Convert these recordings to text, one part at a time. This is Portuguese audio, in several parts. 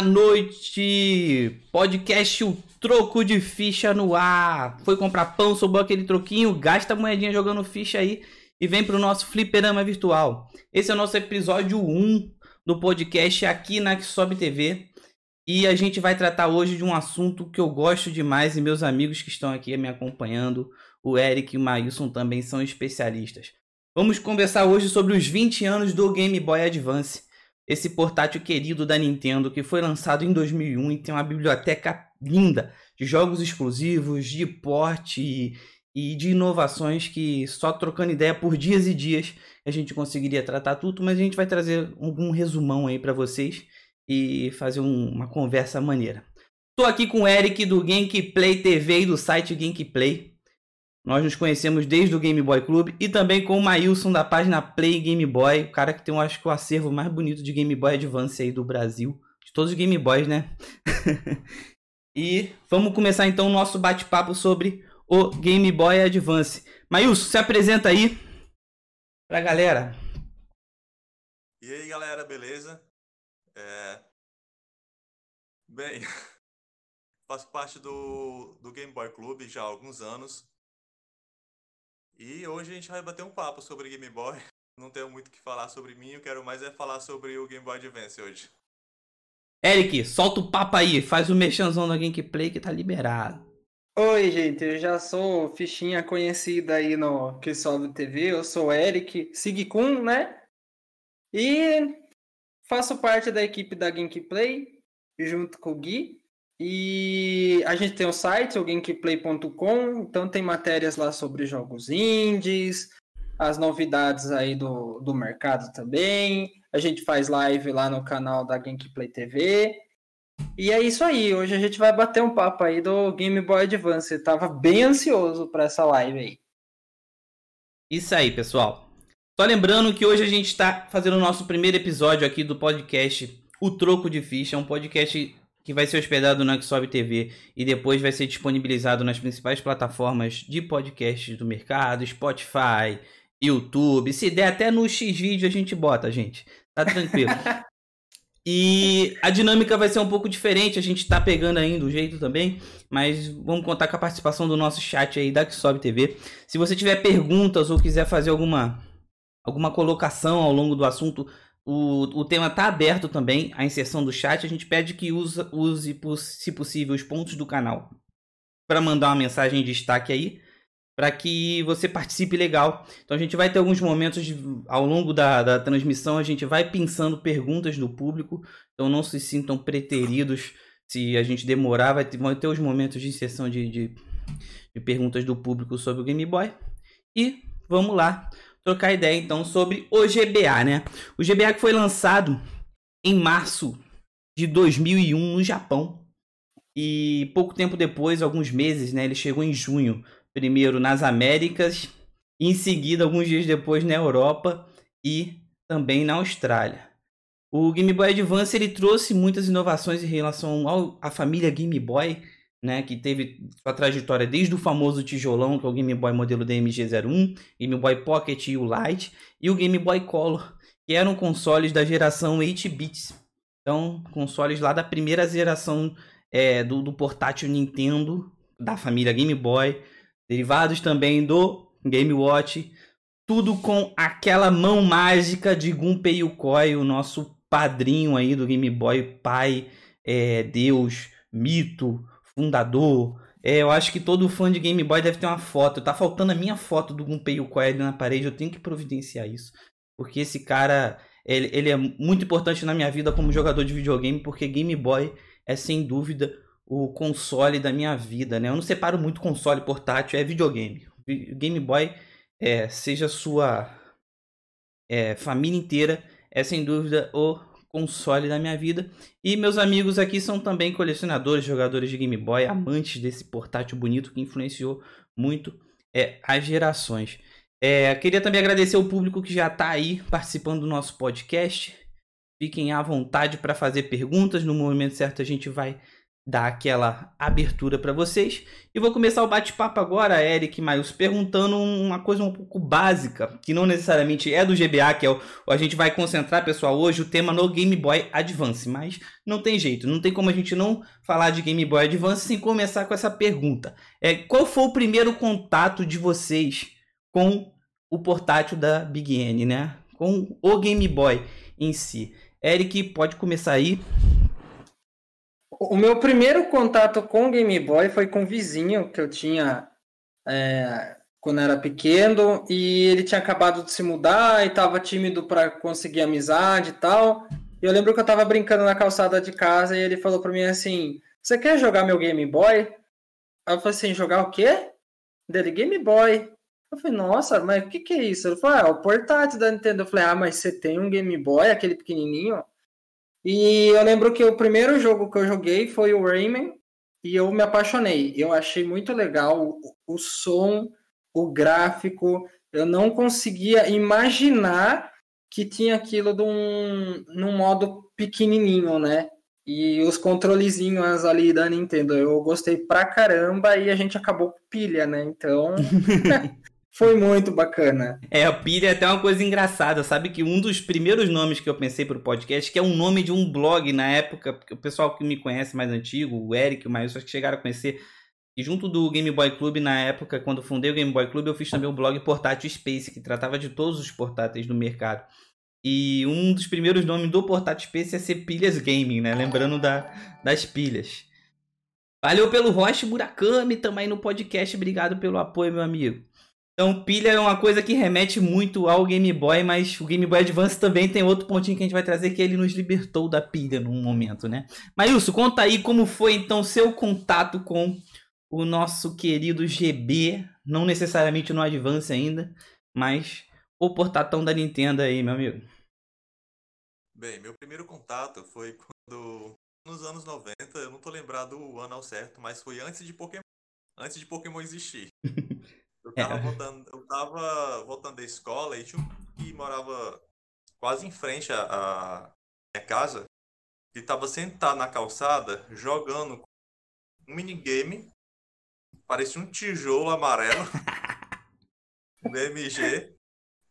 Boa noite! Podcast O Troco de Ficha no ar. Foi comprar pão, sobrou aquele troquinho, gasta moedinha jogando ficha aí e vem pro nosso fliperama virtual. Esse é o nosso episódio 1 do podcast aqui na Sobe TV. E a gente vai tratar hoje de um assunto que eu gosto demais e meus amigos que estão aqui me acompanhando, o Eric e o Mailson também são especialistas. Vamos conversar hoje sobre os 20 anos do Game Boy Advance esse portátil querido da Nintendo que foi lançado em 2001 e tem uma biblioteca linda de jogos exclusivos, de porte e, e de inovações que só trocando ideia por dias e dias a gente conseguiria tratar tudo, mas a gente vai trazer algum resumão aí para vocês e fazer um, uma conversa maneira. Estou aqui com o Eric do Gameplay TV e do site Gameplay. Nós nos conhecemos desde o Game Boy Clube e também com o Maílson da página Play Game Boy, o cara que tem, acho que o acervo mais bonito de Game Boy Advance aí do Brasil, de todos os Game Boys, né? e vamos começar então o nosso bate-papo sobre o Game Boy Advance. Maílson, se apresenta aí pra galera. E aí, galera, beleza? É... Bem, faço parte do, do Game Boy Clube já há alguns anos. E hoje a gente vai bater um papo sobre Game Boy. Não tenho muito o que falar sobre mim, eu quero mais é falar sobre o Game Boy Advance hoje. Eric, solta o papo aí, faz o mexanzão da Gameplay que tá liberado. Oi, gente, eu já sou fichinha conhecida aí no Que Sobe TV, eu sou Eric Sigkun, né? E faço parte da equipe da Gameplay, junto com o Gui. E a gente tem o site, o gameplay.com, então tem matérias lá sobre jogos indies, as novidades aí do, do mercado também. A gente faz live lá no canal da Gameplay TV. E é isso aí, hoje a gente vai bater um papo aí do Game Boy Advance. Eu tava bem ansioso para essa live aí. Isso aí, pessoal. Só lembrando que hoje a gente está fazendo o nosso primeiro episódio aqui do podcast O Troco de Ficha, um podcast que vai ser hospedado no Xsob TV e depois vai ser disponibilizado nas principais plataformas de podcast do mercado, Spotify, YouTube. Se der até no X-Vídeo a gente bota, gente. Tá tranquilo. E a dinâmica vai ser um pouco diferente, a gente tá pegando ainda o jeito também, mas vamos contar com a participação do nosso chat aí da Xsob TV. Se você tiver perguntas ou quiser fazer alguma alguma colocação ao longo do assunto, o, o tema está aberto também, a inserção do chat. A gente pede que use, use se possível, os pontos do canal para mandar uma mensagem de destaque aí, para que você participe legal. Então a gente vai ter alguns momentos de, ao longo da, da transmissão, a gente vai pensando perguntas do público, então não se sintam preteridos se a gente demorar, vai ter, vão ter os momentos de inserção de, de, de perguntas do público sobre o Game Boy. E vamos lá trocar ideia então sobre o GBA, né? O GBA que foi lançado em março de 2001 no Japão. E pouco tempo depois, alguns meses, né, ele chegou em junho, primeiro nas Américas, em seguida, alguns dias depois, na Europa e também na Austrália. O Game Boy Advance ele trouxe muitas inovações em relação ao, à família Game Boy, né, que teve sua trajetória desde o famoso tijolão, que é o Game Boy modelo DMG01, Game Boy Pocket e o Lite, e o Game Boy Color, que eram consoles da geração 8-bits. Então, consoles lá da primeira geração é, do, do portátil Nintendo, da família Game Boy, derivados também do Game Watch, tudo com aquela mão mágica de Gunpei Yukoi, o nosso padrinho aí do Game Boy, pai, é, Deus, mito, fundador. É, eu acho que todo fã de Game Boy deve ter uma foto. Tá faltando a minha foto do Gunpei Yukoi ali na parede. Eu tenho que providenciar isso. Porque esse cara, ele, ele é muito importante na minha vida como jogador de videogame. Porque Game Boy é sem dúvida o console da minha vida, né? Eu não separo muito console portátil, é videogame. Game Boy é, seja sua é, família inteira, é sem dúvida o console da minha vida. E meus amigos aqui são também colecionadores, jogadores de Game Boy, amantes desse portátil bonito que influenciou muito é, as gerações. É, queria também agradecer o público que já está aí participando do nosso podcast. Fiquem à vontade para fazer perguntas. No momento certo a gente vai dar aquela abertura para vocês. E vou começar o bate-papo agora, Eric Maius, perguntando uma coisa um pouco básica, que não necessariamente é do GBA, que é o a gente vai concentrar, pessoal, hoje o tema no Game Boy Advance, mas não tem jeito, não tem como a gente não falar de Game Boy Advance sem começar com essa pergunta. É, qual foi o primeiro contato de vocês com o portátil da Big N, né? Com o Game Boy em si. Eric, pode começar aí. O meu primeiro contato com Game Boy foi com um vizinho que eu tinha é, quando era pequeno e ele tinha acabado de se mudar e estava tímido para conseguir amizade e tal. E eu lembro que eu estava brincando na calçada de casa e ele falou para mim assim: "Você quer jogar meu Game Boy?" Aí eu falei assim: "Jogar o quê?" Dele Game Boy. Eu falei: "Nossa, mas o que que é isso?" Ele falou: "Ah, é o portátil da Nintendo." Eu falei: "Ah, mas você tem um Game Boy, aquele pequenininho?" E eu lembro que o primeiro jogo que eu joguei foi o Rayman e eu me apaixonei. Eu achei muito legal o, o som, o gráfico. Eu não conseguia imaginar que tinha aquilo de um, num modo pequenininho, né? E os controlezinhos ali da Nintendo. Eu gostei pra caramba e a gente acabou pilha, né? Então. Foi muito bacana. É, a pilha é até uma coisa engraçada. Sabe que um dos primeiros nomes que eu pensei para o podcast, que é um nome de um blog na época, o pessoal que me conhece mais antigo, o Eric, o Maílson, acho que chegaram a conhecer. E junto do Game Boy Club, na época, quando fundei o Game Boy Club, eu fiz também o blog Portátil Space, que tratava de todos os portáteis do mercado. E um dos primeiros nomes do Portátil Space ia ser Pilhas Gaming, né? Lembrando da, das pilhas. Valeu pelo Roche Murakami também no podcast. Obrigado pelo apoio, meu amigo. Então, pilha é uma coisa que remete muito ao Game Boy, mas o Game Boy Advance também tem outro pontinho que a gente vai trazer, que ele nos libertou da pilha num momento, né? Mas, conta aí como foi, então, seu contato com o nosso querido GB, não necessariamente no Advance ainda, mas o portatão da Nintendo aí, meu amigo. Bem, meu primeiro contato foi quando, nos anos 90, eu não tô lembrado o ano ao certo, mas foi antes de Pokémon, antes de Pokémon existir. Eu tava, é. voltando, eu tava voltando da escola e tinha um que morava quase em frente à, minha casa e tava sentado na calçada jogando um minigame. Parecia um tijolo amarelo. no MG.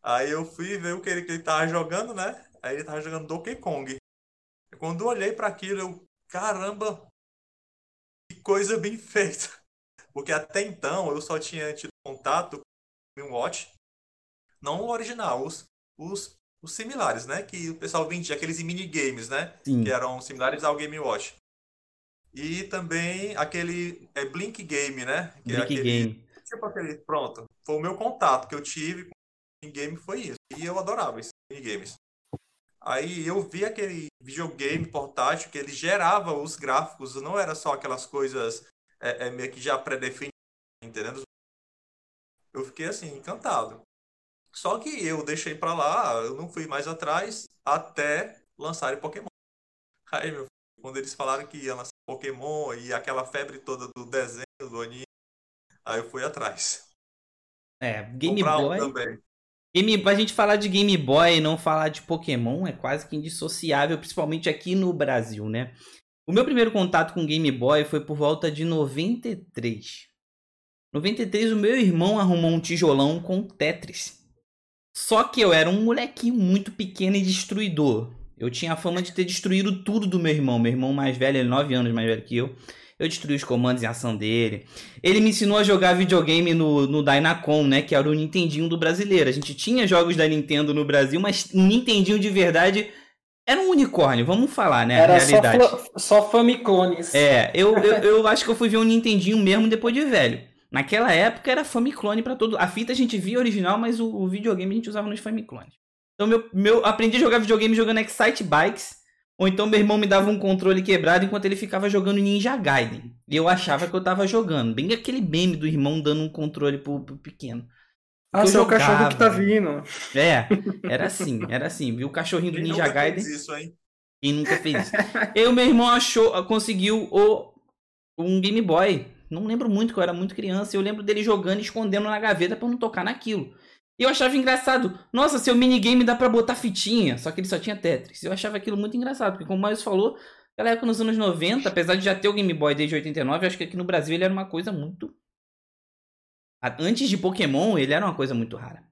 Aí eu fui ver o que ele, que ele tava jogando, né? Aí ele tava jogando Donkey Kong. E quando eu olhei para aquilo, eu, caramba, que coisa bem feita. Porque até então eu só tinha tido contato com o Watch, não o original, os, os, os similares, né? Que o pessoal vendia aqueles minigames, né? Sim. Que eram similares ao Game Watch. E também aquele é Blink Game, né? Que é Blink aquele, Game. Tipo aquele, pronto. Foi o meu contato que eu tive com o game foi isso. E eu adorava esses minigames. Aí eu vi aquele videogame portátil que ele gerava os gráficos, não era só aquelas coisas é, é meio que já pré-definido, entendendo? Eu fiquei assim, encantado. Só que eu deixei pra lá, eu não fui mais atrás até lançarem Pokémon. Aí, meu filho, quando eles falaram que ia lançar Pokémon e aquela febre toda do desenho, do anime, aí eu fui atrás. É, Game Boy. Um também. Game, a gente falar de Game Boy e não falar de Pokémon é quase que indissociável, principalmente aqui no Brasil, né? O meu primeiro contato com Game Boy foi por volta de 93. 93 o meu irmão arrumou um tijolão com Tetris. Só que eu era um molequinho muito pequeno e destruidor. Eu tinha a fama de ter destruído tudo do meu irmão. Meu irmão mais velho, ele é 9 anos mais velho que eu. Eu destruí os comandos em ação dele. Ele me ensinou a jogar videogame no, no Dynacon, né? Que era o Nintendinho do brasileiro. A gente tinha jogos da Nintendo no Brasil, mas Nintendinho de verdade era um unicórnio, vamos falar, né? Era realidade. só, só Famiclones. É, eu, eu, eu acho que eu fui ver um Nintendinho mesmo depois de velho. Naquela época era Famiclone para todo. A fita a gente via original, mas o, o, videogame a gente usava nos Famiclones. Então meu, meu aprendi a jogar videogame jogando Excite Bikes. Ou então meu irmão me dava um controle quebrado enquanto ele ficava jogando Ninja Gaiden. E eu achava que eu tava jogando. Bem aquele meme do irmão dando um controle pro, pro pequeno. Ah, seu cachorro que tá vindo. É, era assim, era assim. Viu o cachorrinho do Quem Ninja nunca Gaiden. fez isso, hein? Quem nunca fez isso? e o meu irmão achou, conseguiu o, um Game Boy. Não lembro muito, que eu era muito criança. Eu lembro dele jogando e escondendo na gaveta para não tocar naquilo. E eu achava engraçado. Nossa, seu minigame dá pra botar fitinha. Só que ele só tinha Tetris. Eu achava aquilo muito engraçado. Porque como o Miles falou, naquela época nos anos 90, apesar de já ter o Game Boy desde 89, acho que aqui no Brasil ele era uma coisa muito. Antes de Pokémon, ele era uma coisa muito rara.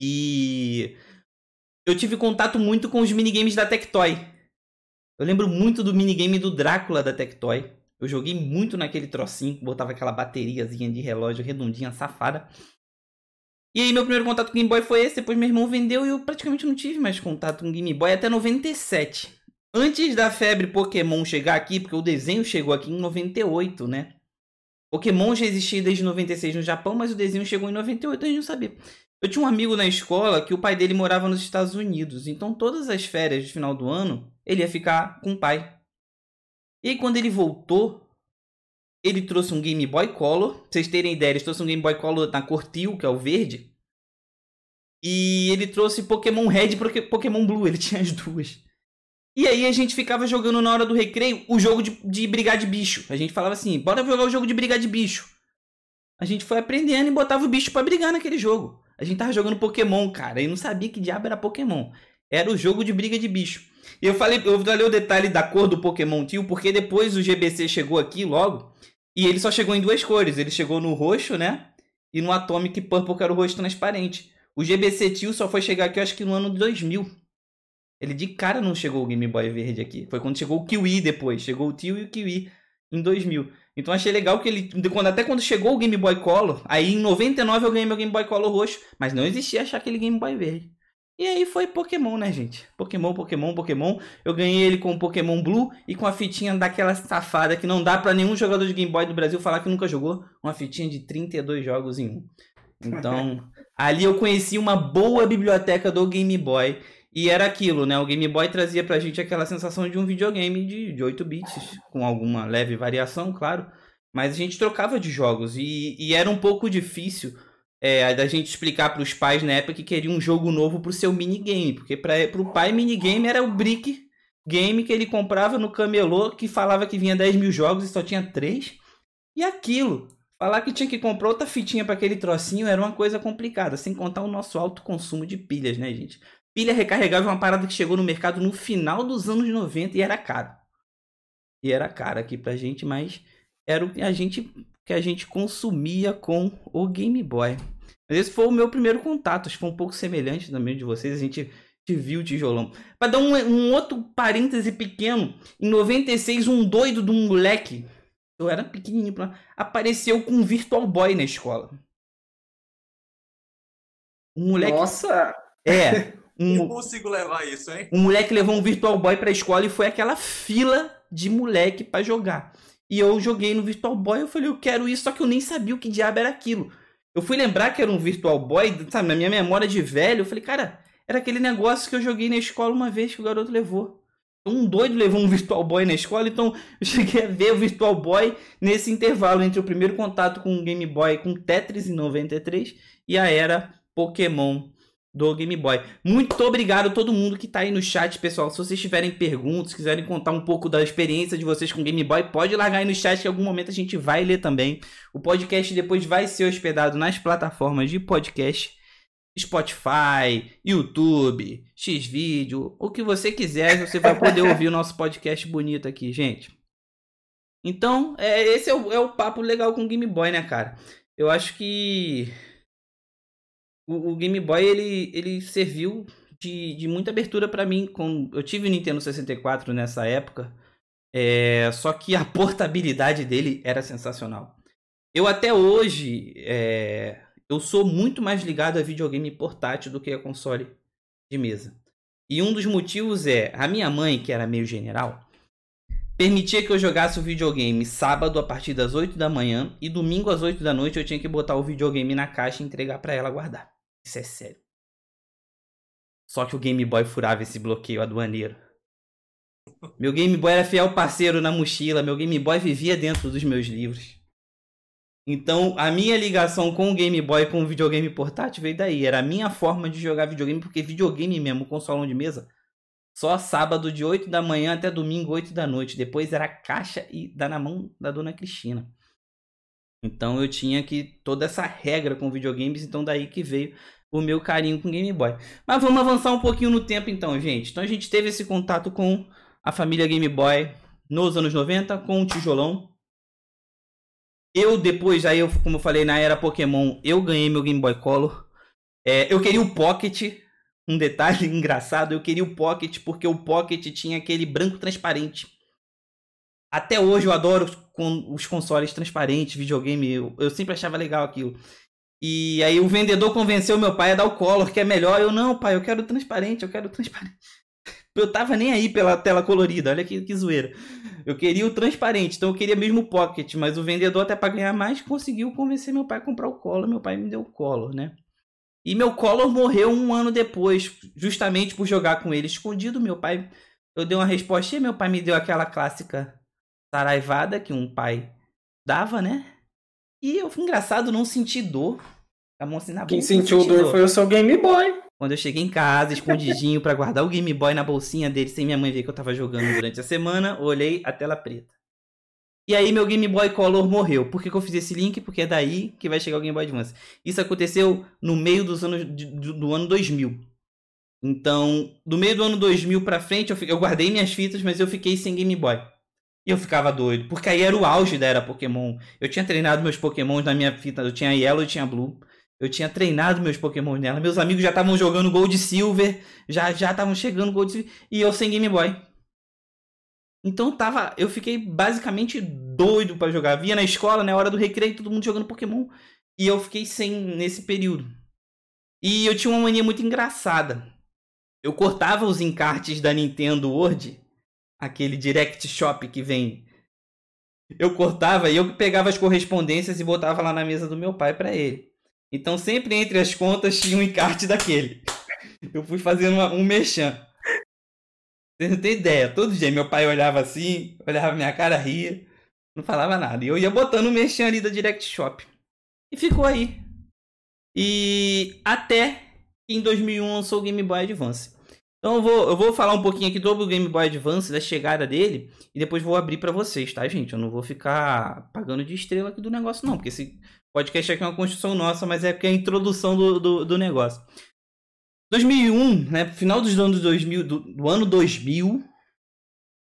E eu tive contato muito com os minigames da Tectoy. Eu lembro muito do minigame do Drácula da Tectoy. Eu joguei muito naquele trocinho, botava aquela bateriazinha de relógio redondinha, safada. E aí meu primeiro contato com Game Boy foi esse, depois meu irmão vendeu e eu praticamente não tive mais contato com Game Boy até 97. Antes da febre Pokémon chegar aqui, porque o desenho chegou aqui em 98, né? Pokémon já existia desde 96 no Japão, mas o desenho chegou em 98, a gente não sabia. Eu tinha um amigo na escola que o pai dele morava nos Estados Unidos, então todas as férias de final do ano ele ia ficar com o pai. E quando ele voltou, ele trouxe um Game Boy Color. Pra vocês terem ideia, ele trouxe um Game Boy Color na cor teal, que é o verde. E ele trouxe Pokémon Red e Pokémon Blue, ele tinha as duas. E aí a gente ficava jogando na hora do recreio o jogo de, de brigar de bicho. A gente falava assim, bora jogar o jogo de brigar de bicho. A gente foi aprendendo e botava o bicho para brigar naquele jogo. A gente tava jogando Pokémon, cara, e não sabia que diabo era Pokémon. Era o jogo de briga de bicho. E eu falei, eu falei o detalhe da cor do Pokémon Tio, porque depois o GBC chegou aqui logo, e ele só chegou em duas cores. Ele chegou no roxo, né? E no Atomic Purple, que era o roxo transparente. O GBC Tio só foi chegar aqui, eu acho que no ano de 2000. Ele de cara não chegou o Game Boy verde aqui. Foi quando chegou o Kiwi depois. Chegou o Tio e o Kiwi em 2000. Então achei legal que ele. Quando, até quando chegou o Game Boy Color, aí em 99 eu ganhei meu Game Boy Color roxo. Mas não existia achar aquele Game Boy verde. E aí foi Pokémon, né, gente? Pokémon, Pokémon, Pokémon. Eu ganhei ele com o Pokémon Blue e com a fitinha daquela safada que não dá para nenhum jogador de Game Boy do Brasil falar que nunca jogou. Uma fitinha de 32 jogos em um. Então, ali eu conheci uma boa biblioteca do Game Boy. E era aquilo, né? O Game Boy trazia pra gente aquela sensação de um videogame de, de 8 bits, com alguma leve variação, claro. Mas a gente trocava de jogos e, e era um pouco difícil é, da gente explicar para os pais na época que queriam um jogo novo pro seu minigame. Porque para o pai, minigame era o brick game que ele comprava no camelô, que falava que vinha 10 mil jogos e só tinha 3. E aquilo, falar que tinha que comprar outra fitinha para aquele trocinho era uma coisa complicada, sem contar o nosso alto consumo de pilhas, né, gente? Pilha recarregável é uma parada que chegou no mercado no final dos anos 90 e era caro. E era caro aqui pra gente, mas era o que a gente que a gente consumia com o Game Boy. Mas esse foi o meu primeiro contato, acho que foi um pouco semelhante também de vocês, a gente viu o tijolão. Para dar um, um, outro parêntese pequeno, em 96 um doido de um moleque, eu era pequenininho, apareceu com um Virtual Boy na escola. Um moleque... Nossa! É. Um, eu consigo levar isso, hein? Um moleque levou um Virtual Boy pra escola e foi aquela fila de moleque para jogar. E eu joguei no Virtual Boy, eu falei, eu quero isso, só que eu nem sabia o que diabo era aquilo. Eu fui lembrar que era um Virtual Boy, sabe, na minha memória de velho, eu falei, cara, era aquele negócio que eu joguei na escola uma vez que o garoto levou. Um doido levou um Virtual Boy na escola, então eu cheguei a ver o Virtual Boy nesse intervalo entre o primeiro contato com o Game Boy com Tetris em 93 e a era Pokémon do Game Boy. Muito obrigado a todo mundo que está aí no chat, pessoal. Se vocês tiverem perguntas, quiserem contar um pouco da experiência de vocês com Game Boy, pode largar aí no chat que em algum momento a gente vai ler também. O podcast depois vai ser hospedado nas plataformas de podcast. Spotify, YouTube, Xvideo, o que você quiser, você vai poder ouvir o nosso podcast bonito aqui, gente. Então, é, esse é o, é o papo legal com o Game Boy, né, cara? Eu acho que o, o Game Boy ele, ele serviu de, de muita abertura para mim. Eu tive o Nintendo 64 nessa época. É, só que a portabilidade dele era sensacional. Eu até hoje é, eu sou muito mais ligado a videogame portátil do que a console de mesa. E um dos motivos é a minha mãe, que era meio general, permitia que eu jogasse o videogame sábado a partir das 8 da manhã e domingo às 8 da noite eu tinha que botar o videogame na caixa e entregar para ela guardar. Isso é sério. Só que o Game Boy furava esse bloqueio aduaneiro. Meu Game Boy era fiel parceiro na mochila, meu Game Boy vivia dentro dos meus livros. Então, a minha ligação com o Game Boy, com o videogame portátil, veio daí. Era a minha forma de jogar videogame, porque videogame mesmo, consolão de mesa, só sábado de 8 da manhã até domingo, 8 da noite. Depois era caixa e dá na mão da dona Cristina. Então eu tinha que toda essa regra com videogames, então daí que veio o meu carinho com Game Boy. Mas vamos avançar um pouquinho no tempo então, gente. Então a gente teve esse contato com a família Game Boy nos anos 90 com o tijolão. Eu depois, aí eu, como eu falei, na era Pokémon, eu ganhei meu Game Boy Color. É, eu queria o Pocket. Um detalhe engraçado, eu queria o Pocket porque o Pocket tinha aquele branco transparente. Até hoje eu adoro os consoles transparentes, videogame. Eu, eu sempre achava legal aquilo. E aí o vendedor convenceu meu pai a dar o Color, que é melhor. Eu, não, pai, eu quero transparente, eu quero transparente. Eu tava nem aí pela tela colorida, olha que, que zoeira. Eu queria o transparente, então eu queria mesmo o Pocket, mas o vendedor, até para ganhar mais, conseguiu convencer meu pai a comprar o Color. Meu pai me deu o Color, né? E meu Color morreu um ano depois, justamente por jogar com ele escondido. Meu pai, eu dei uma resposta e meu pai me deu aquela clássica saraivada que um pai dava, né? E eu, engraçado, não senti dor. A mão assim na Quem sentiu dor, dor foi o seu Game Boy. Quando eu cheguei em casa, escondidinho para guardar o Game Boy na bolsinha dele, sem minha mãe ver que eu tava jogando durante a semana, olhei a tela preta. E aí meu Game Boy Color morreu. Por que, que eu fiz esse link? Porque é daí que vai chegar o Game Boy Advance. Isso aconteceu no meio dos anos do, do ano 2000. Então, do meio do ano 2000 para frente, eu, eu guardei minhas fitas, mas eu fiquei sem Game Boy. E eu ficava doido, porque aí era o auge da era Pokémon. Eu tinha treinado meus Pokémons na minha fita, eu tinha Yellow e tinha Blue. Eu tinha treinado meus Pokémon nela. Meus amigos já estavam jogando Gold Silver. Já já estavam chegando Gold Silver. E eu sem Game Boy. Então tava. Eu fiquei basicamente doido para jogar. Via na escola, na né, hora do recreio, todo mundo jogando Pokémon. E eu fiquei sem nesse período. E eu tinha uma mania muito engraçada. Eu cortava os encartes da Nintendo World. Aquele Direct Shop que vem. Eu cortava e eu pegava as correspondências e botava lá na mesa do meu pai para ele. Então sempre entre as contas tinha um encarte daquele. Eu fui fazendo uma, um mexão. Você não tem ideia. Todo dia meu pai olhava assim, olhava minha cara, ria, não falava nada. E eu ia botando o um mexão ali da Direct Shop. E ficou aí. E até que em 2001 lançou o Game Boy Advance. Então eu vou, eu vou falar um pouquinho aqui sobre o Game Boy Advance, da chegada dele, e depois vou abrir para vocês, tá, gente? Eu não vou ficar pagando de estrela aqui do negócio, não, porque esse podcast aqui é uma construção nossa, mas é porque é a introdução do, do, do negócio. 2001, né, final dos anos 2000, do, do ano 2000,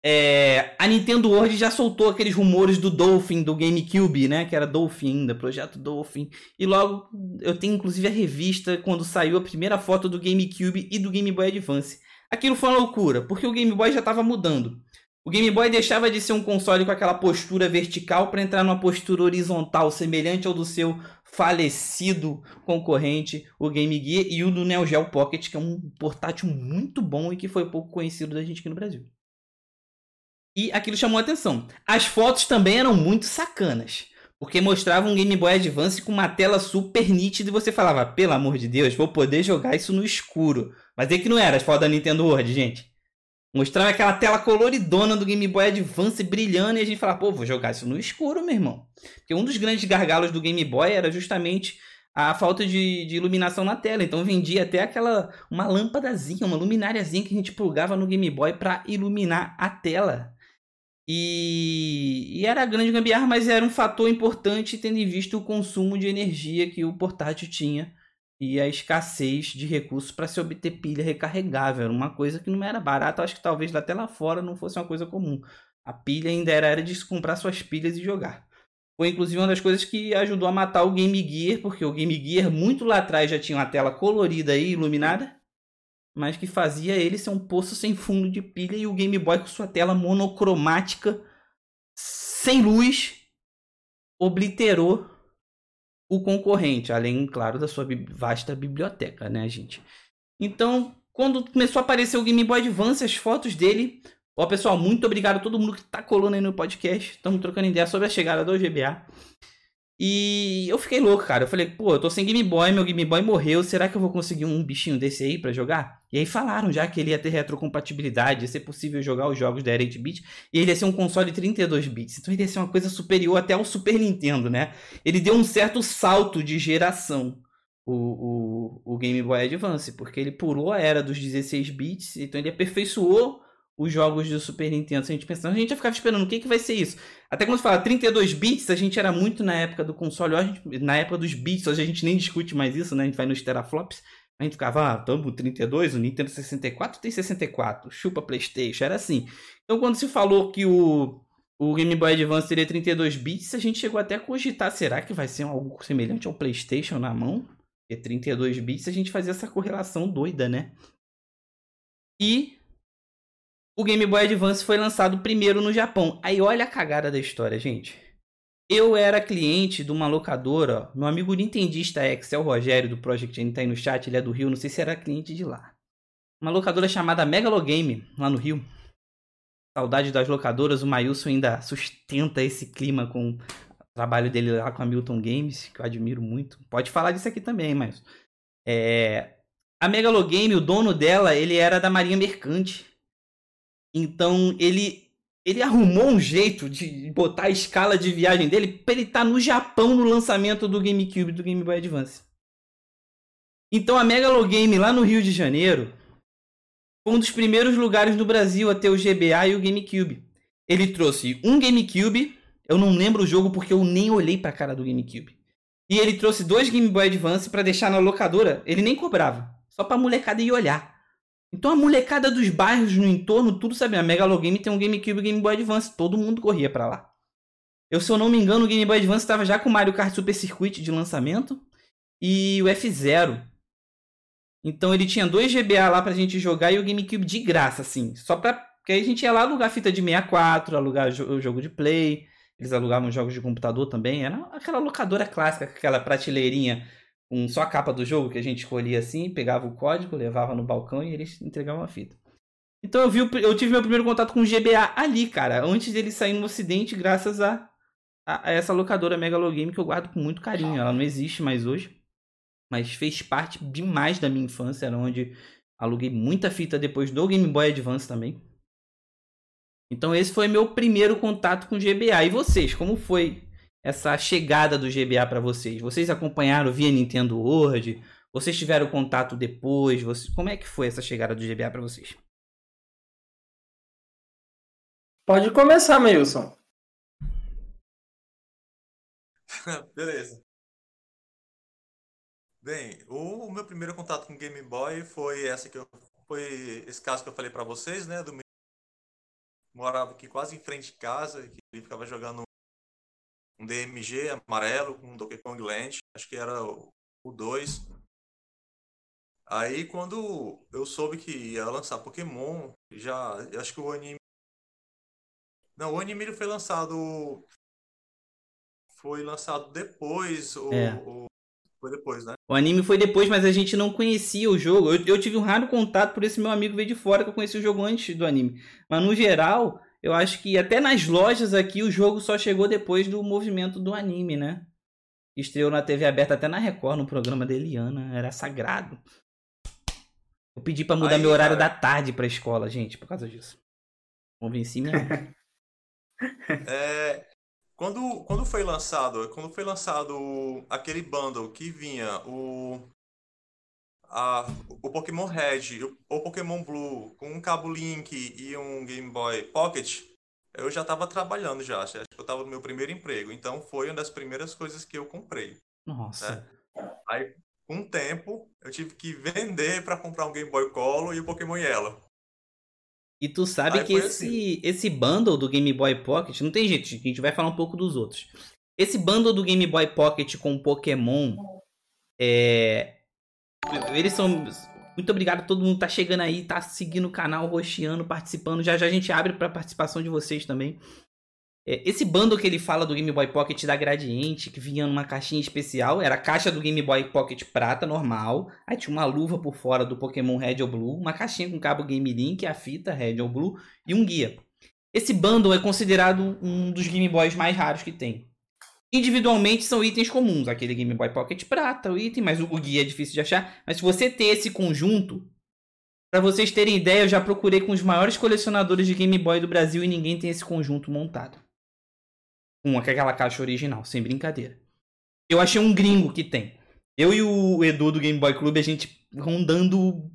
é, a Nintendo World já soltou aqueles rumores do Dolphin, do GameCube, né? Que era Dolphin ainda, projeto Dolphin. E logo eu tenho inclusive a revista quando saiu a primeira foto do GameCube e do Game Boy Advance. Aquilo foi uma loucura, porque o Game Boy já estava mudando. O Game Boy deixava de ser um console com aquela postura vertical para entrar numa postura horizontal, semelhante ao do seu falecido concorrente, o Game Gear, e o do Neo Geo Pocket, que é um portátil muito bom e que foi pouco conhecido da gente aqui no Brasil. E aquilo chamou atenção. As fotos também eram muito sacanas. Porque mostravam um Game Boy Advance com uma tela super nítida e você falava, pelo amor de Deus, vou poder jogar isso no escuro. Mas é que não era as fotos da Nintendo World, gente. Mostrava aquela tela coloridona do Game Boy Advance brilhando e a gente falava, pô, vou jogar isso no escuro, meu irmão. Porque um dos grandes gargalos do Game Boy era justamente a falta de, de, iluminação na tela. Então vendia até aquela uma lâmpadazinha, uma lumináriazinha que a gente plugava no Game Boy para iluminar a tela. E, e, era grande gambiarra, mas era um fator importante tendo em vista o consumo de energia que o portátil tinha e a escassez de recursos para se obter pilha recarregável. Era uma coisa que não era barata, acho que talvez até lá fora não fosse uma coisa comum. A pilha ainda era, era de se comprar suas pilhas e jogar. Foi inclusive uma das coisas que ajudou a matar o Game Gear, porque o Game Gear muito lá atrás já tinha uma tela colorida e iluminada. Mas que fazia ele ser um poço sem fundo de pilha e o Game Boy com sua tela monocromática, sem luz, obliterou o concorrente, além, claro, da sua vasta biblioteca, né, gente? Então, quando começou a aparecer o Game Boy Advance, as fotos dele. Ó, pessoal, muito obrigado a todo mundo que tá colando aí no podcast. Estamos trocando ideia sobre a chegada do GBA. E eu fiquei louco, cara. Eu falei, pô, eu tô sem Game Boy, meu Game Boy morreu. Será que eu vou conseguir um bichinho desse aí para jogar? E aí falaram já que ele ia ter retrocompatibilidade, ia ser possível jogar os jogos da 8-bit. E ele ia ser um console 32 bits. Então ele ia ser uma coisa superior até ao Super Nintendo, né? Ele deu um certo salto de geração, o, o, o Game Boy Advance, porque ele pulou a era dos 16 bits. Então ele aperfeiçoou os jogos do Super Nintendo. Se a gente pensando, a gente já ficava esperando o que, que vai ser isso. Até quando fala 32 bits, a gente era muito na época do console, gente, na época dos bits, hoje a gente nem discute mais isso, né? A gente vai nos teraflops. A gente ficava, ah, tamo 32, o Nintendo 64 tem 64, chupa PlayStation, era assim. Então quando se falou que o, o Game Boy Advance teria 32 bits, a gente chegou até a cogitar, será que vai ser algo semelhante ao PlayStation na mão? E 32 bits, a gente fazia essa correlação doida, né? E o Game Boy Advance foi lançado primeiro no Japão. Aí olha a cagada da história, gente. Eu era cliente de uma locadora, meu amigo nintendista é o Rogério do Project N, tá aí no chat, ele é do Rio, não sei se era cliente de lá. Uma locadora chamada Megalogame, lá no Rio. Saudade das locadoras, o Mailson ainda sustenta esse clima com o trabalho dele lá com a Milton Games, que eu admiro muito. Pode falar disso aqui também, mas... É... A Megalogame, o dono dela, ele era da Marinha Mercante. Então ele ele arrumou um jeito de botar a escala de viagem dele para ele estar tá no Japão no lançamento do GameCube do Game Boy Advance. Então a Megalogame lá no Rio de Janeiro foi um dos primeiros lugares no Brasil a ter o GBA e o GameCube. Ele trouxe um GameCube, eu não lembro o jogo porque eu nem olhei para a cara do GameCube. E ele trouxe dois Game Boy Advance para deixar na locadora, ele nem cobrava, só para molecada ir olhar. Então a molecada dos bairros no entorno, tudo sabia. A Megalogame tem um GameCube e Game Boy Advance. Todo mundo corria para lá. Eu, se eu não me engano, o Game Boy Advance estava já com o Mario Kart Super Circuit de lançamento. E o F0. Então ele tinha dois GBA lá pra gente jogar e o GameCube de graça, assim. Só pra. Porque aí a gente ia lá alugar fita de 64, alugar o jogo de play. Eles alugavam jogos de computador também. Era aquela locadora clássica, aquela prateleirinha com só a capa do jogo que a gente escolhia assim, pegava o código, levava no balcão e eles entregavam a fita. Então eu, vi, eu tive meu primeiro contato com o GBA ali, cara, antes dele sair no ocidente, graças a, a, a essa locadora Megalogame que eu guardo com muito carinho. Ela não existe mais hoje, mas fez parte demais da minha infância, era onde aluguei muita fita depois do Game Boy Advance também. Então esse foi meu primeiro contato com GBA. E vocês, como foi essa chegada do GBA para vocês? Vocês acompanharam via Nintendo World? Vocês tiveram contato depois? Vocês... Como é que foi essa chegada do GBA para vocês? Pode começar, Milson. Beleza. Bem, o meu primeiro contato com Game Boy foi essa que eu, foi esse caso que eu falei para vocês, né, do morava aqui quase em frente de casa, que ele ficava jogando um DMG amarelo com um Donkey Kong Land, acho que era o 2. Aí quando eu soube que ia lançar Pokémon, já acho que o anime Não, o anime foi lançado foi lançado depois o, é. o... foi depois, né? O anime foi depois, mas a gente não conhecia o jogo. Eu, eu tive um raro contato por esse meu amigo veio de fora que eu conheci o jogo antes do anime. Mas no geral, eu acho que até nas lojas aqui o jogo só chegou depois do movimento do anime, né? Estreou na TV aberta até na Record, no programa da Eliana. Era sagrado. Eu pedi para mudar Aí, meu horário cara... da tarde pra escola, gente, por causa disso. Convenci minha. é, quando, quando foi lançado, quando foi lançado aquele bundle que vinha o a, o Pokémon Red ou o Pokémon Blue com um cabo Link e um Game Boy Pocket, eu já estava trabalhando já. Acho que eu estava no meu primeiro emprego. Então foi uma das primeiras coisas que eu comprei. Nossa. Né? Aí, com o tempo, eu tive que vender para comprar um Game Boy Color e o Pokémon Yellow. E tu sabe Aí que esse, assim. esse bundle do Game Boy Pocket, não tem jeito, a gente vai falar um pouco dos outros. Esse bundle do Game Boy Pocket com Pokémon é, eles são. Muito obrigado a todo mundo que tá chegando aí, tá seguindo o canal, roxeando, participando. Já já a gente abre pra participação de vocês também. É, esse bundle que ele fala do Game Boy Pocket da Gradiente, que vinha numa caixinha especial, era a caixa do Game Boy Pocket prata normal, aí tinha uma luva por fora do Pokémon Red ou Blue, uma caixinha com cabo Game Link, a fita Red ou Blue e um guia. Esse bundle é considerado um dos Game Boys mais raros que tem. Individualmente são itens comuns, aquele Game Boy Pocket prata, o item, mas o guia é difícil de achar. Mas se você ter esse conjunto, para vocês terem ideia, eu já procurei com os maiores colecionadores de Game Boy do Brasil e ninguém tem esse conjunto montado. Com aquela caixa original, sem brincadeira. Eu achei um gringo que tem. Eu e o Edu do Game Boy Club, a gente rondando.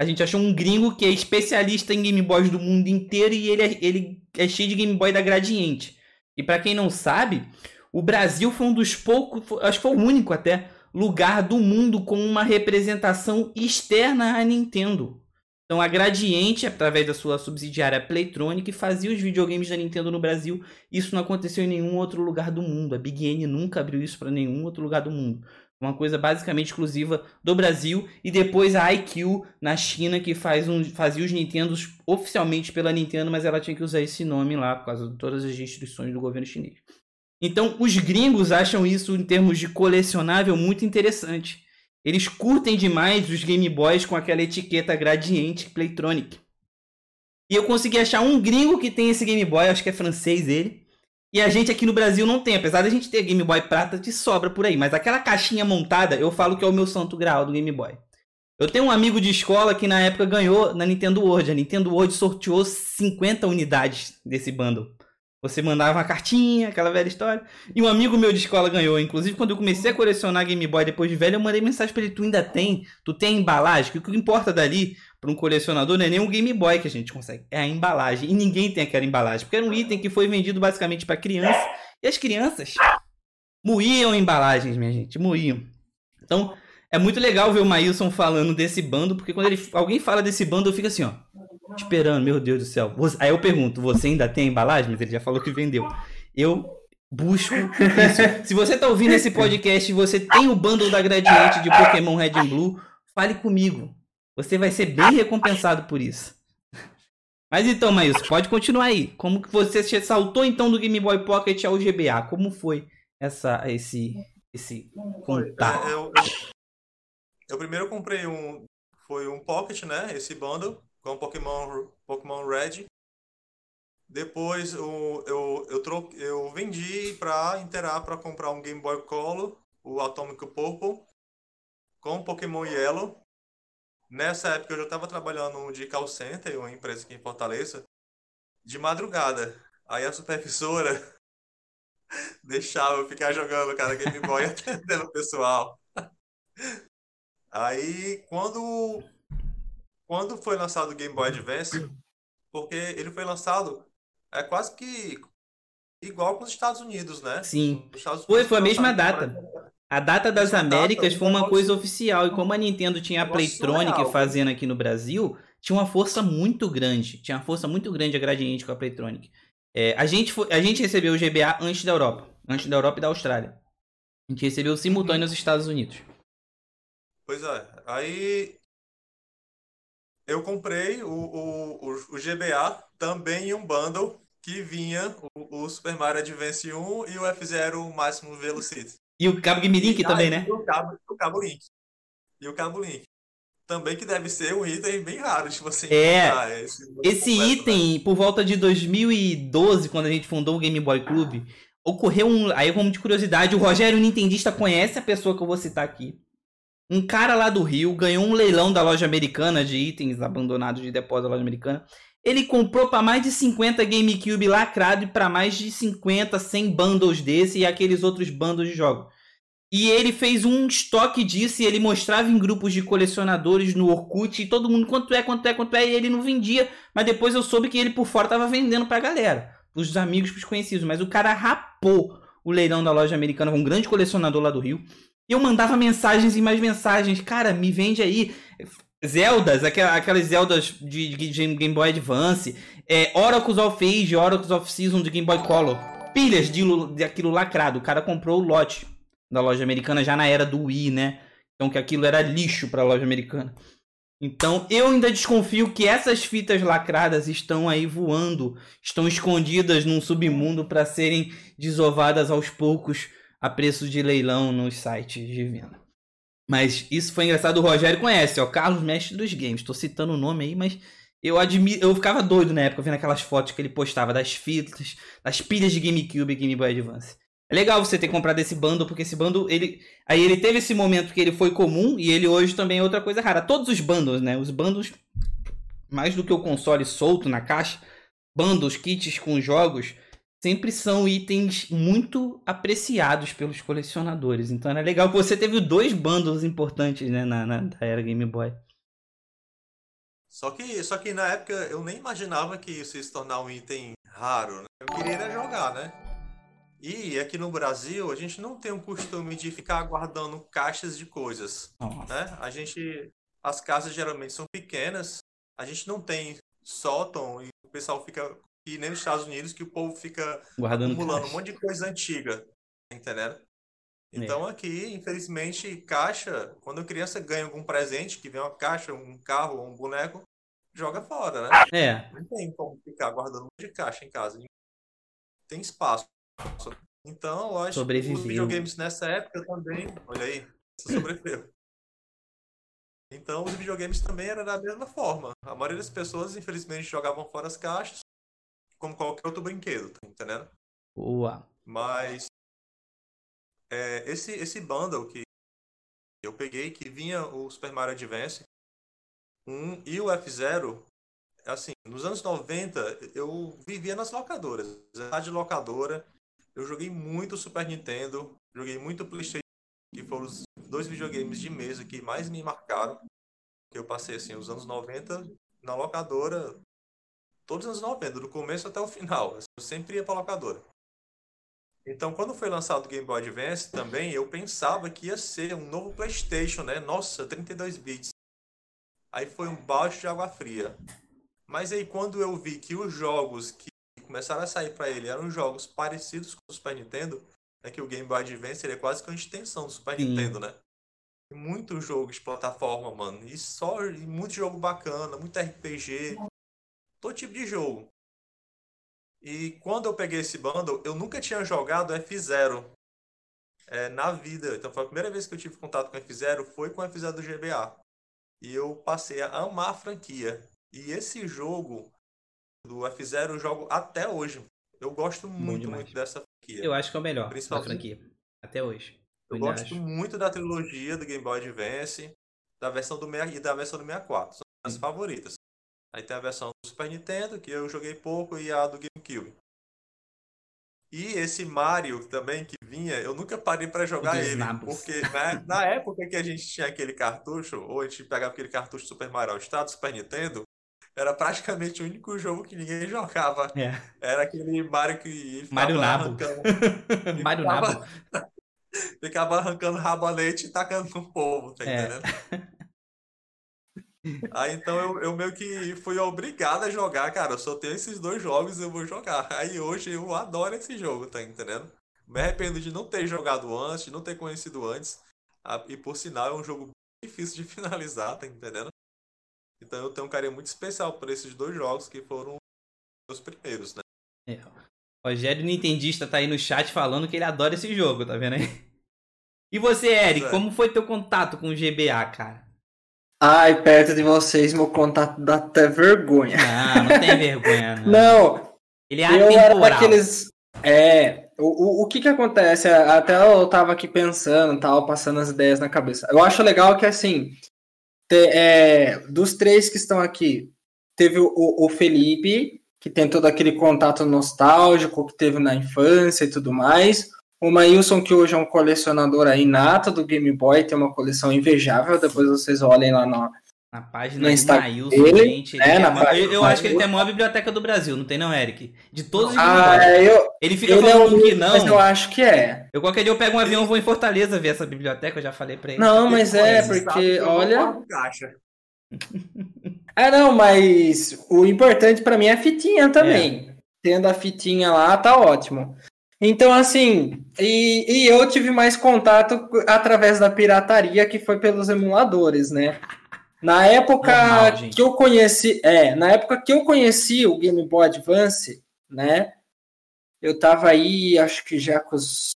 A gente achou um gringo que é especialista em Game Boys do mundo inteiro e ele é, ele é cheio de Game Boy da Gradiente. E para quem não sabe, o Brasil foi um dos poucos, acho que foi o único até, lugar do mundo com uma representação externa à Nintendo. Então a Gradiente, através da sua subsidiária Playtronic, fazia os videogames da Nintendo no Brasil. Isso não aconteceu em nenhum outro lugar do mundo. A Big N nunca abriu isso para nenhum outro lugar do mundo. Uma coisa basicamente exclusiva do Brasil e depois a IQ na China que faz um, fazia os Nintendos oficialmente pela Nintendo, mas ela tinha que usar esse nome lá por causa de todas as restrições do governo chinês. Então, os gringos acham isso, em termos de colecionável, muito interessante. Eles curtem demais os Game Boys com aquela etiqueta gradiente Playtronic. E eu consegui achar um gringo que tem esse Game Boy, acho que é francês ele. E a gente aqui no Brasil não tem, apesar da gente ter Game Boy prata de sobra por aí. Mas aquela caixinha montada, eu falo que é o meu santo grau do Game Boy. Eu tenho um amigo de escola que na época ganhou na Nintendo World. A Nintendo World sorteou 50 unidades desse bundle. Você mandava uma cartinha, aquela velha história. E um amigo meu de escola ganhou. Inclusive, quando eu comecei a colecionar Game Boy depois de velho, eu mandei mensagem pra ele: Tu ainda tem? Tu tem a embalagem? O que importa dali para um colecionador não é nem um Game Boy que a gente consegue, é a embalagem. E ninguém tem aquela embalagem, porque era um item que foi vendido basicamente para criança. E as crianças moíam embalagens, minha gente, moíam. Então, é muito legal ver o Maílson falando desse bando, porque quando ele, alguém fala desse bando, eu fico assim, ó esperando, meu Deus do céu. Aí eu pergunto, você ainda tem a embalagem? Mas ele já falou que vendeu. Eu busco isso. Se você tá ouvindo esse podcast e você tem o bundle da Gradiente de Pokémon Red and Blue, fale comigo. Você vai ser bem recompensado por isso. Mas então, Maílson, pode continuar aí. Como que você saltou então do Game Boy Pocket ao GBA? Como foi essa, esse, esse contato? É, eu, eu, eu primeiro comprei um, foi um Pocket, né? Esse bundle com Pokémon, Pokémon Red. Depois eu, eu, eu, troque, eu vendi para interar para comprar um Game Boy Color, o Atomic Purple, com Pokémon Yellow. Nessa época eu já estava trabalhando de call center, uma empresa aqui em Fortaleza, de madrugada. Aí a supervisora deixava eu ficar jogando cada Game Boy atendendo o pessoal. Aí quando quando foi lançado o Game Boy Advance, porque ele foi lançado é quase que igual com os Estados Unidos, né? Sim. foi, foi a mesma data. A data das Américas data, foi uma coisa oficial. E como a Nintendo tinha a Playtronic fazendo aqui no Brasil, tinha uma força muito grande. Tinha uma força muito grande a Gradiente com a Playtronic. É, a, gente foi, a gente recebeu o GBA antes da Europa. Antes da Europa e da Austrália. A gente recebeu simultâneo nos Estados Unidos. Pois é. Aí eu comprei o, o, o, GBA também em um bundle que vinha o, o Super Mario Advance 1 e o F-Zero Máximo Velocity. E o cabo Game Link também, né? O cabo, o cabo Link. E o cabo Link. Também que deve ser um item bem raro se você é, esse, esse item, né? por volta de 2012, quando a gente fundou o Game Boy Club, ocorreu um. Aí, como de curiosidade, o Rogério, o Nintendista, conhece a pessoa que eu vou citar aqui. Um cara lá do Rio ganhou um leilão da loja americana de itens abandonados de depósito da loja americana. Ele comprou para mais de 50 GameCube lacrado e para mais de 50, 100 bundles desse e aqueles outros bundles de jogos. E ele fez um estoque disso e ele mostrava em grupos de colecionadores no Orkut e todo mundo quanto é, quanto é, quanto é, e ele não vendia. Mas depois eu soube que ele por fora tava vendendo pra galera, pros amigos, pros conhecidos. Mas o cara rapou o leilão da loja americana, um grande colecionador lá do Rio. E eu mandava mensagens e mais mensagens. Cara, me vende aí. Zeldas, aquelas Zeldas de, Game Boy Advance, é, Oracles of Age, Oracles of Season de Game Boy Color, pilhas de, de aquilo lacrado. O cara comprou o lote da loja americana já na era do Wii, né? Então que aquilo era lixo para loja americana. Então eu ainda desconfio que essas fitas lacradas estão aí voando, estão escondidas num submundo para serem desovadas aos poucos a preço de leilão nos sites de venda. Mas isso foi engraçado, o Rogério conhece, ó, Carlos Mestre dos Games. Tô citando o nome aí, mas eu admiro, eu ficava doido na época vendo aquelas fotos que ele postava das fitas, das pilhas de GameCube e Game Boy Advance. É legal você ter comprado esse bundle, porque esse bundle, ele. Aí ele teve esse momento que ele foi comum e ele hoje também é outra coisa rara. Todos os bundles, né? Os bundles, mais do que o console solto na caixa, bundles, kits com jogos, sempre são itens muito apreciados pelos colecionadores. Então era legal que você teve dois bundles importantes, né, na, na era Game Boy. Só que, só que na época eu nem imaginava que isso ia se tornar um item raro. Né? Eu queria jogar, né? E aqui no Brasil a gente não tem o costume de ficar guardando caixas de coisas. Né? A gente. As casas geralmente são pequenas, a gente não tem sótão e o pessoal fica. E nem nos Estados Unidos que o povo fica Guardando acumulando caixa. um monte de coisa antiga. tá Entendendo? Então aqui, infelizmente, caixa, quando a criança ganha algum presente, que vem uma caixa, um carro um boneco, joga fora, né? É, Não tem como ficar guardando um monte de caixa em casa. Tem espaço. Então, que Sobreviveu. os videogames nessa época também. Olha aí, você sobreviveu. Então, os videogames também eram da mesma forma. A maioria das pessoas, infelizmente, jogavam fora as caixas, como qualquer outro brinquedo, tá entendendo? boa. Mas é, esse, esse bundle que eu peguei, que vinha o Super Mario Advance 1 e o F-Zero, assim, nos anos 90 eu vivia nas locadoras. Na de locadora, eu joguei muito Super Nintendo, joguei muito PlayStation, que foram os dois videogames de mesa que mais me marcaram. Que eu passei assim os anos 90 na locadora, todos os anos 90, do começo até o final. Eu sempre ia pra locadora. Então, quando foi lançado o Game Boy Advance também, eu pensava que ia ser um novo PlayStation, né? Nossa, 32 bits. Aí foi um balde de água fria. Mas aí quando eu vi que os jogos que começaram a sair para ele eram jogos parecidos com o Super Nintendo, é que o Game Boy Advance ele é quase que uma extensão do Super Sim. Nintendo, né? Muito jogo de plataforma, mano. E só e muito jogo bacana, muito RPG, todo tipo de jogo. E quando eu peguei esse bundle, eu nunca tinha jogado F0 é, na vida. Então foi a primeira vez que eu tive contato com F0 foi com F0 do GBA. E eu passei a amar a franquia. E esse jogo do F0 eu jogo até hoje. Eu gosto muito, demais. muito dessa franquia. Eu acho que é o melhor da Principalmente- franquia. Até hoje. Eu ainda gosto acho. muito da trilogia do Game Boy Advance, da versão do 6 e da versão do 64. São as favoritas. Aí tem a versão do Super Nintendo, que eu joguei pouco, e a do GameCube. E esse Mario também que vinha, eu nunca parei pra jogar ele. nabos. Porque na, na época que a gente tinha aquele cartucho, ou a gente pegava aquele cartucho Super Mario All Star do Super Nintendo, era praticamente o único jogo que ninguém jogava. É. Era aquele Mario que Mario Nabo. arrancando Mário ficava- Nabo. ficava arrancando rabalete e tacando no povo, tá É. entendendo? Aí então eu, eu meio que fui obrigado a jogar, cara. Eu só tenho esses dois jogos, eu vou jogar. Aí hoje eu adoro esse jogo, tá entendendo? Me arrependo de não ter jogado antes, de não ter conhecido antes. Ah, E por sinal é um jogo difícil de finalizar, tá entendendo? Então eu tenho um carinho muito especial por esses dois jogos que foram os primeiros, né? É. Rogério Nintendista tá aí no chat falando que ele adora esse jogo, tá vendo aí? E você, Eric, é. como foi teu contato com o GBA, cara? Ai, perto de vocês, meu contato dá até vergonha. Ah, não tem vergonha, não. Não, Ele é eu era atemporal. daqueles. É, o, o, o que que acontece? Até eu tava aqui pensando, tava passando as ideias na cabeça. Eu acho legal que, assim, te- é, dos três que estão aqui, teve o, o Felipe, que tem todo aquele contato nostálgico que teve na infância e tudo mais. O Maílson, que hoje é um colecionador aí nato do Game Boy, tem uma coleção invejável, depois vocês olhem lá no, Na página No do Instagram Maílson, dele, gente. Ele é, tem na a ma- página eu, do eu acho que ele tem a maior biblioteca do Brasil, não tem não, Eric? De todos os Ah, Game Boy. é, eu, Ele fica ele é falando um que mas eu não. acho que é. Eu qualquer dia eu pego um avião e vou em Fortaleza ver essa biblioteca, eu já falei pra ele. Não, mas é, porque, que eu não olha. caixa. É, não, mas o importante pra mim é a fitinha também. Tendo a fitinha lá, tá ótimo. Então, assim, e, e eu tive mais contato através da pirataria, que foi pelos emuladores, né? Na época Normal, que eu conheci, é, na época que eu conheci o Game Boy Advance, né? Eu tava aí, acho que já com os,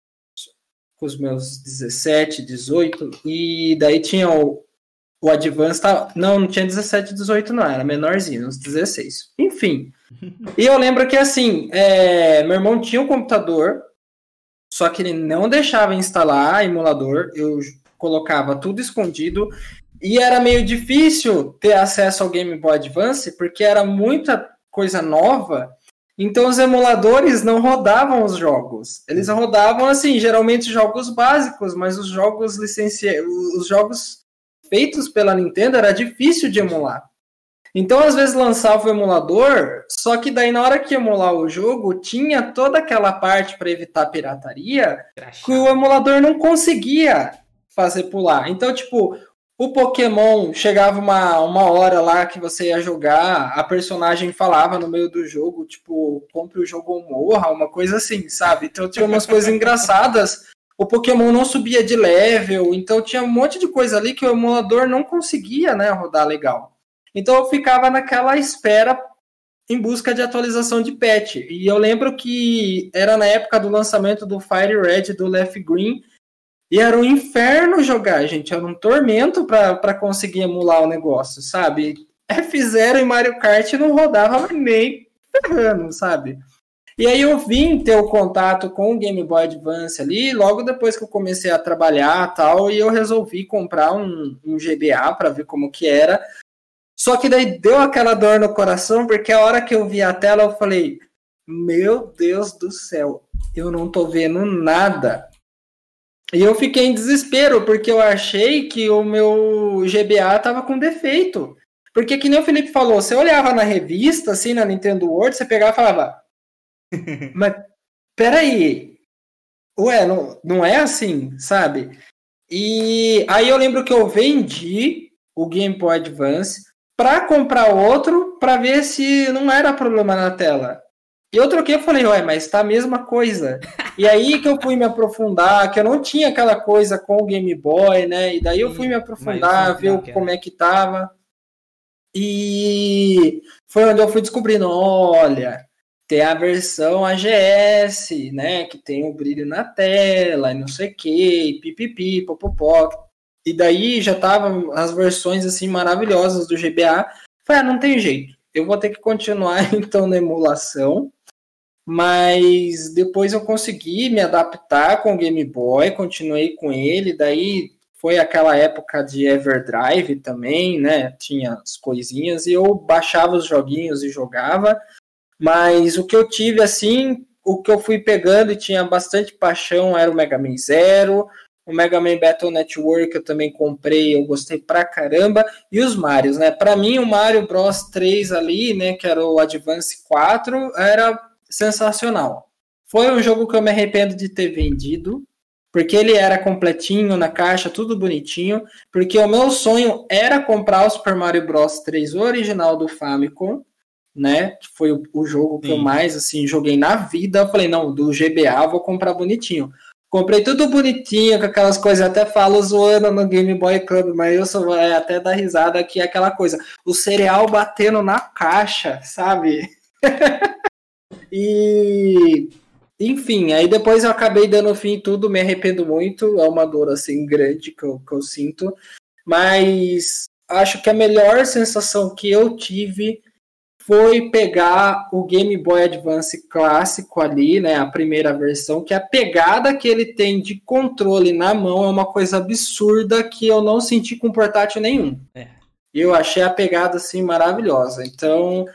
com os meus 17, 18, e daí tinha o, o Advance, tá, não, não tinha 17, 18 não, era menorzinho, uns 16. Enfim, e eu lembro que assim, é, meu irmão tinha um computador, só que ele não deixava instalar emulador, eu colocava tudo escondido, e era meio difícil ter acesso ao Game Boy Advance, porque era muita coisa nova, então os emuladores não rodavam os jogos. Eles rodavam assim, geralmente jogos básicos, mas os jogos licenciados, os jogos feitos pela Nintendo era difícil de emular. Então, às vezes lançava o emulador, só que daí na hora que emular o jogo, tinha toda aquela parte para evitar pirataria que o emulador não conseguia fazer pular. Então, tipo, o Pokémon chegava uma, uma hora lá que você ia jogar, a personagem falava no meio do jogo, tipo, compre o jogo ou morra, uma coisa assim, sabe? Então tinha umas coisas engraçadas. O Pokémon não subia de level, então tinha um monte de coisa ali que o emulador não conseguia, né, rodar legal. Então eu ficava naquela espera em busca de atualização de patch. E eu lembro que era na época do lançamento do Fire Red do Left Green, e era um inferno jogar, gente. Era um tormento para conseguir emular o negócio, sabe? F0 e Mario Kart não rodava nem ferrando, sabe? E aí eu vim ter o contato com o Game Boy Advance ali, logo depois que eu comecei a trabalhar tal, e eu resolvi comprar um, um GBA para ver como que era. Só que daí deu aquela dor no coração, porque a hora que eu vi a tela eu falei: Meu Deus do céu, eu não tô vendo nada. E eu fiquei em desespero, porque eu achei que o meu GBA tava com defeito. Porque que nem o Felipe falou, você olhava na revista, assim, na Nintendo World, você pegava e falava, mas peraí, ué, não, não é assim, sabe? E aí eu lembro que eu vendi o Game Boy Advance para comprar outro para ver se não era problema na tela. E eu troquei, eu falei, ué, mas tá a mesma coisa. E aí que eu fui me aprofundar, que eu não tinha aquela coisa com o Game Boy, né? E daí eu fui me aprofundar, ver como é que tava. E foi onde eu fui descobrindo, olha, tem a versão AGS, né? Que tem o brilho na tela, e não sei o que, pipipi, popopó. E daí já tava as versões assim maravilhosas do GBA. Falei, ah, não tem jeito. Eu vou ter que continuar então na emulação mas depois eu consegui me adaptar com o Game Boy, continuei com ele, daí foi aquela época de Everdrive também, né? Tinha as coisinhas e eu baixava os joguinhos e jogava. Mas o que eu tive assim, o que eu fui pegando e tinha bastante paixão era o Mega Man Zero, o Mega Man Battle Network eu também comprei, eu gostei pra caramba, e os Marios, né? Para mim o Mario Bros 3 ali, né, que era o Advance 4, era sensacional. Foi um jogo que eu me arrependo de ter vendido, porque ele era completinho na caixa, tudo bonitinho, porque o meu sonho era comprar o Super Mario Bros 3 original do Famicom, né? Que foi o, o jogo que Sim. eu mais assim joguei na vida. Eu falei, não, do GBA vou comprar bonitinho. Comprei tudo bonitinho, com aquelas coisas, até falo zoando no Game Boy Club, mas eu sou é, até da risada aqui, aquela coisa, o cereal batendo na caixa, sabe? E enfim, aí depois eu acabei dando fim em tudo, me arrependo muito, é uma dor assim grande que eu, que eu sinto, mas acho que a melhor sensação que eu tive foi pegar o Game Boy Advance clássico ali, né, a primeira versão, que a pegada que ele tem de controle na mão é uma coisa absurda que eu não senti com portátil nenhum. É. Eu achei a pegada assim maravilhosa. Então,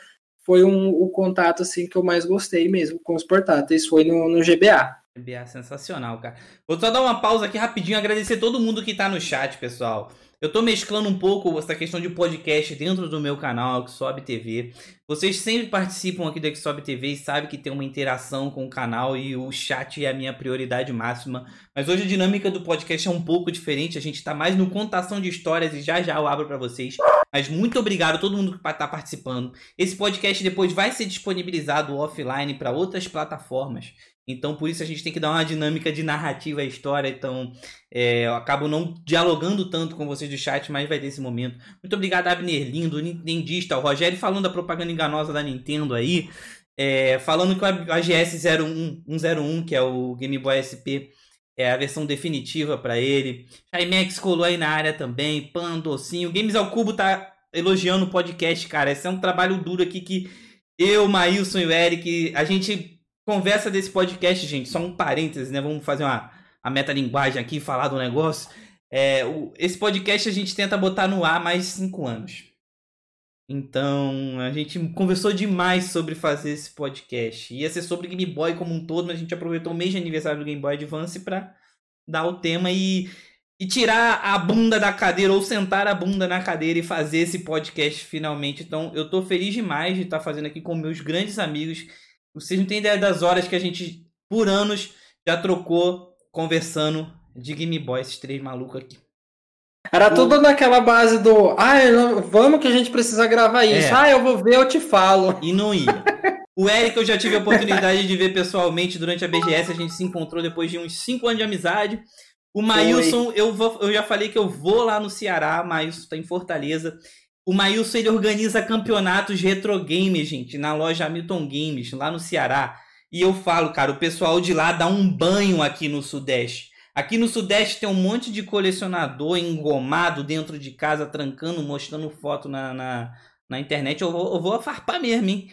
foi um, o contato assim que eu mais gostei mesmo com os portáteis, foi no, no GBA. GBA sensacional, cara. Vou só dar uma pausa aqui rapidinho, agradecer todo mundo que tá no chat, pessoal. Eu tô mesclando um pouco essa questão de podcast dentro do meu canal, Xsob TV. Vocês sempre participam aqui do Xsob TV e sabem que tem uma interação com o canal e o chat é a minha prioridade máxima. Mas hoje a dinâmica do podcast é um pouco diferente, a gente tá mais no contação de histórias e já já eu abro para vocês. Mas muito obrigado a todo mundo que está participando. Esse podcast depois vai ser disponibilizado offline para outras plataformas. Então, por isso a gente tem que dar uma dinâmica de narrativa à história. Então, é, eu acabo não dialogando tanto com vocês do chat, mas vai ter esse momento. Muito obrigado, Abner Lindo, Nintendista, o Rogério falando da propaganda enganosa da Nintendo aí. É, falando que o AGS 01, que é o Game Boy SP, é a versão definitiva para ele. Chimex colou aí na área também. Pan, Docinho. Games ao Cubo tá elogiando o podcast, cara. Esse é um trabalho duro aqui que eu, Maílson e o Eric, a gente conversa desse podcast, gente. Só um parênteses, né? Vamos fazer uma a metalinguagem aqui, falar do negócio. É, o, esse podcast a gente tenta botar no ar mais cinco anos. Então, a gente conversou demais sobre fazer esse podcast. Ia ser sobre Game Boy como um todo, mas a gente aproveitou o mês de aniversário do Game Boy Advance para dar o tema e, e tirar a bunda da cadeira ou sentar a bunda na cadeira e fazer esse podcast finalmente. Então, eu tô feliz demais de estar fazendo aqui com meus grandes amigos. Vocês não têm ideia das horas que a gente, por anos, já trocou conversando de Game Boy, esses três malucos aqui. Era tudo naquela base do, ah, vamos que a gente precisa gravar isso. É. Ah, eu vou ver, eu te falo. E não ia. O Eric eu já tive a oportunidade de ver pessoalmente durante a BGS, a gente se encontrou depois de uns 5 anos de amizade. O Maílson, eu, vou, eu já falei que eu vou lá no Ceará, o Maílson tá em Fortaleza. O Maílson ele organiza campeonatos retro games, gente, na loja Hamilton Games, lá no Ceará. E eu falo, cara, o pessoal de lá dá um banho aqui no Sudeste. Aqui no Sudeste tem um monte de colecionador engomado dentro de casa, trancando, mostrando foto na, na, na internet. Eu vou, eu vou farpar mesmo, hein?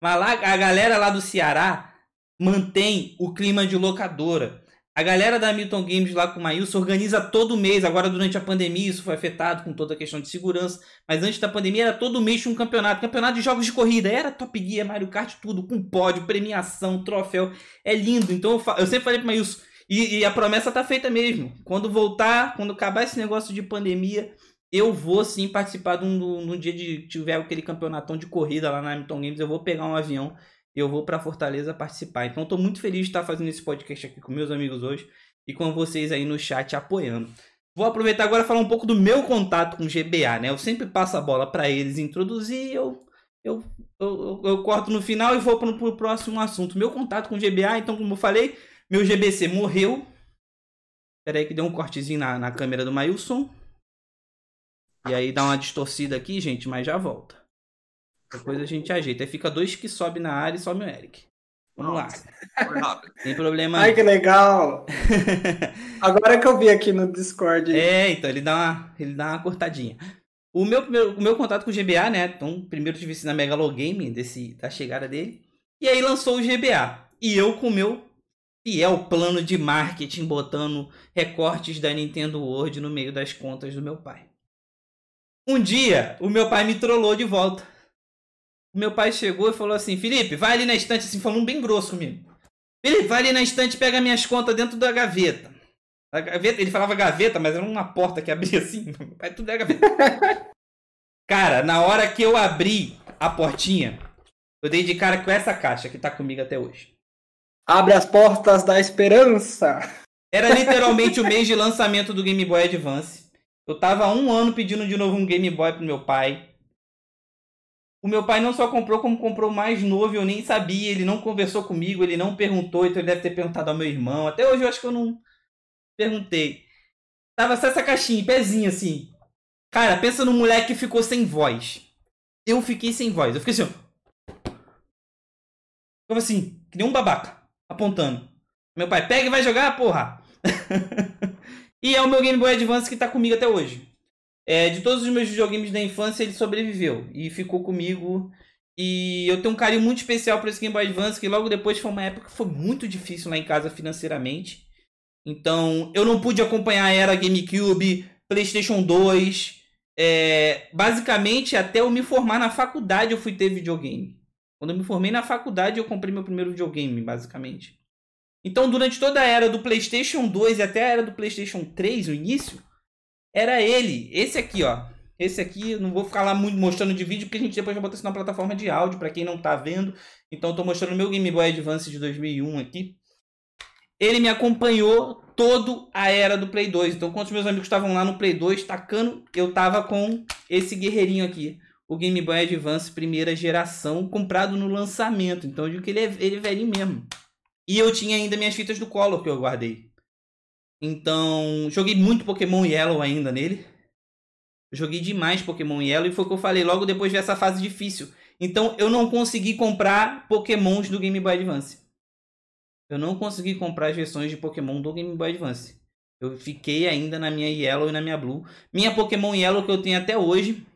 Mas lá, a galera lá do Ceará mantém o clima de locadora. A galera da Milton Games lá com o Maílson organiza todo mês. Agora, durante a pandemia, isso foi afetado com toda a questão de segurança. Mas antes da pandemia, era todo mês um campeonato. Campeonato de jogos de corrida. Era Top Gear, Mario Kart, tudo. Com pódio, premiação, troféu. É lindo. Então, eu, eu sempre falei pro Maílson e, e, a promessa tá feita mesmo. Quando voltar, quando acabar esse negócio de pandemia, eu vou sim participar de um, de um dia de tiver aquele campeonatão de corrida lá na Hamilton Games. Eu vou pegar um avião eu vou para Fortaleza participar. Então, estou muito feliz de estar fazendo esse podcast aqui com meus amigos hoje e com vocês aí no chat apoiando. Vou aproveitar agora falar um pouco do meu contato com o GBA, né? Eu sempre passo a bola para eles introduzir, eu, eu, eu, eu, corto no final e vou para o próximo assunto. Meu contato com o GBA, então, como eu falei, meu GBC morreu. Espera aí que deu um cortezinho na, na câmera do Mailson. E aí dá uma distorcida aqui, gente, mas já volta. Depois a gente ajeita. Aí fica dois que sobe na área e sobe o Eric. Vamos lá. Tem problema. Ai, que legal! Agora que eu vi aqui no Discord. É, então ele dá uma, ele dá uma cortadinha. O meu, meu, o meu contato com o GBA, né? Então, primeiro tive na Megalogame, desse, da chegada dele. E aí lançou o GBA. E eu com o meu fiel plano de marketing botando recortes da Nintendo World no meio das contas do meu pai. Um dia, o meu pai me trollou de volta. Meu pai chegou e falou assim: Felipe, vai ali na estante, assim, falando bem grosso comigo. Felipe, vai ali na estante e pega minhas contas dentro da gaveta. A gaveta. Ele falava gaveta, mas era uma porta que abria assim. Meu pai, tudo é gaveta. cara, na hora que eu abri a portinha, eu dei de cara com essa caixa que tá comigo até hoje. Abre as portas da esperança. Era literalmente o mês de lançamento do Game Boy Advance. Eu tava há um ano pedindo de novo um Game Boy pro meu pai. O meu pai não só comprou, como comprou mais novo, eu nem sabia, ele não conversou comigo, ele não perguntou, então ele deve ter perguntado ao meu irmão. Até hoje eu acho que eu não perguntei. Tava só essa caixinha, pezinho assim. Cara, pensa no moleque que ficou sem voz. Eu fiquei sem voz. Eu fiquei assim. Ficava assim, que nem um babaca apontando. Meu pai, pega e vai jogar, porra! e é o meu Game Boy Advance que tá comigo até hoje. É, de todos os meus videogames da infância, ele sobreviveu e ficou comigo. E eu tenho um carinho muito especial para esse Game Boy Advance, que logo depois foi uma época que foi muito difícil lá em casa financeiramente. Então, eu não pude acompanhar a era GameCube, PlayStation 2. É, basicamente, até eu me formar na faculdade, eu fui ter videogame. Quando eu me formei na faculdade, eu comprei meu primeiro videogame, basicamente. Então, durante toda a era do PlayStation 2 e até a era do PlayStation 3, o início, era ele, esse aqui, ó. Esse aqui, não vou ficar lá muito mostrando de vídeo, porque a gente depois vai botar isso na plataforma de áudio, para quem não tá vendo. Então, eu tô mostrando meu Game Boy Advance de 2001 aqui. Ele me acompanhou toda a era do Play 2. Então, quando os meus amigos estavam lá no Play 2 tacando, eu tava com esse guerreirinho aqui o Game Boy Advance primeira geração comprado no lançamento. Então eu digo que ele é, ele é velho mesmo. E eu tinha ainda minhas fitas do Collor que eu guardei. Então, joguei muito Pokémon Yellow ainda nele. Joguei demais Pokémon Yellow e foi o que eu falei logo depois dessa fase difícil. Então, eu não consegui comprar Pokémons do Game Boy Advance. Eu não consegui comprar as versões de Pokémon do Game Boy Advance. Eu fiquei ainda na minha Yellow e na minha Blue. Minha Pokémon Yellow que eu tenho até hoje.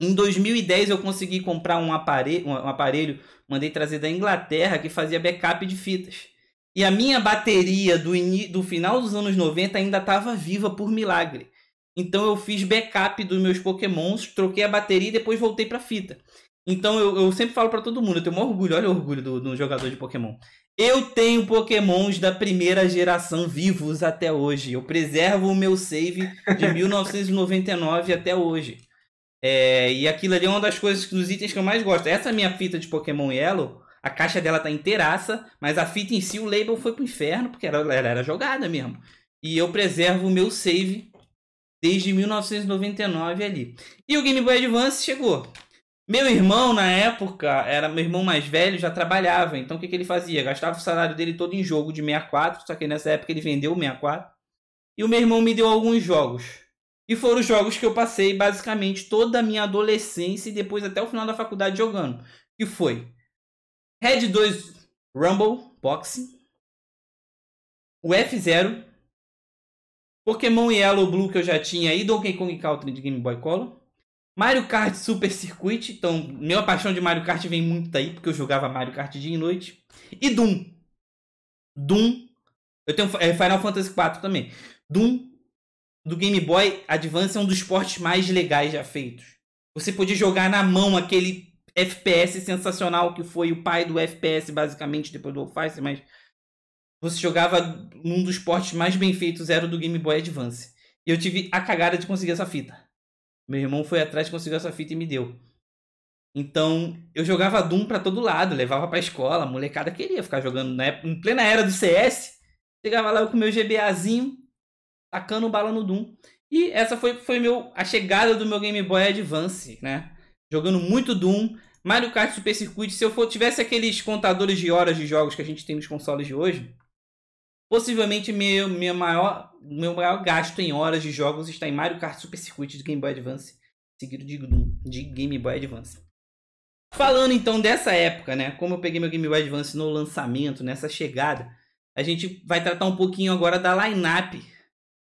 Em 2010 eu consegui comprar um aparelho, um aparelho, mandei trazer da Inglaterra que fazia backup de fitas. E a minha bateria do, do final dos anos 90 ainda estava viva por milagre. Então eu fiz backup dos meus Pokémons, troquei a bateria e depois voltei para fita. Então eu, eu sempre falo para todo mundo, eu tenho um orgulho, olha o orgulho do, do jogador de Pokémon. Eu tenho Pokémons da primeira geração vivos até hoje. Eu preservo o meu save de 1999 até hoje. É, e aquilo ali é uma das coisas dos itens que eu mais gosto. Essa minha fita de Pokémon Yellow, a caixa dela tá inteiraça, mas a fita em si, o label foi pro inferno, porque ela, ela era jogada mesmo. E eu preservo o meu save desde 1999 ali. E o Game Boy Advance chegou. Meu irmão, na época, era meu irmão mais velho, já trabalhava. Então o que, que ele fazia? Gastava o salário dele todo em jogo de 64, só que nessa época ele vendeu o 64. E o meu irmão me deu alguns jogos. E foram os jogos que eu passei basicamente toda a minha adolescência e depois até o final da faculdade jogando. Que foi Red 2 Rumble Boxing, o F0, Pokémon Yellow Blue que eu já tinha e Donkey Kong Country de Game Boy Color. Mario Kart Super Circuit, então minha paixão de Mario Kart vem muito daí, porque eu jogava Mario Kart dia e noite. E Doom. Doom. Eu tenho é, Final Fantasy IV também. Doom do Game Boy Advance é um dos esportes mais legais já feitos. Você podia jogar na mão aquele FPS sensacional que foi o pai do FPS, basicamente, depois do Wolfenstein, mas você jogava num dos esportes mais bem feitos, era o do Game Boy Advance. E eu tive a cagada de conseguir essa fita. Meu irmão foi atrás, conseguiu essa fita e me deu. Então, eu jogava Doom pra todo lado, levava pra escola, a molecada queria ficar jogando na época, em plena era do CS. Chegava lá com o meu GBAzinho, tacando bala no Doom. E essa foi, foi meu, a chegada do meu Game Boy Advance, né? Jogando muito Doom, Mario Kart Super Circuit. Se eu for, tivesse aqueles contadores de horas de jogos que a gente tem nos consoles de hoje, possivelmente meu, maior meu maior gasto em horas de jogos está em Mario Kart Super Circuit de Game Boy Advance, seguido de, de Game Boy Advance. Falando então dessa época, né? Como eu peguei meu Game Boy Advance no lançamento, nessa chegada, a gente vai tratar um pouquinho agora da line-up,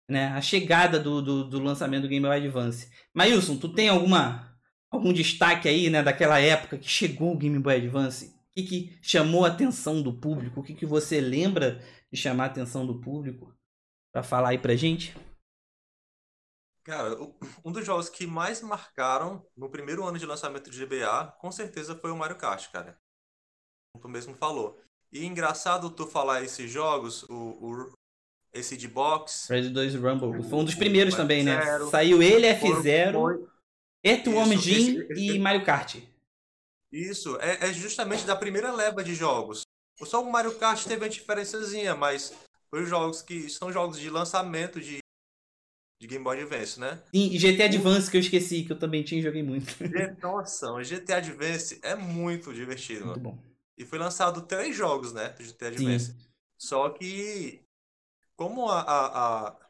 né? A chegada do, do, do, lançamento do Game Boy Advance. Mailson, tu tem alguma algum destaque aí, né, daquela época que chegou o Game Boy Advance? O que, que chamou a atenção do público? O que, que você lembra de chamar a atenção do público? para falar aí pra gente? Cara, um dos jogos que mais marcaram no primeiro ano de lançamento de GBA, com certeza foi o Mario Kart, cara. Como tu mesmo falou. E engraçado tu falar esses jogos, o, o esse de box. Red 2 Rumble. Foi um dos primeiros também, né? Saiu ele, F0, Earthworm Jim e Mario Kart. Isso, é, é, justamente da primeira leva de jogos. Só o Mario Kart teve uma diferençazinha, mas os jogos que são jogos de lançamento de, de Game Boy Advance, né? Sim, e GT Advance que eu esqueci, que eu também tinha e joguei muito. Nossa, o GT Advance é muito divertido. Muito bom. E foi lançado três jogos, né, do GT Advance. Sim. Só que como a, a, a,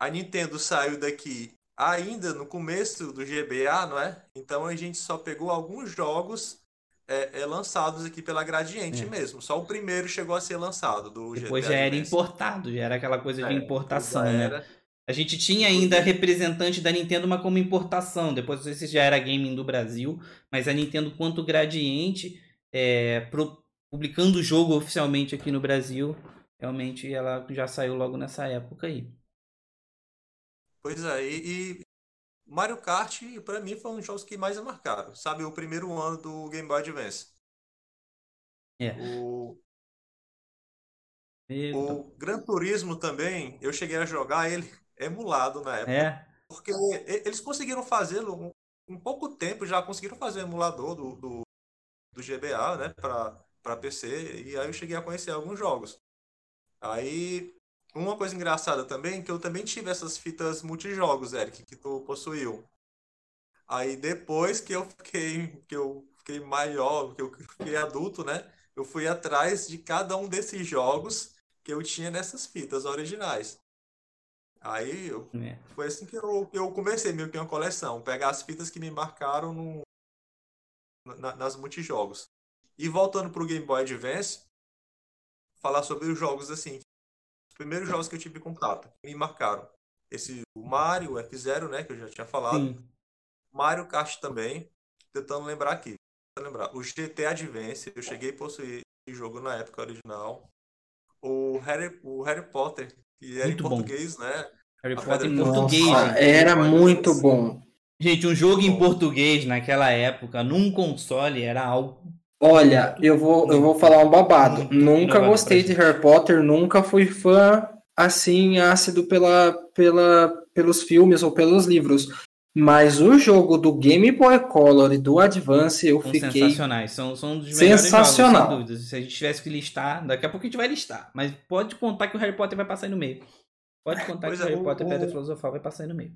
a Nintendo saiu daqui ainda no começo do GBA, não é? Então a gente só pegou alguns jogos é, é, lançados aqui pela Gradiente é. mesmo. Só o primeiro chegou a ser lançado. Do Depois já era importado, já era aquela coisa de é, importação, né? A gente tinha ainda representante da Nintendo, mas como importação. Depois não sei se já era gaming do Brasil, mas a Nintendo, quanto Gradiente, é, pro, publicando o jogo oficialmente aqui no Brasil, realmente ela já saiu logo nessa época aí. Pois é, e, Mario Kart, para mim, foi um dos jogos que mais marcaram. Sabe, o primeiro ano do Game Boy Advance. É. O... o Gran Turismo também, eu cheguei a jogar ele emulado na época. É. Porque eles conseguiram fazê-lo em pouco tempo, já conseguiram fazer o emulador do, do, do GBA, né, para PC, e aí eu cheguei a conhecer alguns jogos. Aí uma coisa engraçada também, que eu também tive essas fitas multijogos, Eric, que tu possuiu. Aí depois que eu fiquei, que eu fiquei maior, que eu fiquei adulto, né? eu fui atrás de cada um desses jogos que eu tinha nessas fitas originais. Aí eu, É. foi assim que eu, eu comecei meio que uma coleção, pegar as fitas que me marcaram no, na- nas multijogos. E voltando pro Game Boy Advance, falar sobre os jogos assim. Os primeiros jogos que eu tive contato, que me marcaram. Esse, o Mario, o F-Zero, né, que eu já tinha falado. Sim. Mario Kart também, tentando lembrar aqui. Tentando lembrar. O GT Advance, eu cheguei a possuir esse jogo na época original. O Harry, o Harry Potter, que era Muito em bom. português, né? Harry Potter em português, Nossa, era muito bom. Gente, um jogo em português naquela época, num console, era algo. Olha, eu vou, eu vou falar um babado. Nunca gostei de. Harry Potter, nunca fui fã assim ácido pela, pela, pelos filmes ou pelos livros. Mas o jogo do Game Boy Color e do Advance eu São fiquei sensacionais. São, são um dos melhores Sensacional. jogos, sem dúvida. Se a gente tivesse que listar, daqui a pouco a gente vai listar. Mas pode contar que o Harry Potter vai passar aí no meio. Pode contar Pois que o é, Harry o- Potter o- Pedra Filosofal vai passar aí no meio.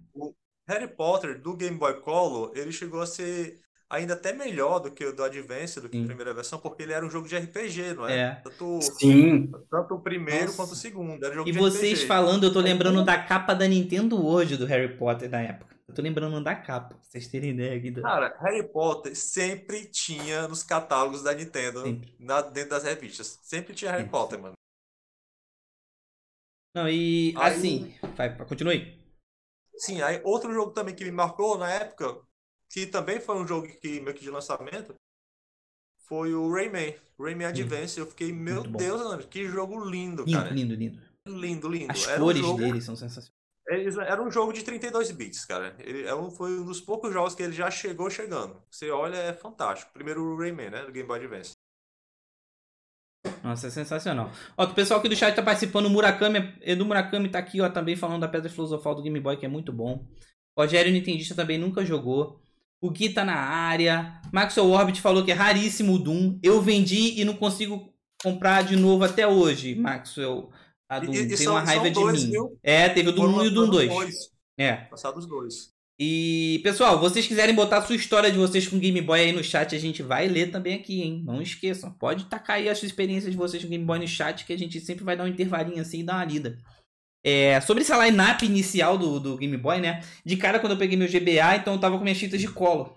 Harry Potter do Game Boy Color, ele chegou a ser ainda até melhor do que o do Advance, do que Sim. a primeira versão, porque ele era um jogo de RPG, não é? É. Tanto, Sim. tanto o primeiro Nossa. quanto o segundo. Era um jogo E de vocês RPG. falando, eu tô lembrando da capa da Nintendo hoje do Harry Potter da época. Eu tô lembrando da capa, pra vocês terem ideia aqui. Do... Cara, Harry Potter sempre tinha nos catálogos da Nintendo, na- dentro das revistas. Sempre tinha Harry. Potter, mano. Não, e Aí- assim, vai, continue. Sim, aí outro jogo também que me marcou na época, que também foi um jogo que meio que de lançamento, foi o Rayman. Rayman Advance. Eu fiquei, meu Muito. Deus, mano, que jogo lindo, Lindo, cara. lindo, lindo. Lindo, lindo. As Era um cores jogo- dele são sensacionais. Eles- Era um jogo de 32 bits, cara. Ele é um- foi um dos poucos jogos que ele já chegou chegando. Você olha, é fantástico. Primeiro o Rayman, né? Do Game Boy Advance. Nossa, é sensacional. Ó, o pessoal aqui do chat tá participando, o Murakami, Edu Murakami tá aqui, ó, também falando da Pedra Filosofal do Game Boy, que é muito bom. Rogério Nintendista também nunca jogou. O Gui tá na área. Maxwell Orbit falou que é raríssimo o Doom. Eu vendi e não consigo comprar de novo até hoje, Maxwell. A Doom. e- e Tem são- uma raiva de dois, mim. viu? É, teve o Doom 1 e o Doom 2. É. Passados dois. E, pessoal, vocês quiserem botar a sua história de vocês com Game Boy aí no chat, a gente vai ler também aqui, hein? Não esqueçam. Pode tacar aí a sua experiência de vocês com Game Boy no chat, que a gente sempre vai dar um intervalinho assim e dar uma lida. É, sobre essa line-up inicial do, do Game Boy, né? De cara, quando eu peguei meu GBA, então eu tava com minhas fitas de colo.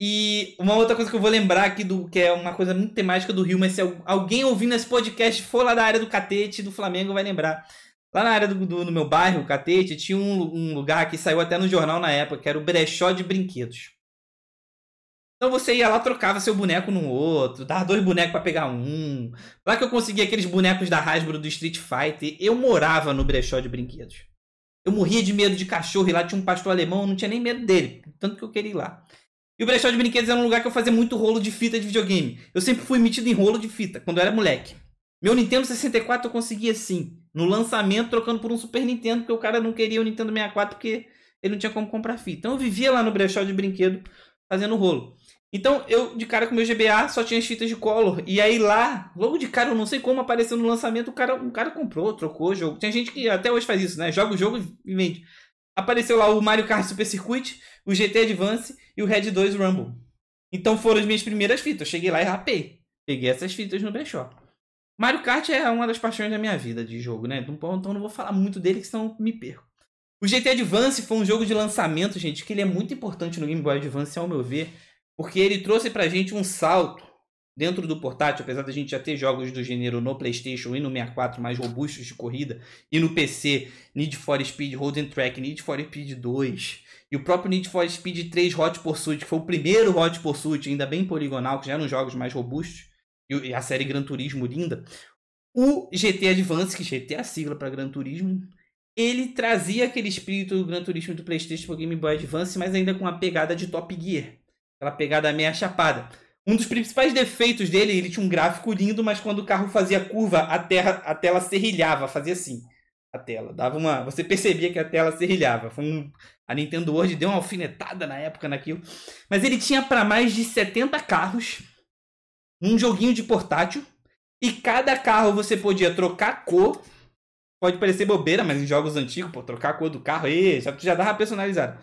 E uma outra coisa que eu vou lembrar aqui, do que é uma coisa muito temática do Rio, mas se al- alguém ouvindo esse podcast for lá da área do Catete, do Flamengo, vai lembrar. Lá na área do, do, do meu bairro, Catete, tinha um, um lugar que saiu até no jornal na época, que era o brechó de brinquedos. Então você ia lá, trocava seu boneco no outro, dava dois bonecos pra pegar um. Lá que eu conseguia aqueles bonecos da Hasbro do Street Fighter, eu morava no brechó de brinquedos. Eu morria de medo de cachorro e lá tinha um pastor alemão, eu não tinha nem medo dele, tanto que eu queria ir lá. E o brechó de brinquedos era um lugar que eu fazia muito rolo de fita de videogame. Eu sempre fui metido em rolo de fita, quando eu era moleque. Meu Nintendo 64 eu conseguia sim, no lançamento trocando por um Super Nintendo, porque o cara não queria o Nintendo 64 porque ele não tinha como comprar fita. Então eu vivia lá no brechó de brinquedo fazendo rolo. Então eu, de cara com meu GBA, só tinha as fitas de color. E aí lá, logo de cara, eu não sei como apareceu no lançamento, o cara, o cara comprou, trocou o jogo. Tem gente que até hoje faz isso, né? Joga o jogo e vende. Apareceu lá o Mario Kart Super Circuit, o GT Advance e o Red 2 Rumble. Então foram as minhas primeiras fitas. Eu cheguei lá e rapei. Peguei essas fitas no brechó. Mario Kart é uma das paixões da minha vida de jogo, né? Então então não vou falar muito dele, que senão me perco. O GT Advance foi um jogo de lançamento, gente, que ele é muito importante no Game Boy Advance, ao meu ver, porque ele trouxe pra gente um salto dentro do portátil, apesar da gente já ter jogos do gênero no PlayStation e no 64 mais robustos de corrida, e no PC, Need for Speed Road and Track, Need for Speed 2, e o próprio Need for Speed 3 Hot Pursuit, que foi o primeiro Hot Pursuit, ainda bem poligonal, que já eram jogos mais robustos, e a série Gran Turismo linda. O GT Advance, que GT é a sigla para Gran Turismo, ele trazia aquele espírito do Gran Turismo do PlayStation para o Game Boy Advance, mas ainda com uma pegada de Top Gear, aquela pegada meia chapada. Um dos principais defeitos dele, ele tinha um gráfico lindo, mas quando o carro fazia curva, a, terra, a tela serrilhava, fazia assim. A tela, dava uma, você percebia que a tela serrilhava. Foi um, a Nintendo World deu uma alfinetada na época naquilo. Mas ele tinha para mais de 70 carros, um joguinho de portátil, e cada carro você podia trocar cor. Pode parecer bobeira, mas em jogos antigos, pô, trocar a cor do carro, e já, já dava personalizado.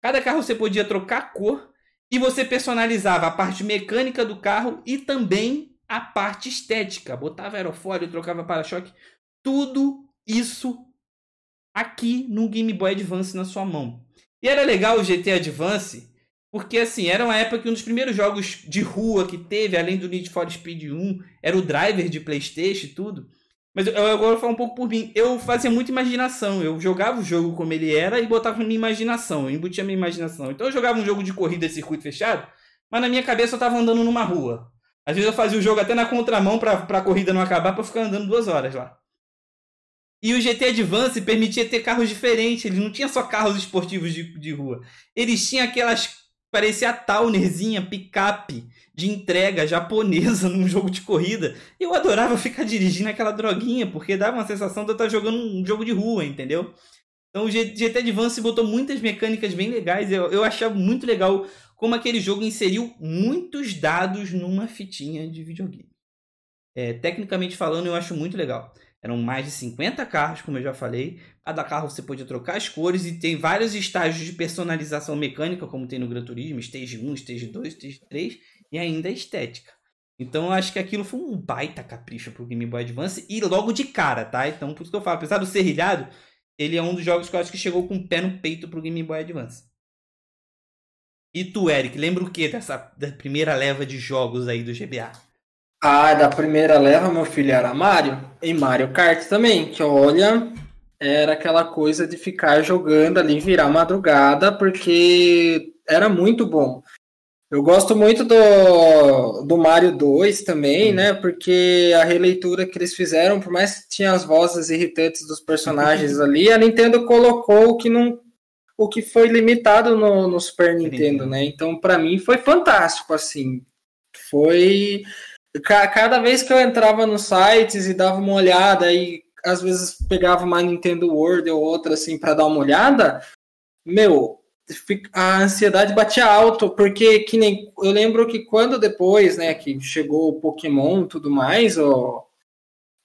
Cada carro você podia trocar cor e você personalizava a parte mecânica do carro e também a parte estética. Botava aerofólio, trocava para-choque. Tudo isso aqui no Game Boy Advance na sua mão. E era legal o GT Advance, porque assim, era uma época que um dos primeiros jogos de rua que teve, além do Need for Speed 1, era o driver de Playstation e tudo. Mas eu, agora vou falar um pouco por mim. Eu fazia muita imaginação. Eu jogava o jogo como ele era e botava minha imaginação. Eu embutia minha imaginação. Então eu jogava um jogo de corrida de circuito fechado, mas na minha cabeça eu tava andando numa rua. Às vezes eu fazia o jogo até na contramão pra, pra corrida não acabar, pra ficar andando duas horas lá. E o GT Advance permitia ter carros diferentes. Ele não tinha só carros esportivos de, de rua. Eles tinham aquelas. Parecia a Townerzinha, picape de entrega japonesa num jogo de corrida. Eu adorava ficar dirigindo aquela droguinha, porque dava uma sensação de eu estar jogando um jogo de rua, entendeu? Então o GT Advance botou muitas mecânicas bem legais. Eu, eu achava muito legal como aquele jogo inseriu muitos dados numa fitinha de videogame. É, tecnicamente falando, eu acho muito legal. Eram mais de 50 carros, como eu já falei. Cada carro você podia trocar as cores e tem vários estágios de personalização mecânica, como tem no Gran Turismo, Stage 1, Stage 2, Stage 3, e ainda a estética. Então eu acho que aquilo foi um baita capricho pro Game Boy Advance e logo de cara, tá? Então por isso que eu falo, apesar do ser rilhado, ele é um dos jogos que eu acho que chegou com o pé no peito pro Game Boy Advance. E tu, Eric, lembra o que dessa da primeira leva de jogos aí do GBA? Ah, da primeira leva, meu filho, era Mario. E Mario Kart também, que olha, era aquela coisa de ficar jogando ali, virar madrugada, porque era muito bom. Eu gosto muito do, do Mario 2 também, né? Porque a releitura que eles fizeram, por mais que tinha as vozes irritantes dos personagens ali, a Nintendo colocou o que não o que foi limitado no, no Super Nintendo, né? Então, para mim foi fantástico assim. Foi cada vez que eu entrava nos sites e dava uma olhada e às vezes pegava uma Nintendo World ou outra assim para dar uma olhada, meu, a ansiedade batia alto, porque que nem eu lembro que quando depois, né, que chegou o Pokémon e tudo mais, o,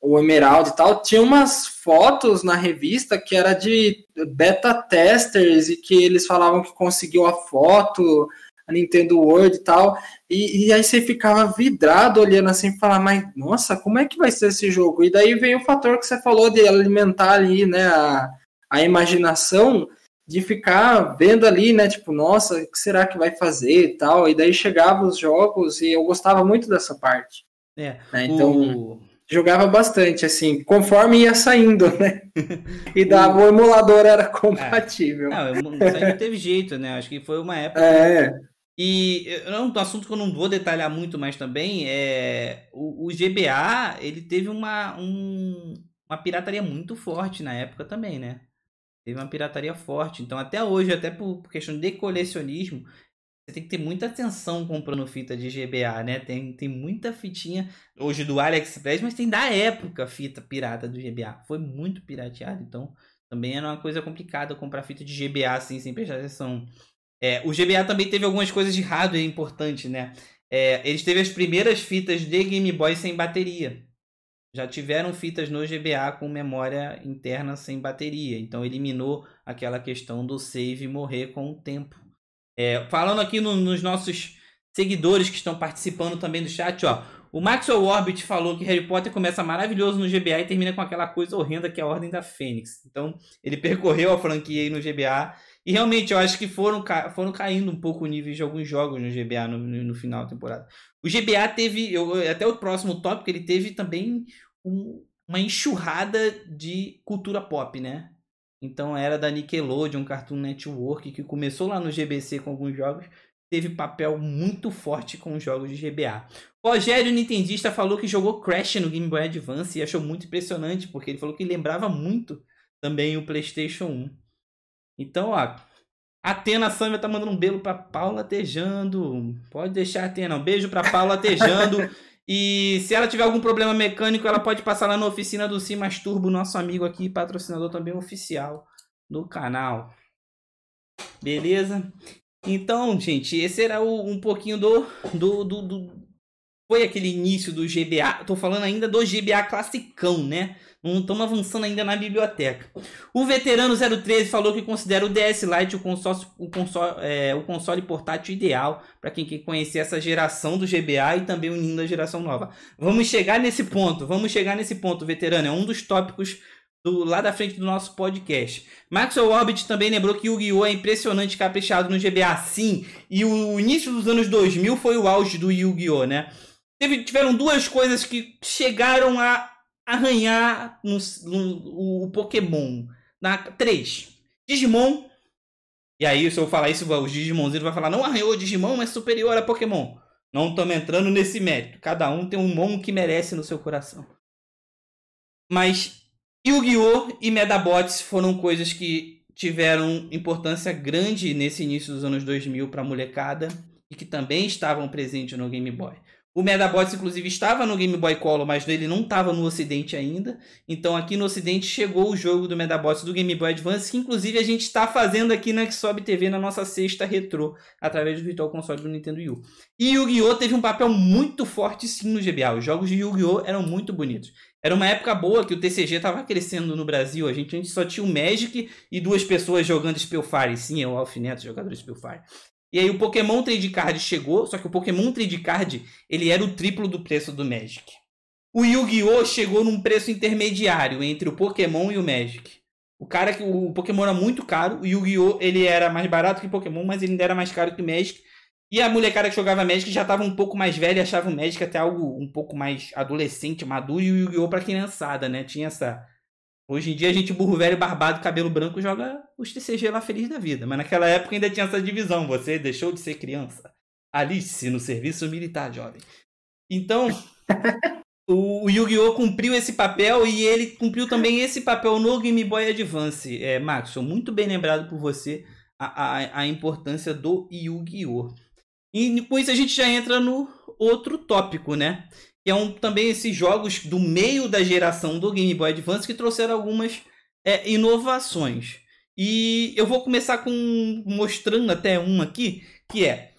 o Emerald e tal, tinha umas fotos na revista que era de beta testers e que eles falavam que conseguiu a foto, a Nintendo World e tal, e, e aí você ficava vidrado olhando assim e falar, mas nossa, como é que vai ser esse jogo? E daí veio o fator que você falou de alimentar ali, né, a, a imaginação, de ficar vendo ali, né, tipo, nossa, o que será que vai fazer e tal, e daí chegavam os jogos e eu gostava muito dessa parte. É, né? então o... jogava bastante, assim, conforme ia saindo, né, e dava, o... o emulador era compatível. É. Não, isso aí não teve jeito, né, acho que foi uma época... É... E é um assunto que eu não vou detalhar muito mais também é o, o GBA, ele teve uma, um, uma pirataria muito forte na época também, né? Teve uma pirataria forte. Então, até hoje, até por, questão de colecionismo, você tem que ter muita atenção comprando fita de GBA, né? Tem, tem muita fitinha hoje do AliExpress, mas tem da época fita pirata do GBA. Foi muito pirateado, então também era uma coisa complicada comprar fita de GBA assim, sem prestar atenção. É, o GBA também teve algumas coisas de hardware importantes, né? É, eles teve as primeiras fitas de Game Boy sem bateria já tiveram fitas no GBA com memória interna sem bateria. Então eliminou aquela questão do save morrer com o tempo. É, falando aqui no, nos nossos seguidores que estão participando também do chat, ó. O Maxwell Orbit falou que Harry Potter começa maravilhoso no GBA e termina com aquela coisa horrenda que é a Ordem da Fênix. Então, ele percorreu a franquia aí no GBA. E realmente, eu acho que foram, foram caindo um pouco o nível de alguns jogos no GBA no, no, no final da temporada. O GBA teve, eu, até o próximo tópico, ele teve também um, uma enxurrada de cultura pop, né? Então era da Nickelodeon, Cartoon Network, que começou lá no GBC com alguns jogos, teve papel muito forte com os jogos de GBA. O Rogério Nintendista falou que jogou Crash no Game Boy Advance e achou muito impressionante, porque ele falou que lembrava muito também o PlayStation 1. Então, ó, Atena Sâmia tá mandando um beijo pra Paula Tejando. Pode deixar, Atena. Um beijo pra Paula Tejando. e se ela tiver algum problema mecânico, ela pode passar lá na oficina do Simas Turbo, nosso amigo aqui, patrocinador também oficial do canal. Beleza? Então, gente, esse era o, um pouquinho do, do, do, do foi aquele início do GBA. Tô falando ainda do GBA classicão, né? Não estamos avançando ainda na biblioteca. O veterano 013 falou que considera o DS Lite o console, o console, é, o console portátil ideal para quem quer conhecer essa geração do GBA e também unindo a geração nova. Vamos chegar nesse ponto, vamos chegar nesse ponto, veterano. É um dos tópicos do, lá da frente do nosso podcast. Maxwell Orbit também lembrou que Yu-Gi-Oh! é impressionante caprichado no GBA. Sim, e o início dos anos 2000 foi o auge do Yu-Gi-Oh! né? Teve, tiveram duas coisas que chegaram a arranhar no, no, o Pokémon. Na 3. Digimon. E aí, se eu falar isso, os Digimonzinhos vai falar: não arranhou o Digimon, mas superior a Pokémon. Não estamos entrando nesse mérito. Cada um tem um Mon que merece no seu coração. Mas Yu-Gi-Oh! e Medabots foram coisas que tiveram importância grande nesse início dos anos 2000 para a molecada e que também estavam presentes no Game Boy. O Medabots, inclusive, estava no Game Boy Color, mas ele não estava no Ocidente ainda. Então, aqui no Ocidente chegou o jogo do Medabots do Game Boy Advance, que inclusive a gente está fazendo aqui na Xsob TV na nossa sexta retrô, através do Virtual Console do Nintendo Wii U. E Yu-Gi-Oh! teve um papel muito forte sim no GBA. Os jogos de Yu-Gi-Oh! eram muito bonitos. Era uma época boa que o TCG estava crescendo no Brasil. A gente, a gente só tinha o Magic e duas pessoas jogando Spellfire. Sim, é o Alfineto, jogador de Spellfire. E aí o Pokémon Trade Card chegou, só que o Pokémon Trade Card ele era o triplo do preço do Magic. O Yu-Gi-Oh chegou num preço intermediário entre o Pokémon e o Magic. O cara que o Pokémon era muito caro, o Yu-Gi-Oh ele era mais barato que o Pokémon, mas ele ainda era mais caro que o Magic. E a molecada que jogava Magic já estava um pouco mais velha e achava o Magic até algo um pouco mais adolescente, maduro, e o Yu-Gi-Oh para criançada, né? Tinha essa Hoje em dia a gente, burro velho, barbado, cabelo branco, joga os TCG lá feliz da vida. Mas naquela época ainda tinha essa divisão. Você deixou de ser criança. Alice no serviço militar, jovem. Então, o Yu-Gi-Oh! cumpriu esse papel e ele cumpriu também esse papel no Game Boy Advance. É, Max, muito bem lembrado por você a, a, a importância do Yu-Gi-Oh! E com isso a gente já entra no outro tópico, né? Que é um, também esses jogos do meio da geração do Game Boy Advance que trouxeram algumas é, inovações. E eu vou começar com mostrando até um aqui, que é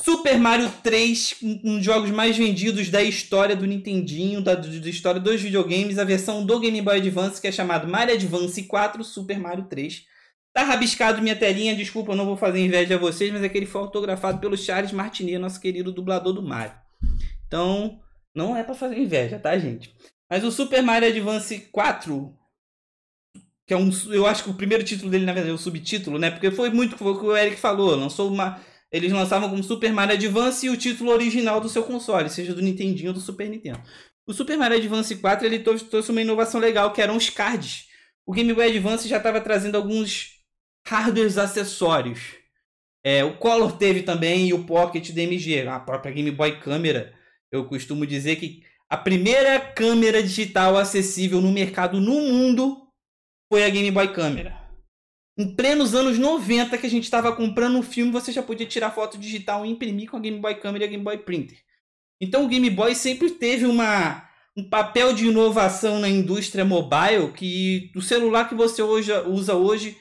Super Mario 3, um dos jogos mais vendidos da história do Nintendinho, da, da história dos videogames, a versão do Game Boy Advance, que é chamado Mario Advance 4 Super Mario 3. Tá rabiscado minha telinha, desculpa, eu não vou fazer inveja a vocês, mas é que ele foi autografado pelo Charles Martinet, nosso querido dublador do Mario. Então, não é para fazer inveja, tá, gente? Mas o Super Mario Advance 4, que é um. Eu acho que o primeiro título dele, na verdade, é o subtítulo, né? Porque foi muito foi o que o Eric falou. Lançou uma. Eles lançavam como Super Mario Advance e o título original do seu console, seja do Nintendinho ou do Super Nintendo. O Super Mario Advance 4 ele trouxe uma inovação legal, que eram os cards. O Game Boy Advance já estava trazendo alguns hardwares acessórios. É, o Color teve também e o Pocket DMG, a própria Game Boy Câmera eu costumo dizer que a primeira câmera digital acessível no mercado no mundo foi a Game Boy Câmera. Em plenos anos 90 que a gente estava comprando um filme, você já podia tirar foto digital e imprimir com a Game Boy Câmera e a Game Boy Printer. Então o Game Boy sempre teve uma, um papel de inovação na indústria mobile que o celular que você hoje, usa hoje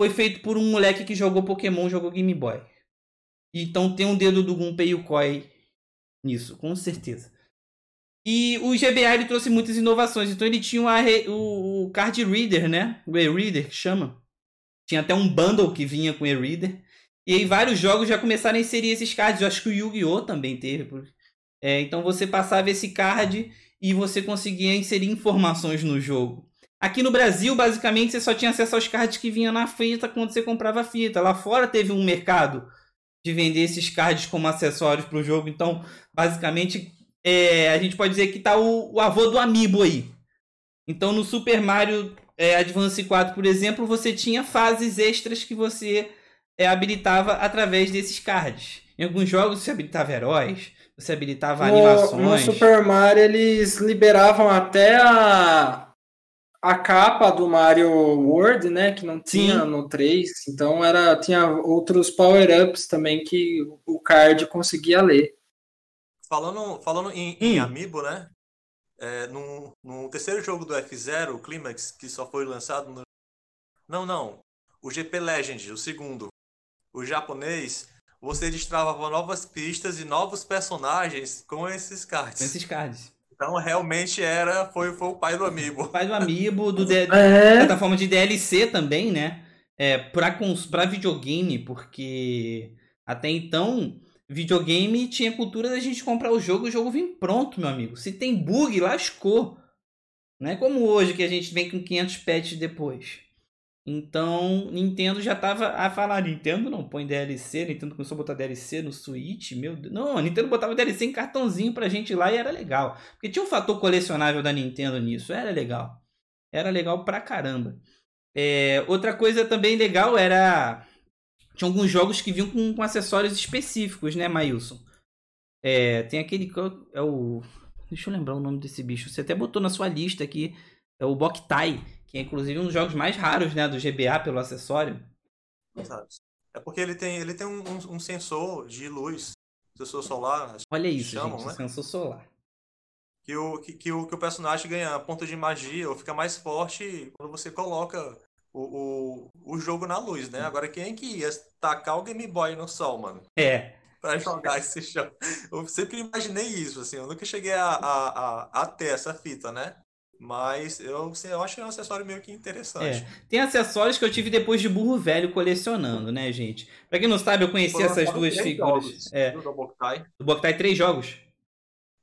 foi feito por um moleque que jogou Pokémon, jogou Game Boy. Então tem um dedo do Gunpei Yokoi nisso, com certeza. E o GBA ele trouxe muitas inovações. Então ele tinha o, o card reader, né? O e-reader que chama. Tinha até um bundle que vinha com e-reader. E aí vários jogos já começaram a inserir esses cards. Eu acho que o Yu-Gi-Oh! também teve. É, então você passava esse card e você conseguia inserir informações no jogo. Aqui no Brasil, basicamente, você só tinha acesso aos cards que vinham na fita quando você comprava a fita. Lá fora teve um mercado de vender esses cards como acessórios para o jogo. Então, basicamente, é, a gente pode dizer que tá o, o, avô do Amiibo aí. Então, no Super Mario é, Advance 4, por exemplo, você tinha fases extras que você é, habilitava através desses cards. Em alguns jogos você habilitava heróis, você habilitava no, animações. No Super Mario eles liberavam até a a capa do Mario World, né, que não tinha Sim. no 3, então era tinha outros power-ups também que o card conseguia ler. Falando, falando em, em. Amiibo, né, é, no, no terceiro jogo do F0, o Climax, que só foi lançado no... Não, não, o GP Legend, o segundo. O japonês, você destravava novas pistas e novos personagens com esses cards. Com esses cards. Então realmente era, foi, foi o pai do Amiibo. O pai do Amiibo, do de, É. plataforma de DLC também, né? É, pra, cons- pra videogame, porque até então, videogame tinha cultura da gente comprar o jogo e o jogo vir pronto, meu amigo. Se tem bug, lascou. Não é como hoje que a gente vem com 500 patches depois. Então, Nintendo já tava a falar, Nintendo não põe DLC, Nintendo começou a botar DLC no Switch, meu Deus. Não, Nintendo botava DLC em cartãozinho pra gente lá e era legal. Porque tinha um fator colecionável da Nintendo nisso, era legal. Era legal pra caramba. É, outra coisa também legal era. Tinha alguns jogos que vinham com, com acessórios específicos, né, Mailson? É, tem aquele. É o. Deixa eu lembrar o nome desse bicho. Você até botou na sua lista aqui. É o Boktai, que é inclusive um dos jogos mais raros, né, do GBA pelo acessório. É porque ele tem, ele tem um, um- um sensor de luz, sensor solar, Olha isso, Chamam, gente, né? sensor solar. que o, que, que o, que o personagem ganha ponto de magia ou fica mais forte quando você coloca o, o, o jogo na luz, né? Agora, quem é que ia tacar o Game Boy no sol, mano? É, Pra jogar esse jogo. Eu sempre imaginei isso, assim. Eu nunca cheguei a, a, a, a ter essa fita, né? Mas eu, eu acho que é um acessório meio que interessante. É. Tem acessórios que eu tive depois de burro velho colecionando, né, gente? Pra quem não sabe, eu conheci Foram essas duas figuras. jogos É, do Boktai. do Boktai três jogos.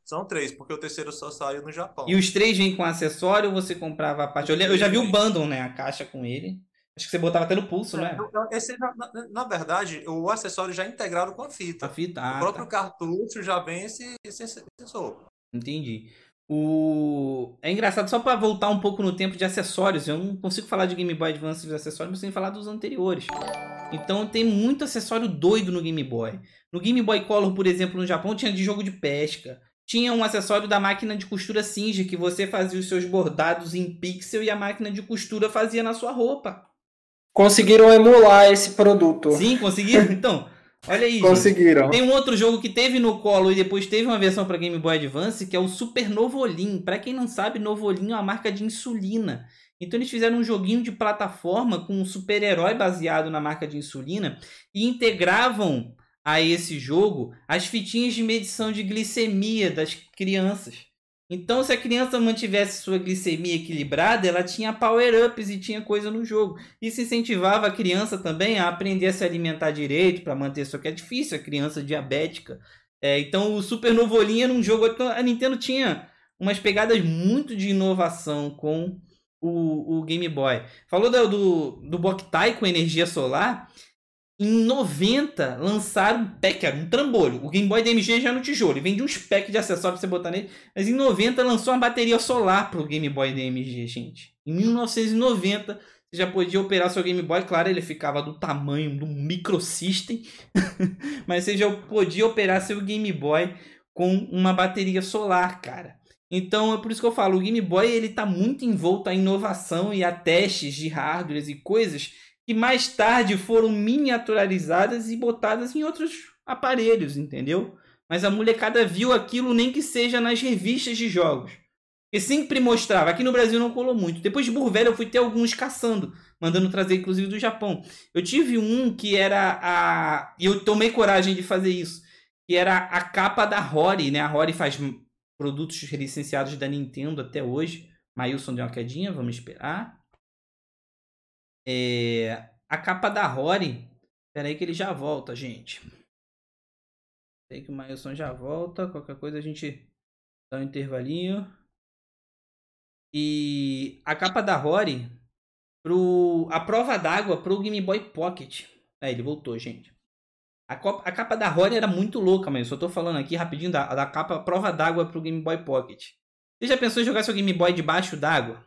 São três, porque o terceiro só saiu no Japão. E os três vêm com acessório ou você comprava a parte? Eu, eu já vi o bundle, né? A caixa com ele. Acho que você botava até no pulso, né? Esse, na, na- verdade, o acessório já é integrado com a fita. A fita. o Ah, próprio tá. cartucho já vem esse, esse sensor. Entendi. O... É engraçado, só pra voltar um pouco no tempo de acessórios, eu não consigo falar de Game Boy Advance dos acessórios sem falar dos anteriores. Então tem muito acessório doido no Game Boy. No Game Boy Color, por exemplo, no Japão, tinha de jogo de pesca. Tinha um acessório da máquina de costura Singer, que você fazia os seus bordados em pixel e a máquina de costura fazia na sua roupa. Conseguiram emular esse produto. Sim, conseguiram? Então, olha aí. gente. Conseguiram. Tem um outro jogo que teve no colo e depois teve uma versão para Game Boy Advance, que é o Super Novolin. Para quem não sabe, Novolin é uma marca de insulina. Então eles fizeram um joguinho de plataforma com um super-herói baseado na marca de insulina e integravam a esse jogo as fitinhas de medição de glicemia das crianças. Então, se a criança mantivesse sua glicemia equilibrada, ela tinha power-ups e tinha coisa no jogo. Isso incentivava a criança também a aprender a se alimentar direito para manter só que é difícil, a criança diabética. É, então, o Super Novolin era um jogo. A Nintendo tinha umas pegadas muito de inovação com o, o Game Boy. Falou do, do, do Boktai com energia solar. Em 90, lançaram um pack, um trambolho. O Game Boy DMG já é no tijolo. Ele vende uns packs de acessórios pra você botar nele. Mas em 90 lançou uma bateria solar pro Game Boy DMG, gente. Em 1990, você já podia operar seu Game Boy. Claro, ele ficava do tamanho do microsystem. mas você já podia operar seu Game Boy com uma bateria solar, cara. Então é por isso que eu falo, o Game Boy ele tá muito envolto à inovação e a testes de hardwares e coisas que mais tarde foram miniaturalizadas e botadas em outros aparelhos, entendeu? Mas a molecada viu aquilo nem que seja nas revistas de jogos. E sempre mostrava. Aqui no Brasil não colou muito. Depois de Burro Velho eu fui ter alguns caçando, mandando trazer inclusive do Japão. Eu tive um que era a e eu tomei coragem de fazer isso, que era a capa da Rory, né? A Rory faz produtos licenciados da Nintendo até hoje. Mailson deu uma quedinha, vamos esperar. É, a capa da Rory. Espera aí que ele já volta, gente. Aí que o Mailson já volta. Qualquer coisa a gente dá um intervalinho. E a capa da Rory pro a prova d'água pro Game Boy Pocket. É, ele voltou, gente. A, copa, a capa da Rory era muito louca, mas eu só tô falando aqui rapidinho da, da capa prova d'água pro Game Boy Pocket. Você já pensou em jogar seu Game Boy debaixo d'água?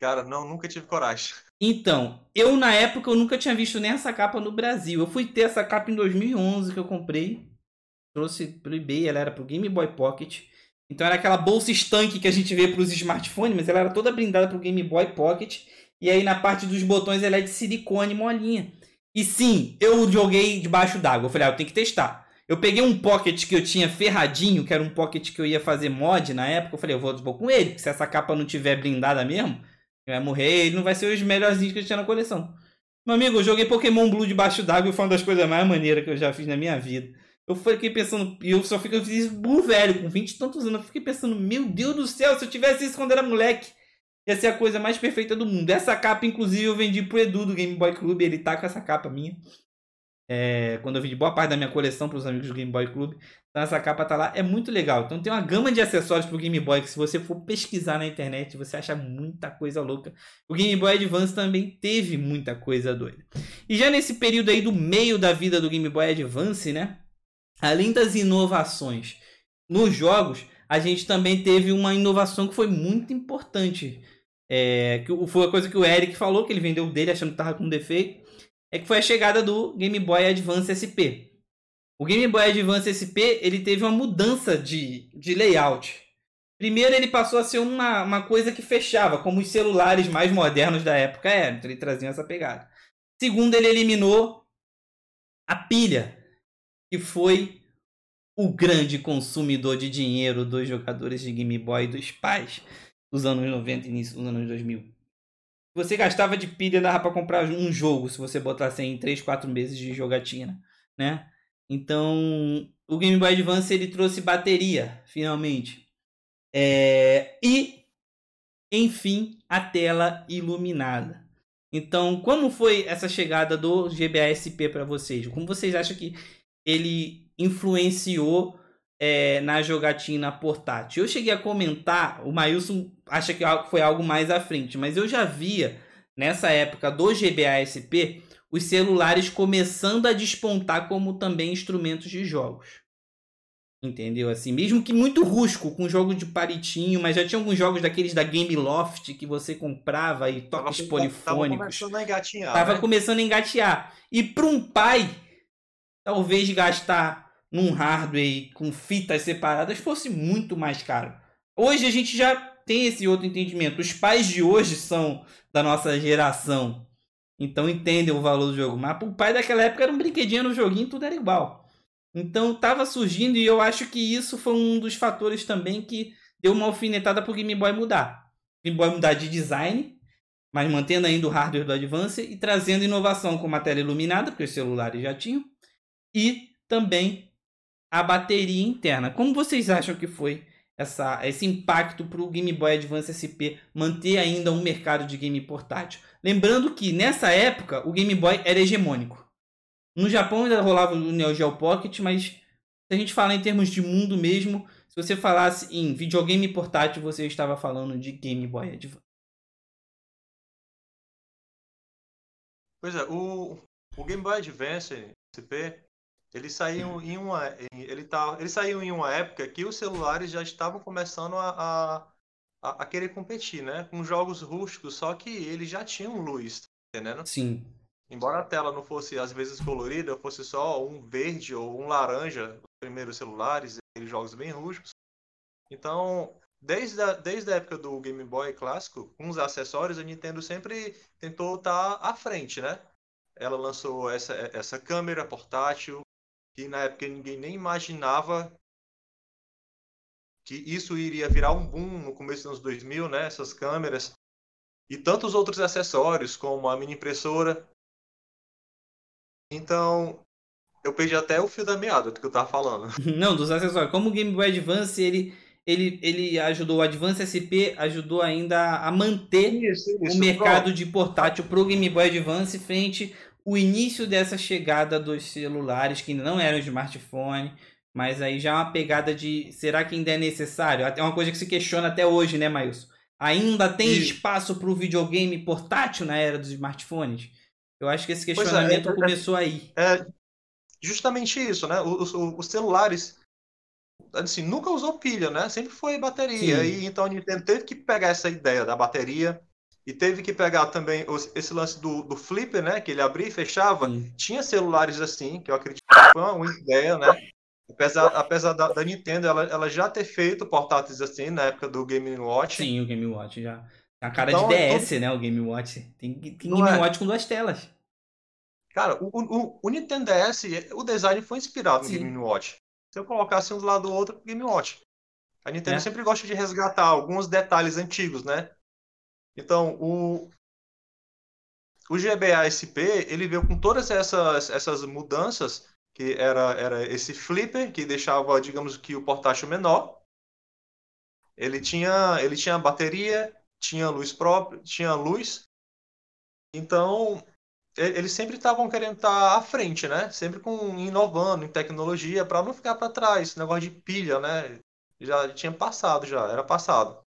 Cara, não, nunca tive coragem. Então, eu na época eu nunca tinha visto nem essa capa no Brasil. Eu fui ter essa capa em 2011 que eu comprei. Trouxe pro eBay, ela era pro Game Boy Pocket. Então era aquela bolsa estanque que a gente vê para os smartphones, mas ela era toda blindada pro Game Boy Pocket. E aí na parte dos botões ela é de silicone molinha. E sim, eu joguei debaixo d'água. Eu falei, ah, eu tenho que testar. Eu peguei um pocket que eu tinha ferradinho, que era um pocket que eu ia fazer mod na época. Eu falei, eu vou, vou com ele, porque se essa capa não tiver blindada mesmo, vai morrer, ele não vai ser os melhorzinhos que eu tinha na coleção. Meu amigo, eu joguei Pokémon Blue debaixo d'água e foi uma das coisas mais maneiras que eu já fiz na minha vida. Eu fiquei pensando, e eu só fiquei, eu fiz Blue velho, com 20 e tantos anos. Eu fiquei pensando, meu Deus do céu, se eu tivesse isso quando era moleque, ia ser a coisa mais perfeita do mundo. Essa capa, inclusive, eu vendi pro Edu do Game Boy Club, ele tá com essa capa minha. É, quando eu vendi boa parte da minha coleção para os amigos do Game Boy Club. Então essa capa tá lá, é muito legal. Então tem uma gama de acessórios pro Game Boy que se você for pesquisar na internet, você acha muita coisa louca. O Game Boy Advance também teve muita coisa doida. E já nesse período aí do meio da vida do Game Boy Advance, né? Além das inovações nos jogos, a gente também teve uma inovação que foi muito importante. É, que foi a coisa que o Eric falou, que ele vendeu dele achando que tava com defeito é que foi a chegada do Game Boy Advance SP. O Game Boy Advance SP ele teve uma mudança de, de layout. Primeiro, ele passou a ser uma, uma coisa que fechava, como os celulares mais modernos da época eram. Então, ele trazia essa pegada. Segundo, ele eliminou a pilha, que foi o grande consumidor de dinheiro dos jogadores de Game Boy dos pais dos anos 90 e início dos anos 2000 você gastava de pilha dava para comprar um jogo se você botasse em 3, 4 meses de jogatina, né? Então, o Game Boy Advance ele trouxe bateria, finalmente. É... E, enfim, a tela iluminada. Então, como foi essa chegada do GBA-SP para vocês? Como vocês acham que ele influenciou é, na jogatina portátil. Eu cheguei a comentar, o Mailson acha que foi algo mais à frente, mas eu já via nessa época do GBA SP os celulares começando a despontar como também instrumentos de jogos. Entendeu? Assim, mesmo que muito rústico, com jogo de palitinho, mas já tinha alguns jogos daqueles da Game Loft que você comprava e toques tava, polifônicos. Tava começando a engatinhar. Tava né? começando a engatear. E para um pai, talvez gastar num hardware com fitas separadas fosse muito mais caro. Hoje a gente já tem esse outro entendimento. Os pais de hoje são da nossa geração. Então entendem o valor do jogo. Mas o pai daquela época era um brinquedinho no joguinho, tudo era igual. Então estava surgindo e eu acho que isso foi um dos fatores também que deu uma alfinetada para o Game Boy mudar. Game Boy mudar de design, mas mantendo ainda o hardware do Advance e trazendo inovação com a tela iluminada, porque os celulares já tinham, e também a bateria interna. Como vocês acham que foi essa, esse impacto para o Game Boy Advance SP manter ainda um mercado de game portátil? Lembrando que nessa época o Game Boy era hegemônico. No Japão ainda rolava o Neo Geo Pocket, mas se a gente falar em termos de mundo mesmo, se você falasse em videogame portátil, você estava falando de Game Boy Advance. Pois é, o, o Game Boy Advance SP eles saíam em uma, ele tá, eles saíam em uma época que os celulares já estavam começando a, a, a querer competir, né? Com jogos rústicos, só que eles já tinham luz, tá entendendo? Sim. Embora a tela não fosse às vezes colorida, fosse só um verde ou um laranja, os primeiros celulares, jogos bem rústicos. Então, desde a, desde a época do Game Boy clássico, com os acessórios, a Nintendo sempre tentou estar tá à frente, né? Ela lançou essa, essa câmera portátil, que na época ninguém nem imaginava que isso iria virar um boom no começo dos anos 2000, né? Essas câmeras e tantos outros acessórios, como a mini impressora. Então, eu perdi até o fio da meada do que eu tava falando. Não, dos acessórios. Como o Game Boy Advance, ele, ele, ele ajudou, o Advance SP ajudou ainda a manter isso, isso, o mercado pronto. de portátil pro Game Boy Advance frente o início dessa chegada dos celulares, que ainda não eram smartphone, mas aí já é uma pegada de será que ainda é necessário? É uma coisa que se questiona até hoje, né, Maílson? Ainda tem e... espaço para o videogame portátil na era dos smartphones? Eu acho que esse questionamento é, é, começou aí. É justamente isso, né? Os, os, os, celulares, assim, nunca usou pilha, né? Sempre foi bateria. Sim. E então a Nintendo teve que pegar essa ideia da bateria e teve que pegar também esse lance do, do flipper, né? Que ele abria e fechava. Sim. Tinha celulares assim, que eu acredito que foi uma ideia, né? Apesar, apesar da, da, Nintendo ela, ela já ter feito portáteis assim na época do Game Watch. Sim, o Game Watch já. A cara então, de DS, então... né? O Game Watch. Tem, tem Game é. Watch com duas telas. Cara, o, o, o, Nintendo DS, o design foi inspirado Sim. no Game Watch. Se eu colocasse um do lado do outro, Game Watch. A Nintendo é. sempre gosta de resgatar alguns detalhes antigos, né? Então, o, o GBA SP ele veio com todas essas, essas mudanças, que era, era esse flipper, que deixava, digamos que, o portátil menor. Ele tinha, ele tinha bateria, tinha luz própria, tinha luz. Então, eles sempre estavam querendo estar à frente, né? Sempre com inovando em tecnologia para não ficar para trás. Esse negócio de pilha, né? Já tinha passado, já era passado.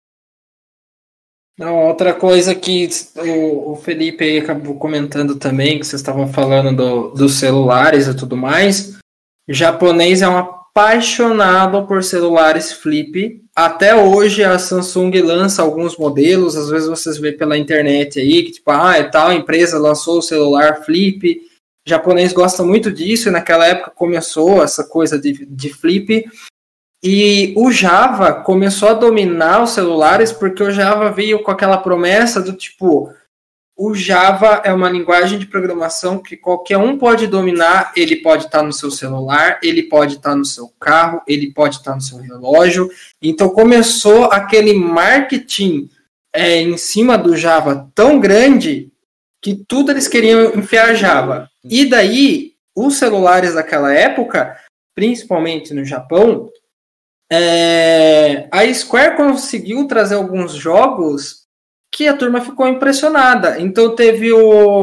Não, outra coisa que o, Felipe acabou comentando também, que vocês estavam falando do, dos celulares e tudo mais. O japonês é um apaixonado por celulares flip. Até hoje a Samsung lança alguns modelos, às vezes vocês vê pela internet aí, que tipo, ah, é tal empresa lançou o celular flip. O japonês gosta muito disso, e naquela época começou essa coisa de, de flip. E o Java começou a dominar os celulares porque o Java veio com aquela promessa do tipo: o Java é uma linguagem de programação que qualquer um pode dominar. Ele pode estar no seu celular, ele pode estar no seu carro, ele pode estar no seu relógio. Então começou aquele marketing é, em cima do Java tão grande que tudo eles queriam enfiar Java. E daí, os celulares daquela época, principalmente no Japão, é, a Square conseguiu trazer alguns jogos que a turma ficou impressionada. Então teve o.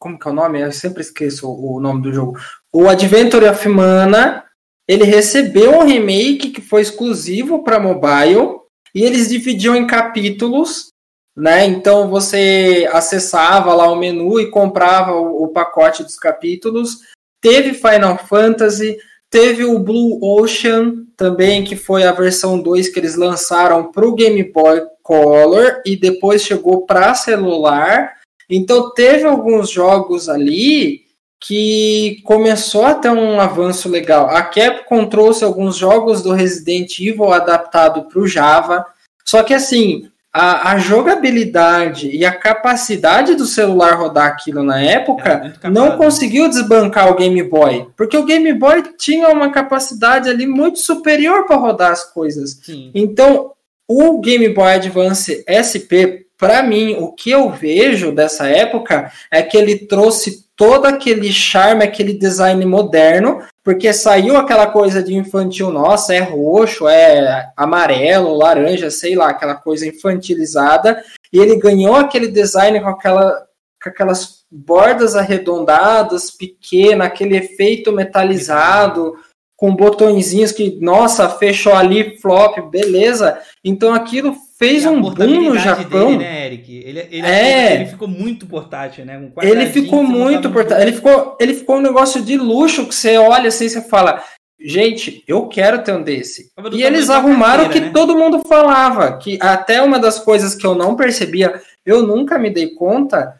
Como que é o nome? Eu sempre esqueço o nome do jogo. O Adventure of Mana. Ele recebeu um remake que foi exclusivo para mobile. E eles dividiam em capítulos. Né? Então você acessava lá o menu e comprava o, o pacote dos capítulos. Teve Final Fantasy, Teve o Blue Ocean também, que foi a versão 2 que eles lançaram para o Game Boy Color e depois chegou para celular. Então teve alguns jogos ali que começou a ter um avanço legal. A Capcom trouxe alguns jogos do Resident Evil adaptado para o Java. Só que assim, a, a, jogabilidade e a capacidade do celular rodar aquilo na época não conseguiu desbancar o Game Boy, porque o Game Boy tinha uma capacidade ali muito superior para rodar as coisas. Sim. Então, o Game Boy Advance SP, para mim, o que eu vejo dessa época é que ele trouxe todo aquele charme, aquele design moderno, porque saiu aquela coisa de infantil, nossa, é roxo, é amarelo, laranja, sei lá, aquela coisa infantilizada, e ele ganhou aquele design com, aquela, com aquelas bordas arredondadas, pequena, aquele efeito metalizado, com botõezinhos que, nossa, fechou ali, flop, beleza. Então aquilo fez um boom no Japão. Dele, né, Eric? Ele, ele, é. ele, ficou muito portátil, né? Um ele ficou muito portátil. Ele ficou, ele ficou um negócio de luxo que você olha assim e você fala. Gente, eu quero ter um desse. E eles arrumaram o que né? todo mundo falava, que até uma das coisas que eu não percebia, eu nunca me dei conta,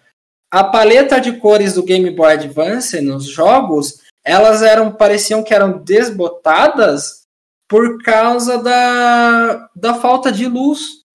a paleta de cores do Game Boy Advance nos jogos, elas eram pareciam que eram desbotadas por causa da, da falta de luz.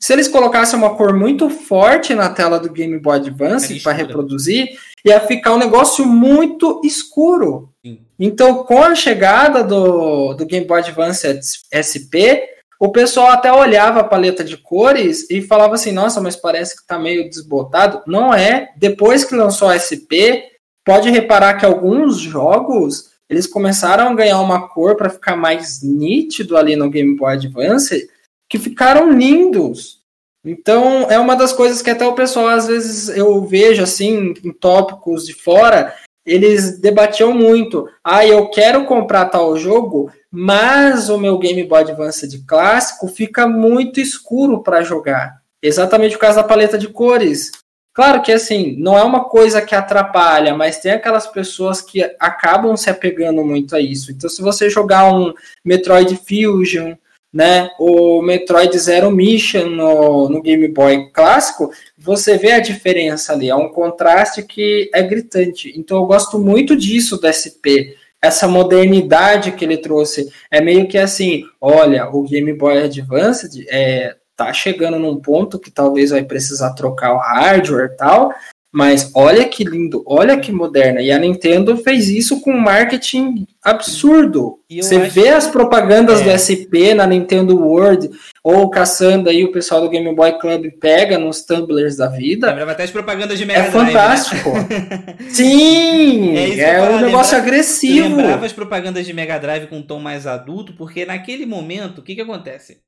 Se eles colocassem uma cor muito forte na tela do Game Boy Advance para reproduzir, ia ficar um negócio muito escuro. Sim. Então, com a chegada do, do Game Boy Advance SP, o pessoal até olhava a paleta de cores e falava assim: nossa, mas parece que está meio desbotado. Não é. Depois que lançou a SP, pode reparar que alguns jogos eles começaram a ganhar uma cor para ficar mais nítido ali no Game Boy Advance que ficaram lindos. Então, é uma das coisas que até o pessoal, às vezes, eu vejo, assim, em tópicos de fora, eles debatiam muito. Ah, eu quero comprar tal jogo, mas o meu Game Boy Advance de clássico fica muito escuro para jogar. Exatamente por causa da paleta de cores. Claro que, assim, não é uma coisa que atrapalha, mas tem aquelas pessoas que acabam se apegando muito a isso. Então, se você jogar um Metroid Fusion, né, o Metroid Zero Mission no, no Game Boy clássico, você vê a diferença ali, é um contraste que é gritante. Então eu gosto muito disso do SP, essa modernidade que ele trouxe. É meio que assim, olha, o Game Boy Advance é, tá chegando num ponto que talvez vai precisar trocar o hardware e tal, Mas olha que lindo, olha que moderna. E a Nintendo fez isso com um marketing absurdo. Você vê as propagandas é. do SP na Nintendo World, ou caçando aí o pessoal do Game Boy Club pega nos tumblers da vida. Lembrava até as propagandas de Mega É né? fantástico. Né? Sim! É, é um negócio agressivo. Lembrava as propagandas de Mega Drive com um tom mais adulto, porque naquele momento, o que que acontece?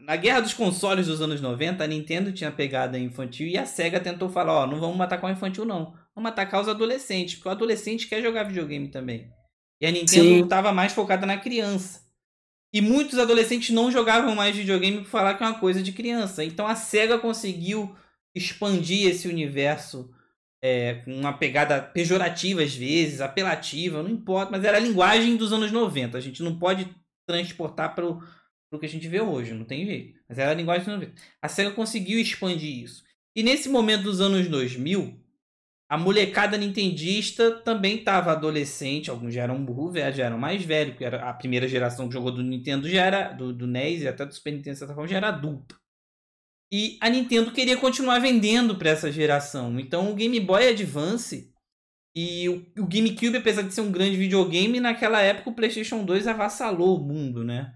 Na guerra dos consoles dos anos 90, a Nintendo tinha pegada infantil e a SEGA tentou falar, ó, não vamos atacar o infantil não, vamos atacar os adolescentes, porque o adolescente quer jogar videogame também. E a Nintendo estava mais focada na criança. E muitos adolescentes não jogavam mais videogame por falar que é uma coisa de criança. Então a SEGA conseguiu expandir esse universo é, com uma pegada pejorativa às vezes, apelativa, não importa, mas era a linguagem dos anos 90. A gente não pode transportar para o pro que a gente vê hoje, não tem jeito. Mas era a linguagem dos 90. A SEGA conseguiu expandir isso. E nesse momento dos anos 2000, a molecada nintendista também estava adolescente, alguns já eram burro já eram mais velhos, porque era a primeira geração que jogou do Nintendo já era, do, do NES e até do Super Nintendo, certa forma, já era adulta. E a Nintendo queria continuar vendendo para essa geração. Então o Game Boy Advance e o, o GameCube, apesar de ser um grande videogame, naquela época o PlayStation 2 avassalou o mundo, né?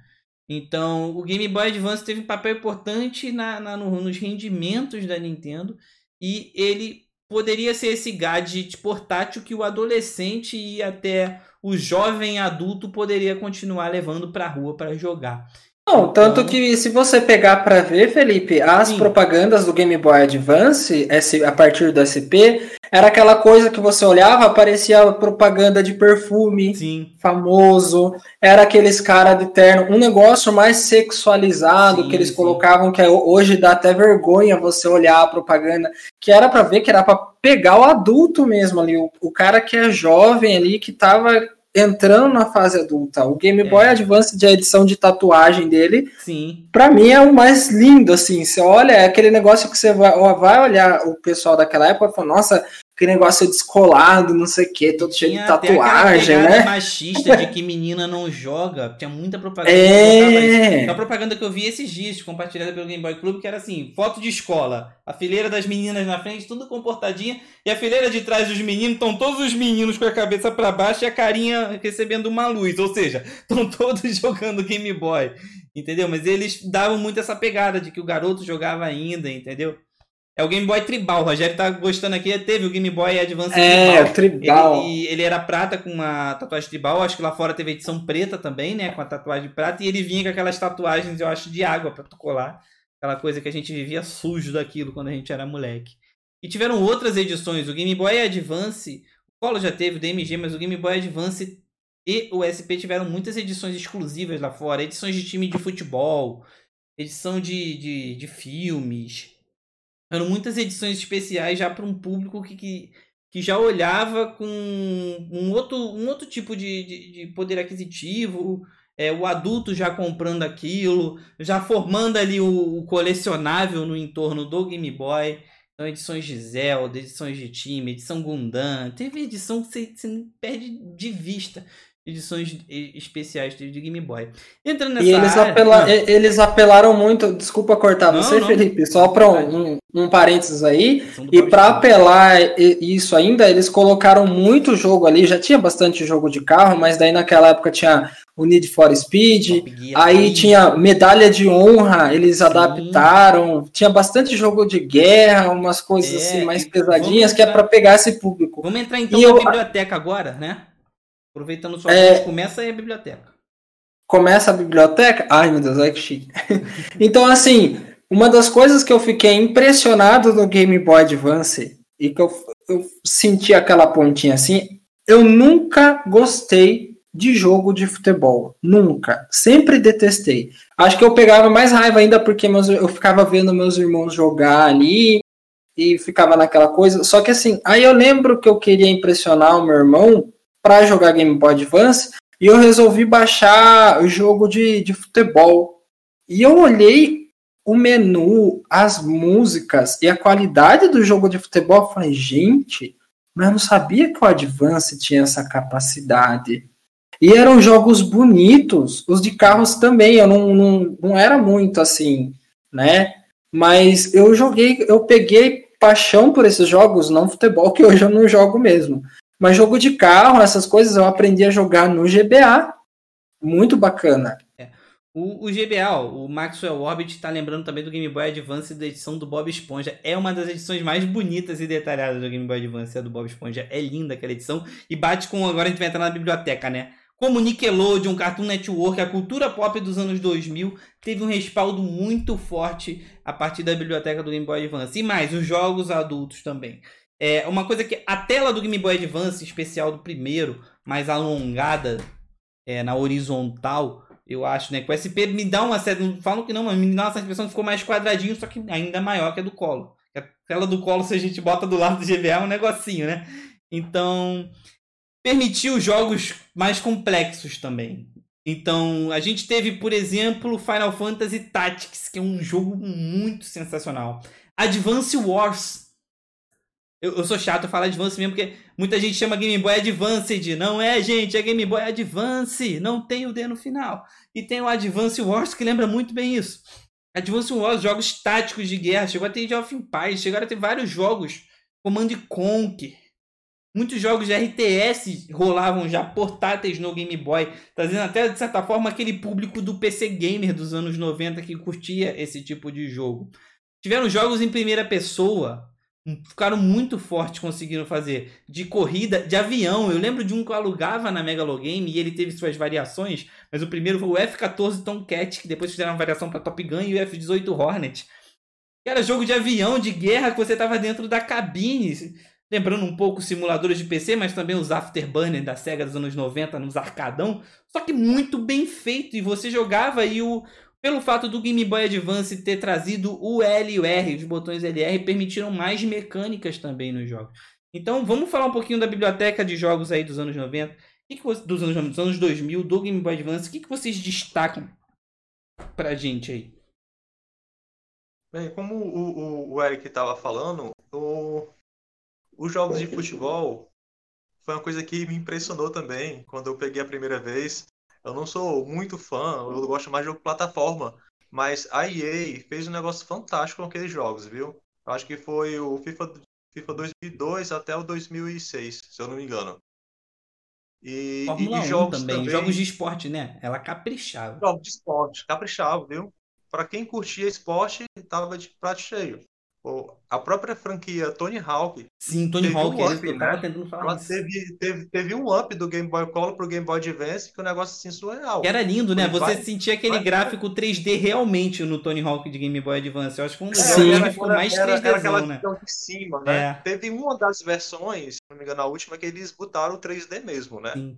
Então, o Game Boy Advance teve um papel importante na, na no, nos rendimentos da Nintendo e ele poderia ser esse gadget portátil que o adolescente e até o jovem adulto poderia continuar levando para a rua para jogar. Não, tanto então que se você pegar para ver, Felipe, as Sim. propagandas do Game Boy Advance, a partir do SP, era aquela coisa que você olhava, aparecia propaganda de perfume Sim. famoso, era aqueles cara de terno, um negócio mais sexualizado sim, que eles colocavam, que é hoje dá até vergonha você olhar a propaganda, que era para ver que era para pegar o adulto mesmo ali, o, o cara que é jovem ali, que tava entrando na fase adulta. O Game Boy é. Advance de edição de tatuagem dele, Sim. para mim é o mais lindo assim. Você olha, é aquele negócio que você vai, vai olhar o pessoal daquela época e fala, nossa, que negócio descolado, não sei o que, todo cheio de tatuagem, né? machista de que menina não joga. Tinha muita propaganda. É. A propaganda que eu vi esses dias, compartilhada pelo Game Boy Club, que era assim: foto de escola. A fileira das meninas na frente, tudo comportadinha. E a fileira de trás dos meninos, estão todos os meninos com a cabeça para baixo e a carinha recebendo uma luz. Ou seja, estão todos jogando Game Boy. Entendeu? Mas eles davam muito essa pegada de que o garoto jogava ainda, entendeu? É o Game Boy Tribal. O Rogério tá gostando aqui. Teve o Game Boy Advance é, Tribal. tribal. Ele, ele, era prata com uma tatuagem tribal. Acho que lá fora teve edição preta também, né? Com a tatuagem prata. E ele vinha com aquelas tatuagens, eu acho, de água pra tu colar. Aquela coisa que a gente vivia sujo daquilo quando a gente era moleque. E tiveram outras edições. O Game Boy Advance. O Colo já teve o DMG, mas o Game Boy Advance e o SP tiveram muitas edições exclusivas lá fora. Edições de time de futebol. Edição de, de, de filmes eram muitas edições especiais já para um público que, que, que, já olhava com um outro, um outro tipo de, de, de poder aquisitivo, é, o adulto já comprando aquilo, já formando ali o, o, colecionável no entorno do Game Boy. Então, edições de Zelda, edições de time, edição Gundam. Teve edição que você, você perde de vista edições especiais de Game Boy. Entrando nessa e eles, área, apela eles apelaram muito, desculpa cortar não, você, não, Felipe, só para um, um, um, parênteses aí, e para apelar isso ainda, eles colocaram muito jogo ali, já tinha bastante jogo de carro, mas daí naquela época tinha o Need for Speed, aí tinha medalha de honra, eles Sim. adaptaram, tinha bastante jogo de guerra, umas coisas é, assim mais pesadinhas, entrar, que é para pegar esse público. Vamos entrar então e na eu, biblioteca agora, né? Aproveitando sua é... começa aí a biblioteca. Começa a biblioteca? Ai, meu Deus, olha que chique. então, assim, uma das coisas que eu fiquei impressionado no Game Boy Advance e que eu, eu senti aquela pontinha assim, eu nunca gostei de jogo de futebol. Nunca. Sempre detestei. Acho que eu pegava mais raiva ainda porque meus, eu ficava vendo meus irmãos jogar ali e ficava naquela coisa. Só que assim, aí eu lembro que eu queria impressionar o meu irmão para jogar Game Boy Advance e eu resolvi baixar o jogo de, de futebol. E eu olhei o menu, as músicas e a qualidade do jogo de futebol. Eu falei, gente, mas eu não sabia que o Advance tinha essa capacidade. E eram jogos bonitos, os de carros também, eu não, não, não era muito assim, né? Mas eu joguei, eu peguei paixão por esses jogos, não futebol, que hoje eu não jogo mesmo. Mas jogo de carro, essas coisas, eu aprendi a jogar no GBA. Muito bacana. É. O, o, GBA, o Maxwell Orbit, tá lembrando também do Game Boy Advance da edição do Bob Esponja. É uma das edições mais bonitas e detalhadas do Game Boy Advance, a do Bob Esponja. É linda aquela edição. E bate com. Agora a gente vai entrar na biblioteca, né? Como Nickelodeon, Cartoon Network, a cultura pop dos anos 2000 teve um respaldo muito forte a partir da biblioteca do Game Boy Advance. E mais, os jogos adultos também. É uma coisa que a tela do Game Boy Advance, especial do primeiro, mais alongada é, na horizontal, eu acho, né? Com o SP me dá uma certa. Falam que não, mas me dá uma sensação que ficou mais quadradinho, só que ainda maior que a do colo. A tela do colo, se a gente bota do lado do GBA, é um negocinho, né? Então, permitiu jogos mais complexos também. Então, a gente teve, por exemplo, Final Fantasy Tactics, que é um jogo muito sensacional. Advance Wars. Eu, eu sou chato falar Advance mesmo, porque muita gente chama Game Boy Advanced. Não é, gente, é Game Boy Advance. Não tem o D no final. E tem o Advance Wars, que lembra muito bem isso. Advance Wars, jogos táticos de guerra. Chegou a ter Age of Empires, chegaram a ter vários jogos. Command Conquer. Muitos jogos de RTS rolavam já portáteis no Game Boy, trazendo até, de certa forma, aquele público do PC Gamer dos anos 90 que curtia esse tipo de jogo. Tiveram jogos em primeira pessoa, ficaram muito fortes conseguindo fazer, de corrida, de avião. Eu lembro de um que eu alugava na Megalogame e ele teve suas variações, mas o primeiro foi o F-14 Tomcat, que depois fizeram uma variação para Top Gun, e o F-18 Hornet. Era jogo de avião, de guerra, que você estava dentro da cabine Lembrando um pouco simuladores de PC, mas também os Afterburner da SEGA dos anos 90 nos arcadão. Só que muito bem feito. E você jogava e o. Pelo fato do Game Boy Advance ter trazido o L e o R, os botões LR permitiram mais mecânicas também nos jogos. Então vamos falar um pouquinho da biblioteca de jogos aí dos anos 90, que que você, dos, anos, dos anos 2000, do Game Boy Advance. O que, que vocês destacam pra gente aí? Bem, como o, o, o Eric estava falando, o, os jogos de futebol foi uma coisa que me impressionou também quando eu peguei a primeira vez. Eu não sou muito fã, eu gosto mais de jogo plataforma, mas a EA fez um negócio fantástico com aqueles jogos, viu? Eu acho que foi o FIFA, FIFA 2002 até o 2006, se eu não me engano. E, Fórmula e, jogos também, também, jogos de esporte, né? Ela caprichava. Jogos de esporte, caprichava, viu? Para quem curtia esporte, tava de prato cheio a própria franquia Tony Hawk. Sim, Tony Hawk, um up, tava né? tentando falar Ela teve, teve, teve um up do Game Boy Color pro Game Boy Advance, que é um negócio assim surreal. Que era lindo, né? Você vai, sentia aquele vai, gráfico 3D realmente no Tony Hawk de Game Boy Advance. Eu acho que um dos que ficou mais 3D. Era, aquela né? de cima, né? É. Teve uma das versões, se não me engano, a última, que eles botaram o 3D mesmo, né? Sim.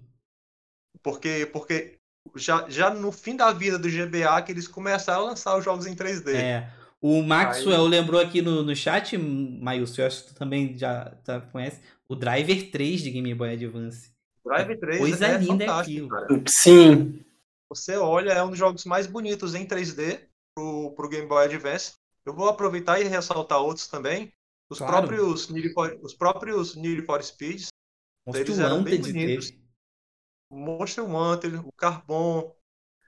Porque, porque já, já no fim da vida do GBA que eles começaram a lançar os jogos em 3D. É. O Maxwell Aí... lembrou aqui no, no chat, Maílson, eu acho que tu também já tá, conhece, o Driver 3 de Game Boy Advance. Driver 3 Coisa é linda é aquilo. Cara. Sim. Você olha, é um dos jogos mais bonitos em 3D pro, pro Game Boy Advance. Eu vou aproveitar e ressaltar outros também. Os claro. próprios Need for, os próprios Need for Speeds. Monster eram bem bonitos. Monster Wanted, o Carbon,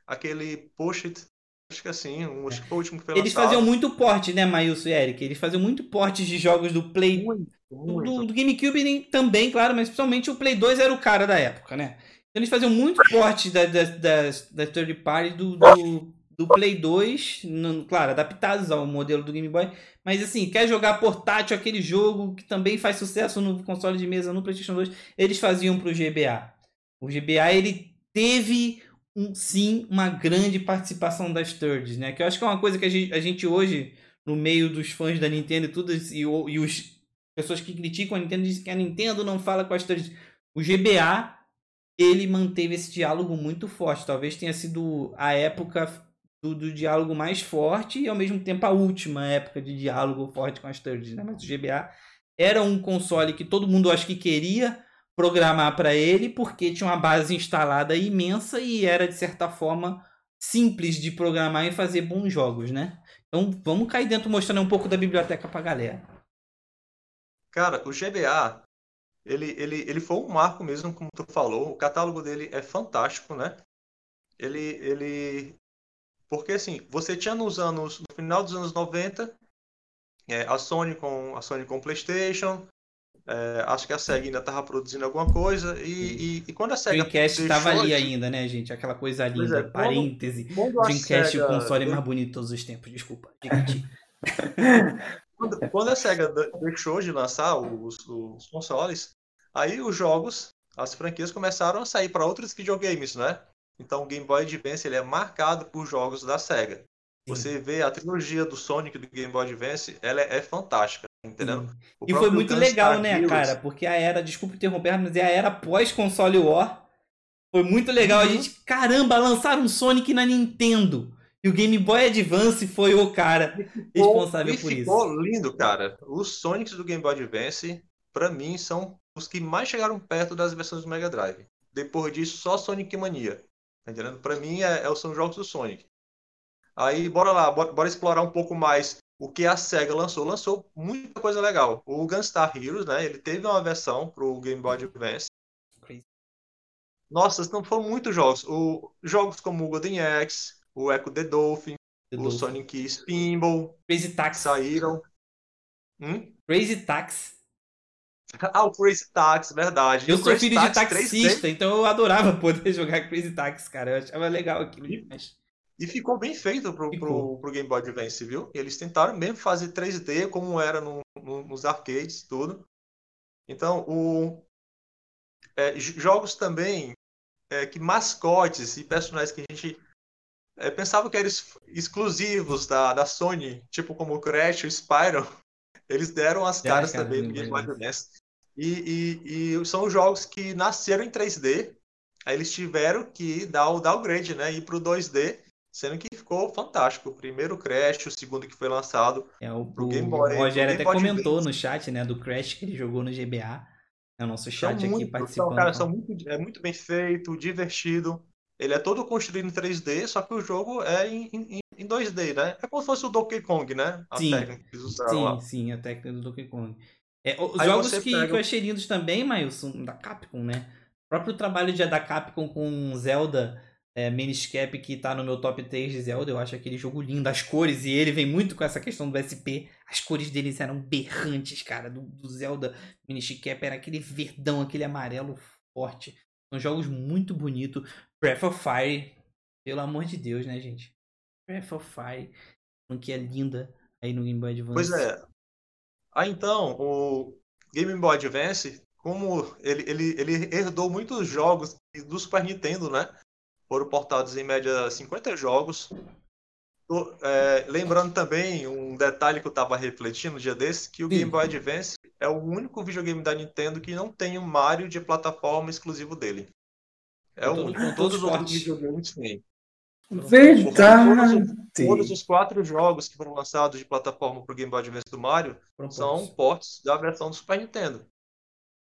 aquele Push It, Acho que assim, acho que foi o último que foi Eles faziam muito porte, né, Maílson e Eric? Eles faziam muito porte de jogos do Play. Muito, muito. Do, do, GameCube também, claro, mas principalmente o Play 2 era o cara da época, né? Então eles faziam muito porte da, da, das, da third party do, do, do Play 2, no, claro, adaptados ao modelo do Game Boy. Mas assim, quer jogar portátil aquele jogo que também faz sucesso no console de mesa, no PlayStation 2, eles faziam pro GBA. O GBA ele teve um, sim uma grande participação das thirds, né? Que eu acho que é uma coisa que a gente, a gente hoje, no meio dos fãs da Nintendo e tudo, e, e os pessoas que criticam a Nintendo dizem que a Nintendo não fala com as thirds. O GBA, ele manteve esse diálogo muito forte. Talvez tenha sido a época do, do, diálogo mais forte e ao mesmo tempo a última época de diálogo forte com as thirds, né? Mas o GBA era um console que todo mundo acho que queria programar para ele porque tinha uma base instalada imensa e era de certa forma simples de programar e fazer bons jogos, né? Então vamos cair dentro mostrando um pouco da biblioteca para galera. Cara, o GBA ele, ele, ele foi um marco mesmo, como tu falou. O catálogo dele é fantástico, né? Ele, ele porque assim, você tinha nos anos, no final dos anos 90, É, a Sony com a Sony com PlayStation. É, acho que a Sega ainda estava produzindo alguma coisa. E, e, e quando a Sega. Dreamcast estava ali ainda, né, gente? Aquela coisa linda. É, parêntese. Dreamcast, Sega... o console mais bonito de todos os tempos. Desculpa. quando, quando a Sega deixou de lançar os, os consoles, aí os jogos, as franquias começaram a sair para outros videogames, né? Então o Game Boy Advance ele é marcado por jogos da Sega. Você vê a trilogia do Sonic do Game Boy Advance, ela é, é fantástica, entendeu? E foi muito legal, né, Heroes... cara? Porque a era, desculpa interromper, mas é a era pós-console War. Foi muito legal. Uhum. A gente, caramba, lançaram um Sonic na Nintendo. E o Game Boy Advance foi o cara ficou, responsável por isso. Ficou lindo, cara. Os Sonics do Game Boy Advance, para mim, são os que mais chegaram perto das versões do Mega Drive. Depois disso, só Sonic Mania. Tá entendendo? Pra mim, é, é, são jogos do Sonic. Aí, bora lá, bora, bora, explorar um pouco mais o que a SEGA lançou. Lançou muita coisa legal. O Gunstar Heroes, né? Ele teve uma versão pro Game Boy Advance. Nossa, não foram muitos jogos. O, jogos como o Golden Axe, o Echo the Dolphin, the o Dolphin. Sonic Spinball. Crazy Taxi. Saíram. Hum? Crazy Taxi. Ah, o Crazy Taxi, verdade. Eu sou filho de taxista, 3D. então eu adorava poder jogar Crazy Taxi, cara. Eu achava legal aquilo. Mas... E ficou bem feito pro, pro, pro, Game Boy Advance, viu? Eles tentaram mesmo fazer 3D como era no, no, nos arcades, tudo. Então, o, é, jogos também é, que mascotes e personagens que a gente é, pensava que eram exclusivos da, da Sony, tipo como o Crash, o Spyro, eles deram as caras cara, também no Game Boy Advance. E, e, e, são jogos que nasceram em 3D, aí eles tiveram que dar o downgrade, né? Ir pro 2D, sendo que ficou fantástico. O primeiro Crash, o segundo que foi lançado é, o, pro Game Boy. O Rogério até comentou Advance. no chat, né? Do Crash que ele jogou no GBA. É o nosso chat são aqui muito, participando. São, cara, são muito, é muito bem feito, divertido. Ele é todo construído em 3D, só que o jogo é em, em, em 2D, né? É como se fosse o Donkey Kong, né? A sim, técnica que eles usaram sim, lá. sim, a técnica do Donkey Kong. É, os Aí jogos que, pega... que eu achei lindos também, Mailson, da Capcom, né? O próprio trabalho de, da Capcom com Zelda é, Miniscap, que tá no meu top 3 de Zelda, eu acho aquele jogo lindo, as cores, e ele vem muito com essa questão do SP. As cores deles eram berrantes, cara, do, do Zelda Miniscap, era aquele verdão, aquele amarelo forte. São jogos muito bonitos. Breath of Fire, pelo amor de Deus, né, gente? Breath of Fire, que é linda aí no Game Boy Advance. Pois é. Ah, então, o Game Boy Advance, como ele, ele, ele herdou muitos jogos do Super Nintendo, né? Foram portados em média 50 jogos. É, lembrando também um detalhe que eu estava refletindo no dia desse, que o Sim. Game Boy Advance é o único videogame da Nintendo que não tem um Mario de plataforma exclusivo dele. É o único. Todos os outros videogames têm. Verdade! Todos, todos, os quatro jogos que foram lançados de plataforma para o Game Boy Advance do Mario são ports da versão do Super Nintendo.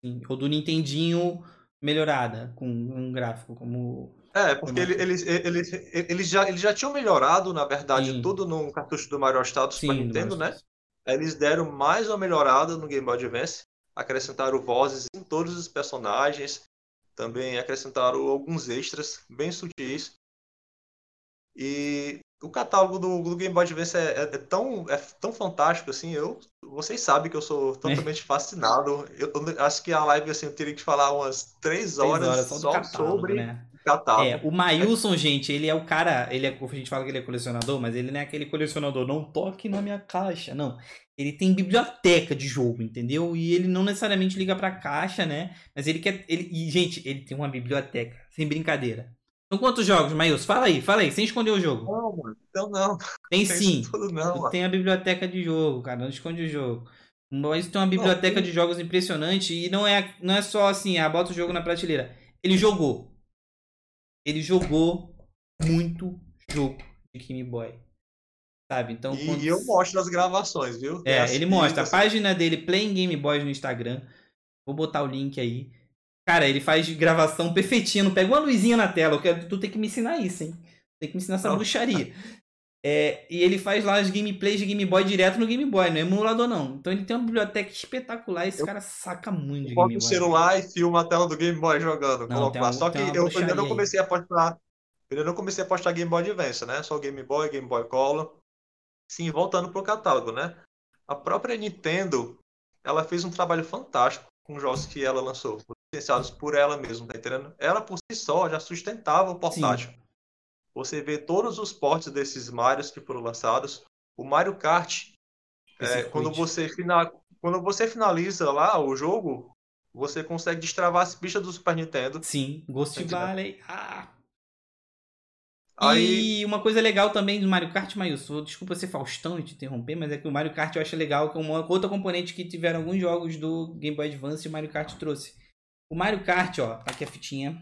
Sim, ou do Nintendinho melhorada, com um gráfico como. É, porque eles, eles, eles, já, eles já tinham melhorado, na verdade, Sim. tudo no cartucho do Mario Super Sim, Nintendo, né? Eles deram mais uma melhorada no Game Boy Advance, acrescentaram vozes em todos os personagens, também acrescentaram alguns extras bem sutis. E o catálogo do, do Game Boy Advance é, é, é, tão, é tão fantástico, assim, eu, vocês sabem que eu sou totalmente é. fascinado. Eu, eu, acho que a live, assim, eu teria que falar umas três horas, horas só, só catálogo, sobre né? É, o Mailson, gente, ele é o cara, ele é, a gente fala que ele é colecionador, mas ele não é aquele colecionador, não toque na minha caixa, não. Ele tem biblioteca de jogo, entendeu? E ele não necessariamente liga pra caixa, né? Mas ele quer, ele, e, gente, ele tem uma biblioteca, sem brincadeira. São quantos jogos, Maílson? Fala aí, fala aí, sem esconder o jogo. Não, mano, então não. Tem sim. Tudo não, tem a biblioteca de jogo, cara, não esconde o jogo. Mas tem uma biblioteca não, de jogos impressionante e não é, não é só assim, ah, bota o jogo na prateleira. Ele jogou. Ele jogou muito jogo de Game Boy. Sabe? Então, e, quando... eu mostro as gravações, viu? É, ele mostra. A página dele, Playing Game Boy no Instagram. Vou botar o link aí. Cara, ele faz gravação perfeitinha, não pega uma luzinha na tela. Quero, tu tem que me ensinar isso, hein? Tem que me ensinar essa bruxaria. É, e ele faz lá as gameplays de Game Boy direto no Game Boy, não é emulador não. Então ele tem uma biblioteca espetacular esse eu, cara saca muito de Game Boy. o celular e filma a tela do Game Boy jogando. Não, uma, Só que eu ainda não comecei a postar. Eu ainda não comecei a postar Game Boy Advance, né? Só Game Boy, Game Boy Color. Sim, voltando pro catálogo, né? a própria Nintendo, ela fez um trabalho fantástico com os jogos que ela lançou, licenciados por ela mesma, tá entendendo? Ela por si só já sustentava o portátil. Sim. Você vê todos os portes desses Marios que foram lançados. O Mario Kart, é, quando, você final, quando você finaliza lá o jogo, você consegue destravar as pistas do Super Nintendo. Sim, Ghost Valley. Ah. Aí... E uma coisa legal também do Mario Kart, Maílson, desculpa ser Faustão e te interromper, mas é que o Mario Kart eu acho legal, que é uma outra componente que tiveram alguns jogos do Game Boy Advance e o Mario Kart trouxe. O Mario Kart, ó, aqui a fitinha.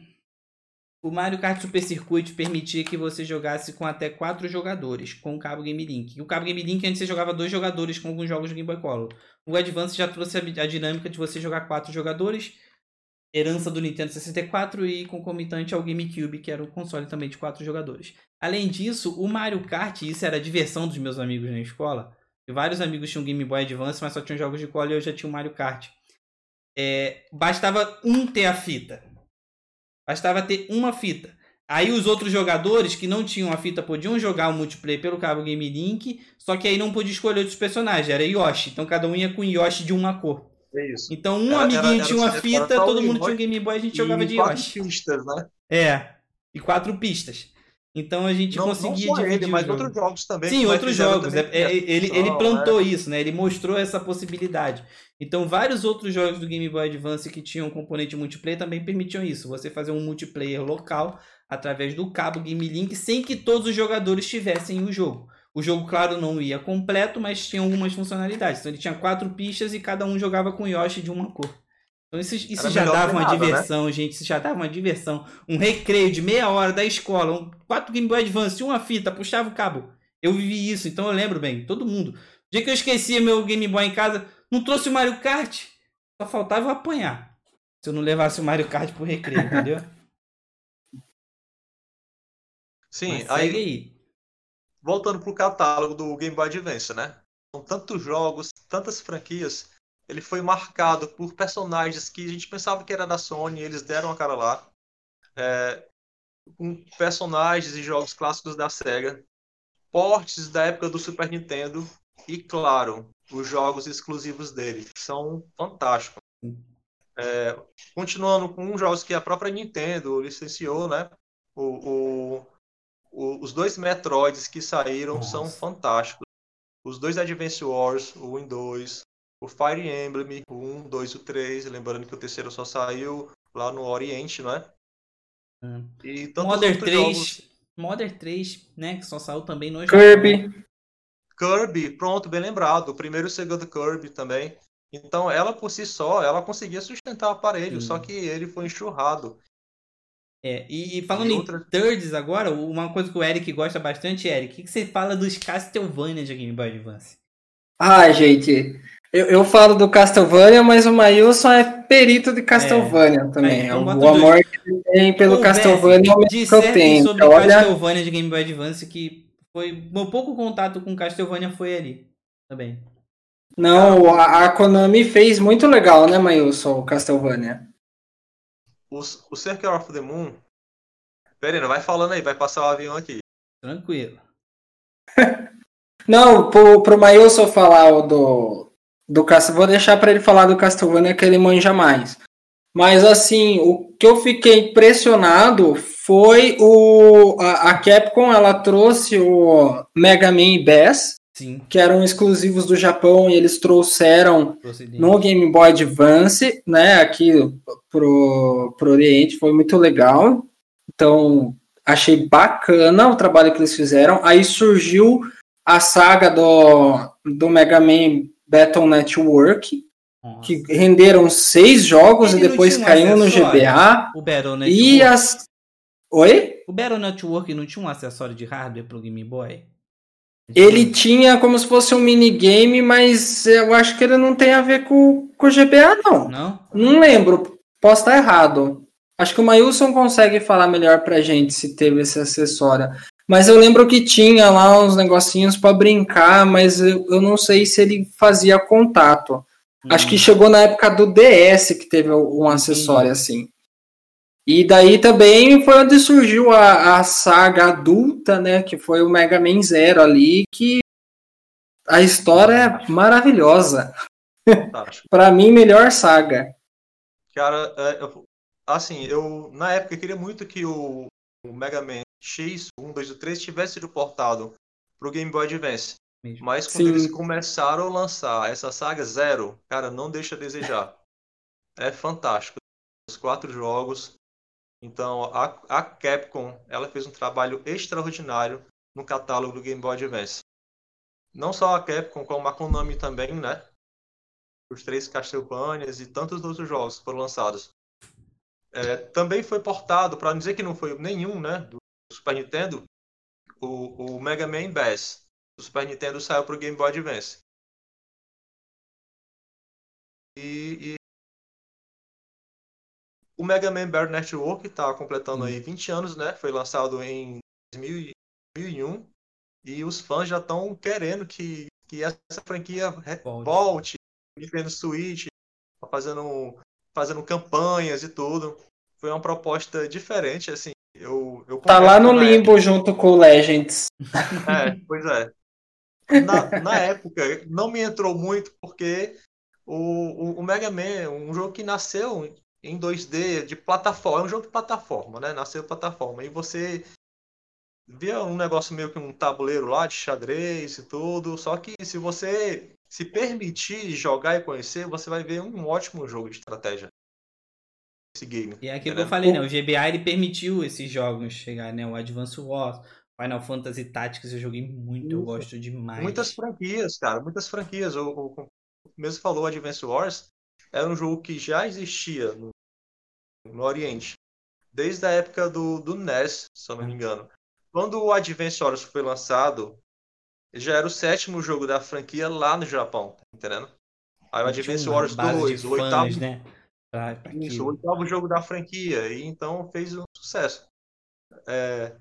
O Mario Kart Super Circuit permitia que você jogasse com até quatro jogadores, com o cabo Game Link. O cabo Game Link antes você jogava dois jogadores com alguns jogos do Game Boy Color. O Advance já trouxe a dinâmica de você jogar quatro jogadores herança do Nintendo 64 e concomitante ao GameCube, que era um console também de quatro jogadores. Além disso, o Mario Kart, isso era a diversão dos meus amigos na escola. Vários amigos tinham Game Boy Advance, mas só tinham jogos de cola e eu já tinha o Mario Kart. É, bastava um ter a fita. Bastava ter uma fita. Aí os outros jogadores que não tinham a fita podiam jogar o multiplayer pelo cabo Game Link, só que aí não podia escolher outros personagens, era Yoshi. Então cada um ia com Yoshi de uma cor. É isso. Então um era, amiguinho era, tinha uma fita, todo mundo tinha um Game Boy, a gente jogava de Yoshi. quatro pistas, né? É, e quatro pistas. Então a gente não, conseguia não dividir ele, mas outros jogos também. Sim, outros jogos. É, é, ele, ele plantou né? isso, né? Ele mostrou essa possibilidade. Então vários outros jogos do Game Boy Advance que tinham componente multiplayer também permitiam isso. Você fazer um multiplayer local através do cabo Game Link sem que todos os jogadores tivessem o jogo. O jogo, claro, não ia completo, mas tinha algumas funcionalidades. Então ele tinha quatro pistas e cada um jogava com Yoshi de uma cor. Então isso, isso já dava uma nada, né? diversão, né? gente. Isso já dava uma diversão. Um recreio de meia hora da escola, um, quatro Game Boy Advance, uma fita, puxava o cabo. Eu vivi isso, então eu lembro bem, todo mundo. O dia que eu esquecia meu Game Boy em casa, não trouxe o Mario Kart. Só faltava eu apanhar. Se eu não levasse o Mario Kart pro recreio, entendeu? Sim, aí, aí voltando pro catálogo do Game Boy Advance, né? São tantos jogos, tantas franquias. Ele foi marcado por personagens que a gente pensava que era da Sony, eles deram a cara lá. É, com personagens e jogos clássicos da SEGA, portes da época do Super Nintendo e, claro, os jogos exclusivos dele, que são fantásticos. É, continuando com jogos que a própria Nintendo licenciou, né? O, o o, os dois Metroids que saíram Nossa. são fantásticos. Os dois Advance Wars, o 1 e 2, o Fire Emblem, o 1, 2 e o 3, lembrando que o terceiro só saiu lá no Oriente, não é? Hum. E Modern 3, jogos... Modern 3, né, que só saiu também no Kirby. Japão. Kirby, pronto, bem lembrado. O primeiro e o segundo Kirby também. Então, ela por si só, ela conseguia sustentar o aparelho, Sim. só que ele foi enxurrado. É, e, falando e outra... em thirds agora, uma coisa que o Eric gosta bastante, Eric, o que, você fala dos Castlevania de Game Boy Advance? Ah, gente, eu, eu falo do Castlevania, mas o Mailson é perito de Castlevania é. também. Então o amor dois. que ele tem pelo Castlevania é o que eu tenho. sobre Olha... Castlevania de Game Boy Advance, que foi meu pouco contato com Castlevania foi ali também. Não, a, a Konami fez muito legal, né, Mailson, o Castlevania. O, o Circle of the Moon. Perina, vai falando aí, vai passar o avião aqui. Tranquilo. Não, pro, pro Mailson falar o do, do vou deixar para ele falar do Castlevania que ele manja mais. Mas assim, o que eu fiquei impressionado foi o a, a Capcom, ela trouxe o Mega Man Bass, Sim. que eram exclusivos do Japão e eles trouxeram no Game Boy Advance, né, aqui pro, pro Oriente, foi muito legal. Então, achei bacana o trabalho que eles fizeram. Aí surgiu a saga do, do Mega Man Battle Network, Nossa. que renderam seis jogos Ele e depois caiu no GBA. O Battle Network. E as... Oi? O Battle Network não tinha um acessório de hardware pro Game Boy? Ele tinha como se fosse um minigame, mas eu acho que ele não tem a ver com, com o GBA, não. Não? Não lembro. Posso estar errado. Acho que o Mailson consegue falar melhor pra gente se teve esse acessório. Mas eu lembro que tinha lá uns negocinhos para brincar, mas eu, eu, não sei se ele fazia contato. Acho que chegou na época do DS que teve um acessório assim. E daí também foi onde surgiu a, a saga adulta, né? Que foi o Mega Man Zero ali, que A história é maravilhosa. Pra mim, melhor saga. Cara, é, eu- assim, eu na época queria muito que o, o Mega Man X, 1, 2 e 3 tivesse sido portado pro Game Boy Advance. Mesmo. Mas quando Sim. eles começaram a lançar essa saga Zero, cara, não deixa a desejar. É fantástico. Os quatro jogos. Então, a, a Capcom, ela fez um trabalho extraordinário no catálogo do Game Boy Advance. Não só a Capcom, como a Konami também, né? Os três Castlevanias e tantos outros jogos que foram lançados. É, também foi portado, para dizer que não foi nenhum, né? Do Super Nintendo, o, o Mega Man Bass do Super Nintendo saiu para o Game Boy Advance. E, e o Mega Man Battle Network está completando aí 20 anos, né? Foi lançado em 2001 e os fãs já estão querendo que, que essa franquia volte, Nintendo Switch, tá fazendo fazendo campanhas e tudo. Foi uma proposta diferente, assim. Eu, Tá lá no na época- limbo junto com o Legends. é, pois é. Na, na época, não me entrou muito porque o, o, o Mega Man, um jogo que nasceu em 2D, de plataforma, é um jogo de plataforma, né? Nasceu plataforma. E você via um negócio meio que um tabuleiro lá de xadrez e tudo. Só que se você se permitir jogar e conhecer, você vai ver um ótimo jogo de estratégia. Esse game. E é aquilo que eu falei, né? O GBA ele permitiu esses jogos chegar, né? O Advance Wars, Final Fantasy Tactics eu joguei muito, eu Isso. gosto demais. Muitas franquias, cara, muitas franquias. O, o, o mesmo falou, Advance Wars era um jogo que já existia no, no Oriente, desde a época do, do NES, se eu não me engano. Quando o Advance Wars foi lançado, já era o sétimo jogo da franquia lá no Japão, tá entendendo? Aí o Advance Wars base 2, de o oitavo, né? Pra, pra isso, o oitavo jogo da franquia, e então fez um sucesso. É,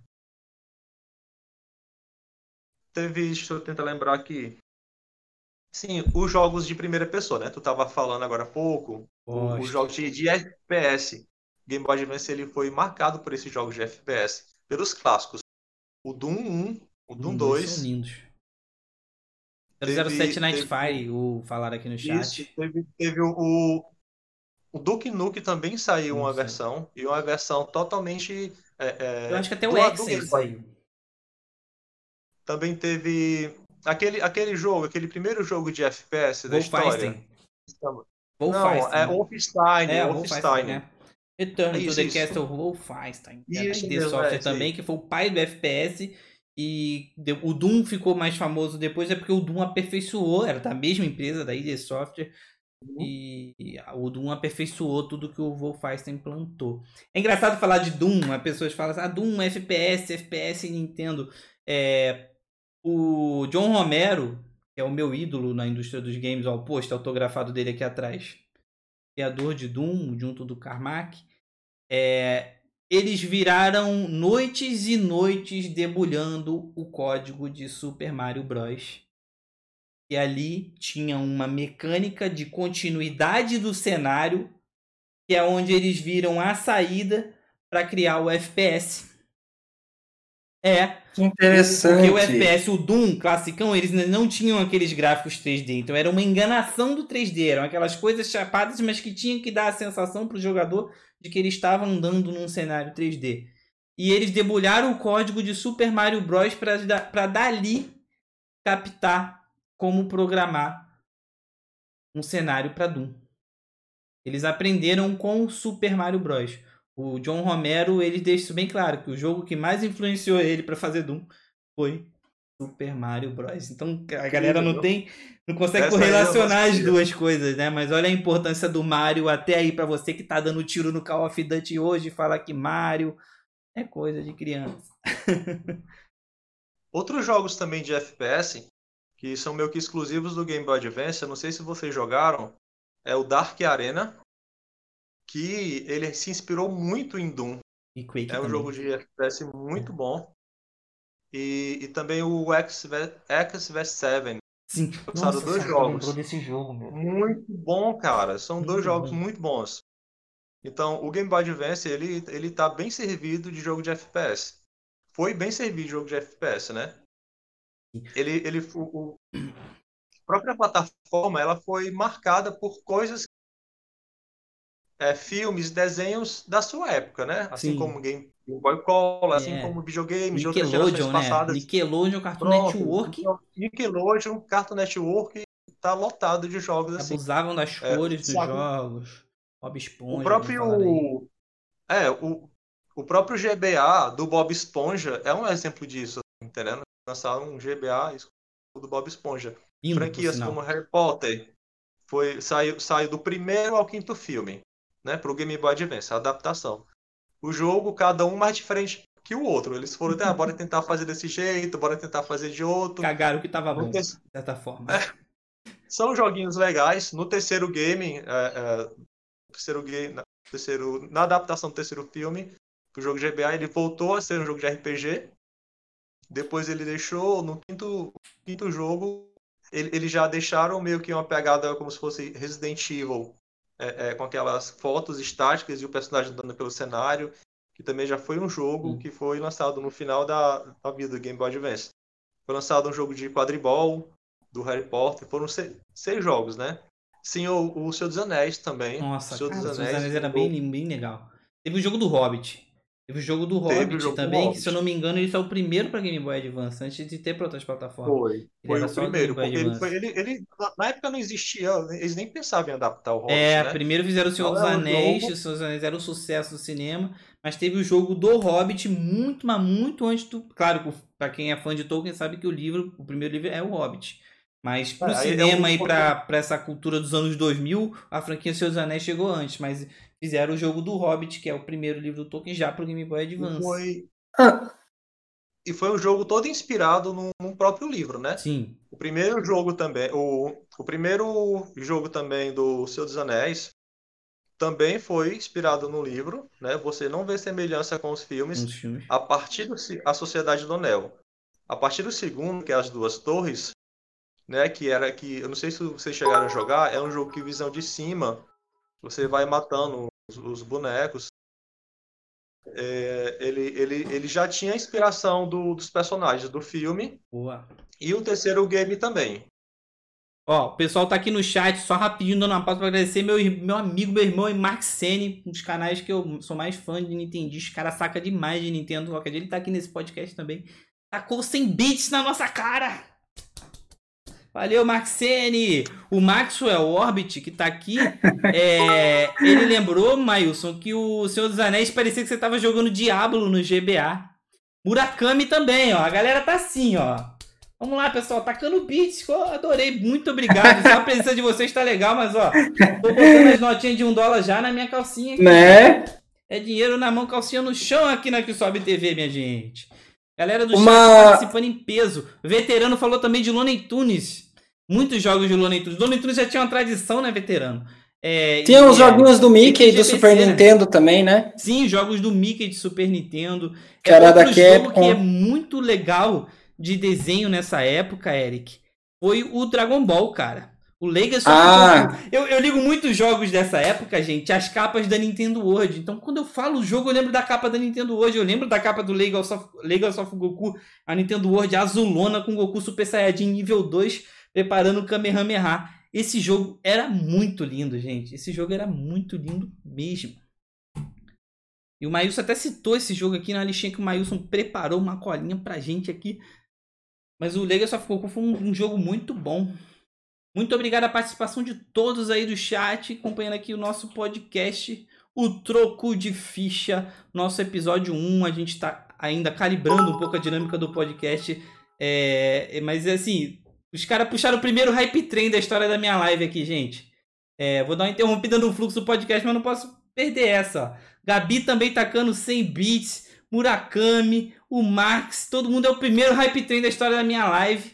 Teve, deixa eu tentar lembrar aqui. Sim, os jogos de primeira pessoa, né? Tu tava falando agora há pouco. Os jogos de, de FPS. Game Boy Advance ele foi marcado por esses jogos de FPS. Pelos clássicos. O Doom 1, o Doom Hum, 2. São lindos. Teve- 007 Night teve- Fire, o falaram aqui no chat. Isso, teve, teve o, o, Duke Nukem também saiu uma sei. versão. E uma versão totalmente. é, é, Eu acho que até o X saiu. Também teve. Aquele, aquele jogo, aquele primeiro jogo de FPS da história. Wolfenstein. Não, é Wolfenstein, É, Wolfenstein. Wolfenstein, né? Return Isso, to the isso. Castle Wolfenstein. É da Isso ID Software é, isso também, que foi o pai do FPS. E o Doom ficou mais famoso depois, é porque o Doom aperfeiçoou, era da mesma empresa, da ID Software. Uhum. E, e o Doom aperfeiçoou tudo que o Wolfenstein plantou. É engraçado falar de Doom, as pessoas falam assim, ah, Doom, FPS, FPS Nintendo. É, o John Romero, que é o meu ídolo na indústria dos games, ó, o post autografado dele aqui atrás, criador de Doom, junto do Carmack, é, eles viraram noites e noites debulhando o código de Super Mario Bros. E ali tinha uma mecânica de continuidade do cenário, que é onde eles viram a saída para criar o FPS. É, Que interessante. porque o FPS, o Doom classicão, eles não tinham aqueles gráficos 3D. Então era uma enganação do 3D. Eram aquelas coisas chapadas, mas que tinham que dar a sensação pro jogador de que ele estava andando num cenário 3D. E eles debulharam o código de Super Mario Bros. para dali captar como programar um cenário para Doom. Eles aprenderam com o Super Mario Bros. O John Romero, ele deixa isso bem claro, que o jogo que mais influenciou ele para fazer Doom foi Super Mario Bros. Então a galera não tem, não consegue Essa correlacionar as duas coisas, né? Mas olha a importância do Mario até aí para você que tá dando tiro no Call of Duty hoje, fala que Mario é coisa de criança. Outros jogos também de FPS, que são meio que exclusivos do Game Boy Advance, eu não sei se vocês jogaram, é o Dark Arena, que ele se inspirou muito em Doom. E Quake É um também. jogo de FPS muito bom. E, e também o X vs 7. Sim. lançaram Nossa, dois jogos. desse jogo, meu. Muito bom, cara. São Muito dois jogos bom. muito bons. Então, o Game Boy Advance, ele, ele tá bem servido de jogo de FPS. Foi bem servido de jogo de FPS, né? Ele, ele, o, a própria plataforma ela foi marcada por coisas, é, filmes, desenhos da sua época, né? Assim Sim. como Game Boy Color, assim É. como videogames de outras gerações né? passadas. Nickelodeon, Cartoon Pronto, Network, Nickelodeon, Cartoon Network, tá lotado de jogos assim. abusavam das É, cores dos sabe? jogos. Bob Esponja. O próprio. É, o, o próprio GBA do Bob Esponja é um exemplo disso, entendendo? Lançaram um GBA do Bob Esponja. Lindo, por Franquias como Harry Potter foi, saiu, saiu do primeiro ao quinto filme, né? Pro Game Boy Advance, a adaptação. O jogo, cada um mais diferente que o outro. Eles foram, ah, bora tentar fazer desse jeito, bora tentar fazer de outro. Cagaram que tava bom, de certa forma. São joguinhos legais. No terceiro game, é, é, terceiro game, na, terceiro, na adaptação do terceiro filme, o jogo GBA, ele voltou a ser um jogo de RPG. Depois ele deixou, no quinto, quinto jogo, ele- eles já deixaram meio que uma pegada como se fosse Resident Evil, é, é, com aquelas fotos estáticas e o personagem andando pelo cenário, que também já foi um jogo Hum. que foi lançado no final da, da vida do Game Boy Advance. Foi lançado um jogo de quadribol, do Harry Potter, foram seis, seis jogos, né? Sim, o, o Senhor dos Anéis também. Nossa, o Senhor cara, dos o Senhor Anéis, dos Anéis era bem, bem legal. Teve o jogo do Hobbit. Teve o jogo do o Hobbit jogo do também, que Hobbit. se eu não me engano, ele foi o primeiro pra Game Boy Advance, antes de ter pra outras plataformas. Foi, foi era o primeiro, ele, foi, ele, ele- na- época não existia, eles nem pensavam em adaptar o Hobbit, É, né? primeiro fizeram o Senhor dos é Anéis, o Senhor dos Anéis era um sucesso do cinema, mas teve o jogo do Hobbit muito, mas muito antes do. Claro, pra quem é fã de Tolkien sabe que o livro, o primeiro livro é o Hobbit. Mas pro É, aí é cinema um e pra, pra essa cultura dos anos 2000, a franquia Senhor dos Anéis chegou antes, mas fizeram o jogo do Hobbit, que é o primeiro livro do Tolkien, já pro Game Boy E Advance. foi, Ah, e foi um jogo todo inspirado num, num próprio livro, né? Sim, O primeiro jogo também, o, o primeiro jogo também do Senhor dos Anéis também foi inspirado no livro, né? Você não vê semelhança com os filmes. uns filmes. a partir do se- a Sociedade do Anel. A partir do segundo, que é as duas torres, né, que era que eu não sei se vocês chegaram a jogar, é um jogo que visão de cima, você vai matando os, os bonecos. É, ele, ele, ele já tinha a inspiração do- dos personagens do filme Boa. e o terceiro game também. Ó, o pessoal tá aqui no chat, só rapidinho dando uma pausa pra agradecer meu, meu amigo, meu irmão e Mark Sene, um dos canais que eu sou mais fã de Nintendo. Os cara saca demais de Nintendo. Qualquer dia ele tá aqui nesse podcast também. Tacou 100 bits na nossa cara! Valeu, Mark Sene! O Maxwell Orbit, que tá aqui, é, ele lembrou, Mailson, que o Senhor dos Anéis parecia que você tava jogando Diablo no GBA. Murakami também, ó. A galera tá assim, ó. Vamos lá, pessoal, tacando beats, que eu adorei, muito obrigado. Só a presença de vocês tá legal, mas ó, tô botando as notinhas de um dólar já na minha calcinha aqui. né? É dinheiro na mão, calcinha no chão aqui na Que Sobe TV, minha gente. Galera do Uma- chat participando em peso. Veterano falou também de Looney Tunes. Muitos jogos de Looney Tunes. Looney Tunes já tinha uma tradição, né, veterano? É, Tinha os é, joguinhos do Mickey e do Super né? Nintendo também, né? Sim, jogos do Mickey de Super Nintendo. Que era da Capcom. que é muito legal de desenho nessa época, Eric, foi o Dragon Ball, cara. O Legacy of Ah. Goku. Eu, eu ligo muitos jogos dessa época, gente, as capas da Nintendo World. Então, quando eu falo o jogo, eu lembro da capa da Nintendo World. Eu lembro da capa do Legacy of, of Goku, a Nintendo World azulona com Goku Super Saiyajin nível 2, preparando o Kamehameha. Esse jogo era muito lindo, gente. Esse jogo era muito lindo mesmo. E o Maílson até citou esse jogo aqui na listinha que o Maílson preparou uma colinha pra gente aqui. Mas o Legacy of Goku foi um, um jogo muito bom. Muito obrigado à participação de todos aí do chat, acompanhando aqui o nosso podcast, o Troco de Ficha, nosso episódio 1. A gente tá ainda calibrando um pouco a dinâmica do podcast. É, mas assim, os caras puxaram o primeiro hype train da história da minha live aqui, gente. É, vou dar uma interrompida no fluxo do podcast, mas não posso perder essa. Gabi também tacando 100 bits. Murakami, o Max, todo mundo é o primeiro hype train da história da minha live.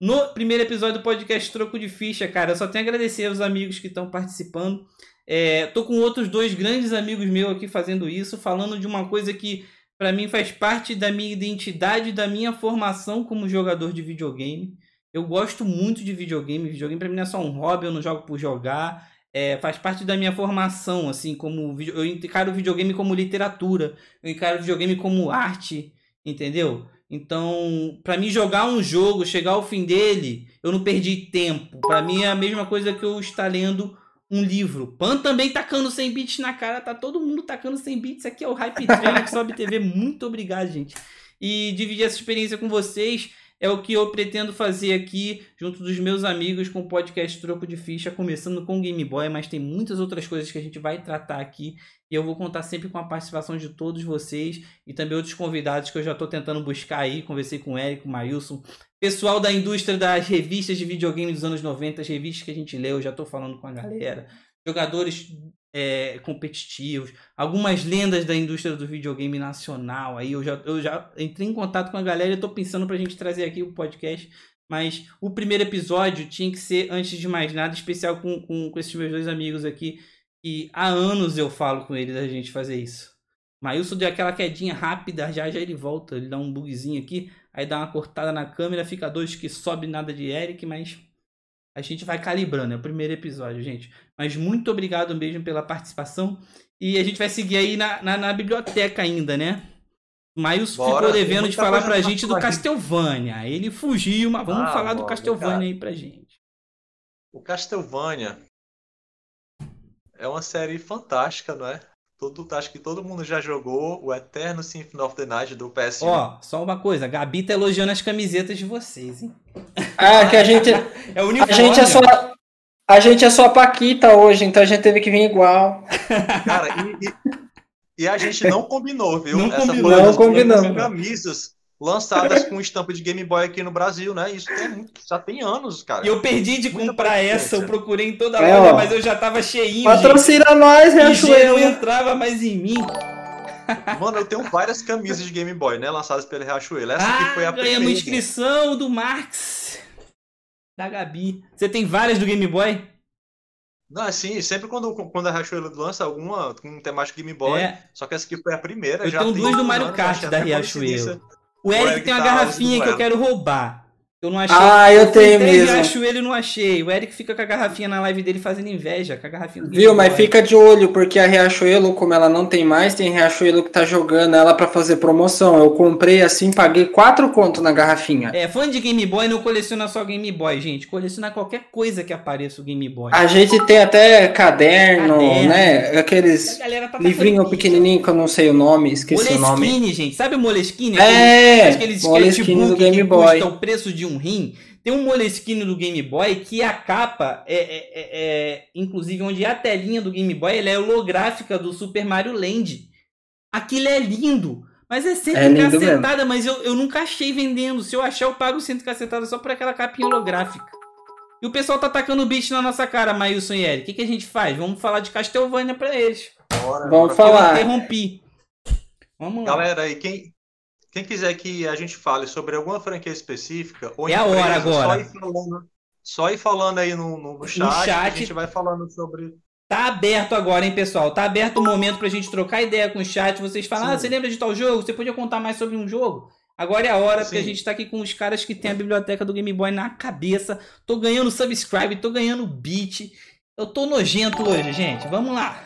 No primeiro episódio do podcast Troco de Ficha, cara, eu só tenho a agradecer aos amigos que estão participando. É, tô com outros dois grandes amigos meus aqui fazendo isso, falando de uma coisa que para mim faz parte da minha identidade, da minha formação como jogador de videogame. Eu gosto muito de videogame. Videogame para mim não é só um hobby, eu não jogo por jogar. É, faz parte da minha formação, assim, como eu encaro o videogame como literatura, eu encaro o videogame como arte, entendeu? Então, para mim jogar um jogo, chegar ao fim dele, eu não perdi tempo. Para mim é a mesma coisa que eu estar lendo um livro. Pan também tacando 100 bits na cara, tá todo mundo tacando 100 bits. Aqui é o Hype Train que sobe TV. Muito obrigado, gente. E dividir essa experiência com vocês é o que eu pretendo fazer aqui junto dos meus amigos com o podcast Troco de Ficha, começando com o Game Boy, mas tem muitas outras coisas que a gente vai tratar aqui e eu vou contar sempre com a participação de todos vocês e também outros convidados que eu já estou tentando buscar aí. Conversei com o Eric, com o Mailson, pessoal da indústria das revistas de videogame dos anos 90, as revistas que a gente leu, eu já estou falando com a galera. Jogadores é, competitivos, algumas lendas da indústria do videogame nacional. Aí eu já, eu já entrei em contato com a galera e estou pensando para a gente trazer aqui o podcast. Mas o primeiro episódio tinha que ser, antes de mais nada, especial com, com, com esses meus dois amigos aqui. Que há anos eu falo com eles a gente fazer isso. Maílson deu aquela quedinha rápida, já já ele volta, ele dá um bugzinho aqui, aí dá uma cortada na câmera, fica dois que sobe nada de Eric, mas a gente vai calibrando, é o primeiro episódio, gente. Mas muito obrigado mesmo pela participação. E a gente vai seguir aí na, na, na biblioteca ainda, né? Maius ficou devendo de falar pra gente do Castlevania. Ele fugiu, mas vamos ah, falar do Castlevania aí pra gente. O Castlevania é uma série fantástica, não é? Todo, acho que todo mundo já jogou o Eterno Symphony of the Night do PS1. Ó, só uma coisa, a Gabi tá elogiando as camisetas de vocês, hein? Ah, que a gente. é o uniforme. A gente é só. A gente é só a Paquita hoje, então a gente teve que vir igual. Cara, e, e, e a gente não combinou, viu? Não Essa combinou, não combinamos. camisas lançadas com estampa de Game Boy aqui no Brasil, né? Isso tem, já tem anos, cara. E eu perdi de comprar essa, eu procurei em toda é, loja, mas eu já tava cheinho. Patrocina gente. nós, Riachuelo. não entrava mais em mim. Mano, eu tenho várias camisas de Game Boy, né? Lançadas pelo Riachuelo. Essa ah, aqui foi a primeira. uma inscrição do Max. Da Gabi. Você tem várias do Game Boy? Não, assim, sempre quando, quando a Riachuelo lança alguma com temática Game Boy, é. só que essa aqui foi a primeira. Eu tenho duas do Mario Kart da Riachuelo. O Eric, o Eric tem uma tá garrafinha que eu quero roubar. Eu não achei. Ah, eu tenho mesmo. Eu acho ele não achei. O Eric fica com a garrafinha na live dele fazendo inveja, com a garrafinha do Viu, mas fica de olho, porque a Riachuelo, como ela não tem mais, tem Riachuelo que tá jogando ela para fazer promoção. Eu comprei assim, paguei quatro conto na garrafinha. É, fã de Game Boy não coleciona só Game Boy, gente. Coleciona qualquer coisa que apareça o Game Boy. A gente tem até caderno, caderno. né? Aqueles tá livrinho pequenininho que eu não sei o nome, esqueci Moleskine, o nome. Moleskine, gente. Sabe o Moleskine? É, aqueles Moleskine do Game Boy. o preço de um rim. Tem um Moleskine do Game Boy que a capa é, é, é, é, inclusive onde é a telinha do Game Boy, ela é holográfica do Super Mario Land. Aquilo é lindo, mas é sempre é cacetada, mas eu, eu nunca achei vendendo. Se eu achar, eu pago cento cacetada só por aquela capinha holográfica. E o pessoal tá atacando o bicho na nossa cara, Mailson e Eric. O que, que a gente faz? Vamos falar de Castlevania pra eles. Bora, Vamos falar. Eu interrompi. Vamos lá. Galera, aí quem, quem quiser que a gente fale sobre alguma franquia específica, ou é a hora agora. Só ir falando, só ir falando aí no, no, chat, no chat, a gente vai falando sobre. Tá aberto agora, hein, pessoal? Tá aberto o momento pra gente trocar ideia com o chat. Vocês falam, ah, você lembra de tal jogo? Você podia contar mais sobre um jogo? Agora é a hora, Sim. porque a gente tá aqui com os caras que tem a biblioteca do Game Boy na cabeça. Tô ganhando subscribe, tô ganhando beat. Eu tô nojento hoje, gente. Vamos lá.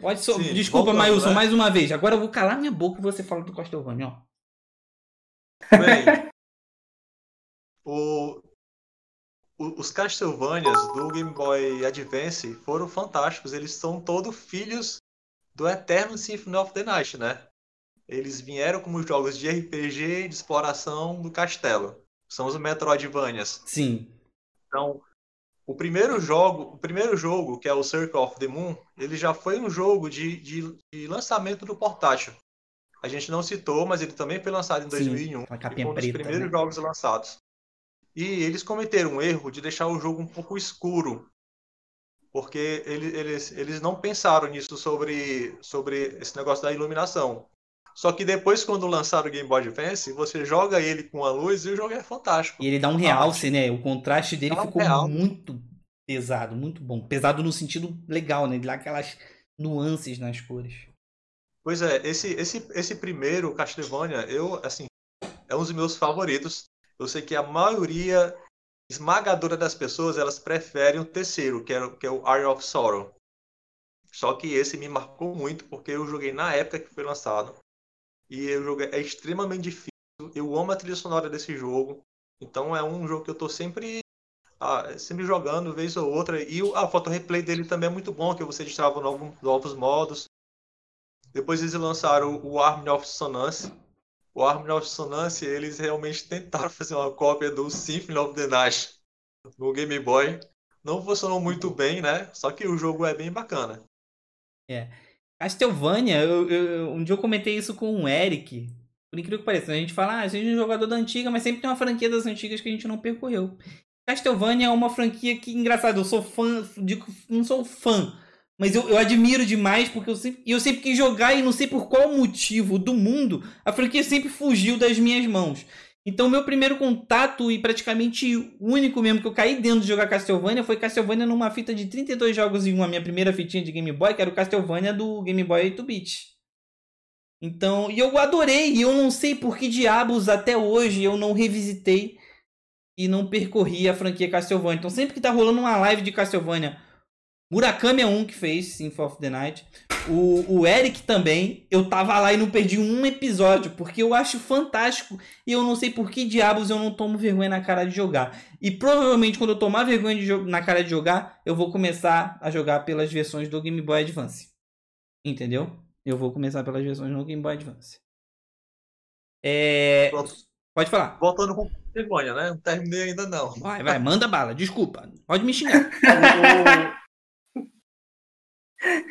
Pode so... Sim, Desculpa, Mailson, né? mais uma vez. Agora eu vou calar minha boca e você fala do Castlevania, ó. Bem, o... os Castlevanias do Game Boy Advance foram fantásticos. Eles são todos filhos do Eterno Symphony of the Night, né? Eles vieram como jogos de RPG de exploração do castelo. São os Metroidvanias. Sim. Então, o primeiro jogo, o primeiro jogo, que é o Circle of the Moon, ele já foi um jogo de, de, de lançamento do portátil. A gente não citou, mas ele também foi lançado em 2001. Sim, foi um dos primeiros né? jogos lançados. E eles cometeram um erro de deixar o jogo um pouco escuro. Porque eles, eles, eles não pensaram nisso sobre, sobre esse negócio da iluminação. Só que depois, quando lançaram o Game Boy Advance, você joga ele com a luz e o jogo é fantástico. E ele dá um realce, né? O contraste dele dá ficou um muito pesado, muito bom. Pesado no sentido legal, né? Ele dá aquelas nuances nas cores. Pois é, esse, esse, esse primeiro Castlevania, eu, assim, é um dos meus favoritos. Eu sei que a maioria esmagadora das pessoas, elas preferem o terceiro, que é, que é o Eye of Sorrow. Só que esse me marcou muito, porque eu joguei na época que foi lançado. E o jogo é extremamente difícil. eu amo a trilha sonora desse jogo. Então é um jogo que eu tô sempre ah, sempre jogando, vez ou outra. E a foto replay dele também é muito bom, que você destrava novos, novos modos. Depois eles lançaram o Harmony of Sonance. O Harmony of Sonance, eles realmente tentaram fazer uma cópia do Symphony of the Night no Game Boy. Não funcionou muito bem, né? Só que o jogo é bem bacana. É. Castlevania, eu, eu, um dia eu comentei isso com o Eric. Por incrível que pareça, a gente fala, ah, é um jogador da antiga, mas sempre tem uma franquia das antigas que a gente não percorreu. Castlevania é uma franquia que, engraçado, eu sou fã, digo, não sou fã, mas eu, eu admiro demais porque eu sempre, eu sempre quis jogar e não sei por qual motivo do mundo a franquia sempre fugiu das minhas mãos. Então, meu primeiro contato e praticamente único mesmo que eu caí dentro de jogar Castlevania foi Castlevania numa fita de 32 jogos em uma minha primeira fitinha de Game Boy, que era o Castlevania do Game Boy 8-bit. Então, e eu adorei, e eu não sei por que diabos até hoje eu não revisitei e não percorri a franquia Castlevania. Então, sempre que tá rolando uma live de Castlevania, Murakami é um que fez Symphony of the Night. O, o Eric também. Eu tava lá e não perdi um episódio, porque eu acho fantástico. E eu não sei por que diabos eu não tomo vergonha na cara de jogar. E provavelmente quando eu tomar vergonha na cara de jogar, eu vou começar a jogar pelas versões do Game Boy Advance. Entendeu? Eu vou começar pelas versões do Game Boy Advance. É... Pode falar. Voltando com vergonha, né? Não terminei ainda não. Vai, vai, manda bala. Desculpa. Pode me xingar.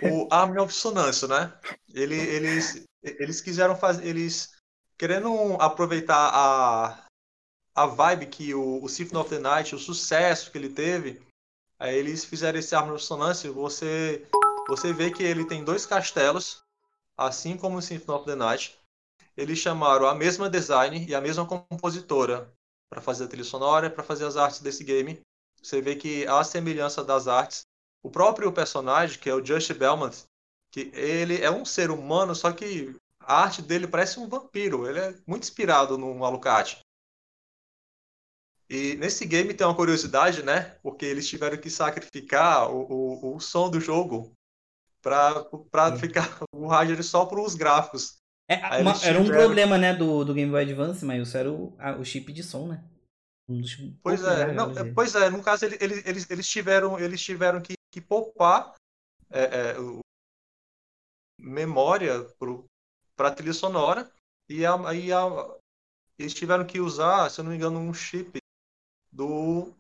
o Harmony of Sonância, né? Ele, eles, eles quiseram fazer, eles querendo aproveitar a, a vibe que o, o Symphony of the Night, o sucesso que ele teve, aí eles fizeram esse Harmony of Sonância, você você vê que ele tem dois castelos, assim como o Symphony of the Night. Eles chamaram a mesma design e a mesma compositora para fazer a trilha sonora, para fazer as artes desse game. Você vê que há semelhança das artes o próprio personagem, que é o Just Belmont, que ele é um ser humano, só que a arte dele parece um vampiro. Ele é muito inspirado no Alucard. E nesse game tem uma curiosidade, né? Porque eles tiveram que sacrificar o, o, o som do jogo para ficar o hardware só para os gráficos. É, uma, tiveram... Era um problema, né, do, do Game Boy Advance, mas isso era o, a, o chip de som, né? Um pois é, não, pois é, no caso eles, eles, eles tiveram, eles tiveram que que poupar é, é, o, memória para a trilha sonora e, a, e a, eles tiveram que usar, se eu não me engano, um chip do,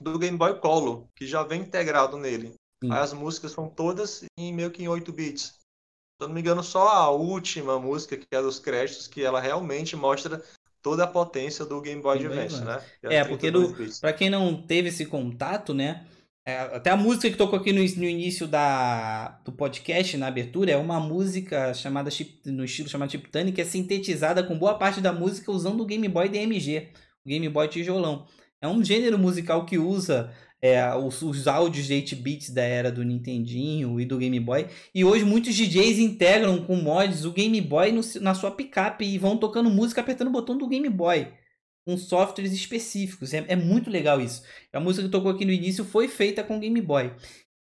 do Game Boy Color, que já vem integrado nele. Aí as músicas são todas em meio que em 8 bits. Se eu não me engano, só a última música, que é dos créditos, que ela realmente mostra toda a potência do Game Boy Advance, né? É, é porque para quem não teve esse contato, né? É, até a música que tocou aqui no, no, início da, do podcast, na abertura, é uma música chamada no estilo chamado Chiptune, que é sintetizada com boa parte da música usando o Game Boy DMG, o Game Boy tijolão. É um gênero musical que usa é, os, os, áudios de 8 bits da era do Nintendinho e do Game Boy. E hoje muitos DJs integram com mods o Game Boy no, na sua picape e vão tocando música apertando o botão do Game Boy com softwares específicos. É, é muito legal isso. A música que tocou aqui no início foi feita com Game Boy.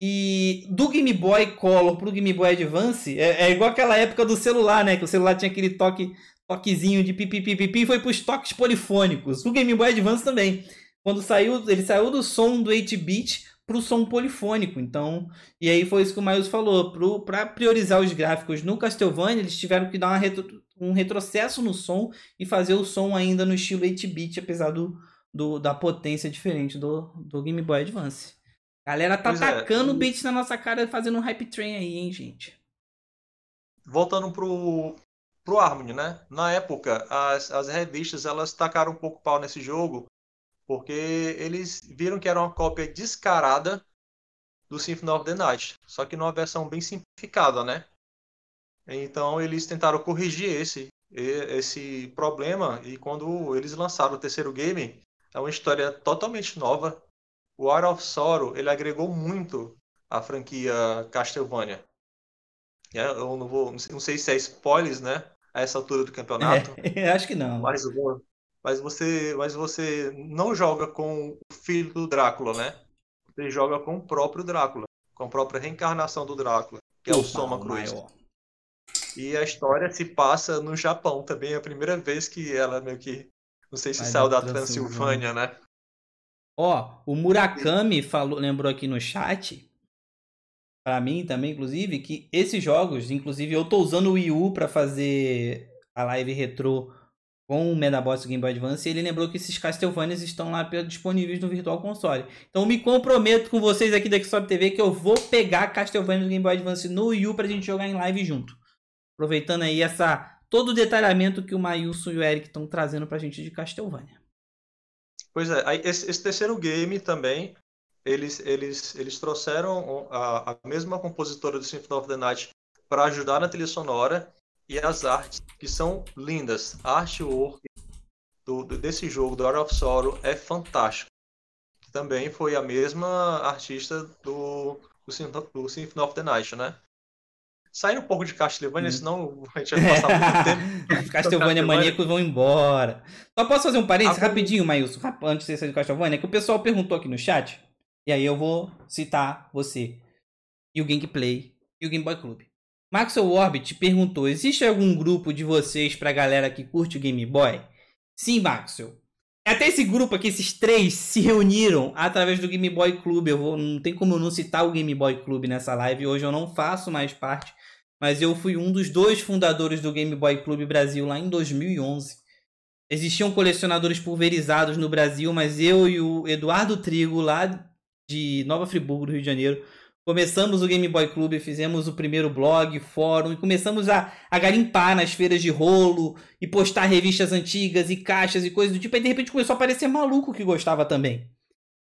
E do Game Boy Color pro Game Boy Advance, é, é, igual aquela época do celular, né? Que o celular tinha aquele toque, toquezinho de pipi, pipi, pipi, foi pros toques polifônicos. O Game Boy Advance também. Quando saiu, ele saiu do som do 8-bit pro som polifônico. Então, e aí foi isso que o Miles falou. Para priorizar os gráficos no Castlevania, eles tiveram que dar retro, um retrocesso no som e fazer o som ainda no estilo 8-bit, apesar do, do, da potência diferente do, do Game Boy Advance. Galera tá pois é, tacando é. beats na nossa cara fazendo um hype train aí, hein, gente? Voltando pro, pro Harmony, né? Na época, as, as revistas elas tacaram um pouco pau nesse jogo porque eles viram que era uma cópia descarada do Symphony of the Night, só que numa versão bem simplificada, né? Então eles tentaram corrigir esse esse problema e quando eles lançaram o terceiro game, é uma história totalmente nova. O War of Sorrow, ele agregou muito à franquia Castlevania. Eu não vou, não sei se é spoilers, né? A essa altura do campeonato. É, acho que não. Mas, mas você, mas você não joga com o filho do Drácula, né? Você joga com o próprio Drácula, com a própria reencarnação do Drácula, que é o Soma Cruz. E a história se passa no Japão também. É a primeira vez que ela meio que. Não sei se Vai saiu da Transilvânia, né? Ó, o Murakami falou, lembrou aqui no chat, pra mim também, inclusive, que esses jogos, inclusive eu tô usando o Wii U pra fazer a live retrô com o Medabots Game Boy Advance ele lembrou que esses Castlevanias estão lá disponíveis no Virtual Console. Então me comprometo com vocês aqui da Xbox TV que eu vou pegar Castlevania do Game Boy Advance no Wii U pra gente jogar em live junto. Aproveitando aí essa todo o detalhamento que o Mailson e o Eric estão trazendo pra gente de Castlevania. Pois é, esse, esse terceiro game também, eles, eles, eles trouxeram a, a mesma compositora do Symphony of the Night para ajudar na trilha sonora e as artes, que são lindas. A artwork do, desse jogo, do Art of Sorrow, é fantástico. Também foi a mesma artista do, do, do Symphony of the Night, né? Saindo um pouco de Castlevania, hum. senão a gente vai passar muito tempo. Castlevania maníacos vão embora. Só posso fazer um parênteses ah, rapidinho, Maílson, antes de sair do Castlevania, que o pessoal perguntou aqui no chat, e aí eu vou citar você, e o Gameplay, e o Game Boy Club. Maxwell Orbit perguntou: existe algum grupo de vocês pra galera que curte o Game Boy? Sim, Maxwell. Até esse grupo aqui, esses três, se reuniram através do Game Boy Club. Eu vou, não tem como eu não citar o Game Boy Club nessa live. Hoje eu não faço mais parte mas eu fui um dos dois fundadores do Game Boy Clube Brasil lá em 2011. Existiam colecionadores pulverizados no Brasil, mas eu e o Eduardo Trigo, lá de Nova Friburgo, do Rio de Janeiro, começamos o Game Boy Clube, fizemos o primeiro blog, fórum, e começamos a, a garimpar nas feiras de rolo e postar revistas antigas e caixas e coisas do tipo. Aí de repente começou a aparecer maluco que gostava também.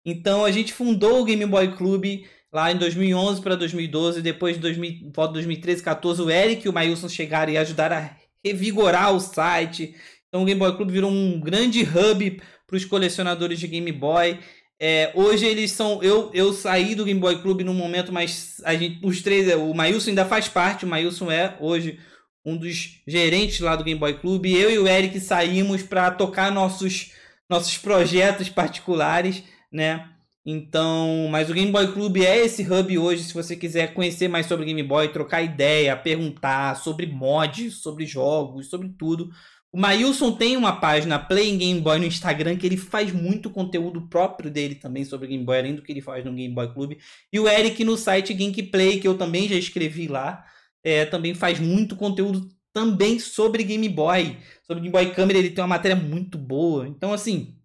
Então a gente fundou o Game Boy Clube lá em 2011 para 2012, depois de 2000, 2013, 14, o Eric e o Mailson chegaram e ajudaram a revigorar o site. Então o Game Boy Club virou um grande hub para os colecionadores de Game Boy. É, hoje eles são. Eu, eu saí do Game Boy Club no momento, mas a gente, os três. O Mailson ainda faz parte. O Mailson é hoje um dos gerentes lá do Game Boy Club. Eu e o Eric saímos para tocar nossos, nossos projetos particulares, né? Então, mas o Game Boy Club é esse hub hoje, se você quiser conhecer mais sobre Game Boy, trocar ideia, perguntar sobre mods, sobre jogos, sobre tudo. O Mailson tem uma página Playing Game Boy no Instagram que ele faz muito conteúdo próprio dele também sobre Game Boy, além do que ele faz no Game Boy Club. E o Eric no site Gameplay, que eu também já escrevi lá, é, também faz muito conteúdo também sobre Game Boy. Sobre Game Boy Câmera, ele tem uma matéria muito boa. Então, assim,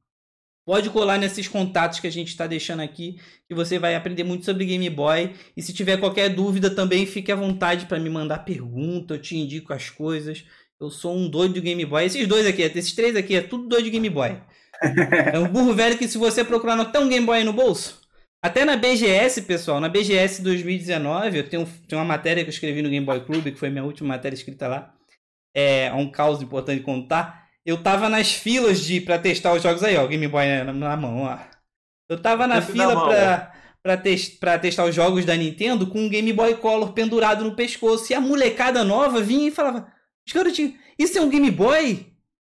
Pode colar nesses contatos que a gente está deixando aqui, que você vai aprender muito sobre Game Boy. E se tiver qualquer dúvida também, fique à vontade para me mandar pergunta, eu te indico as coisas. Eu sou um doido de Game Boy. Esses dois aqui, esses três aqui, é tudo doido de Game Boy. É um burro velho que se você procurar não tem um Game Boy no bolso. Até na BGS, pessoal, na BGS 2019, eu tenho, tenho uma matéria que eu escrevi no Game Boy Club, que foi minha última matéria escrita lá. É um caos importante contar eu tava nas filas de para testar os jogos aí, ó, Game Boy na, na mão, ó. Eu tava na fila mão, pra, pra, tes, pra testar os jogos da Nintendo com um Game Boy Color pendurado no pescoço. E a molecada nova vinha e falava: Garotinho, isso é um Game Boy?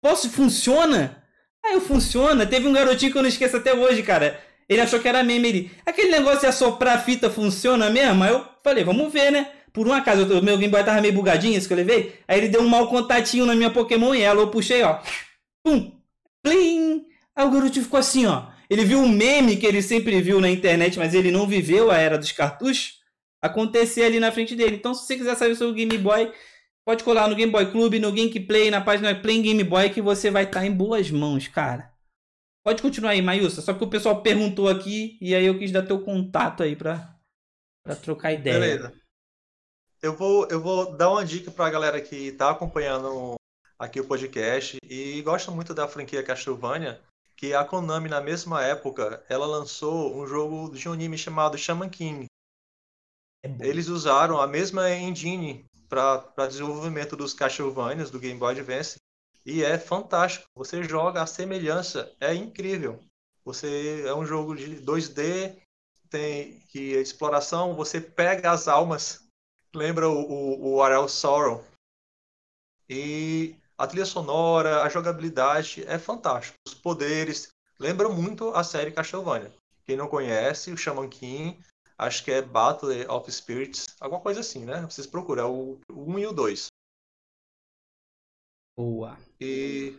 Posso? Funciona? Aí eu funciona. Teve um garotinho que eu não esqueço até hoje, cara. Ele achou que era meme. Ele, aquele negócio de assoprar a fita funciona mesmo? Aí eu falei, vamos ver, né? Por um acaso, o meu Game Boy tava meio bugadinho, esse que eu levei. Aí ele deu um mau contatinho na minha Pokémon e ela, eu puxei, ó. Pum! Plim! Aí o garoto ficou assim, ó. Ele viu um meme que ele sempre viu na internet, mas ele não viveu a era dos cartuchos. Acontecer ali na frente dele. Então, se você quiser saber sobre o Game Boy, pode colar no Game Boy Club, no Gameplay, na página Play Game Boy, que você vai estar tá em boas mãos, cara. Pode continuar aí, Mayusa. Só que o pessoal perguntou aqui e aí eu quis dar teu contato aí pra, pra trocar ideia. Beleza eu vou, eu vou dar uma dica para a galera que está acompanhando aqui o podcast e gosta muito da franquia Castlevania, que a Konami, na mesma época, ela lançou um jogo de um anime chamado Shaman King. É Eles usaram a mesma engine para desenvolvimento dos Castlevanias do Game Boy Advance e é fantástico. Você joga, a semelhança é incrível. Você é um jogo de 2D, tem que exploração, você pega as almas lembra o, o, o Sorrow. E a trilha sonora, a jogabilidade é fantástico. Os poderes lembram muito a série Castlevania. Quem não conhece, o Shaman King, acho que é Battle of Spirits, alguma coisa assim, né? Vocês procuram, é o 1 e o 2. Boa. E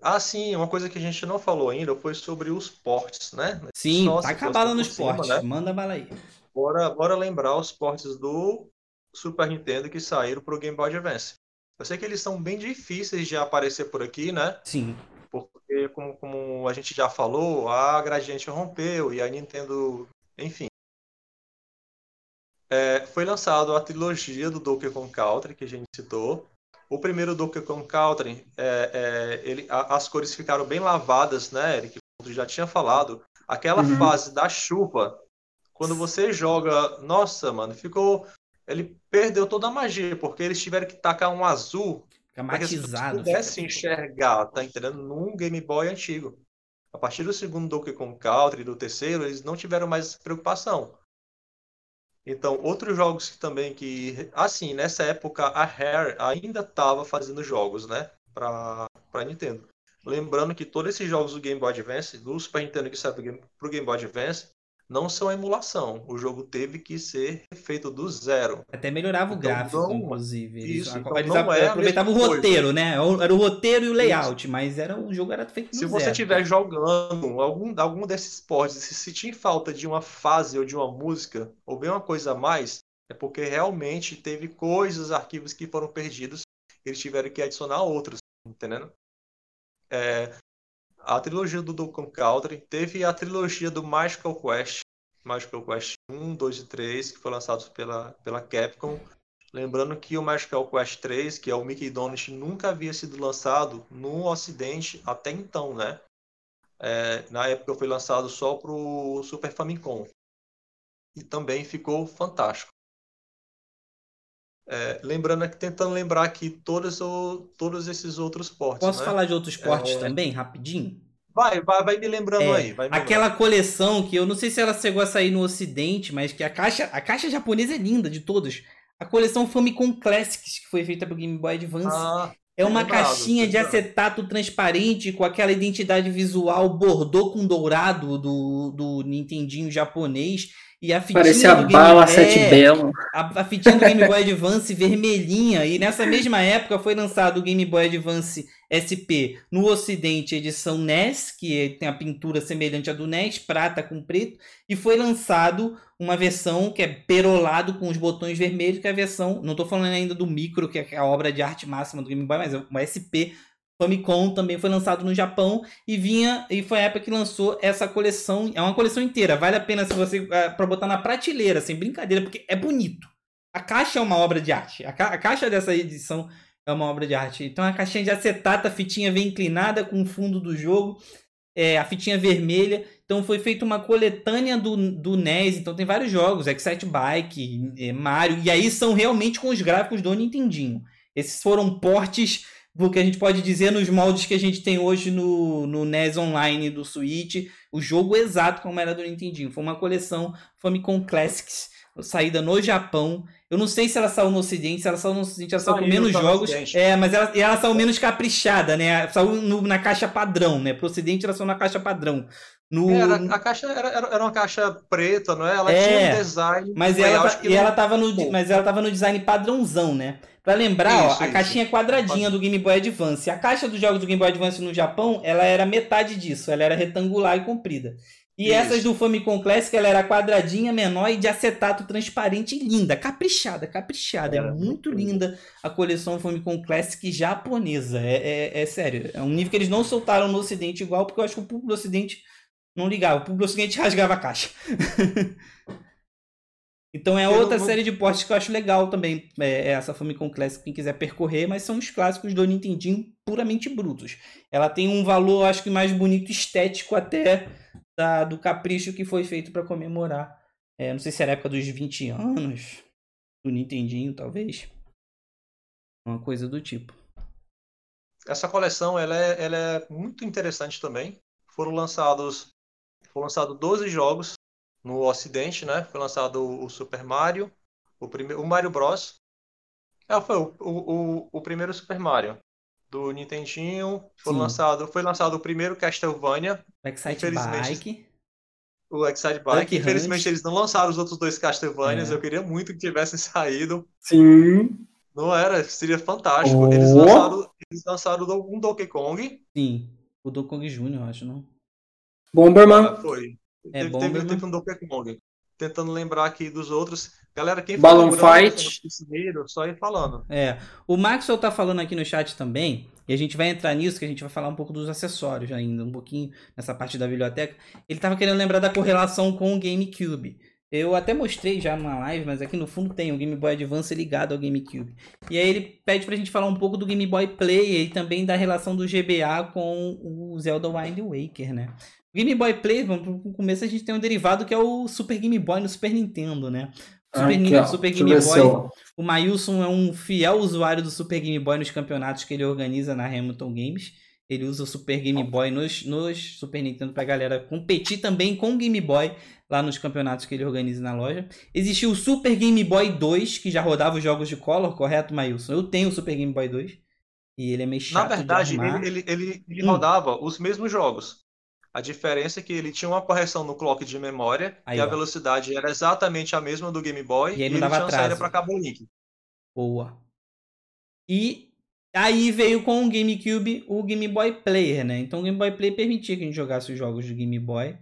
ah, sim, uma coisa que a gente não falou ainda foi sobre os portes, né? Sim, Só tá fosse nos portes. né? Manda bala aí. Bora, bora lembrar os portes do Super Nintendo que saíram pro Game Boy Advance. Eu sei que eles são bem difíceis de aparecer por aqui, né? Sim. Porque, como, como a gente já falou, a Gradiente rompeu e a Nintendo, enfim. É, foi lançado a trilogia do Donkey Kong Country, que a gente citou. O primeiro Donkey Kong Country, é, é, ele, a- as cores ficaram bem lavadas, né, Eric? Tu já tinha falado. Aquela Uhum. fase da chuva, quando você joga, nossa, mano, ficou. Ele perdeu toda a magia, porque eles tiveram que tacar um azul Fica matizado. pudessem enxergar, tá entendendo? Num Game Boy antigo. A partir do segundo Donkey Kong Country e do terceiro, eles não tiveram mais essa preocupação. Então, outros jogos que também que, assim, nessa época a Rare ainda estava fazendo jogos, né, para para Nintendo. Lembrando que todos esses jogos do Game Boy Advance, do Super Nintendo que saiu pro Game, pro Game Boy Advance, não são emulação. O jogo teve que ser feito do zero. Até melhorava o Então, gráfico, não- inclusive. Eles, isso, eles então não é aproveitavam o roteiro, né? Era o roteiro e o layout, mas era, o jogo era feito do Se você zero. estiver jogando algum, algum desses ports se sentir falta de uma fase ou de uma música, ou bem uma coisa a mais, é porque realmente teve coisas, arquivos que foram perdidos, eles tiveram que adicionar outros, entendendo? É, a trilogia do Donkey Kong Country teve a trilogia do Magical Quest, Magical Quest 1, 2 e 3, que foi lançado pela, pela Capcom. Lembrando que o Magical Quest 3, que é o Mickey Donut, nunca havia sido lançado no Ocidente até então, né? É, na época foi lançado só para o Super Famicom. E também ficou fantástico. É, lembrando aqui, tentando lembrar aqui todos, o, todos esses outros portes. Posso né? falar de outros portes É. também, rapidinho? Vai, vai, vai me lembrando É, aí. Me Aquela coleção que eu não sei se ela chegou a sair no ocidente, mas que a caixa, a caixa japonesa é linda de todos. A coleção Famicom Classics, que foi feita pro Game Boy Advance. Ah, é uma lembrado, caixinha de acetato transparente com aquela identidade visual bordô com dourado do, do Nintendinho japonês. E a fitinha Parecia do a Game bala é, belo. a, a fitinha do Game Boy Advance vermelhinha. E nessa mesma época foi lançado o Game Boy Advance SP no Ocidente, edição NES, que tem a pintura semelhante à do NES, prata com preto. E foi lançado uma versão que é perolado com os botões vermelhos, que é a versão. Não estou falando ainda do Micro, que é a obra de arte máxima do Game Boy, mas é uma SP. Famicom também foi lançado no Japão e vinha e foi a época que lançou essa coleção. É uma coleção inteira, vale a pena se você para botar na prateleira, sem brincadeira, porque é bonito. A caixa é uma obra de arte. A, ca a caixa dessa edição é uma obra de arte. Então a caixinha de acetato, a fitinha vem inclinada com o fundo do jogo, é, a fitinha vermelha. Então foi feita uma coletânea do, do NES. Então tem vários jogos, Excite Bike, é, Mario, e aí são realmente com os gráficos do Nintendinho. Esses foram portes do que a gente pode dizer nos moldes que a gente tem hoje no, no NES Online do Switch, o jogo exato como era do Nintendinho. Foi uma coleção Famicom Classics, saída no Japão. Eu não sei se ela saiu no Ocidente, se ela saiu no Ocidente, ela saiu com menos no jogos. É, mas ela, ela saiu menos caprichada, né? Saiu no- na caixa padrão, né? Pro Ocidente ela saiu na caixa padrão. No, Era, a caixa era, era, uma caixa preta, não é? Ela É, tinha um design. Mas ela, tá- e ela tava no, mas ela tava no design padrãozão, né? Pra lembrar, Isso, ó, a isso. caixinha quadradinha do Game Boy Advance. A caixa dos jogos do Game Boy Advance no Japão, ela era metade disso, ela era retangular e comprida. E Isso. essas do Famicom Classic, ela era quadradinha, menor e de acetato transparente e linda, caprichada, caprichada. Era é muito linda a coleção Famicom Classic japonesa. É, é, é sério, é um nível que eles não soltaram no Ocidente igual, porque eu acho que o público do Ocidente não ligava. O público do Ocidente rasgava a caixa. Então é Eu outra não- série de portes que eu acho legal também, é, é essa Famicom Classic, quem quiser percorrer, mas são os clássicos do Nintendinho puramente brutos. Ela tem um valor, acho que mais bonito, estético até da- do capricho que foi feito para comemorar. É, não sei se era a época dos 20 anos do Nintendinho, talvez. Uma coisa do tipo. Essa coleção ela é, ela é muito interessante também. Foram lançados foram lançados 12 jogos no Ocidente, né? Foi lançado o Super Mario, o primeiro, o Mario Bros. É, foi o, o, o, o primeiro Super Mario do Nintendinho. Foi Sim. lançado, foi lançado o primeiro Castlevania, O Excite Infelizmente, Bike. o Excite Bike. Duck Infelizmente Hunt. eles não lançaram os outros dois Castlevanias. É. Eu queria muito que tivessem saído. Sim. Não era, seria fantástico. Eles Oh. lançaram, Eles lançaram um Donkey Kong. Sim. O Donkey Kong Jr., eu acho, não? Bomberman. Ah, foi. É, teve, Bomberman. teve, teve um Donkey Kong. Tentando lembrar aqui dos outros. Galera, quem Balloon Fight. primeiro, só ir falando. É. O Maxwell tá falando aqui no chat também, e a gente vai entrar nisso, que a gente vai falar um pouco dos acessórios ainda, um pouquinho nessa parte da biblioteca. Ele tava querendo lembrar da correlação com o GameCube. Eu até mostrei já numa live, mas aqui no fundo tem o Game Boy Advance ligado ao GameCube. E aí ele pede pra gente falar um pouco do Game Boy Player e também da relação do GBA com o Zelda Wind Waker, né? Game Boy vamos pro começo, a gente tem um derivado que é o Super Game Boy no Super Nintendo, né? O Super, Aqui, ó. Super Game Boy o Mailson é um fiel usuário do Super Game Boy nos campeonatos que ele organiza na Hamilton Games. Ele usa o Super Game Boy nos, nos Super Nintendo pra galera competir também com o Game Boy lá nos campeonatos que ele organiza na loja. Existiu o Super Game Boy 2, que já rodava os jogos de Color, correto, Mailson? Eu tenho o Super Game Boy 2. E ele é meio chato Na verdade, ele, ele, ele, ele Hum. rodava os mesmos jogos. A diferença é que ele tinha uma correção no clock de memória Aí, e a ó. velocidade era exatamente a mesma do Game Boy E aí não ele dava tinha uma saída para cabo link. Boa. E aí veio com o GameCube o Game Boy Player, né? Então o Game Boy Player permitia que a gente jogasse os jogos do Game Boy.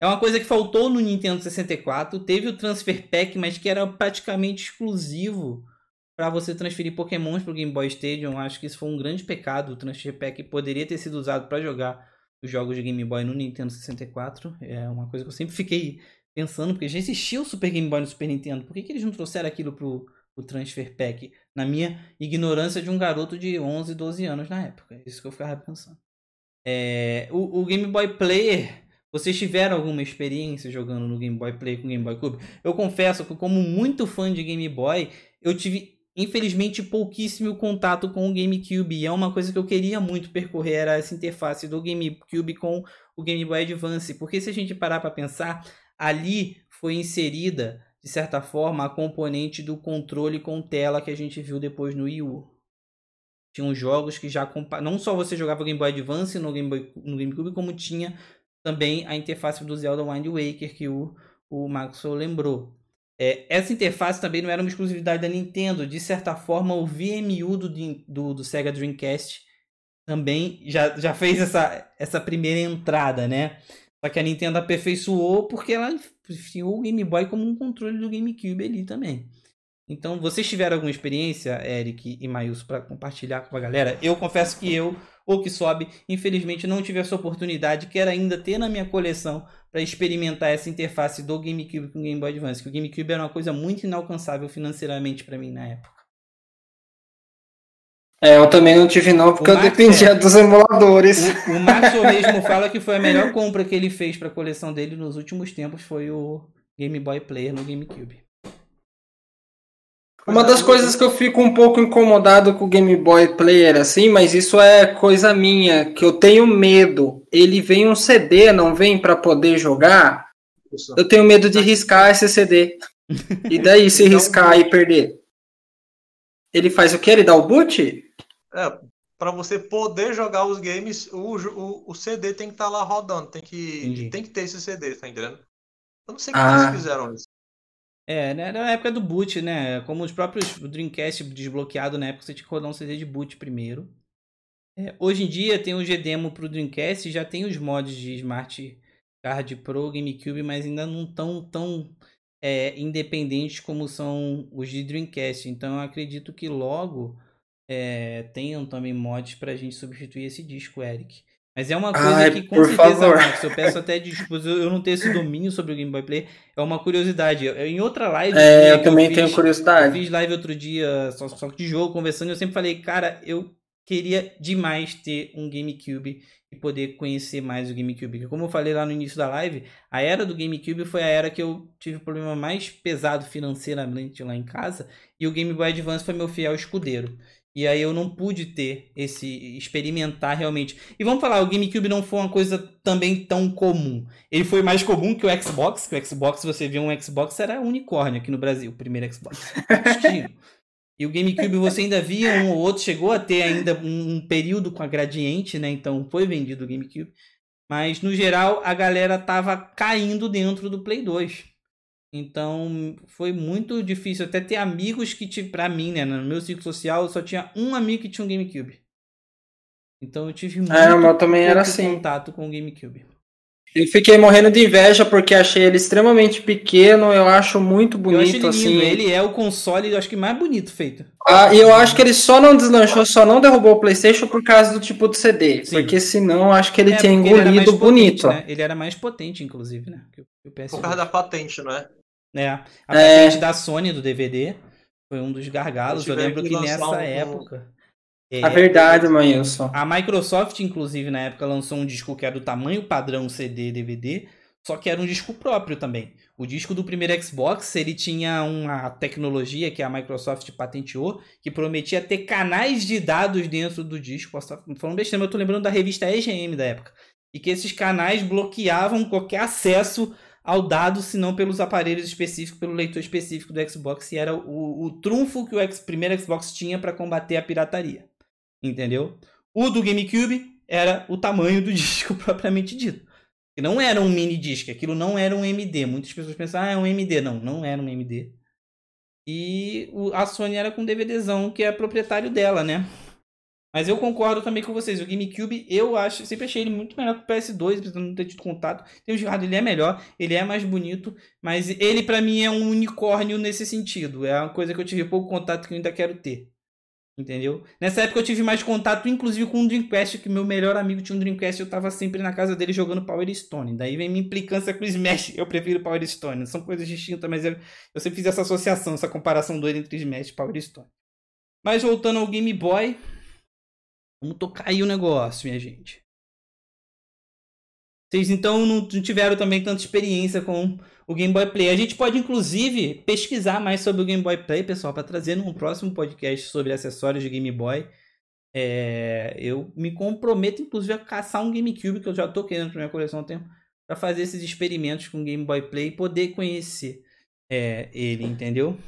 É uma coisa que faltou no Nintendo 64. Teve o Transfer Pack, mas que era praticamente exclusivo para você transferir Pokémons para o Game Boy Stadium. Acho que isso foi um grande pecado. O Transfer Pack poderia ter sido usado para jogar os jogos de Game Boy no Nintendo 64. É uma coisa que eu sempre fiquei pensando, porque já existia o Super Game Boy no Super Nintendo. Por que, que eles não trouxeram aquilo pro, pro Transfer Pack? Na minha ignorância de um garoto de 11, 12 anos na época. É isso que eu ficava pensando. É, o, o Game Boy Player, vocês tiveram alguma experiência jogando no Game Boy Player com o Game Boy Cube? Eu confesso que, como muito fã de Game Boy, eu tive, infelizmente, pouquíssimo contato com o GameCube. E é uma coisa que eu queria muito percorrer, era essa interface do GameCube com o Game Boy Advance. Porque se a gente parar para pensar, ali foi inserida, de certa forma, a componente do controle com tela que a gente viu depois no Wii U. Tinham jogos que já não só você jogava o Game Boy Advance no Game Boy no GameCube, como tinha também a interface do Zelda Wind Waker que o, o Maxwell lembrou. É, essa interface também não era uma exclusividade da Nintendo. De certa forma, o VMU do, do, do Sega Dreamcast também já, já fez essa, essa primeira entrada, né? Só que a Nintendo aperfeiçoou porque ela enfiou o Game Boy como um controle do GameCube ali também. Então, vocês tiveram alguma experiência, Eric e Maílson, para compartilhar com a galera? Eu confesso que eu, ou que sobe, infelizmente não tive essa oportunidade, quero ainda ter na minha coleção para experimentar essa interface do GameCube com o Game Boy Advance, que o GameCube era uma coisa muito inalcançável financeiramente para mim na época. É, eu também não tive não, porque O eu Max dependia é. dos emuladores. O, o Maxwell mesmo fala que foi a melhor compra que ele fez para a coleção dele nos últimos tempos foi o Game Boy Player no GameCube. Uma das coisas que eu fico um pouco incomodado com o Game Boy Player, assim, mas isso é coisa minha, que eu tenho medo. Ele vem um CD, não vem para poder jogar? Eu tenho medo de riscar esse CD. E daí, se riscar e perder? Ele faz o quê? Ele dá o boot? É, para você poder jogar os games, o, o, o CD tem que estar lá rodando, tem que, Entendi. tem que ter esse CD, tá entendendo? Eu não sei como Ah. eles fizeram isso. É, né, na época do boot, né? Como os próprios Dreamcast desbloqueado na época, você tinha que rodar um CD de boot primeiro. É, hoje em dia tem o GDemo pro Dreamcast já tem os mods de Smart Card Pro, GameCube, mas ainda não tão tão é, independentes como são os de Dreamcast. Então eu acredito que logo é, tenham também mods pra gente substituir esse disco, Eric. Mas é uma coisa Ai, que com certeza, favor. Eu peço até desculpas, eu eu não tenho esse domínio sobre o Game Boy Player, é uma curiosidade. Eu- Em outra live É, eu também fiz- tenho eu curiosidade. fiz live outro dia, só, só de jogo, conversando, e eu sempre falei, cara, eu queria demais ter um GameCube e poder conhecer mais o GameCube. Porque Como eu falei lá no início da live, a era do GameCube foi a era que eu tive o problema mais pesado financeiramente lá em casa, e o Game Boy Advance foi meu fiel escudeiro. E aí eu não pude ter esse experimentar realmente. E vamos falar, o GameCube não foi uma coisa também tão comum. Ele foi mais comum que o Xbox, que o Xbox, você via um Xbox, era unicórnio aqui no Brasil, o primeiro Xbox. E o GameCube você ainda via um ou outro, chegou a ter ainda um, um período com a gradiente, né? Então foi vendido o GameCube. Mas no geral a galera tava caindo dentro do Play 2. Então foi muito difícil até ter amigos que, tipo, pra mim, né? No meu ciclo social, eu só tinha um amigo que tinha um GameCube. Então eu tive muito É, o meu também era assim. contato com o GameCube. Eu fiquei morrendo de inveja porque achei ele extremamente pequeno, eu acho muito eu acho bonito, lindo. assim. Ele é o console, eu acho que mais bonito feito. Ah, e eu acho que ele só não deslanchou, só não derrubou o PlayStation por causa do tipo de CD. Sim. Porque senão eu acho que ele É, tinha porque ele engolido bonito. potente, né? Ele era mais potente, inclusive, né? Que o- que o PS2. Por causa da patente, né? É, a É. patente da Sony do DVD foi um dos gargalos. Eu lembro que nessa um- época. A verdade, Manilson. A Microsoft, inclusive, na época lançou um disco que era do tamanho padrão CD e DVD, só que era um disco próprio também. O disco do primeiro Xbox, ele tinha uma tecnologia que a Microsoft patenteou, que prometia ter canais de dados dentro do disco. Posso estar falando besteira, mas eu tô lembrando da revista EGM da época. E que esses canais bloqueavam qualquer acesso ao dado, se não pelos aparelhos específicos, pelo leitor específico do Xbox, e era o, o trunfo que o ex- primeiro Xbox tinha para combater a pirataria. Entendeu? O do GameCube era o tamanho do disco propriamente dito. Que não era um mini disc, aquilo não era um MD. Muitas pessoas pensam, ah, é um MD. Não, não era um MD. E a Sony era com DVDzão, que é proprietário dela, né? Mas eu concordo também com vocês. O GameCube, eu acho, sempre achei ele muito melhor que o PS2, apesar de não ter tido contato. Tenho jogado, ele é melhor, ele é mais bonito, mas ele pra mim é um unicórnio nesse sentido. É uma coisa que eu tive pouco contato que eu ainda quero ter. Entendeu? Nessa época eu tive mais contato, inclusive, com o Dreamcast, que meu melhor amigo tinha um Dreamcast e eu tava sempre na casa dele jogando Power Stone. Daí vem minha implicância com o Smash, eu prefiro Power Stone. São coisas distintas, mas eu, eu sempre fiz essa associação, essa comparação doida entre Smash e Power Stone. Mas voltando ao Game Boy, vamos tocar aí o negócio, minha gente. Vocês então não tiveram também tanta experiência com o Game Boy Play. A gente pode inclusive pesquisar mais sobre o Game Boy Play, pessoal, para trazer num próximo podcast sobre acessórios de Game Boy. É, eu me comprometo inclusive a caçar um GameCube que eu já tô querendo para minha coleção há tempo, para fazer esses experimentos com o Game Boy Play e poder conhecer é, ele, entendeu?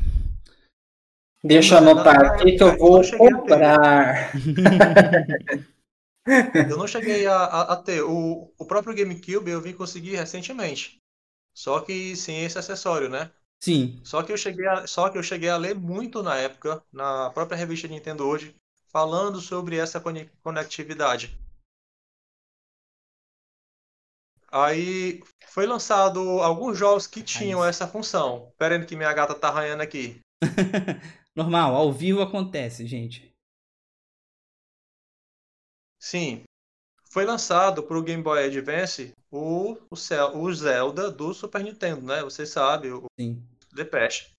Deixa eu anotar aqui que eu vou comprar. Eu não cheguei a, a- a ter. O, o próprio GameCube eu vim conseguir recentemente. Só que sem esse acessório, né? Sim, Só que eu cheguei a, só que eu cheguei a ler muito na época, na própria revista Nintendo hoje, falando sobre essa cone- conectividade. Aí foi lançado alguns jogos que tinham essa função. Pera aí que minha gata tá arranhando aqui. normal, ao vivo acontece, gente. Sim. Foi lançado para o Game Boy Advance o, o, o Zelda do Super Nintendo, né? Você sabe, o Sim. The Past.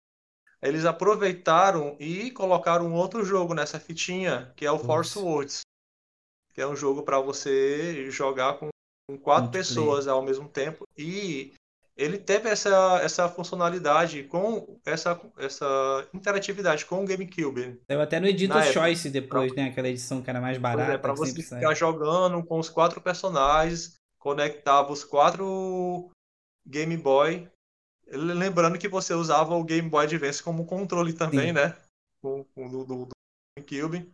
Eles aproveitaram e colocaram um outro jogo nessa fitinha, que é o Force Nossa. Words. Que é um jogo para você jogar com, com quatro Multiplayer. pessoas ao mesmo tempo. E ele teve essa, essa funcionalidade com essa, essa interatividade com o GameCube. Saiu até no Editor Na época. Choice depois, né? Aquela edição que era mais Pois barata. é, para que você sempre sai. ficar jogando com os quatro personagens, conectava os quatro Game Boy. Lembrando que você usava o Game Boy Advance como controle também, Sim. né? Com, com o do, do, do GameCube.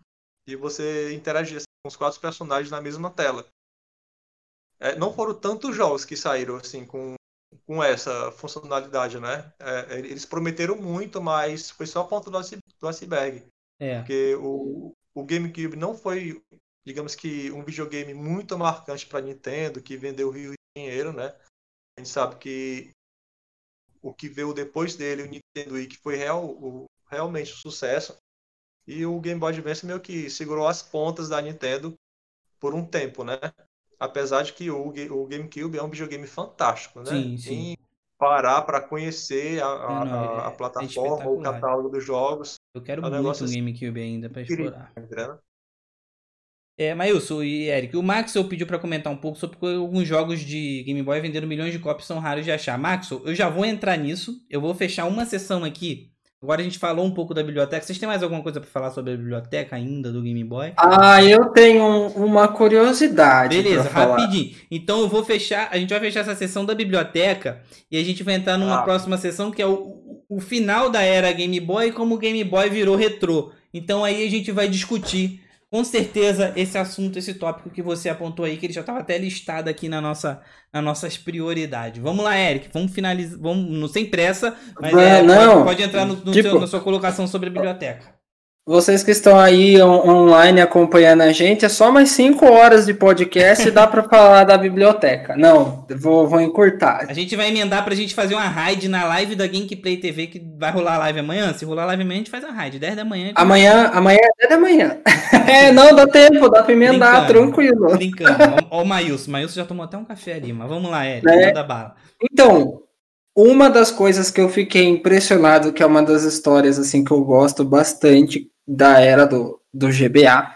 E você interagia com os quatro personagens na mesma tela. É, não foram tantos jogos que saíram assim com, com essa funcionalidade, né? É, eles prometeram muito, mas foi só a ponta do ice- do iceberg. É. Porque o, o GameCube não foi, digamos que, um videogame muito marcante para Nintendo, que vendeu rio de dinheiro, né? A gente sabe que o que veio depois dele, o Nintendo Wii, que foi real, o- realmente um sucesso. E o Game Boy Advance meio que segurou as pontas da Nintendo por um tempo, né? Apesar de que o, o GameCube é um videogame fantástico, né? Sim, sim. Em parar para conhecer a, a- É, não, é- a- a é plataforma, o espetacular. catálogo dos jogos. Eu quero É um muito um assim GameCube ainda incrível. explorar. Entendeu? É, Mailson e Eric, o Maxwell pediu pra comentar um pouco sobre alguns jogos de Game Boy vendendo milhões de cópias são raros de achar. Maxwell, eu já vou entrar nisso. Eu vou fechar uma sessão aqui. Agora a gente falou um pouco da biblioteca. Vocês têm mais alguma coisa pra falar sobre a biblioteca ainda do Game Boy? Ah, eu tenho uma curiosidade. Beleza, pra falar. rapidinho. Então eu vou fechar. A gente vai fechar essa sessão da biblioteca e a gente vai entrar numa Ah. próxima sessão que é o, o final da era Game Boy e como o Game Boy virou retrô. Então aí a gente vai discutir com certeza esse assunto, esse tópico que você apontou aí, que ele já estava até listado aqui na nossa, nas nossas prioridades. Vamos lá, Eric, vamos finalizar, vamos no- sem pressa, mas Não, é, não. Pode, pode entrar no, no Tipo- seu- na sua colocação sobre a biblioteca. Vocês que estão aí on online acompanhando a gente, é só mais cinco horas de podcast e dá para falar da biblioteca. Não, vou, vou encurtar. A gente vai emendar pra gente fazer uma raid na live da Gameplay TV, que vai rolar live amanhã. Se rolar live amanhã, a gente faz a raid, 10 da manhã. Amanhã, amanhã é 10 da manhã. é, não, dá tempo, dá pra emendar, Brincando, tranquilo. Brincando. Ó, o Maílson. Maílson já tomou até um café ali, mas vamos lá, Eric, É. manda bala. Então, uma das coisas que eu fiquei impressionado, que é uma das histórias assim que eu gosto bastante da era do, do GBA,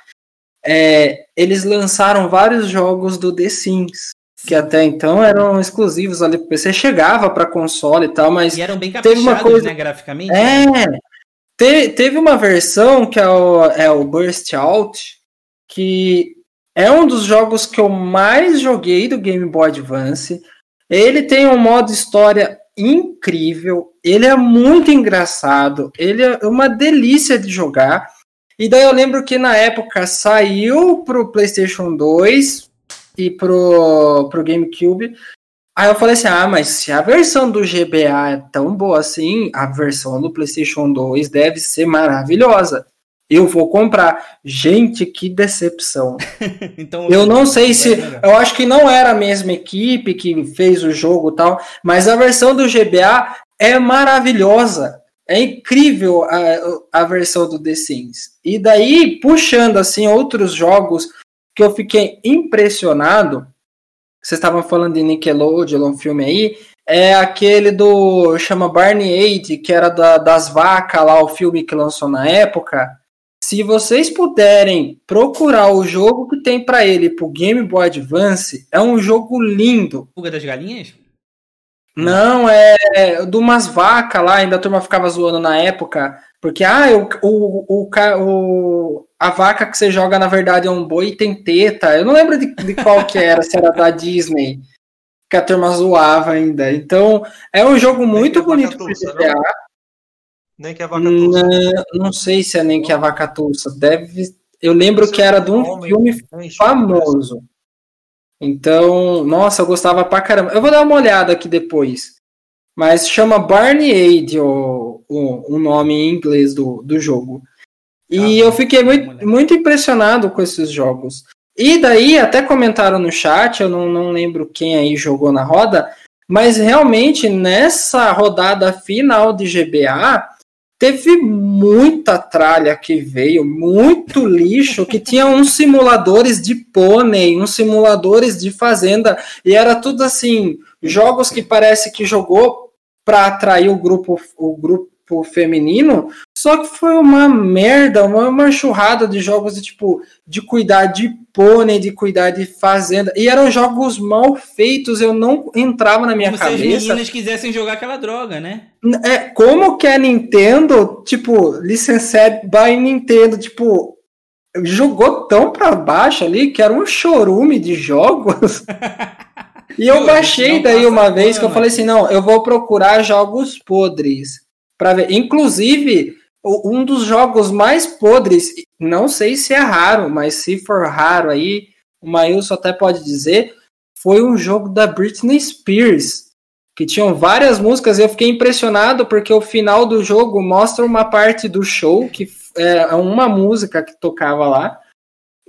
é eles lançaram vários jogos do The Sims, que até então eram exclusivos ali pro PC, chegava para console e tal, mas E eram bem Teve uma coisa- né, graficamente. é. Te- teve uma versão que é o, é o Burst Out, que é um dos jogos que eu mais joguei do Game Boy Advance. Ele tem um modo história incrível, ele é muito engraçado, ele é uma delícia de jogar. E daí eu lembro que na época saiu pro PlayStation 2 e pro, pro GameCube. Aí eu falei assim: ah, mas se a versão do GBA é tão boa assim, a versão do PlayStation 2 deve ser maravilhosa. Eu vou comprar. Gente, que decepção. então, Eu não sei se. Eu acho que não era a mesma equipe que fez o jogo e tal, mas a versão do GBA é maravilhosa. É incrível a, a versão do The Sims. E daí, puxando assim outros jogos que eu fiquei impressionado, vocês estavam falando de Nickelodeon, um filme aí, é aquele do chama Barney Aid, que era da- das vacas lá, o filme que lançou na época. Se vocês puderem procurar o jogo que tem pra ele pro Game Boy Advance, é um jogo lindo. Fuga das galinhas? Não, é de umas vacas lá, ainda a turma ficava zoando na época, porque ah, o, o, o, o- a vaca que você joga na verdade é um boi e tem teta. Eu não lembro de, de qual que era, se era da Disney, que a turma zoava ainda. Então, é um jogo muito bonito pro GBA. Nem que a vaca tussa. Não, não sei se é nem que a vaca tussa. Deve. Eu lembro que era de um Homem, filme famoso. Então, nossa, eu gostava pra caramba. Eu vou dar uma olhada aqui depois. Mas chama Barney Aid o, o, o nome em inglês do, do jogo. E Ah, eu fiquei muito, muito impressionado com esses jogos. E daí, até comentaram no chat, eu não, não lembro quem aí jogou na roda, mas realmente nessa rodada final de GBA, teve muita tralha que veio, muito lixo, que tinha uns simuladores de pônei, uns simuladores de fazenda, e era tudo assim, jogos que parece que jogou para atrair o grupo, o grupo feminino, só que foi uma merda, uma, uma churrada de jogos de tipo de cuidar de pônei, de cuidar de fazenda, e eram jogos mal feitos, eu não entrava na minha Como se as cabeça. meninas quisessem jogar aquela droga, né? É, como que a Nintendo, tipo, licenciada by Nintendo, tipo, jogou tão pra baixo ali que era um chorume de jogos. e eu baixei daí uma vez que eu falei assim, não, eu vou procurar jogos podres para ver. Inclusive, um dos jogos mais podres, não sei se é raro, mas se for raro aí, o Maílson até pode dizer, foi um jogo da Britney Spears que tinham várias músicas e eu fiquei impressionado porque o final do jogo mostra uma parte do show que é uma música que tocava lá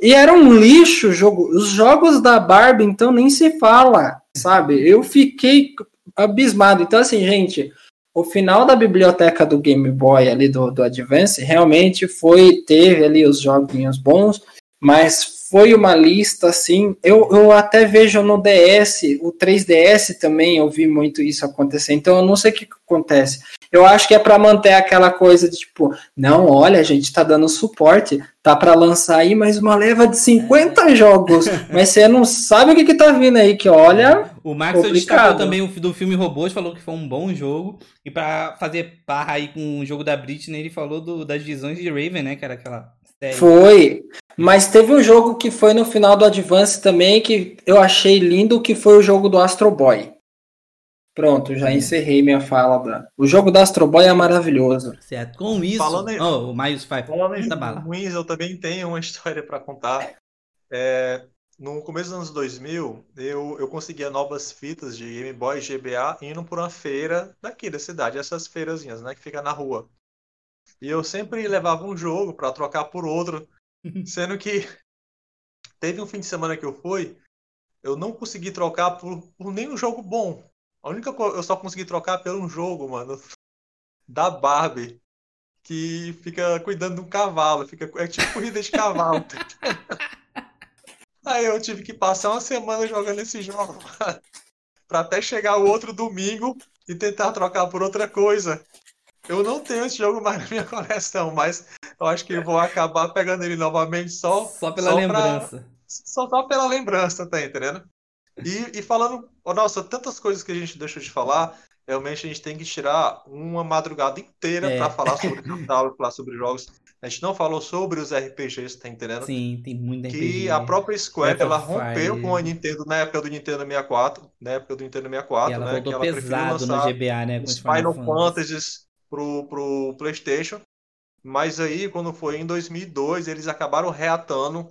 e era um lixo o jogo. Os jogos da Barbie então nem se fala, sabe? Eu fiquei abismado. Então assim, gente, o final da biblioteca do Game Boy ali do, do Advance realmente foi teve ali os joguinhos bons, mas foi uma lista assim. Eu, eu até vejo no DS, o 3DS também eu vi muito isso acontecer. Então eu não sei o que, acontece. Eu acho que é para manter aquela coisa de tipo, não, olha, a gente tá dando suporte, tá para lançar aí mais uma leva de 50 jogos, mas você não sabe o que que tá vindo aí, que olha, O Max destacou também o do filme Robôs, falou que foi um bom jogo. E pra fazer barra aí com o jogo da Britney, ele falou do- das visões de Raven, né? Que era aquela série. Foi. Mas teve um jogo que foi no final do Advance também que eu achei lindo, que foi o jogo do Astro Boy. Pronto, já encerrei minha fala. Da... O jogo do Astro Boy é maravilhoso. Certo. Com isso. Falando em- Oh, o Miles Five. Falando em bala. ruins, eu também tenho uma história para contar. É, no começo dos anos 2000, eu, eu conseguia novas fitas de Game Boy GBA indo por uma feira daqui da cidade, essas feirazinhas, né, que fica na rua. E eu sempre levava um jogo para trocar por outro, sendo que teve um fim de semana que eu fui, eu não consegui trocar por, por nenhum jogo bom. A única coisa, eu só consegui trocar por um jogo, mano, da Barbie, que fica cuidando de um cavalo, fica é tipo corrida de cavalo. Aí eu tive que passar uma semana jogando esse jogo para até chegar o outro domingo e tentar trocar por outra coisa. Eu não tenho esse jogo mais na minha coleção, mas eu acho que eu vou acabar pegando ele novamente só. Só pela só lembrança. Pra, só, só pela lembrança, tá entendendo? E, e falando, oh, nossa, tantas coisas que a gente deixou de falar, realmente a gente tem que tirar uma madrugada inteira é. para falar sobre catálogo, falar sobre jogos. A gente não falou sobre os RPGs, tá entendendo? Sim, tem muito RPG. Que a própria Square, ela rompeu com a Nintendo na época do Nintendo 64, na época do Nintendo 64, e ela né? Que ela pesado no GBA, né? Os Final, Final Fantasies pro, pro PlayStation. Mas aí, quando foi em 2002, eles acabaram reatando,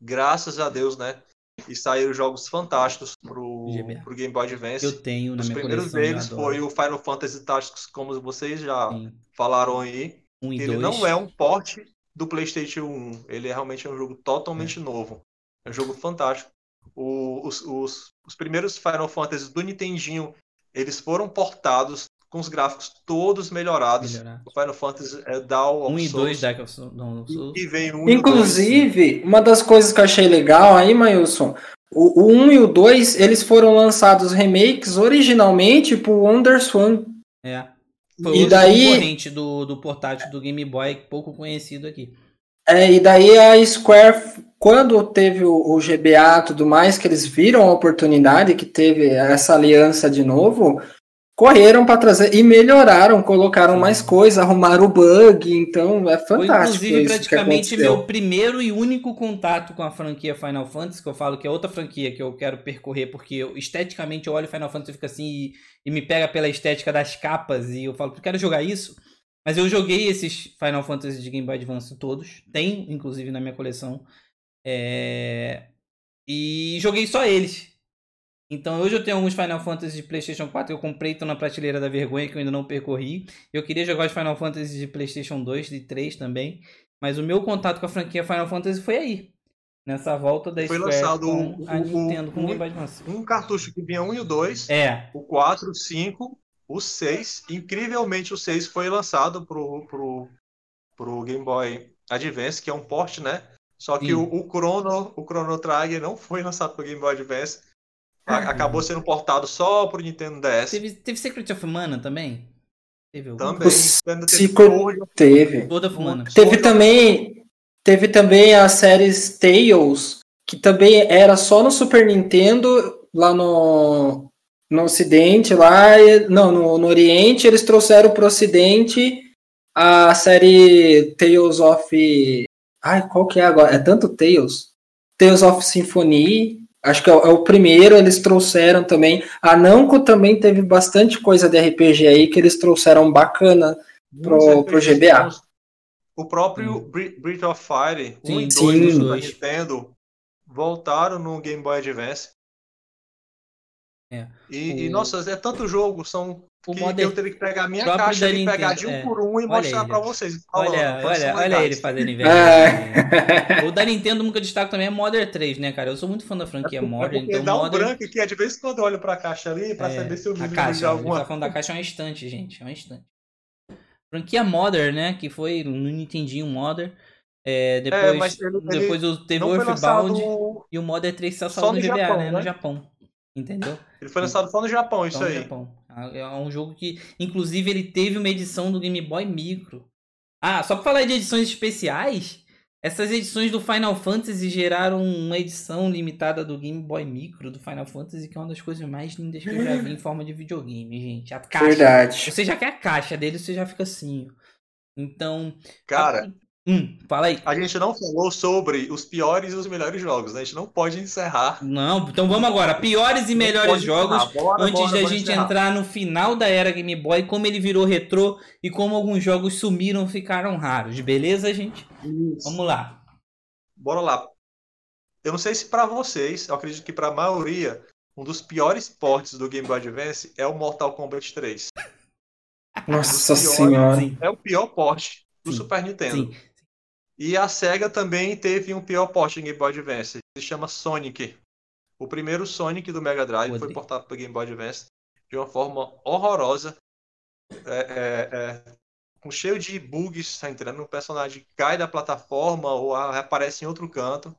graças a Deus, né? E saíram jogos fantásticos pro, pro Game Boy Advance. Eu tenho na Os minha primeiros coleção, deles foi o Final Fantasy Tactics, como vocês já Sim. falaram aí. Um Ele dois. não é um porte do PlayStation 1. Ele é realmente um jogo totalmente novo. É um jogo fantástico. O- os, os, os primeiros Final Fantasy do Nintendinho, eles foram portados com os gráficos todos melhorados. Melhorados. O Final Fantasy é Down of Um e dois Souls. Dark of Souls. Não, não Souls. E vem um e o. Inclusive, uma das coisas que eu achei legal aí, Mailson, o, o 1 e o 2, eles foram lançados remakes originalmente pro WonderSwan. É. Foi E daí- concorrente do, do portátil do Game Boy, pouco conhecido aqui. É, e daí a Square, quando teve o, o GBA e tudo mais, que eles viram a oportunidade, que teve essa aliança de novo, correram para trazer e melhoraram, colocaram mais coisa, arrumaram o bug, então é Foi fantástico inclusive isso que praticamente meu primeiro e único contato com a franquia Final Fantasy, que eu falo que é outra franquia que eu quero percorrer, porque eu, esteticamente eu olho Final Fantasy e fico assim e, e me pega pela estética das capas e eu falo, eu quero jogar isso. Mas eu joguei esses Final Fantasy de Game Boy Advance todos, tem inclusive na minha coleção. É, E joguei só eles. Então hoje eu tenho alguns Final Fantasy de PlayStation 4 que eu comprei, estão na prateleira da vergonha que eu ainda não percorri. Eu queria jogar os Final Fantasy de PlayStation 2 e 3 também. Mas o meu contato com a franquia Final Fantasy foi aí. Nessa volta da Foi Square lançado com o- a Nintendo com o Game Boy Advance. Um cartucho que vinha um e o dois. É, o 4, o 5, o 6. Incrivelmente, o 6 foi lançado pro, pro, pro Game Boy Advance, que é um port, né? Só que Sim. o, o Chrono, o Chrono Trigger não foi lançado pro Game Boy Advance. A- Acabou sendo portado só pro Nintendo DS. teve, teve Secret of Mana também? Teve algum? Também. Teve Secret- Sword of- Teve. Sword of Mana. Teve Sword of- também, teve também as séries Tales, que também era só no Super Nintendo, lá no, no Ocidente, lá, não, no, no Oriente, eles trouxeram pro Ocidente a série Tales of. Ai, qual que é agora? É tanto Tales? Tales of Symphony, acho que é, o- é o primeiro, eles trouxeram também. A Namco também teve bastante coisa de RPG aí que eles trouxeram bacana. pro- pro GBA. O próprio Bri- Breath of Fire 1 Sim, e 2 sim. do Super Dois. Nintendo voltaram no Game Boy Advance. É. E, e, O- nossa, é tanto jogo, são O que, Modern- eu teria que pegar a minha próprio caixa e pegar de um é. por um e Olha mostrar ele. pra vocês. Olha, olha, olha ele fazendo inveja. É. O da Nintendo nunca destaco também é Modern 3, né, cara? Eu sou muito fã da franquia É Modern, então dá um Modern... branco aqui, é de vez em quando eu olho pra caixa ali pra É, saber se eu vi caixa, de a gente alguma tá falando da caixa é um instante, gente, é um instante. Franquia Modern, né, que foi no Nintendinho Modern. É, depois É, ele- ele depois o- teve o foi lançado. Earthbound e o Modern 3 só só saiu no no GBA, Japão, né, no né? Japão. Entendeu? Ele foi lançado só no Japão, isso aí. Japão. É um jogo que, inclusive, ele teve uma edição do Game Boy Micro. Ah, só pra falar de edições especiais, essas edições do Final Fantasy geraram uma edição limitada do Game Boy Micro do Final Fantasy, que é uma das coisas mais lindas que eu já vi em forma de videogame, gente. A caixa. Verdade. Você já quer a caixa dele, você já fica assim. Então. Cara, Hum, fala aí. a gente não falou sobre os piores e os melhores jogos, né? A gente não pode encerrar. Não, então vamos agora. Piores e melhores jogos. Bora, antes bora, de a bora gente encerrar. entrar no final da era Game Boy, como ele virou retrô e como alguns jogos sumiram, ficaram raros. Beleza, gente? Isso. Vamos lá. Bora lá. Eu não sei se pra vocês, eu acredito que pra maioria, um dos piores portes do Game Boy Advance é o Mortal Kombat 3. Nossa pior, senhora. É o pior porte do Sim, Super Nintendo. Sim. E a SEGA também teve um pior porte em Game Boy Advance. Se chama Sonic. O primeiro Sonic do Mega Drive foi portado para Game Boy Advance de uma forma horrorosa. É, é, é, com cheio de bugs, tá entendendo? O personagem cai da plataforma ou aparece em outro canto.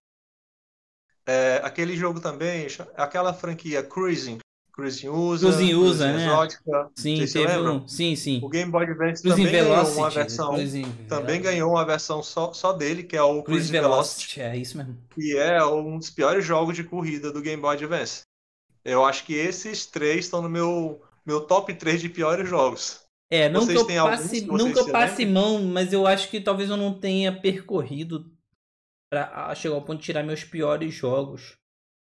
É, aquele jogo também, aquela franquia Cruising. Cruising usa. Cruising usa, Cruising né? Exótica. Sim, teve um. Sim, sim. O Game Boy Advance Cruising também ganhou Velocity. uma versão. Cruising Também Velocity. ganhou uma versão só, só dele, que é o Cruising Cruising Velocity, Velocity, é isso mesmo. que é um dos piores jogos de corrida do Game Boy Advance. Eu acho que esses três estão no meu, meu top 3 de piores jogos. É, não Vocês que eu passe, não que eu se passe mão, mas eu acho que talvez eu não tenha percorrido pra chegar ao ponto de tirar meus piores jogos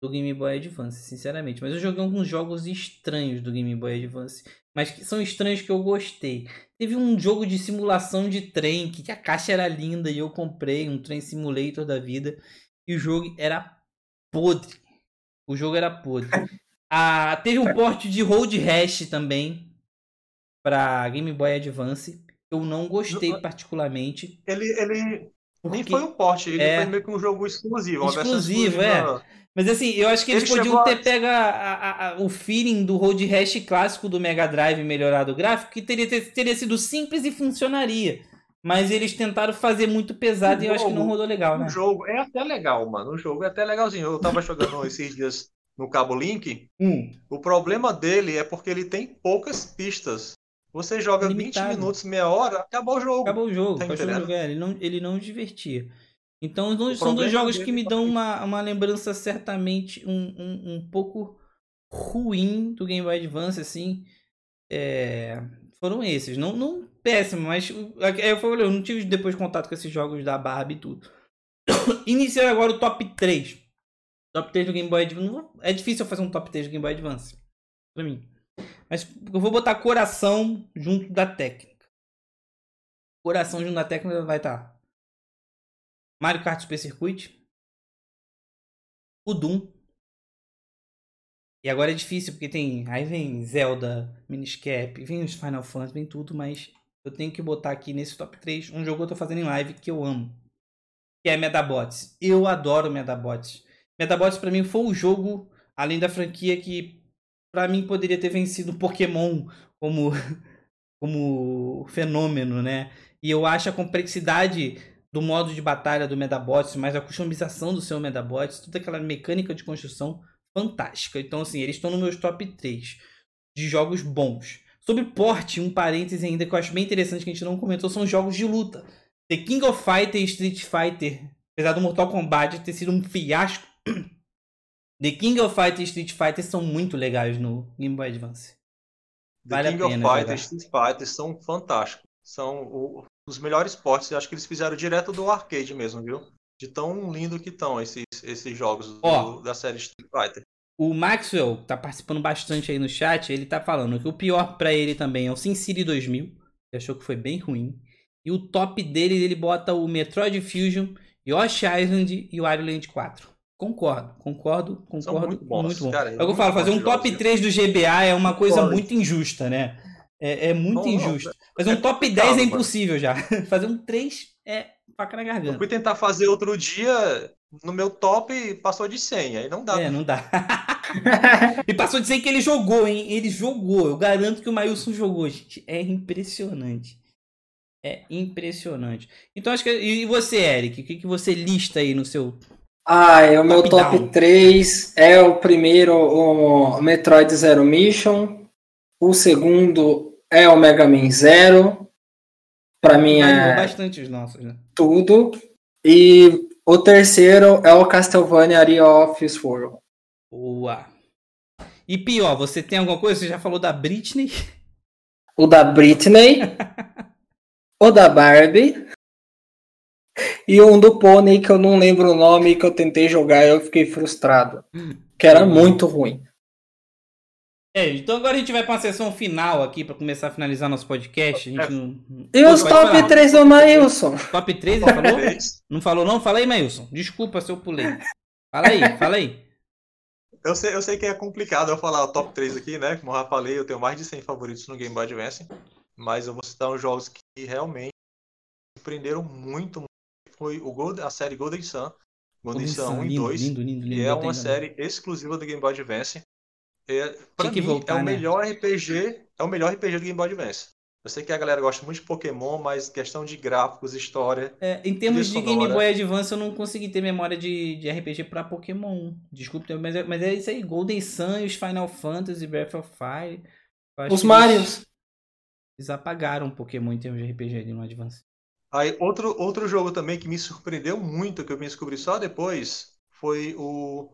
do Game Boy Advance, sinceramente. Mas eu joguei alguns jogos estranhos do Game Boy Advance, mas que são estranhos que eu gostei. Teve um jogo de simulação de trem, que a caixa era linda e eu comprei um trem simulator da vida, e o jogo era podre. O jogo era podre. Ah, teve um porte de Road Rash também para Game Boy Advance. Eu não gostei particularmente. Ele, ele nem porque- foi um porte, ele É. foi meio que um jogo exclusivo. Exclusivo, é. exclusiva. Mas assim, eu acho que eles Ele podiam ter a- pego a- a- a- o feeling do Road Rash clássico do Mega Drive e melhorado o gráfico, que teria, ter- teria sido simples e funcionaria. Mas eles tentaram fazer muito pesado O e eu acho que não rodou legal, né? O jogo é até legal, mano. O jogo é até legalzinho. Eu tava jogando esses dias no Cabo Link. Hum, O problema dele é porque ele tem poucas pistas. Você joga Limitado. 20 minutos, meia hora, acabou o jogo. acabou o jogo. Tá acabou o jogo, é, ele, não, ele não divertia. Então O são dois jogos que me é dão uma, uma lembrança certamente um, um, um pouco ruim do Game Boy Advance, assim. É, foram esses. Não, não péssimo, mas é, eu falei, eu não tive depois contato com esses jogos da Barbie e tudo. Iniciando agora o top 3. Top 3 do Game Boy Advance. É difícil eu fazer um top 3 do Game Boy Advance. Pra mim. Mas eu vou botar coração junto da técnica. Coração junto da técnica vai estar. Mario Kart Super Circuit. O Doom. E agora é difícil porque tem. Aí vem Zelda, Miniscap, vem os Final Fantasy, vem tudo, mas eu tenho que botar aqui nesse top 3 um jogo que eu tô fazendo em live que eu amo. Que é Medabots. Eu adoro Medabots. Medabots pra mim foi o jogo, além da franquia, que pra mim poderia ter vencido Pokémon como, como fenômeno, né? E eu acho a complexidade do modo de batalha do Medabots, mas a customização do seu Medabots, toda aquela mecânica de construção fantástica. Então, assim, eles estão no meus top 3 de jogos bons. Sobre porte, um parêntese ainda que eu acho bem interessante que a gente não comentou, são jogos de luta. The King of Fighter e Street Fighter, apesar do Mortal Kombat ter sido um fiasco, The King of Fighter e Street Fighter são muito legais no Game Boy Advance. The Vale a King of pena Fighter jogar. e Street Fighter são fantásticos. São o- os melhores portes. Eu acho que eles fizeram direto do arcade mesmo, viu? De tão lindo que estão esses, esses jogos do- da série Street Fighter. O Maxwell, que tá participando bastante aí no chat, ele tá falando que o pior pra ele também é o SimCity 2000, que achou que foi bem ruim. E o top dele, ele bota o Metroid Fusion, Yoshi Island e o Wario Land 4. Concordo, concordo, São concordo. muito bons, bom. cara, é o que eu muito falo, fazer um top jogos. 3 do GBA é uma coisa muito injusta, né? É, é muito Não, não, injusto. Fazer é um top 10 complicado, é mano. impossível já. fazer um 3 é faca na Eu garganta. fui tentar fazer outro dia, no meu top passou de 100, aí não dá. É, não dá. e passou de 100 que ele jogou, hein? Ele jogou. Eu garanto que o Mailson jogou, gente. É impressionante. É impressionante. Então acho que. E você, Eric? O que, que você lista aí no seu. Ah, é o meu Top top down. 3 é o primeiro, o Metroid Zero Mission. O segundo é o Mega Man Zero. Pra mim é bastante os nossos, né? tudo. E o terceiro é o Castlevania Area of Sword. Boa. E pior, você tem alguma coisa? Você já falou da Britney? O da Britney. o da Barbie. E um do Pônei que eu não lembro o nome que eu tentei jogar e eu fiquei frustrado. Que era muito ruim. É, então agora a gente vai para uma sessão final aqui para começar a finalizar nosso podcast. A gente não... E os Pode top falar. 3 do Maílson? Top 3, ele falou? Não falou não? Fala aí, Mailson. Desculpa se eu pulei. Fala aí, fala aí. Eu sei, eu sei que é complicado eu falar o top 3 aqui, né? Como eu já falei, eu tenho mais de 100 favoritos no Game Boy Advance. mas eu vou citar uns jogos que realmente surpreenderam muito. Foi o Gold, a série Golden Sun, Golden Sun 1 e 2, lindo, lindo, lindo, que é uma série exclusiva do Game Boy Advance. É, pra que mim, voltar, é o né? melhor RPG, é o melhor RPG do Game Boy Advance. Eu sei que a galera gosta muito de Pokémon, mas questão de gráficos, história, É, em termos de Game. Boy Advance, eu não consegui ter memória de, de RPG pra Pokémon. Desculpe, mas é, mas é isso aí. Golden Sun e os Final Fantasy, Breath of Fire. Os Marios. Eles, eles apagaram Pokémon em termos de RPG ali no Advance. Aí, outro, outro jogo também que me surpreendeu muito, que eu me descobri só depois, foi o,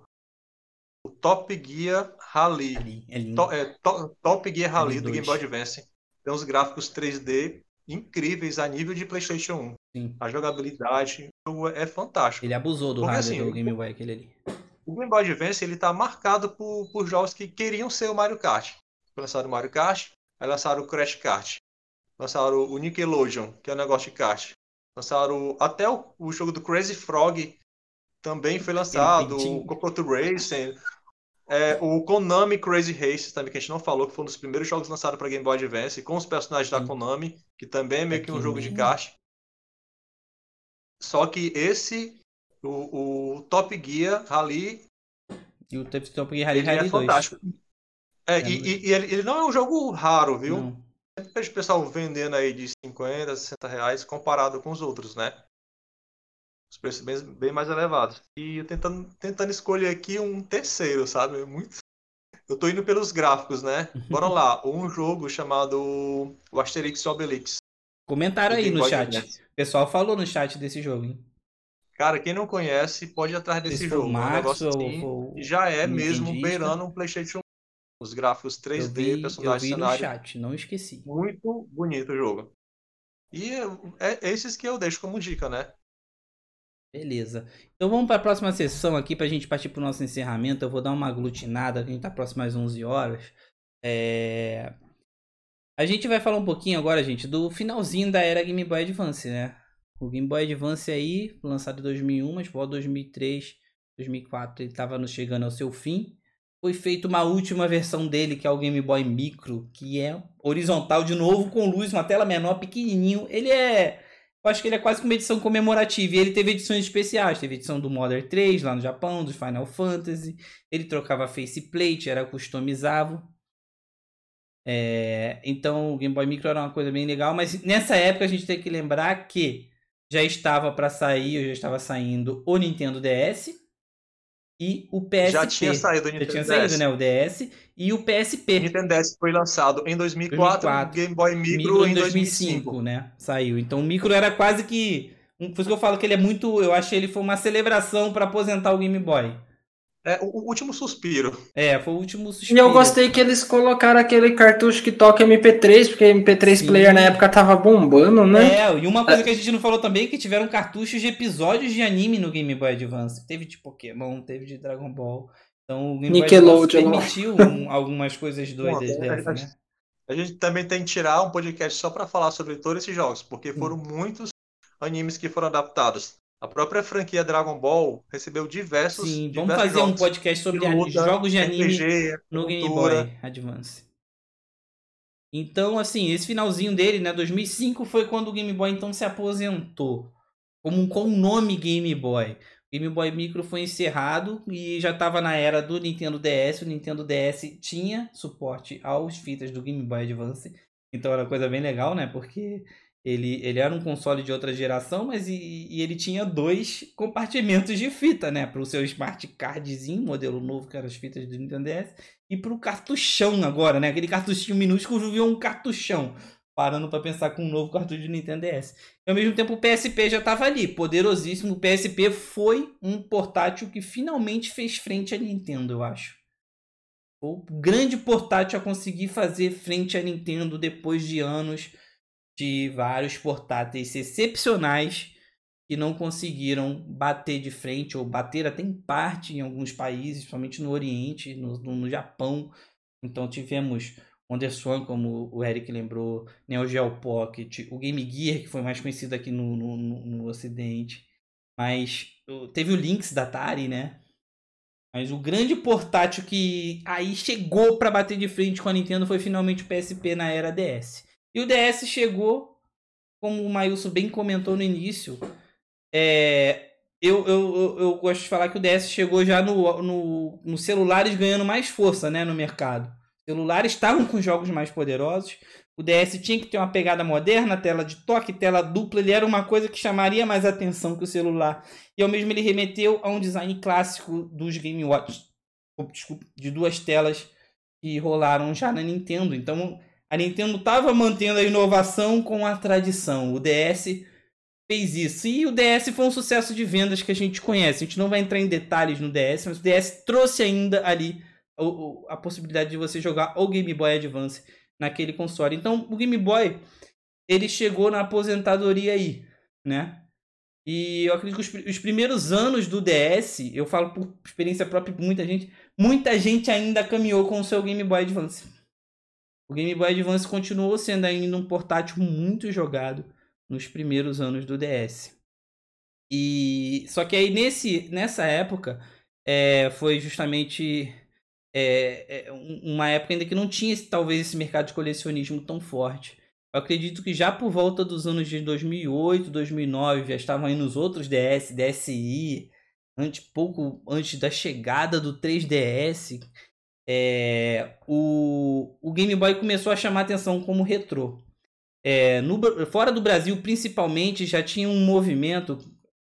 o Top Gear Rally. Ali, é lindo. To- é, To- Top Gear Rally Ali do Game. Boy Advance. Tem uns gráficos 3D incríveis a nível de PlayStation 1. Sim. A jogabilidade é fantástico. Ele abusou do Porque, hardware assim, do Game Boy, aquele ali. O Game Boy Advance ele tá marcado por, por jogos que queriam ser o Mario Kart. Lançaram o Mario Kart, aí lançaram o Crash Kart. Lançaram o Nickelodeon, que é um negócio de kart. Lançaram até o, o jogo do Crazy Frog também foi lançado. O Cocoto Racing. É, o Konami Crazy Race também, que a gente não falou, que foi um dos primeiros jogos lançados para Game Boy Advance, com os personagens da. Konami, que também é meio que um jogo de kart. Só que esse, o, o Top Gear Rally, E o Top Gear Rally é Rally 2. fantástico. É, É, e, e- e ele, ele não é um jogo raro, viu? Não. Sempre vejo o pessoal vendendo aí de 50, 60 reais comparado com os outros, né? Os preços bem, bem mais elevados. E eu tentando, tentando escolher aqui um terceiro, sabe? Muito. Eu tô indo pelos gráficos, né? Bora lá. Um jogo chamado o Asterix e Obelix. Comentaram aí no chat. O pessoal falou no chat desse jogo, hein? Cara, quem não conhece, pode ir atrás Se desse o jogo. É um Max negócio ou assim, que já é mesmo beirando um PlayStation 1. Os gráficos Eu 3D, vi, eu personagens, vi no cenário. chat, não esqueci. Muito bonito o jogo. E é, é esses que eu deixo como dica, né? Beleza. Então vamos para a próxima sessão aqui para a gente partir para o nosso encerramento. Eu vou dar uma aglutinada, a gente está próximo às 11 horas. É... A gente vai falar um pouquinho agora, gente, do finalzinho da era Game Boy Advance, né? O Game Boy Advance aí, lançado em 2001, mas por volta de 2003, 2004, ele estava chegando ao seu fim. Foi feita uma última versão dele, que é o Game Boy Micro, que é horizontal de novo, com luz, uma tela menor, pequenininho. Ele é eu acho que ele é quase uma edição comemorativa. E ele teve edições especiais. Teve edição do Modern 3 lá no Japão, dos Final Fantasy. Ele trocava faceplate, era customizável. É, então o Game Boy Micro era uma coisa bem legal. Mas nessa época a gente tem que lembrar que já estava para sair, ou já estava saindo o Nintendo DS e o PSP. Já tinha saído o Já Nintendo tinha DS. saído, né? O DS e o O PSP. Nintendo DS foi lançado em 2004, 2004. o Game Boy Micro, Micro em em 2005. 2005, né? Saiu. Então o Micro era quase que. um- Por isso que eu falo que ele é muito. Eu achei ele foi uma celebração para aposentar o Game Boy. É o, último suspiro. É, foi o último E suspiro. eu gostei que eles colocaram aquele cartucho que toca MP3, porque MP3 Sim. player na época tava bombando, né? É, e uma coisa que a gente não falou também é que tiveram cartuchos de episódios de anime no Game Boy Advance. Teve de Pokémon, teve de Dragon Ball. Então o Game Boy Nickelodeon. Advance permitiu um- algumas coisas doidas Bom, dessa, né? A gente também tem que tirar um podcast só para falar sobre todos esses jogos, porque Hum. foram muitos animes que foram adaptados. A própria franquia Dragon Ball recebeu diversos. Sim, vamos diversos fazer um podcast sobre de luta, jogos de anime RPG, no Game cultura. Boy Advance. Então, assim, esse finalzinho dele, né, 2005 foi quando o Game Boy então se aposentou como com o nome Game Boy. O Game Boy Micro foi encerrado e já estava na era do Nintendo DS. O Nintendo DS tinha suporte aos fitas do Game Boy Advance. Então era uma coisa bem legal, né? Porque ele, ele era um console de outra geração, mas e, e ele tinha dois compartimentos de fita, né? Para o seu Smart Cardzinho, modelo novo, que eram as fitas do Nintendo DS, e para o cartuchão agora, né? Aquele cartuchinho minúsculo virou um cartuchão. Parando para pensar com um novo cartucho de Nintendo DS. E ao mesmo tempo o PSP já estava ali, poderosíssimo. O PSP foi um portátil que finalmente fez frente à Nintendo, eu acho. O grande portátil a conseguir fazer frente à Nintendo depois de anos de vários portáteis excepcionais que não conseguiram bater de frente ou bater até em parte em alguns países, principalmente no Oriente, no, no, Japão. Então tivemos WonderSwan, como o Eric lembrou, Neo Geo Pocket, o Game Gear, que foi mais conhecido aqui no, no, no, Ocidente. Mas teve o Lynx da Atari, né? Mas o grande portátil que aí chegou para bater de frente com a Nintendo foi finalmente o PSP na era DS. E o DS chegou, como o Mailson bem comentou no início, é, eu, eu, eu, gosto de falar que o DS chegou já no, no, no celulares ganhando mais força né, no mercado. Celulares estavam com jogos mais poderosos. O DS tinha que ter uma pegada moderna, tela de toque, tela dupla. Ele era uma coisa que chamaria mais atenção que o celular. E ao mesmo ele remeteu a um design clássico dos Game Watch, desculpa, de duas telas que rolaram já na Nintendo. Então a Nintendo estava mantendo a inovação com a tradição. O DS fez isso. E o DS foi um sucesso de vendas que a gente conhece. A gente não vai entrar em detalhes no DS, mas o DS trouxe ainda ali a, a possibilidade de você jogar o Game Boy Advance naquele console. Então, o Game Boy ele chegou na aposentadoria aí, né? E eu acredito que os, os, primeiros anos do DS, eu falo por experiência própria muita gente, muita gente ainda caminhou com o seu Game Boy Advance. O Game Boy Advance continuou sendo ainda um portátil muito jogado nos primeiros anos do DS. E só que aí nesse nessa época é, foi justamente é, é, uma época ainda que não tinha talvez esse mercado de colecionismo tão forte. Eu acredito que já por volta dos anos de 2008, 2009 já estavam aí nos outros DS, DSi, antes, pouco antes da chegada do 3DS, é, o, o Game Boy começou a chamar atenção como retrô. É, no, fora do Brasil, principalmente, já tinha um movimento,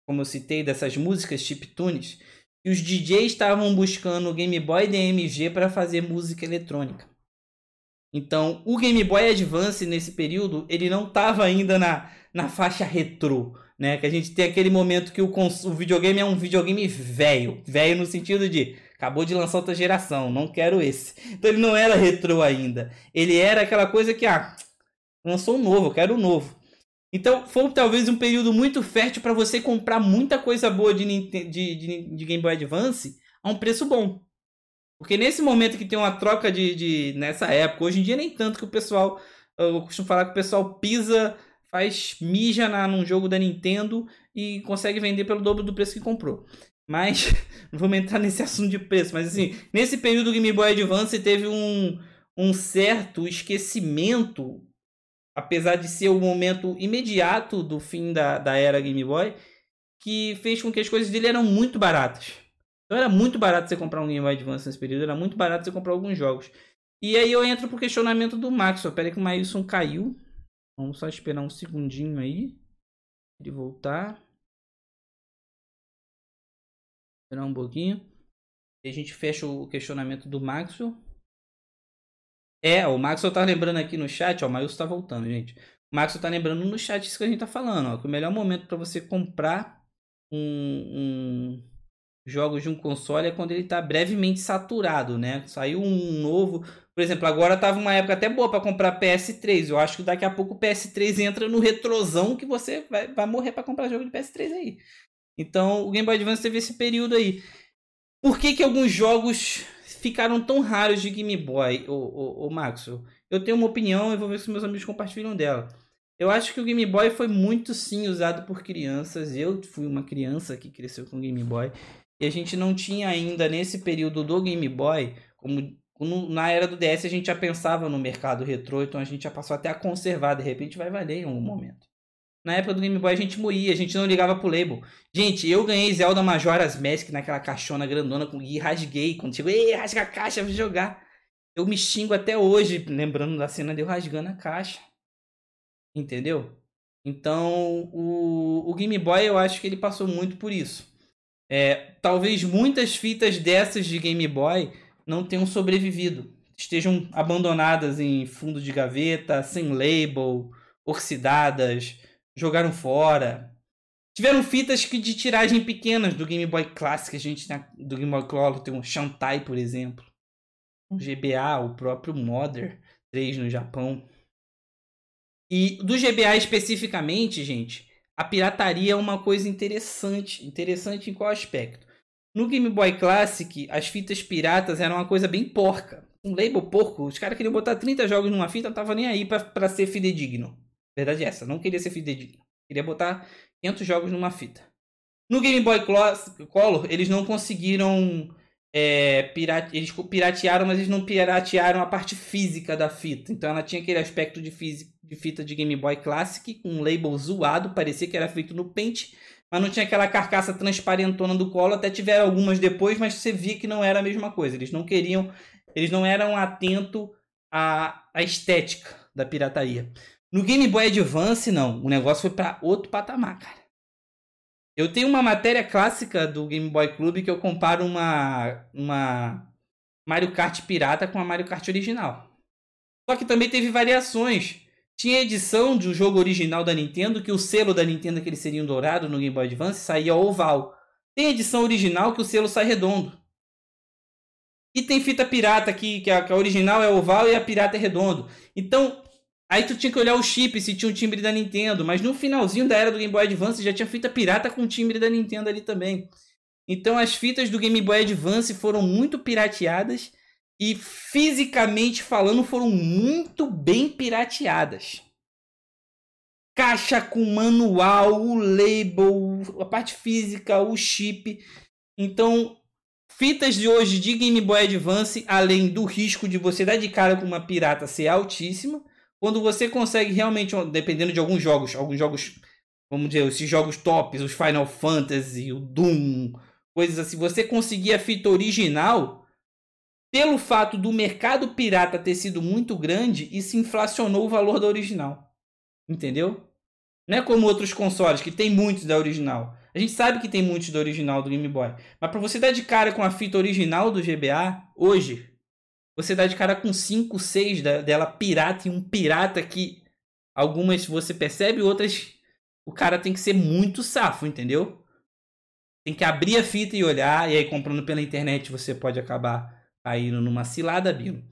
como eu citei, dessas músicas chiptunes, e os DJs estavam buscando o Game Boy DMG para fazer música eletrônica. Então, o Game Boy Advance nesse período, ele não estava ainda na, na faixa retrô, né? Que a gente tem aquele momento que o, o videogame é um videogame velho, velho no sentido de acabou de lançar outra geração, não quero esse. Então ele não era retrô ainda. Ele era aquela coisa que ah, lançou um novo, eu quero um novo. Então foi talvez um período muito fértil para você comprar muita coisa boa de, de, de, de, Game Boy Advance a um preço bom. Porque nesse momento que tem uma troca de, de. Nessa época, hoje em dia nem tanto que o pessoal. Eu costumo falar que o pessoal pisa, faz mija na, num jogo da Nintendo e consegue vender pelo dobro do preço que comprou. Mas, não vamos entrar nesse assunto de preço, mas assim, nesse período do Game Boy Advance teve um, um certo esquecimento apesar de ser o momento imediato do fim da, da era Game Boy, que fez com que as coisas dele eram muito baratas. Então era muito barato você comprar um Game Boy Advance nesse período, era muito barato você comprar alguns jogos. E aí eu entro pro questionamento do Max. Pera que o Maílson caiu. Vamos só esperar um segundinho aí. Ele voltar. Esperar um pouquinho. E a gente fecha o questionamento do Maxwell. É, o Maxwell tá lembrando aqui no chat, ó, o Maílson tá voltando, gente. O Maxwell tá lembrando no chat isso que a gente tá falando, ó, que o melhor momento para você comprar um, um de um console é quando ele tá brevemente saturado, né? Saiu um novo, por exemplo, agora tava uma época até boa para comprar PS3. Eu acho que daqui a pouco o PS3 entra no retrosão que você vai, vai morrer para comprar jogo de PS3 aí. Então, o Game Boy Advance teve esse período aí. Por que que alguns jogos ficaram tão raros de Game Boy, o, o, o Maxwell? Eu tenho uma opinião e vou ver se meus amigos compartilham dela. Eu acho que o Game Boy foi muito sim usado por crianças. Eu fui uma criança que cresceu com Game Boy. E a gente não tinha ainda nesse período do Game Boy, como na era do DS a gente já pensava no mercado retrô, então a gente já passou até a conservar, de repente vai valer em algum momento. Na época do Game Boy a gente moía, a gente não ligava pro label. Gente, eu ganhei Zelda Majora's Mask naquela caixona grandona com e rasguei. Quando chegou, ei, rasga a caixa, vou jogar. Eu me xingo até hoje, lembrando da cena de eu rasgando a caixa. Entendeu? Então, o, o Game Boy eu acho que ele passou muito por isso. É, talvez muitas fitas dessas de Game Boy não tenham sobrevivido. Estejam abandonadas em fundo de gaveta, sem label, oxidadas jogaram fora. Tiveram fitas que de tiragem pequenas do Game Boy Classic, a gente do Game Boy Color tem um Shantai, por exemplo. O GBA, o próprio Mother 3 no Japão. E do GBA especificamente, gente, a pirataria é uma coisa interessante. Interessante em qual aspecto? No Game Boy Classic, as fitas piratas eram uma coisa bem porca. Um label porco. Os caras queriam botar 30 jogos numa fita, não tava nem aí para ser fidedigno. Verdade é essa, não queria ser fidedigno. Queria botar 500 jogos numa fita. No Game Boy Color, eles não conseguiram é, pirate... eles piratearam, mas eles não piratearam a parte física da fita. Então ela tinha aquele aspecto de, fisi... de fita de Game Boy Classic, com um label zoado, parecia que era feito no Paint, mas não tinha aquela carcaça transparentona do colo, até tiveram algumas depois, mas você via que não era a mesma coisa. Eles não queriam, eles não eram atentos à, à estética da pirataria. No Game Boy Advance, não. O negócio foi para outro patamar, cara. Eu tenho uma matéria clássica do Game Boy Club que eu comparo uma, uma Mario Kart pirata com a Mario Kart original. Só que também teve variações. Tinha edição do jogo original da Nintendo, que o selo da Nintendo, que ele seria um dourado no Game Boy Advance, saía oval. Tem edição original que o selo sai redondo. E tem fita pirata aqui, que a, que a original é oval e a pirata é redondo. Então, aí tu tinha que olhar o chip se tinha um timbre da Nintendo. Mas no finalzinho da era do Game Boy Advance já tinha fita pirata com timbre da Nintendo ali também. Então as fitas do Game Boy Advance foram muito pirateadas e fisicamente falando foram muito bem pirateadas. Caixa com manual, o label, a parte física, o chip. Então, fitas de hoje de Game Boy Advance, além do risco de você dar de cara com uma pirata ser altíssima, quando você consegue realmente, dependendo de alguns jogos, alguns jogos, vamos dizer, esses jogos tops, os Final Fantasy, o Doom, coisas assim, você conseguir a fita original, pelo fato do mercado pirata ter sido muito grande, isso inflacionou o valor da original. Entendeu? Não é como outros consoles que tem muitos da original. A gente sabe que tem muitos da original do Game Boy. Mas para você dar de cara com a fita original do GBA, hoje, você dá de cara com 5, 6 dela pirata e um pirata que algumas você percebe, outras o cara tem que ser muito safo, entendeu? Tem que abrir a fita e olhar, e aí comprando pela internet você pode acabar caindo numa cilada, Bino.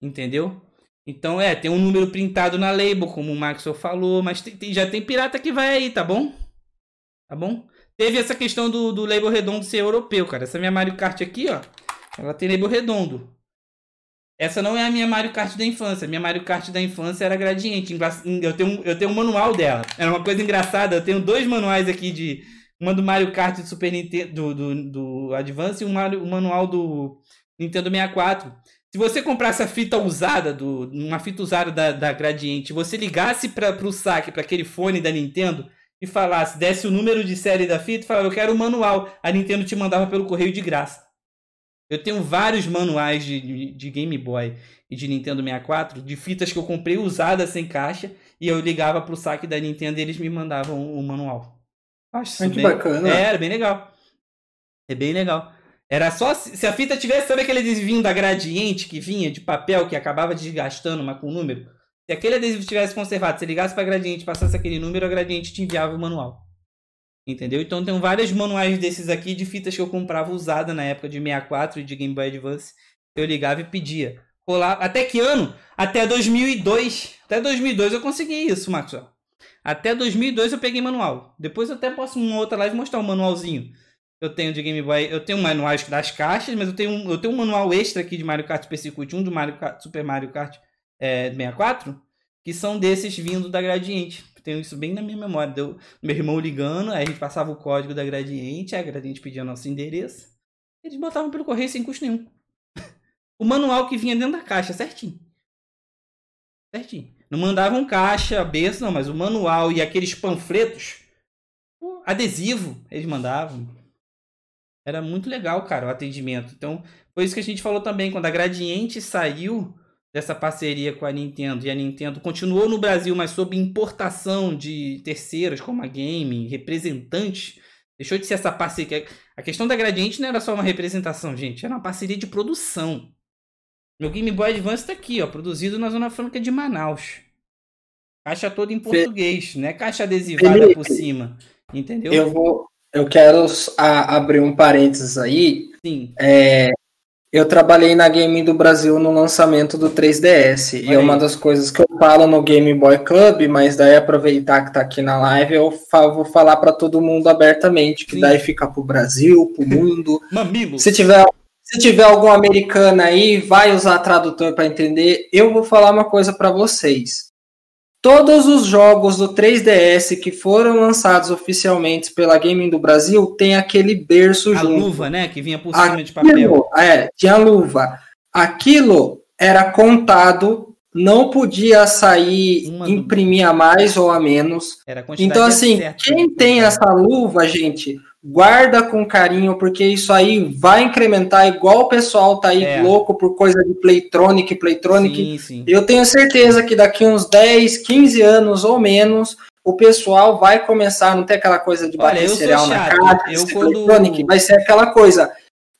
Entendeu? Então é, tem um número printado na label, como o Maxwell falou, mas tem, tem, já tem pirata que vai aí, tá bom? Tá bom? Teve essa questão do, do label redondo ser europeu, cara. Essa minha Mario Kart aqui, ó, ela tem label redondo. Essa não é a minha Mario Kart da infância. Minha Mario Kart da infância era gradiente. Eu tenho, eu tenho um manual dela. Era uma coisa engraçada. Eu tenho dois manuais aqui de, uma do Mario Kart do Super Nintendo do, do, do Advance e um, Mario, um manual do Nintendo 64. Se você comprasse a fita usada, do, uma fita usada da, da Gradiente, você ligasse para o saque, para aquele fone da Nintendo e falasse, desse o número de série da fita e falava, eu quero o manual. A Nintendo te mandava pelo correio de graça. Eu tenho vários manuais de, de, de Game Boy e de Nintendo 64 de fitas que eu comprei usadas sem caixa e eu ligava para o saque da Nintendo e eles me mandavam o manual. Acho Muito bem... bacana. É, era bem legal. É bem legal. Era só se a fita tivesse, sabe aquele adesivinho da gradiente que vinha de papel que acabava desgastando, mas com número? Se aquele adesivo tivesse conservado, se ligasse para gradiente passasse aquele número, a gradiente te enviava o manual. Entendeu? Então tem vários manuais desses aqui de fitas que eu comprava usada na época de 64 e de Game Boy Advance. Eu ligava e pedia. Rolava. Até que ano? Até 2002. Até 2002 eu consegui isso, Maxwell. Até 2002 eu peguei manual. Depois eu até posso uma outra live mostrar um manualzinho. Eu tenho de Game Boy, eu tenho manuais das caixas, mas eu tenho, eu tenho um manual extra aqui de Mario Kart Super Circuit, um do Mario Kart, Super Mario Kart é, 64, que são desses vindo da Gradiente. Tenho isso bem na minha memória. Deu meu irmão ligando, aí a gente passava o código da Gradiente, a Gradiente pedia nosso endereço. Eles botavam pelo correio sem custo nenhum. o manual que vinha dentro da caixa, certinho. Certinho. Não mandavam caixa, berço, não, mas o manual e aqueles panfletos, adesivo, eles mandavam. Era muito legal, cara, o atendimento. Então, foi isso que a gente falou também, quando a Gradiente saiu dessa parceria com a Nintendo e a Nintendo continuou no Brasil, mas sob importação de terceiros como a Game, representantes, deixou de ser essa parceria. A questão da Gradiente não era só uma representação, gente, era uma parceria de produção. Meu Game Boy Advance tá aqui, ó, produzido na Zona Franca de Manaus. Caixa toda em português, né? Caixa adesivada Felipe, por cima. Entendeu? Eu vou. Eu quero a, abrir um parênteses aí. Sim. É, eu trabalhei na Game do Brasil no lançamento do 3DS. Olha e é uma das coisas que eu falo no Game Boy Club, mas daí aproveitar que tá aqui na live, eu falo, vou falar para todo mundo abertamente, que Sim. daí fica pro Brasil, pro mundo. Mamilo. Se tiver se tiver algum americano aí, vai usar tradutor para entender. Eu vou falar uma coisa para vocês. Todos os jogos do 3DS que foram lançados oficialmente pela Gaming do Brasil tem aquele berço a junto. A luva, né? Que vinha por cima Aquilo, de papel. É, tinha luva. Aquilo era contado não podia sair, Uma imprimir a mais ou a menos. Era a Então, assim, certa. quem tem essa luva, gente, guarda com carinho, porque isso aí vai incrementar, igual o pessoal tá aí É. louco por coisa de Playtronic, Playtronic. Sim, sim. Eu tenho certeza que daqui uns 10, 15 anos ou menos, o pessoal vai começar a não ter aquela coisa de bater cereal na chato. cara, Eu quando- vai ser aquela coisa.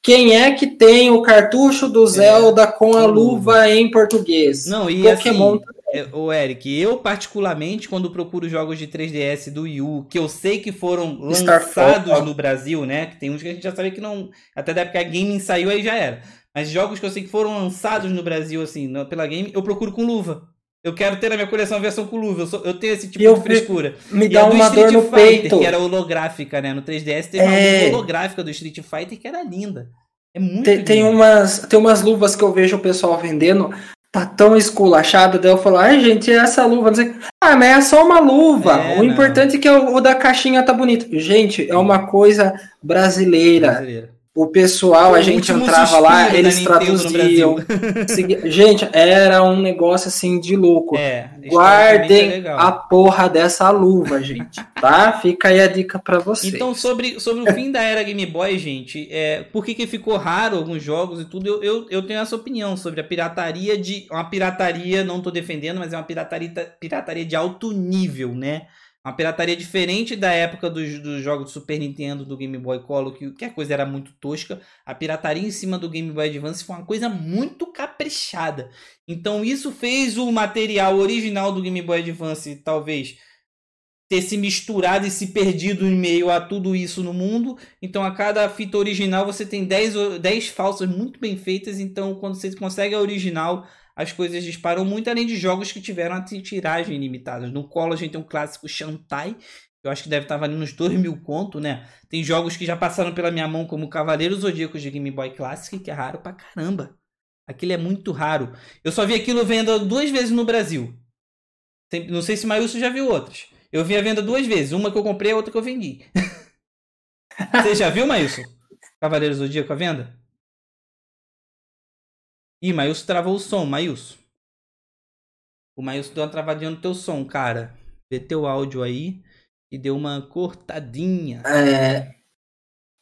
Quem é que tem o cartucho do Zelda com a luva em português? Não, e Pokémon assim, é, ô Eric, eu particularmente, quando procuro jogos de 3DS do Wii U, que eu sei que foram lançados no Brasil, né? Que tem uns que a gente já sabia que não. Até da época a Gaming saiu, aí já era. Mas jogos que eu sei que foram lançados no Brasil, assim, pela Game, eu procuro com luva. Eu quero ter na minha coleção a versão com luva. Eu, sou- eu tenho esse tipo eu de frescura. Me E dá a do uma dor Street no Fighter, peito. que era holográfica, né? No 3DS teve É. uma holográfica do Street Fighter que era linda. É muito Tem, tem, umas, tem umas luvas que eu vejo o pessoal vendendo, tá tão esculachada, daí eu falo, ai gente, essa luva, não sei. Ah, mas é só uma luva. É, o não. importante é que o, o da caixinha tá bonito. Gente, é uma coisa brasileira. Brasileira. O pessoal, Foi a o gente entrava lá, eles traduziam. Gente, era um negócio assim de louco. É, é Guardem a porra dessa luva, gente. Tá? Fica aí a dica pra vocês. Então, sobre, sobre o fim da era Game Boy, gente, é, por que, que ficou raro alguns jogos e tudo, eu, eu, eu tenho essa opinião sobre a pirataria de. Uma pirataria, não tô defendendo, mas é uma pirataria, pirataria de alto nível, né? Uma pirataria diferente da época dos, dos jogos do Super Nintendo, do Game Boy Color, que, que a coisa era muito tosca. A pirataria em cima do Game Boy Advance foi uma coisa muito caprichada. Então, isso fez o material original do Game Boy Advance, talvez, ter se misturado e se perdido em meio a tudo isso no mundo. Então, a cada fita original você tem 10, o- 10 falsas muito bem feitas. Então, quando você consegue a original, as coisas disparam muito, além de jogos que tiveram a ti- tiragem limitada. No colo a gente tem um clássico Shantai, que eu acho que deve estar valendo uns 2 mil conto, né? Tem jogos que já passaram pela minha mão, como Cavaleiros Zodíacos de Game Boy Classic, que é raro pra caramba. Aquilo é muito raro. Eu só vi aquilo venda duas vezes no Brasil. Tem- Não sei se Maílson já viu outras. Eu vi a venda duas vezes. Uma que eu comprei, a outra que eu vendi. Você já viu, Maílson? Cavaleiros Zodíaco à venda? Ih, Maílson travou o som, Maílson. O Maílson deu uma travadinha no teu som, cara. Vê teu áudio aí e deu uma cortadinha. É,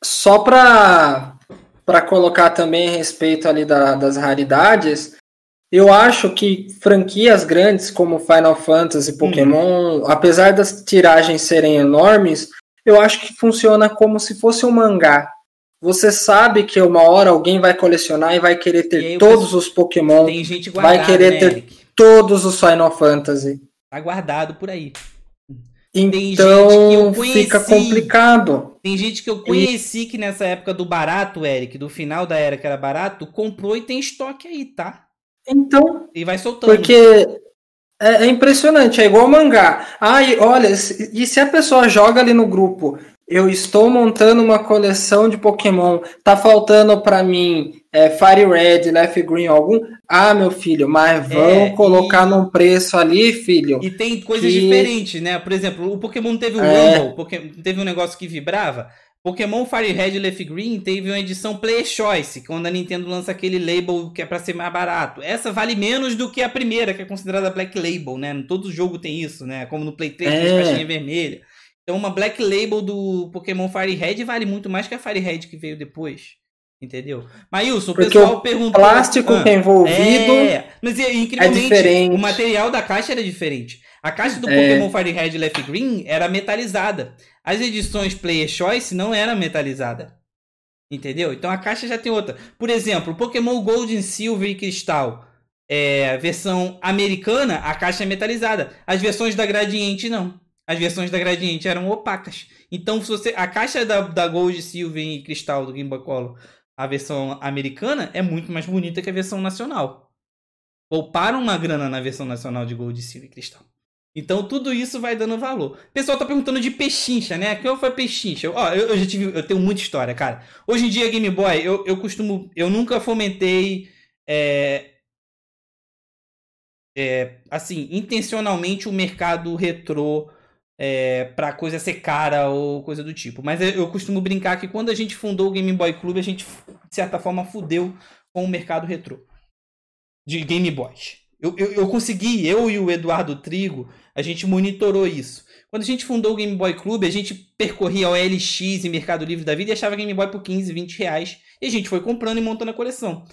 só para para colocar também a respeito ali da- das raridades, eu acho que franquias grandes como Final Fantasy, Pokémon, apesar das tiragens serem enormes, eu acho que funciona como se fosse um mangá. Você sabe que uma hora alguém vai colecionar e vai querer aí ter todos os Pokémon, Tem gente guardada, vai querer né, ter- Eric? todos os Final Fantasy. Tá guardado por aí. Então fica complicado. Tem gente que eu conheci que nessa época do barato, Eric, do final da era que era barato, comprou e tem estoque aí, tá? Então, E vai soltando. Porque é, é impressionante, é igual mangá. Ai, olha, e se a pessoa joga ali no grupo, eu estou montando uma coleção de Pokémon, tá faltando pra mim é, Fire Red, Left Green, algum? Ah, meu filho, mas vão É, colocar e- num preço ali, filho. E tem coisas que- diferentes, né? Por exemplo, o Pokémon teve o É. Rumble, Poké- teve um negócio que vibrava. Pokémon Fire Red e Leaf Green teve uma edição Player Choice, quando a Nintendo lança aquele label que é pra ser mais barato. Essa vale menos do que a primeira, que é considerada Black Label, né? Todo jogo tem isso, né? Como no Play 3 tem É. a caixinha vermelha. Então uma Black Label do Pokémon Fire Red vale muito mais que a Fire Red que veio depois. Entendeu? Maílson, o Porque pessoal o perguntou... Plástico Ah. que é envolvido. É, mas é, incrivelmente, diferente. o material da caixa era diferente. A caixa do É. Pokémon Fire Red e Left Green era metalizada. As edições Player Choice não era metalizada. Entendeu? Então a caixa já tem outra. Por exemplo, Pokémon Gold, Silver e Cristal. É, versão americana, a caixa é metalizada. As versões da Gradiente não. As versões da Gradiente eram opacas. Então, se você, a caixa da, da Gold, Silver e Cristal do Game Boy Color, a versão americana, é muito mais bonita que a versão nacional. Pouparam uma grana na versão nacional de Gold, Silver e Cristal. Então tudo isso vai dando valor. O pessoal tá perguntando de pechincha, né? Qual foi pechincha? Ó, eu, eu já tive. Eu tenho muita história, cara. Hoje em dia, Game Boy, eu, eu costumo. Eu nunca fomentei. É, é, assim, intencionalmente o mercado retrô é, pra coisa ser cara ou coisa do tipo. Mas eu, costumo brincar que quando a gente fundou o Game Boy Club, a gente, de certa forma, fudeu com o mercado retrô de Game Boys. Eu, eu, eu consegui, eu e o Eduardo Trigo, a gente monitorou isso. Quando a gente fundou o Game Boy Clube, a gente percorria o LX e Mercado Livre da vida e achava Game Boy por 15, 20 reais. E a gente foi comprando e montando a coleção.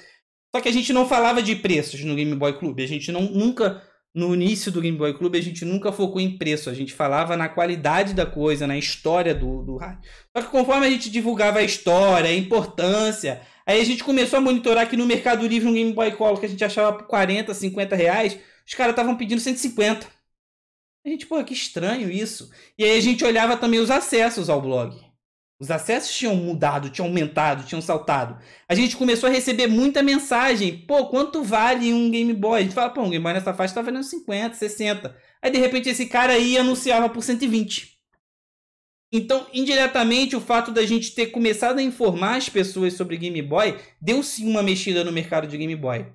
Só que a gente não falava de preços no Game Boy Clube. A gente não, nunca, no início do Game Boy Clube, a gente nunca focou em preço. A gente falava na qualidade da coisa, na história do, do rádio. Só que conforme a gente divulgava a história, a importância, aí a gente começou a monitorar que no Mercado Livre um Game Boy Color que a gente achava por 40, 50 reais, os caras estavam pedindo 150. A gente, pô, que estranho isso. E aí a gente olhava também os acessos ao blog. Os acessos tinham mudado, tinham aumentado, tinham saltado. A gente começou a receber muita mensagem. Pô, quanto vale um Game Boy? A gente fala, pô, um Game Boy nessa faixa tá valendo 50, 60. Aí de repente esse cara aí anunciava por 120. Então, indiretamente, o fato da gente ter começado a informar as pessoas sobre Game Boy deu sim uma mexida no mercado de Game Boy.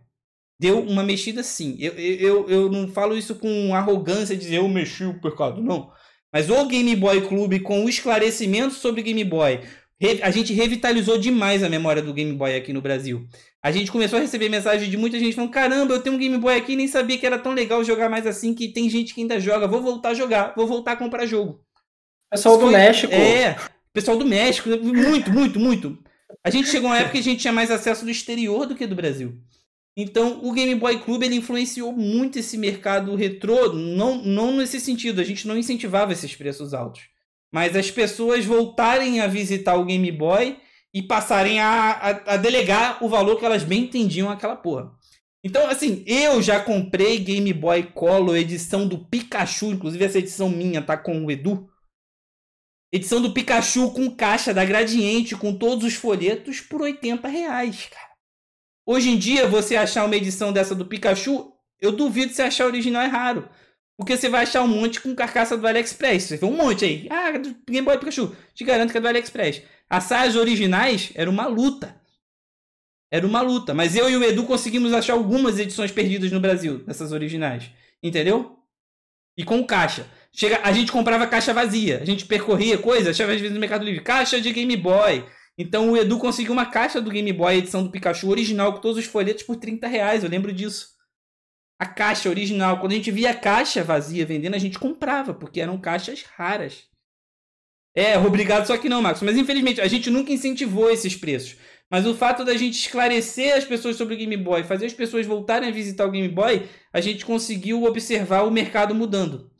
Deu uma mexida sim. Eu, eu, eu não falo isso com arrogância de dizer eu mexi o mercado, não. Mas o Game Boy Clube, com o esclarecimento sobre Game Boy, a gente revitalizou demais a memória do Game Boy aqui no Brasil. A gente começou a receber mensagem de muita gente falando: caramba, eu tenho um Game Boy aqui nem sabia que era tão legal jogar mais assim, que tem gente que ainda joga. Vou voltar a jogar, vou voltar a comprar jogo. Pessoal do México. É, pessoal do México, muito, muito, muito. A gente chegou uma época que a gente tinha mais acesso do exterior do que do Brasil. Então, o Game Boy Clube ele influenciou muito esse mercado retrô, não, não nesse sentido, a gente não incentivava esses preços altos. Mas as pessoas voltarem a visitar o Game Boy e passarem a, a, a delegar o valor que elas bem entendiam aquela porra. Então, assim, eu já comprei Game Boy Color, edição do Pikachu, inclusive essa edição minha tá com o Edu. Edição do Pikachu com caixa da Gradiente, com todos os folhetos, por 80 reais, cara. Hoje em dia, você achar uma edição dessa do Pikachu, eu duvido se achar original é raro. Porque você vai achar um monte com carcaça do AliExpress. Você vê um monte aí. Ah, Game Boy Pikachu. Te garanto que é do AliExpress. As saias originais era uma luta. Era uma luta. Mas eu e o Edu conseguimos achar algumas edições perdidas no Brasil, dessas originais. Entendeu? E com caixa. Chega, a gente comprava caixa vazia. A gente percorria coisas, achava às vezes no Mercado Livre. Caixa de Game Boy. Então o Edu conseguiu uma caixa do Game Boy, edição do Pikachu original, com todos os folhetos por 30 reais. Eu lembro disso. A caixa original. Quando a gente via a caixa vazia vendendo, a gente comprava, porque eram caixas raras. É, obrigado, só que não, Marcos. Mas infelizmente, a gente nunca incentivou esses preços. Mas o fato da gente esclarecer as pessoas sobre o Game Boy, fazer as pessoas voltarem a visitar o Game Boy, a gente conseguiu observar o mercado mudando.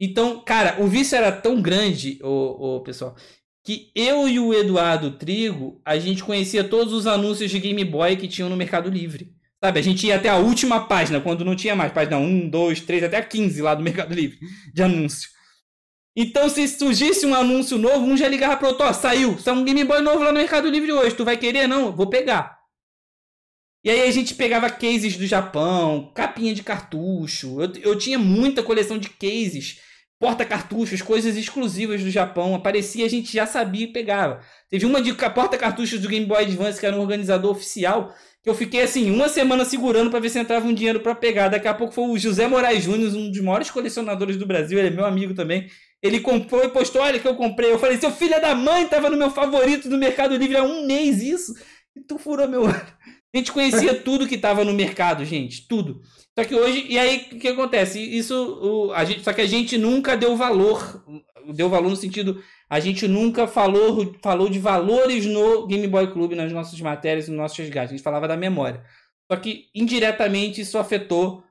Então, cara, o vício era tão grande, o, o pessoal, que eu e o Eduardo Trigo, a gente conhecia todos os anúncios de Game Boy que tinham no Mercado Livre. Sabe, a gente ia até a última página, quando não tinha mais, página 1, 2, 3, até a 15 lá do Mercado Livre de anúncio. Então, se surgisse um anúncio novo, um já ligava pro outro, ó, saiu, saiu um Game Boy novo lá no Mercado Livre hoje, tu vai querer? Não, vou pegar. E aí a gente pegava cases do Japão, capinha de cartucho, eu, eu tinha muita coleção de cases porta-cartuchos, coisas exclusivas do Japão. Aparecia, a gente já sabia e pegava. Teve uma de porta-cartuchos do Game Boy Advance, que era um organizador oficial, que eu fiquei assim, uma semana segurando para ver se entrava um dinheiro para pegar. Daqui a pouco foi o José Moraes Júnior, um dos maiores colecionadores do Brasil, ele é meu amigo também. Ele comprou e postou, olha que eu comprei. Eu falei, seu filho da mãe, tava no meu favorito do Mercado Livre há um mês isso. E tu furou meu olho. A gente conhecia tudo que tava no mercado, gente, tudo. Só que hoje, e aí o que acontece? Isso, o, a gente, só que a gente nunca deu valor, deu valor no sentido, a gente nunca falou, falou de valores no Game Boy Club, nas nossas matérias, nos nossos resgates. A gente falava da memória. Só que indiretamente isso afetou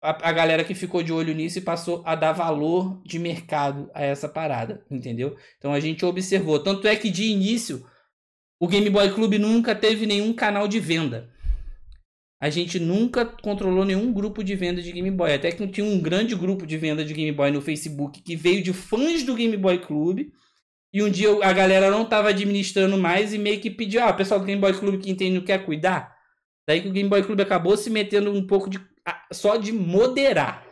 a, a galera que ficou de olho nisso e passou a dar valor de mercado a essa parada, entendeu? Então a gente observou. Tanto é que de início o Game Boy Club nunca teve nenhum canal de venda a gente nunca controlou nenhum grupo de venda de Game Boy. Até que tinha um grande grupo de venda de Game Boy no Facebook que veio de fãs do Game Boy Clube. E um dia a galera não estava administrando mais e meio que pediu: ah, pessoal do Game Boy Clube que entende não quer cuidar. Daí que o Game Boy Clube acabou se metendo um pouco de. só de moderar.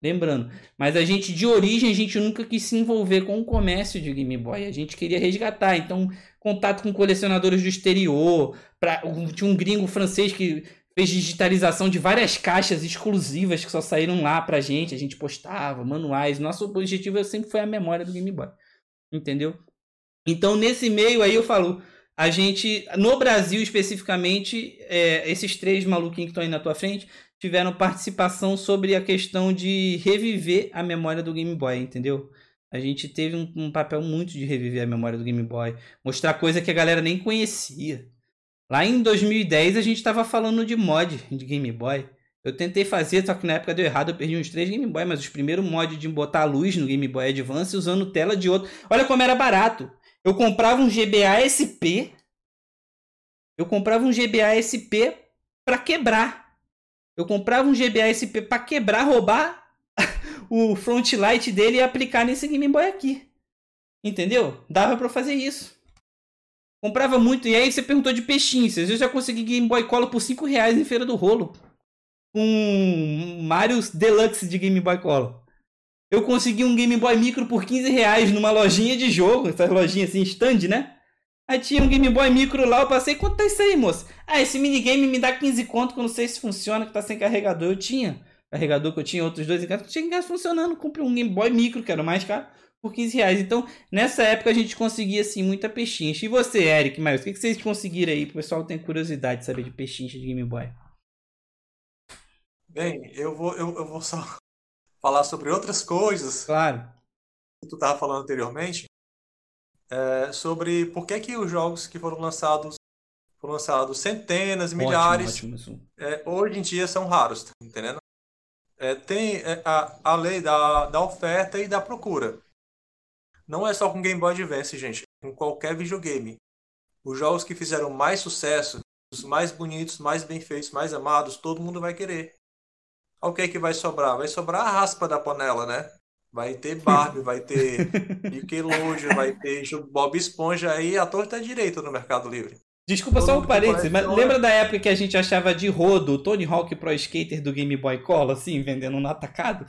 Lembrando. Mas a gente, de origem, a gente nunca quis se envolver com o comércio de Game Boy. A gente queria resgatar. Então, contato com colecionadores do exterior. Pra, tinha um gringo francês que fez digitalização de várias caixas exclusivas que só saíram lá pra gente, a gente postava, manuais. Nosso objetivo sempre foi a memória do Game Boy. Entendeu? Então, nesse meio aí eu falo, a gente, no Brasil especificamente, é, esses três maluquinhos que estão aí na tua frente, tiveram participação sobre a questão de reviver a memória do Game Boy, entendeu? A gente teve um, um, papel muito de reviver a memória do Game Boy, mostrar coisa que a galera nem conhecia. Lá em 2010 a gente estava falando de mod de Game Boy. Eu tentei fazer, só que na época deu errado, eu perdi uns três Game Boy, mas os primeiros mods de botar luz no Game Boy Advance usando tela de outro. Olha como era barato. Eu comprava um GBA SP. Eu comprava um GBA SP para quebrar. Eu comprava um GBA SP para quebrar, roubar o front light dele e aplicar nesse Game Boy aqui. Entendeu? Dava para fazer isso. Comprava muito. E aí você perguntou de peixinhos. Eu já consegui Game Boy Color por 5 reais em Feira do Rolo. Com Mario Deluxe de Game Boy Color. Eu consegui um Game Boy Micro por 15 reais numa lojinha de jogo. Essa lojinha assim, stand, né? Aí tinha um Game Boy Micro lá, eu passei, quanto tá isso aí, moça? Ah, esse minigame me dá 15 conto, que eu não sei se funciona, que tá sem carregador. Eu tinha carregador que eu tinha, outros dois em casa, tinha em casa funcionando. Comprei um Game Boy Micro, que era mais caro, por 15 reais. Então, nessa época a gente conseguia, assim, muita pechincha. E você, Eric, mas o que, que vocês conseguiram aí? O pessoal tem curiosidade de saber de pechincha de Game Boy. Bem, eu vou, eu, eu vou só falar sobre outras coisas. Claro. Que tu estava falando anteriormente. É, sobre por que, que os jogos que foram lançados foram lançados centenas, milhares, ótimo, ótimo. É, hoje em dia são raros, tá entendendo? É, tem é, a, a lei da, da oferta e da procura. Não é só com Game Boy Advance, gente. Com qualquer videogame. Os jogos que fizeram mais sucesso, os mais bonitos, mais bem feitos, mais amados, todo mundo vai querer. O que é que vai sobrar? Vai sobrar a raspa da panela, né? Vai ter Barbie, vai ter Nickelodeon, vai ter Bob Esponja aí, a torta é direita no Mercado Livre. Desculpa, só um parênteses, mas lembra da época que a gente achava de rodo o Tony Hawk Pro Skater do Game Boy Color, assim, vendendo no atacado?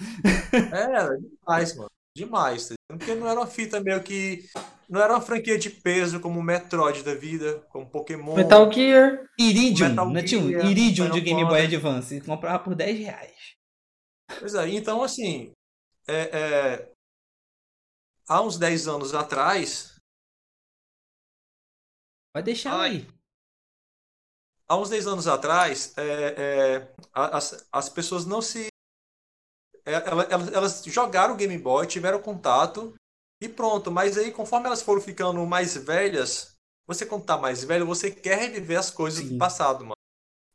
É, demais, mano. Demais. Porque não era uma fita meio que. Não era uma franquia de peso como Metroid da vida, como Pokémon. Metal Gear. Iridium, Metal né? Tinha um Iridium de Game Boy Advance. Comprava por 10 reais. Pois é, então assim. É, é, há uns 10 anos atrás. Vai deixar Ai. aí. Há uns 10 anos atrás, é, é as, as pessoas não se é, elas, elas jogaram o Game Boy, tiveram contato e pronto. Mas aí, conforme elas foram ficando mais velhas, você quando tá mais velho, você quer reviver as coisas Sim. do passado, mano.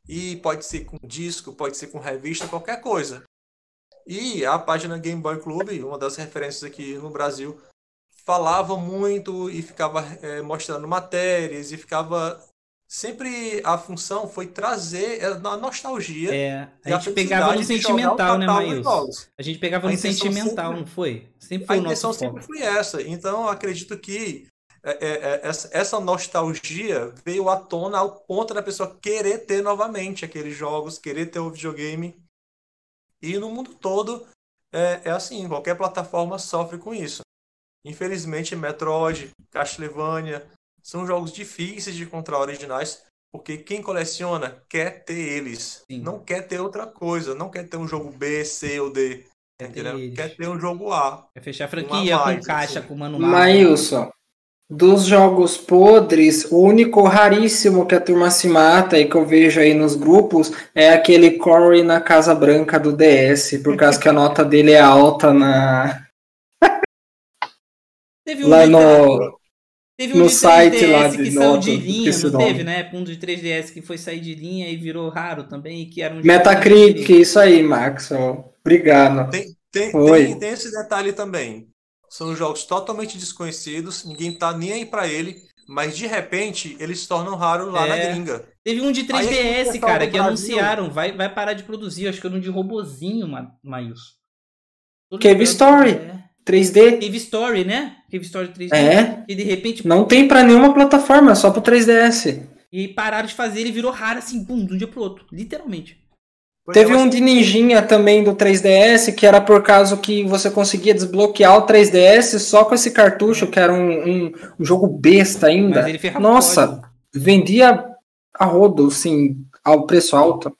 E pode ser com disco, pode ser com revista, qualquer coisa. E a página Game Boy Club, uma das referências aqui no Brasil, falava muito e ficava é, mostrando matérias e ficava sempre a função foi trazer a nostalgia. É, a gente pegava no sentimental, né, Maílson? A gente pegava a no sentimental, sempre, não foi? Sempre foi a intenção sempre foi essa. Então, acredito que é, é, é essa nostalgia veio à tona ao ponto da pessoa querer ter novamente aqueles jogos, querer ter o videogame. E no mundo todo é, é assim, qualquer plataforma sofre com isso. Infelizmente, Metroid, Castlevania, são jogos difíceis de encontrar originais, porque quem coleciona quer ter eles. Sim. Não quer ter outra coisa. Não quer ter um jogo B, C ou D. Quer ter, quer ter um jogo A. Quer fechar a franquia mais, com caixa, assim. com manual. Maílson, dos jogos podres, o único raríssimo que a turma se mata e que eu vejo aí nos grupos é aquele Corey na Casa Branca do DS, por causa que a nota dele é alta na. Teve um Lá no... Teve um no de 3DS site lá de que saiu de linha, não nome. teve, né? Um de 3DS que foi sair de linha e virou raro também, que era um Metacritic, isso aí, Max. Obrigado. Tem, tem, tem, tem, esse detalhe também. São jogos totalmente desconhecidos, ninguém tá nem aí para ele, mas de repente eles se tornam raros lá é. na gringa. Teve um de 3DS, cara, que anunciaram, vai, vai parar de produzir, acho que era um de robozinho, Maius. Cave Story. É. 3D. Cave Story, né? Cave Story 3D. É. E de repente. Não tem para nenhuma plataforma, só pro 3DS. E pararam de fazer, ele virou raro assim, bum, de um dia pro outro. Literalmente. Teve um de Ninjinha também do 3DS, que era por causa que você conseguia desbloquear o 3DS só com esse cartucho, que era um, um, um jogo besta ainda. Nossa, vendia a rodo, assim, ao preço alto.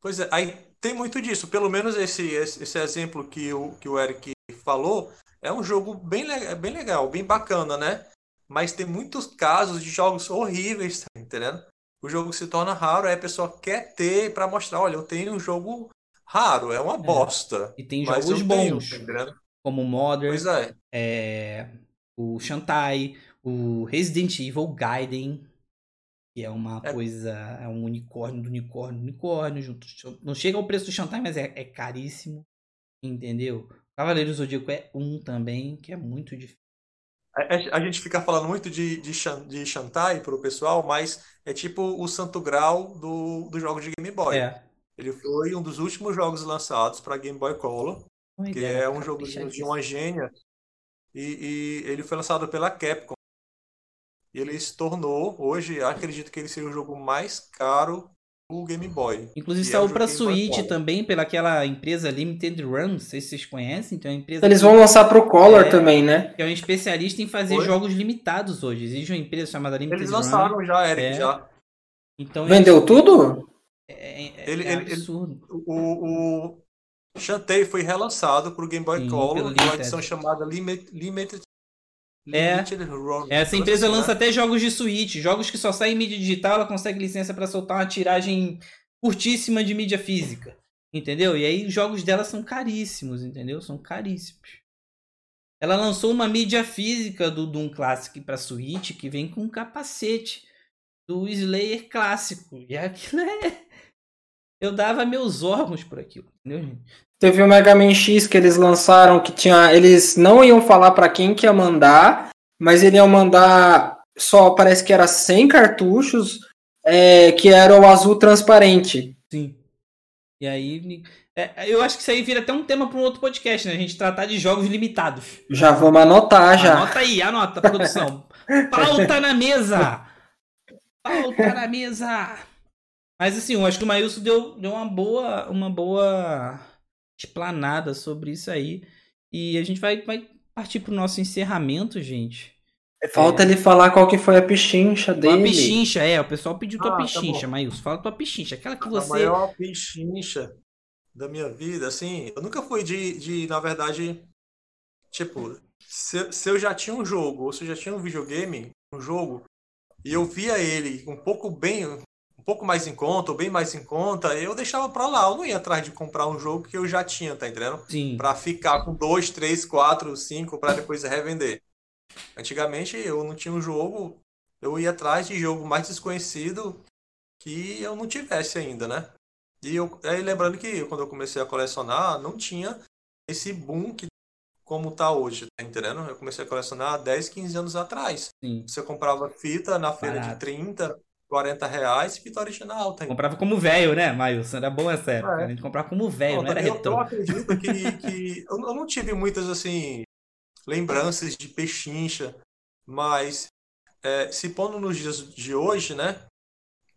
Pois é, aí tem muito disso. Pelo menos esse, esse, esse, exemplo que o, que o Eric falou é um jogo bem, bem legal, bem bacana, né? Mas tem muitos casos de jogos horríveis, tá entendendo? o jogo se torna raro, aí a pessoa quer ter para mostrar, olha, eu tenho um jogo raro, é uma bosta. E tem jogos eu tenho, bons, tá como Modern, Pois é. é, o Shantai, o Resident Evil Gaiden, que é uma É. coisa, é um unicórnio do unicórnio, do unicórnio, junto, não chega ao preço do Shantai, mas é, é caríssimo, entendeu? Cavaleiro do Zodíaco é um também, que é muito difícil. A, a- gente fica falando muito de, de, de Shantai pro pessoal, mas é tipo o santo grau do, do jogo de Game Boy. É, Ele foi um dos últimos jogos lançados para Game Boy Color, uma que ideia, é um jogo de, uma gênia. E, e ele foi lançado pela Capcom. E ele se tornou, hoje, acredito que ele seja o jogo mais caro do Game Boy. Inclusive é saiu o Game Boy Switch também, pelaquela empresa Limited Run, não sei se vocês conhecem, então é uma empresa Eles que- vão lançar pro Color É. também, né? que é um especialista em fazer Oi? jogos limitados hoje. Existe uma empresa chamada Limited Eles Run. lançaram já, Eric, É. já. Então Vendeu tudo? É, é, Ele- é ele- ele- absurdo. O, o Shantae foi relançado pro Game Boy Sim, Color, uma Limited. edição chamada Limit, Limited, É. Run. Essa empresa lança até jogos de Switch, jogos que só saem em mídia digital, ela consegue licença pra soltar uma tiragem curtíssima de mídia física. Entendeu? E aí os jogos dela são caríssimos, entendeu? São caríssimos. Ela lançou uma mídia física do Doom Classic pra Switch que vem com um capacete do Slayer clássico. E aquilo é. Eu dava meus órgãos por aquilo, entendeu, gente? Teve o Mega Man X que eles lançaram que tinha. Eles não iam falar pra quem que ia mandar, mas eles iam mandar só, parece que era 100 cartuchos, é, que era o azul transparente. Sim. E aí. é, eu acho que isso aí vira até um tema para um outro podcast, né? A gente tratar de jogos limitados. Já vamos anotar já. Anota aí, anota, produção. Pauta na mesa! Pauta na mesa! Mas assim, eu acho que o Maílson deu, deu uma boa. Uma boa explanada sobre isso aí. E a gente vai, vai partir pro nosso encerramento, gente. Falta ele falar qual que foi a pichincha dele. pichincha, é. O pessoal pediu tua Ah, tá pichincha, bom. Maílson. Fala tua pichincha. Aquela que A você. maior pichincha da minha vida, assim, eu nunca fui de, de na verdade, tipo, se, se eu já tinha um jogo, ou se eu já tinha um videogame, um jogo, e eu via ele um pouco bem, pouco mais em conta, ou bem mais em conta, eu deixava pra lá, eu não ia atrás de comprar um jogo que eu já tinha, tá entendendo? Sim. Pra ficar com dois, três, quatro, cinco, pra depois revender. Antigamente eu não tinha um jogo, eu ia atrás de jogo mais desconhecido que eu não tivesse ainda, né? E eu, aí lembrando que quando eu comecei a colecionar, não tinha esse boom que como tá hoje, tá entendendo? Eu comecei a colecionar há 10, 15 anos atrás. Sim. Você comprava fita na feira de 30, 40 reais, fita original, tá entendendo? Comprava como velho, né, Maílson? Era bom essa época. É. A gente comprava como velho, não era eu, eu retrô. acredito que, que eu, eu não tive muitas assim lembranças de pechincha, mas é, se pondo nos dias de hoje, né?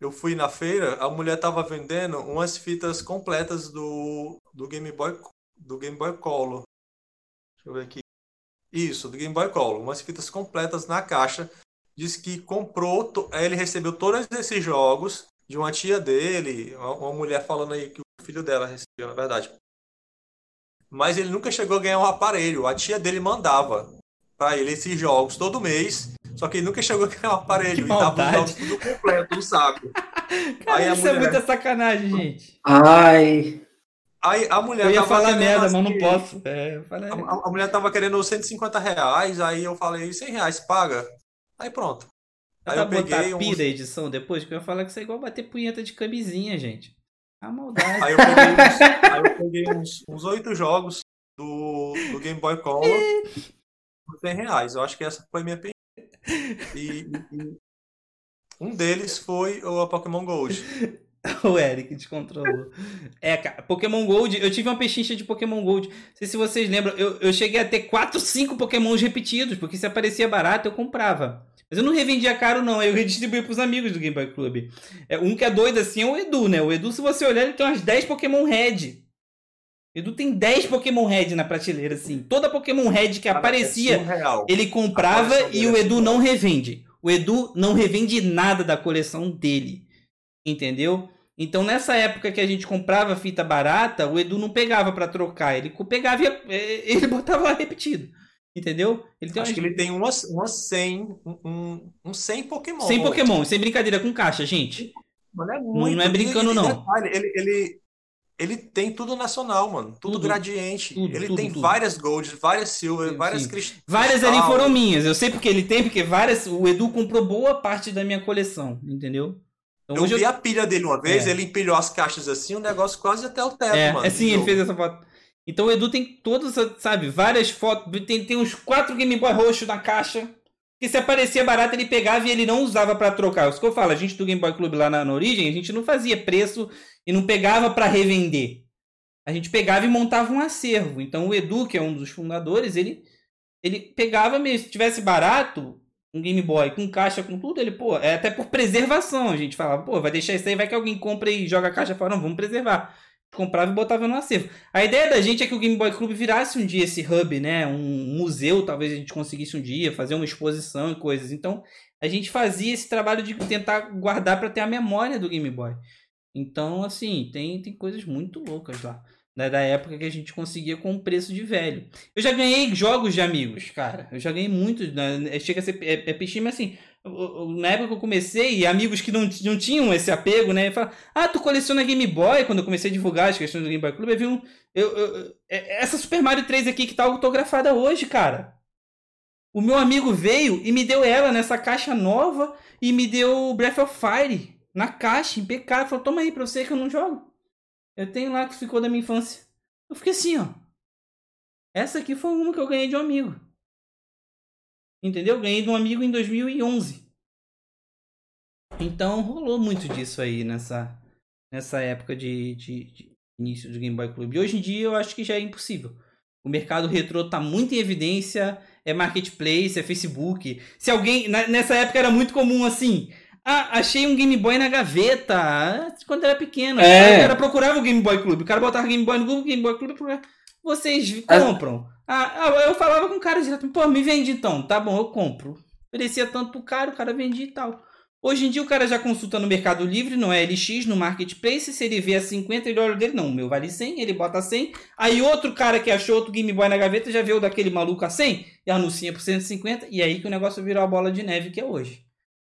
Eu fui na feira, a mulher tava vendendo umas fitas completas do, do Game Boy do Game Boy Color. Deixa eu ver aqui. Isso, do Game Boy Color, umas fitas completas na caixa. Diz que comprou, ele recebeu todos esses jogos de uma tia dele, uma, mulher falando aí que o filho dela recebeu, na verdade. Mas ele nunca chegou a ganhar um aparelho. A tia dele mandava pra ele esses jogos todo mês. Só que ele nunca chegou a ganhar um aparelho. Que e tava os maldade. jogos tudo completo no saco. Cara, Aí isso é mulher- muita sacanagem, gente. Ai, Aí a mulher Eu ia tava falar merda, mas não assim, posso. É, eu falei- A, a- a mulher tava querendo 150 reais, aí eu falei, 100 reais, paga. Aí pronto. Aí pra eu peguei botar uns... pi da edição depois? Que eu ia falar que isso é igual bater punheta de camisinha, gente. A maldade. Aí eu peguei uns, aí eu peguei uns, uns 8 jogos do, do Game Boy Color por 100 reais. Eu acho que essa foi a minha pe- e, e um deles foi o Pokémon Gold. o Eric descontrolou. É, cara, Pokémon Gold, eu tive uma pechincha de Pokémon Gold. Não sei se vocês lembram, eu, eu cheguei a ter 4, 5 Pokémons repetidos, porque se aparecia barato eu comprava. Mas eu não revendia caro, não. Eu redistribuía pros amigos do Game Boy Club. É, um que é doido assim é o Edu, né? O Edu, se você olhar, ele tem umas 10 Pokémon Red. O Edu tem 10 Pokémon Red na prateleira, assim. Toda Pokémon Red que aparecia, É surreal. ele comprava e o Edu surreal. não revende. O Edu não revende nada da coleção dele. Entendeu? Então nessa época que a gente comprava fita barata, o Edu não pegava pra trocar, ele pegava e eh, ele botava lá repetido. Entendeu? Ele tem Acho umas- que ele tem umas, umas 100, um, um, um 100 Pokémon. Sem Pokémon, sem brincadeira com caixa, gente. Mano, é Não- muito. não é brincando, E- e não. Ele, ele, ele tem tudo nacional, mano. Tudo, Tudo. gradiente. Tudo, ele tudo, tem várias Golds, várias Silver, Sim, várias sim. cristais. Várias ali foram minhas. Eu sei porque ele tem, porque várias. O Edu comprou boa parte da minha coleção, entendeu? Então Eu vi a pilha dele uma vez, É. ele empilhou as caixas assim, o negócio quase até o teto, É, mano. é ele fez essa foto. Então o Edu tem todas, sabe, várias fotos. Tem, tem uns quatro Game Boy roxo na caixa. Que se aparecia barato, ele pegava e ele não usava pra trocar. Isso que eu falo, a gente do Game Boy Club lá na, na origem, a gente não fazia preço e não pegava pra revender. A gente pegava e montava um acervo. Então o Edu, que é um dos fundadores, ele, ele pegava mesmo. Se tivesse barato, um Game Boy com caixa, com tudo, ele, pô, é até por preservação. A gente falava, pô, vai deixar isso aí, vai que alguém compra e joga a caixa fora. Não, vamos preservar comprava e botava no acervo. A ideia da gente é que o Game Boy Club virasse um dia esse hub, né? Um museu, talvez a gente conseguisse um dia fazer uma exposição e coisas. Então, a gente fazia esse trabalho de tentar guardar para ter a memória do Game Boy. Então, assim, tem, tem coisas muito loucas lá. né, Da época que a gente conseguia com um preço de velho. Eu já ganhei jogos de amigos, cara. Eu já ganhei muitos. Né? Chega a ser é, é mas assim, o- o- na época que eu comecei, amigos que não, não tinham esse apego, né? Falaram, ah, tu coleciona Game Boy? Quando eu comecei a divulgar as questões do Game Boy Club, eu vi um. Eu, eu- é- essa Super Mario 3 aqui que tá autografada hoje, cara. O meu amigo veio e me deu ela nessa caixa nova e me deu Breath of Fire na caixa, impecável. Falou, toma aí pra você que eu não jogo. Eu tenho lá que ficou da minha infância. Eu fiquei assim, ó. Essa aqui foi uma que eu ganhei de um amigo. Entendeu? Ganhei de um amigo em 2011. Então rolou muito disso aí nessa, nessa época de, de- de início do Game Boy Club. E hoje em dia eu acho que já é impossível. O mercado retrô tá muito em evidência, é marketplace, é Facebook. Se alguém. na- nessa época era muito comum assim. Ah, achei um Game Boy na gaveta. Quando era pequeno. É. O cara procurava o Game Boy Club. O cara botava Game Boy no Google, Game Boy Club. Vocês compram. Ah, eu falava com o cara direto. Pô, me vende então. Tá bom, eu compro. Oferecia tanto pro cara, o cara vendia e tal. Hoje em dia o cara já consulta no Mercado Livre, no LX, no Marketplace. Se ele vê a 50, ele olha o dele. Não, o meu vale 100, ele bota 100. Aí outro cara que achou outro Game Boy na gaveta já vê o daquele maluco a 100 e anuncia por 150. E aí que o negócio virou a bola de neve que é hoje.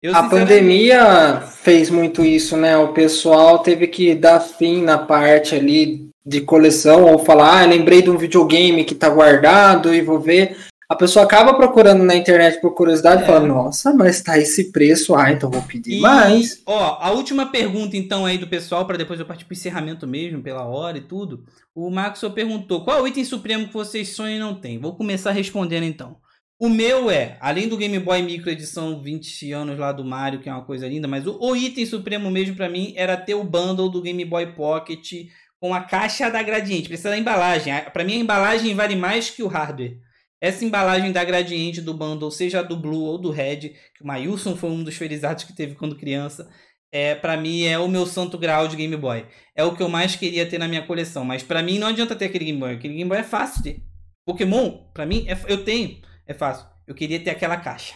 Eu, A pandemia fez muito isso, né? O pessoal teve que dar fim na parte ali de coleção, ou falar, ah, lembrei de um videogame que tá guardado e vou ver. A pessoa acaba procurando na internet por curiosidade É. e fala, nossa, mas tá esse preço, ah, então vou pedir E, mais. Ó, a última pergunta então aí do pessoal, para depois eu partir pro encerramento mesmo, pela hora e tudo. O Maxwell perguntou: qual é o item supremo que vocês sonham e não tem? Vou começar respondendo então. O meu é, além do Game Boy Micro edição 20 anos lá do Mario, que é uma coisa linda, mas o, o item supremo mesmo pra mim era ter o bundle do Game Boy Pocket com a caixa da Gradiente. Precisa da embalagem. A- Pra mim a embalagem vale mais que o hardware. Essa embalagem da Gradiente do bundle, seja do Blue ou do Red, que o Mailson foi um dos felizados que teve quando criança, é para mim é o meu santo grau de Game Boy. É o que eu mais queria ter na minha coleção, mas pra mim não adianta ter aquele Game Boy. Aquele Game Boy é fácil ter. Pokémon, pra mim, é, eu tenho, é fácil. Eu queria ter aquela caixa.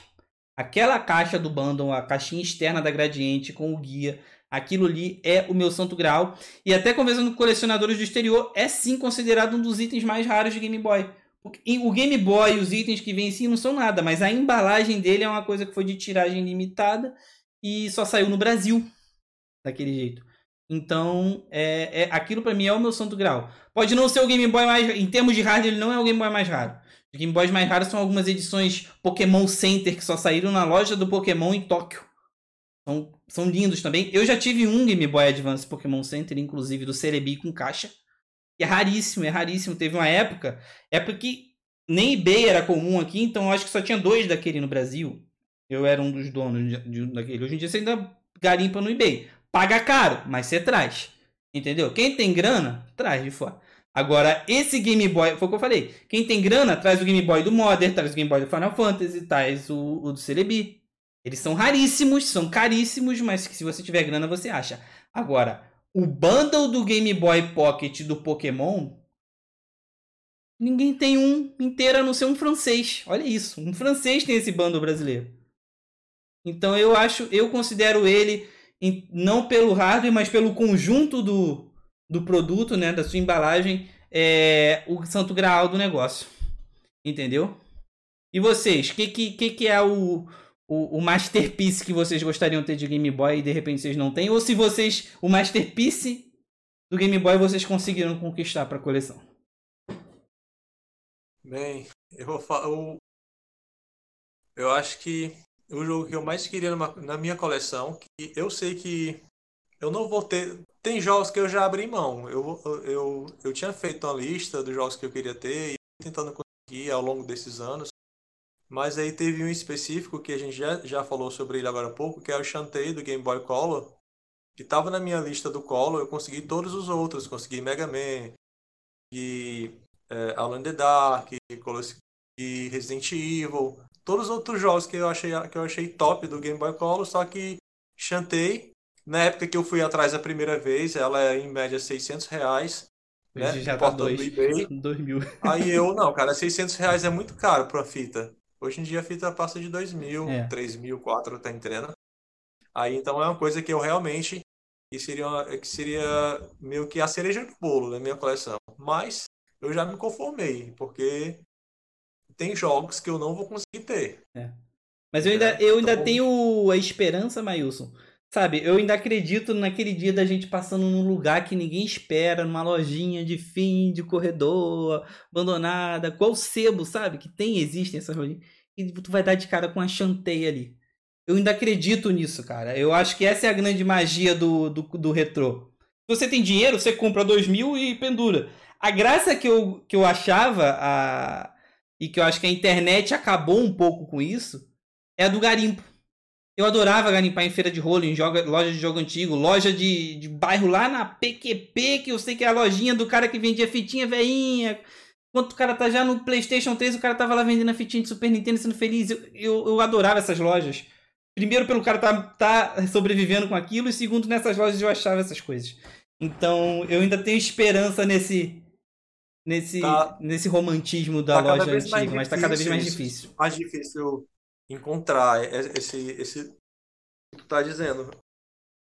Aquela caixa do bundle, a caixinha externa da Gradiente com o guia, aquilo ali é o meu santo grau. E até conversando com colecionadores do exterior, é sim considerado um dos itens mais raros de Game Boy. O Game Boy os itens que vêm em si não são nada, mas a embalagem dele é uma coisa que foi de tiragem limitada e só saiu no Brasil daquele jeito. Então, é, é- aquilo pra mim é o meu santo grau. Pode não ser o Game Boy mais. Em termos de hardware, ele não é o Game Boy mais raro. Os Game Boys mais raros são algumas edições Pokémon Center que só saíram na loja do Pokémon em Tóquio. São, são lindos também. Eu já tive um Game Boy Advance Pokémon Center, inclusive do Cerebi com caixa. E é raríssimo, é raríssimo. Teve uma época, época que nem eBay era comum aqui, então acho que só tinha dois daquele no Brasil. Eu era um dos donos de, de, daquele. Hoje em dia você ainda garimpa no eBay. Paga caro, mas você traz. Entendeu? Quem tem grana, traz de fora. Agora, esse Game Boy, foi o que eu falei. Quem tem grana, traz o Game Boy do Modern, traz o Game Boy do Final Fantasy, traz o, o do Celebi. Eles são raríssimos, são caríssimos, mas que se você tiver grana, você acha. Agora, o bundle do Game Boy Pocket do Pokémon. Ninguém tem um inteiro a não ser um francês. Olha isso. Um francês tem esse bundle brasileiro. Então eu acho, eu considero ele não pelo hardware, mas pelo conjunto do, do produto, né, da sua embalagem, é o santo graal do negócio. Entendeu? E vocês, o que, que, que é o, o, o masterpiece que vocês gostariam de ter de Game Boy e de repente vocês não têm? Ou se vocês, o masterpiece do Game Boy vocês conseguiram conquistar para a coleção? Bem, eu vou falar. Eu, eu acho que o jogo que eu mais queria numa, na minha coleção, que eu sei que eu não vou ter. Tem jogos que eu já abri mão. Eu, eu, eu tinha feito uma lista dos jogos que eu queria ter e tentando conseguir ao longo desses anos. Mas aí teve um específico que a gente já, já falou sobre ele agora há pouco, que é o Shantae do Game Boy Color. Que estava na minha lista do Color, eu consegui todos os outros. Consegui Mega Man, e é, Alan the Dark, e Resident Evil. Todos os outros jogos que eu achei, que eu achei top do Game Boy Color, só que Shantae, na época que eu fui atrás a primeira vez, ela é em média 600 reais. Né? Já tá dois, dois mil. Aí eu, não, cara, 600 reais é muito caro pra fita. Hoje em dia a fita passa de 2 mil, é. 3 mil, 4, tá entendendo? Aí então é uma coisa que eu realmente. Que seria, uma, que seria meio que a cereja do bolo na minha coleção. Mas eu já me conformei, porque tem jogos que eu não vou conseguir ter. É. Mas eu ainda, eu ainda então... tenho a esperança, Mailson. Sabe, eu ainda acredito naquele dia da gente passando num lugar que ninguém espera, numa lojinha de fim de corredor, abandonada, qual sebo, sabe? Que tem, existem essas lojinhas. E tu vai dar de cara com a chanteia ali. Eu ainda acredito nisso, cara. Eu acho que essa é a grande magia do, do, do retrô. Se você tem dinheiro, você compra dois mil e pendura. A graça que eu, que eu achava, a... e que eu acho que a internet acabou um pouco com isso, é a do garimpo. Eu adorava garimpar em feira de rolo, em joga, loja de jogo antigo, loja de, de bairro lá na PQP, que eu sei que é a lojinha do cara que vendia fitinha veinha. Enquanto o cara tá já no PlayStation 3, o cara tava lá vendendo a fitinha de Super Nintendo sendo feliz. Eu, eu, eu adorava essas lojas. Primeiro, pelo cara tá, tá sobrevivendo com aquilo, e segundo, nessas lojas eu achava essas coisas. Então, eu ainda tenho esperança nesse nesse, tá, nesse romantismo da tá loja antiga, mas tá cada vez mais difícil. Mais difícil encontrar esse, esse que tu tá dizendo,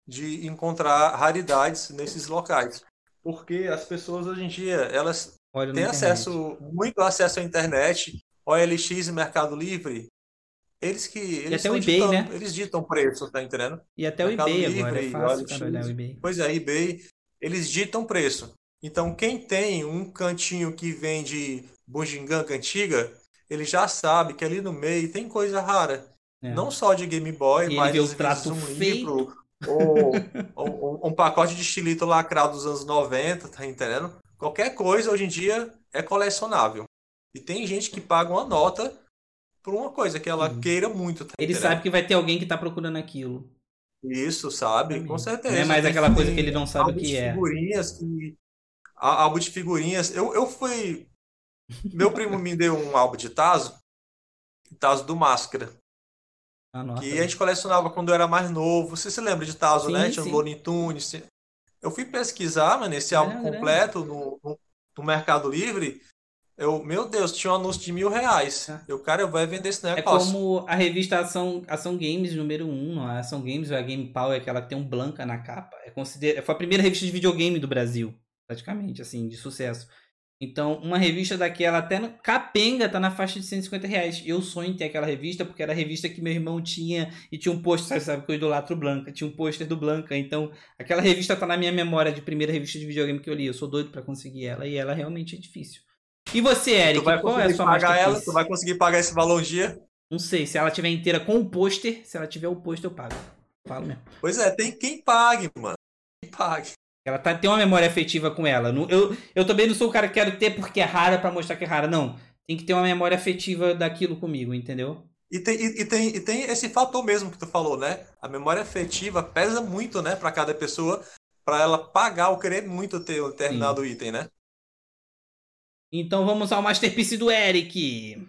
de encontrar raridades nesses locais. Porque as pessoas hoje em dia, elas Olha têm acesso, muito acesso à internet, OLX e Mercado Livre, eles que eles e até o eBay, né? Eles ditam preço, tá entendendo? E até o Mercado eBay Livre, agora, é fácil o eBay. Pois é, eBay, eles ditam preço. Então, quem tem um cantinho que vende bugiganga antiga, ele já sabe que ali no meio tem coisa rara. É. Não só de Game Boy, e mas trato um feio. livro ou, ou, um pacote de estilito lacrado dos anos 90, tá entendendo? Qualquer coisa hoje em dia é colecionável. E tem gente que paga uma nota por uma coisa que ela uhum. queira muito. Tá ele sabe que vai ter alguém que tá procurando aquilo. Isso, sabe? Com certeza. Não é mais aquela coisa que ele não sabe o que é. Figurinhas que... Álbum de figurinhas. Eu, eu fui meu primo me deu um álbum de Tazo, Tazo do Máscara. Ah, nossa, que a gente colecionava quando eu era mais novo. Você se lembra de Tazo, sim, né? Tinha o Looney Tunes. Eu fui pesquisar, mano, esse álbum completo no, no, no, Mercado Livre. Eu, meu Deus, tinha um anúncio de mil reais. Ah. Eu, cara, eu vou vender esse é negócio. É como a revista Ação, Ação Games número 1, um, a Ação Games, a Game Power, que ela tem um Blanca na capa. É consider... Foi a primeira revista de videogame do Brasil, praticamente, assim, de sucesso. Então, uma revista daquela, até no capenga, tá na faixa de 150 reais. Eu sonho em ter aquela revista, porque era a revista que meu irmão tinha e tinha um pôster, sabe, que eu idolatro Blanca, tinha um pôster do Blanca. Então, aquela revista tá na minha memória de primeira revista de videogame que eu li. Eu sou doido para conseguir ela e ela realmente é difícil. E você, Eric, qual é a sua pagar ela? Tu vai conseguir pagar esse valor um dia? Não sei, se ela tiver inteira com o pôster, se ela tiver o pôster, eu pago. Falo mesmo. Pois é, tem quem pague, mano. Quem pague. Ela tá, tem uma memória afetiva com ela. Eu, eu também não sou o cara que quero ter porque é rara para mostrar que é rara. Não. Tem que ter uma memória afetiva daquilo comigo, entendeu? E tem, e, e, tem, e tem esse fator mesmo que tu falou, né? A memória afetiva pesa muito, né, para cada pessoa, para ela pagar ou querer muito ter um determinado Sim. item, né? Então vamos ao Masterpiece do Eric.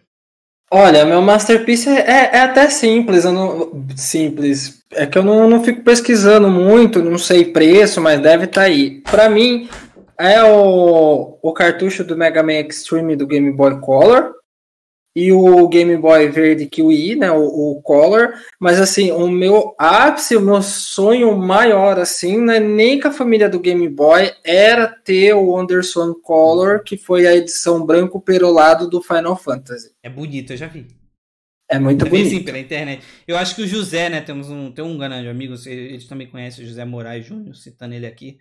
Olha, meu masterpiece é, é, é até simples, não, simples. É que eu não, não fico pesquisando muito, não sei preço, mas deve estar tá aí. Para mim, é o, o cartucho do Mega Man Extreme do Game Boy Color e o Game Boy Verde Kiwi, né, o, o Color, mas assim, o meu ápice, o meu sonho maior, assim, não é nem com a família do Game Boy, era ter o Anderson Color, que foi a edição branco perolado do Final Fantasy. É bonito, eu já vi. É muito Eu bonito. sim, pela internet. Eu acho que o José, né, temos um, tem um grande amigo, eles também conhecem o José Moraes Júnior, citando ele aqui.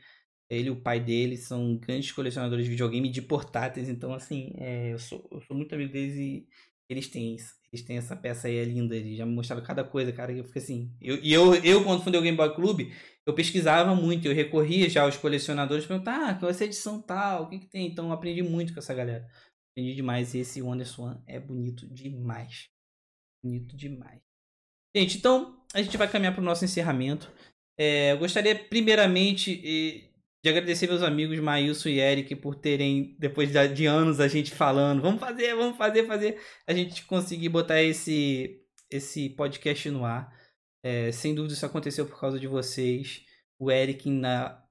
Ele e o pai dele são grandes colecionadores de videogame de portáteis, então assim, é, eu, sou, eu sou muito amigo deles e eles têm isso. Eles têm essa peça aí, é linda. Eles já me mostraram cada coisa, cara. E eu fiquei assim. Eu, e eu, eu, quando fundei o Game Boy Clube, eu pesquisava muito. Eu recorria já aos colecionadores perguntar, ah, qual é edição tal? O que, que tem? Então aprendi muito com essa galera. Aprendi demais. E esse Wonder Swan é bonito demais. Bonito demais. Gente, então a gente vai caminhar para o nosso encerramento. É, eu gostaria, primeiramente, de agradecer meus amigos Maílson e Eric por terem, depois de, anos a gente falando, vamos fazer, vamos fazer, fazer, a gente conseguir botar esse, esse podcast no ar. É, sem dúvida isso aconteceu por causa de vocês. O Eric na,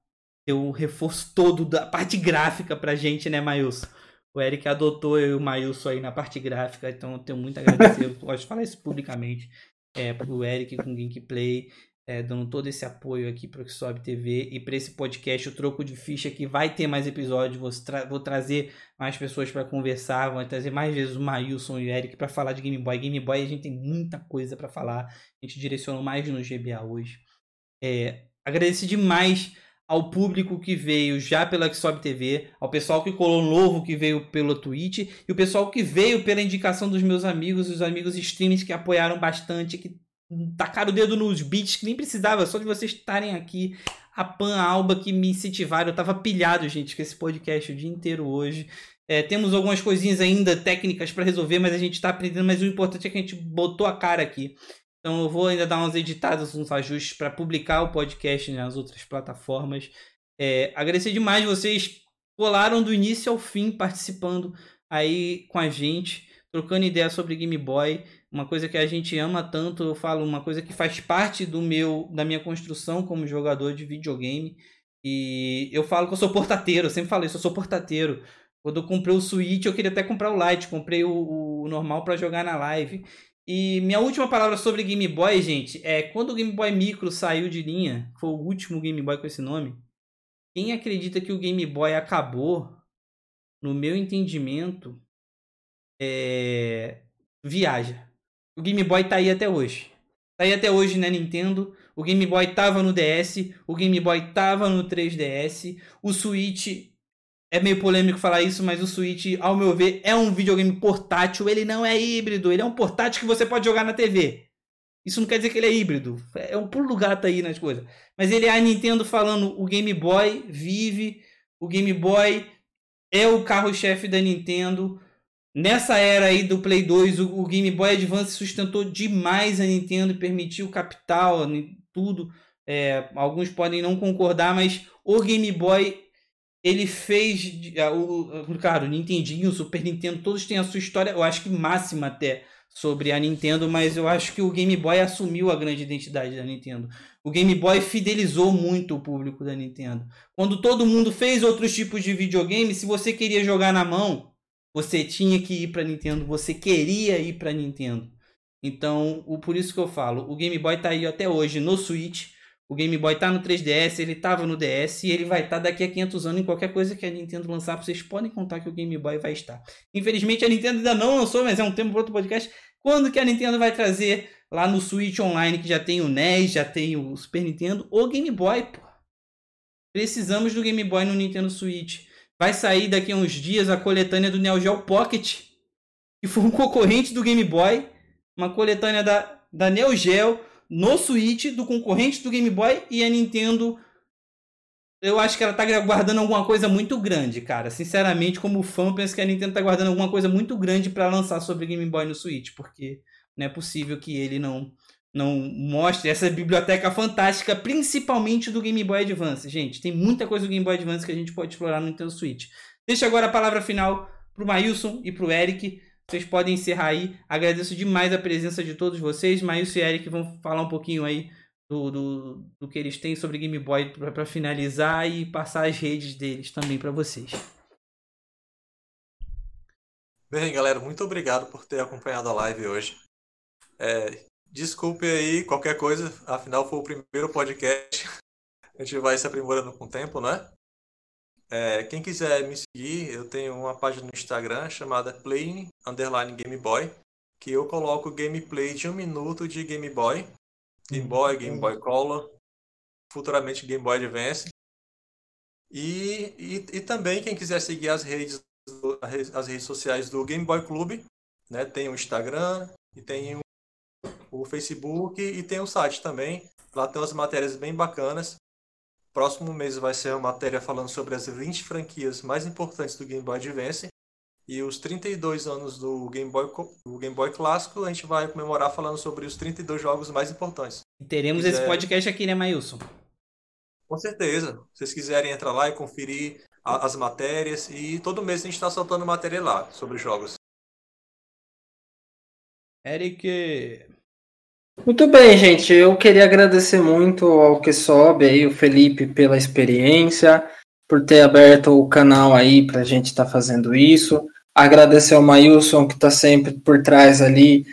deu o reforço todo da parte gráfica pra gente, né, Maílson? O Eric adotou eu e o Maílson aí na parte gráfica, então eu tenho muito a agradecer. eu de falar isso publicamente. É, pro Eric com Gameplay é, dando todo esse apoio aqui para o Sobe TV e para esse podcast, o Troco de Ficha, que vai ter mais episódios. Vou, tra vou trazer mais pessoas para conversar, vou trazer mais vezes o Maílson e o Eric para falar de Game Boy. Game Boy a gente tem muita coisa para falar, a gente direcionou mais no GBA hoje. É, demais ao público que veio já pela Xsob TV, ao pessoal que colou novo que veio pelo Twitch e o pessoal que veio pela indicação dos meus amigos, os amigos streamers que apoiaram bastante, que tacaram o dedo nos beats que nem precisava, só de vocês estarem aqui. A Pan Alba que me incentivaram. Eu tava pilhado, gente, com esse podcast o dia inteiro hoje. É, temos algumas coisinhas ainda técnicas para resolver, mas a gente está aprendendo. Mas o importante é que a gente botou a cara aqui. Então eu vou ainda dar umas editadas, uns ajustes para publicar o podcast nas outras plataformas. É, agradecer demais vocês colaram do início ao fim participando aí com a gente, trocando ideia sobre Game Boy uma coisa que a gente ama tanto, eu falo, uma coisa que faz parte do meu da minha construção como jogador de videogame. E eu falo que eu sou portateiro, eu sempre falo isso, eu sou portateiro. Quando eu comprei o Switch, eu queria até comprar o Lite, comprei o, o normal para jogar na live. E minha última palavra sobre Game Boy, gente, é quando o Game Boy Micro saiu de linha, foi o último Game Boy com esse nome. Quem acredita que o Game Boy acabou, no meu entendimento, é... viaja. O Game Boy tá aí até hoje. Tá aí até hoje na Nintendo. O Game Boy tava no DS. O Game Boy tava no 3DS. O Switch. É meio polêmico falar isso, mas o Switch, ao meu ver, é um videogame portátil. Ele não é híbrido. Ele é um portátil que você pode jogar na TV. Isso não quer dizer que ele é híbrido. É um pulo gato aí nas coisas. Mas ele é a Nintendo falando: o Game Boy vive. O Game Boy é o carro-chefe da Nintendo. Nessa era aí do Play 2, o, Game Boy Advance sustentou demais a Nintendo e permitiu capital, tudo. É, alguns podem não concordar, mas o Game Boy ele fez. O, claro, o Nintendinho, o Super Nintendo, todos têm a sua história, eu acho que máxima até sobre a Nintendo, mas eu acho que o Game Boy assumiu a grande identidade da Nintendo. O Game Boy fidelizou muito o público da Nintendo. Quando todo mundo fez outros tipos de videogame, se você queria jogar na mão, você tinha que ir para Nintendo, você queria ir para Nintendo. Então, o, por isso que eu falo, o Game Boy tá aí até hoje no Switch. O Game Boy tá no 3DS, ele tava no DS e ele vai estar tá daqui a 500 anos em qualquer coisa que a Nintendo lançar. Vocês podem contar que o Game Boy vai estar. Infelizmente a Nintendo ainda não lançou, mas é um tempo para outro podcast. Quando que a Nintendo vai trazer lá no Switch Online que já tem o NES, já tem o Super Nintendo, o Game Boy, pô. Precisamos do Game Boy no Nintendo Switch. Vai sair daqui a uns dias a coletânea do Neo Geo Pocket, que foi um concorrente do Game Boy, uma coletânea da, da Neo Geo no Switch do concorrente do Game Boy e a Nintendo eu acho que ela tá guardando alguma coisa muito grande, cara. Sinceramente, como fã, penso que a Nintendo tá guardando alguma coisa muito grande para lançar sobre Game Boy no Switch, porque não é possível que ele não não mostre essa biblioteca fantástica, principalmente do Game Boy Advance. Gente, tem muita coisa do Game Boy Advance que a gente pode explorar no Nintendo Switch. Deixa agora a palavra final pro Mailson e pro Eric. Vocês podem encerrar aí. Agradeço demais a presença de todos vocês. Mailson e Eric vão falar um pouquinho aí do, do, do que eles têm sobre Game Boy para finalizar e passar as redes deles também para vocês. Bem, galera, muito obrigado por ter acompanhado a live hoje. É, desculpe aí qualquer coisa, afinal foi o primeiro podcast. A gente vai se aprimorando com o tempo, né? É, quem quiser me seguir, eu tenho uma página no Instagram chamada Play Underline Game Boy, que eu coloco gameplay de um minuto de Game Boy, Game Boy, Game Boy Color, futuramente Game Boy Advance. E, e, e também quem quiser seguir as redes, as redes sociais do Game Boy Clube, né? Tem o Instagram e tem o, o Facebook e tem o site também. Lá tem umas matérias bem bacanas. Próximo mês vai ser uma matéria falando sobre as 20 franquias mais importantes do Game Boy Advance. E os 32 anos do Game Boy, do Game Boy clássico, a gente vai comemorar falando sobre os 32 jogos mais importantes. E teremos esse podcast aqui, né, Mailson? Com certeza. Se vocês quiserem entrar lá e conferir a, as matérias. E todo mês a gente está soltando matéria lá sobre jogos. Eric. Muito bem, gente. Eu queria agradecer muito ao que sobe aí, o Felipe, pela experiência, por ter aberto o canal aí para a gente estar tá fazendo isso. Agradecer ao Mailson, que está sempre por trás ali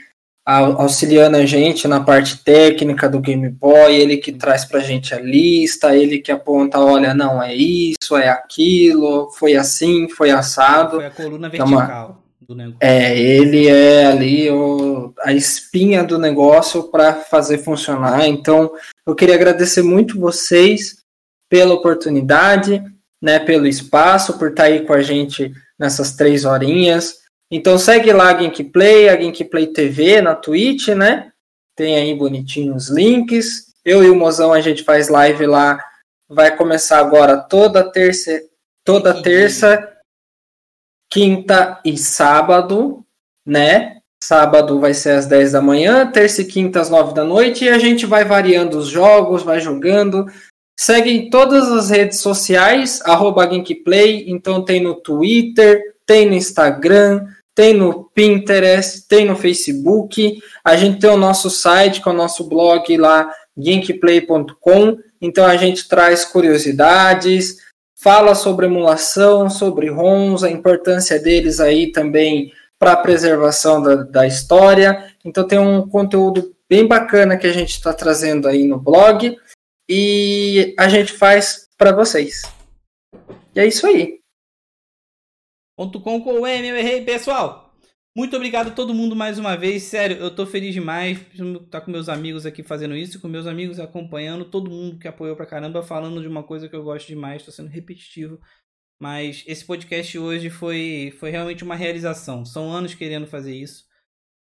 auxiliando a gente na parte técnica do Game Boy, ele que traz para a gente a lista, ele que aponta, olha, não, é isso, é aquilo, foi assim, foi assado. Foi a coluna vertical então, do negócio. É, ele é ali o, a espinha do negócio para fazer funcionar. Então, eu queria agradecer muito vocês pela oportunidade, né, pelo espaço, por estar tá aí com a gente nessas três horinhas. Então segue lá a Gameplay, a Gameplay TV na Twitch, né? Tem aí bonitinho os links. Eu e o Mozão a gente faz live lá. Vai começar agora toda terça, toda terça, quinta e sábado, né? Sábado vai ser às 10 da manhã, terça e quinta às 9 da noite, e a gente vai variando os jogos, vai jogando. Segue em todas as redes sociais, arroba Gameplay, então tem no Twitter, tem no Instagram, tem no Pinterest, tem no Facebook. A gente tem o nosso site, com é o nosso blog lá, gameplay.com. Então a gente traz curiosidades, fala sobre emulação, sobre ROMs, a importância deles aí também para a preservação da, da história. Então tem um conteúdo bem bacana que a gente está trazendo aí no blog e a gente faz para vocês. E é isso aí. .com com o M, eu errei, pessoal. Muito obrigado a todo mundo mais uma vez. Sério, eu tô feliz demais estar tá com meus amigos aqui fazendo isso, com meus amigos acompanhando, todo mundo que apoiou pra caramba, falando de uma coisa que eu gosto demais, tô sendo repetitivo. Mas esse podcast hoje foi, foi realmente uma realização. São anos querendo fazer isso.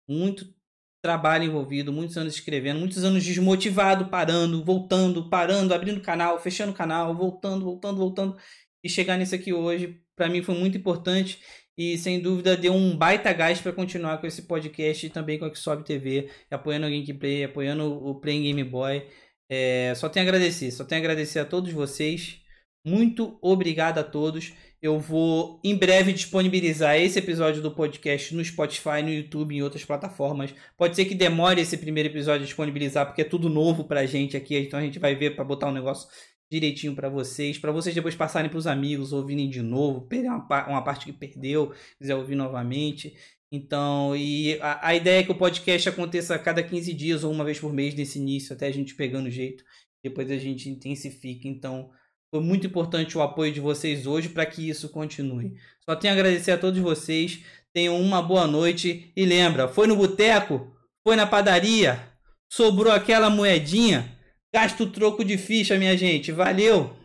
Muito trabalho envolvido, muitos anos escrevendo, muitos anos desmotivado, parando, voltando, parando, abrindo canal, fechando canal, voltando, voltando, voltando. E chegar nisso aqui hoje para mim foi muito importante e sem dúvida deu um baita gás para continuar com esse podcast e também com a Xsob TV, apoiando o Gameplay, apoiando o Play Game Boy. É, só tenho a agradecer, só tenho a agradecer a todos vocês. Muito obrigado a todos. Eu vou em breve disponibilizar esse episódio do podcast no Spotify, no YouTube e em outras plataformas. Pode ser que demore esse primeiro episódio a disponibilizar, porque é tudo novo pra gente aqui, então a gente vai ver para botar um negócio direitinho para vocês, para vocês depois passarem para os amigos, ouvirem de novo, perder uma, uma, parte que perdeu, quiser ouvir novamente. Então, e a, a, ideia é que o podcast aconteça a cada 15 dias ou uma vez por mês nesse início, até a gente pegando jeito, depois a gente intensifica. Então, foi muito importante o apoio de vocês hoje para que isso continue. Só tenho a agradecer a todos vocês, tenham uma boa noite e lembra, foi no boteco, foi na padaria, sobrou aquela moedinha, Gasta o troco de ficha, minha gente. Valeu!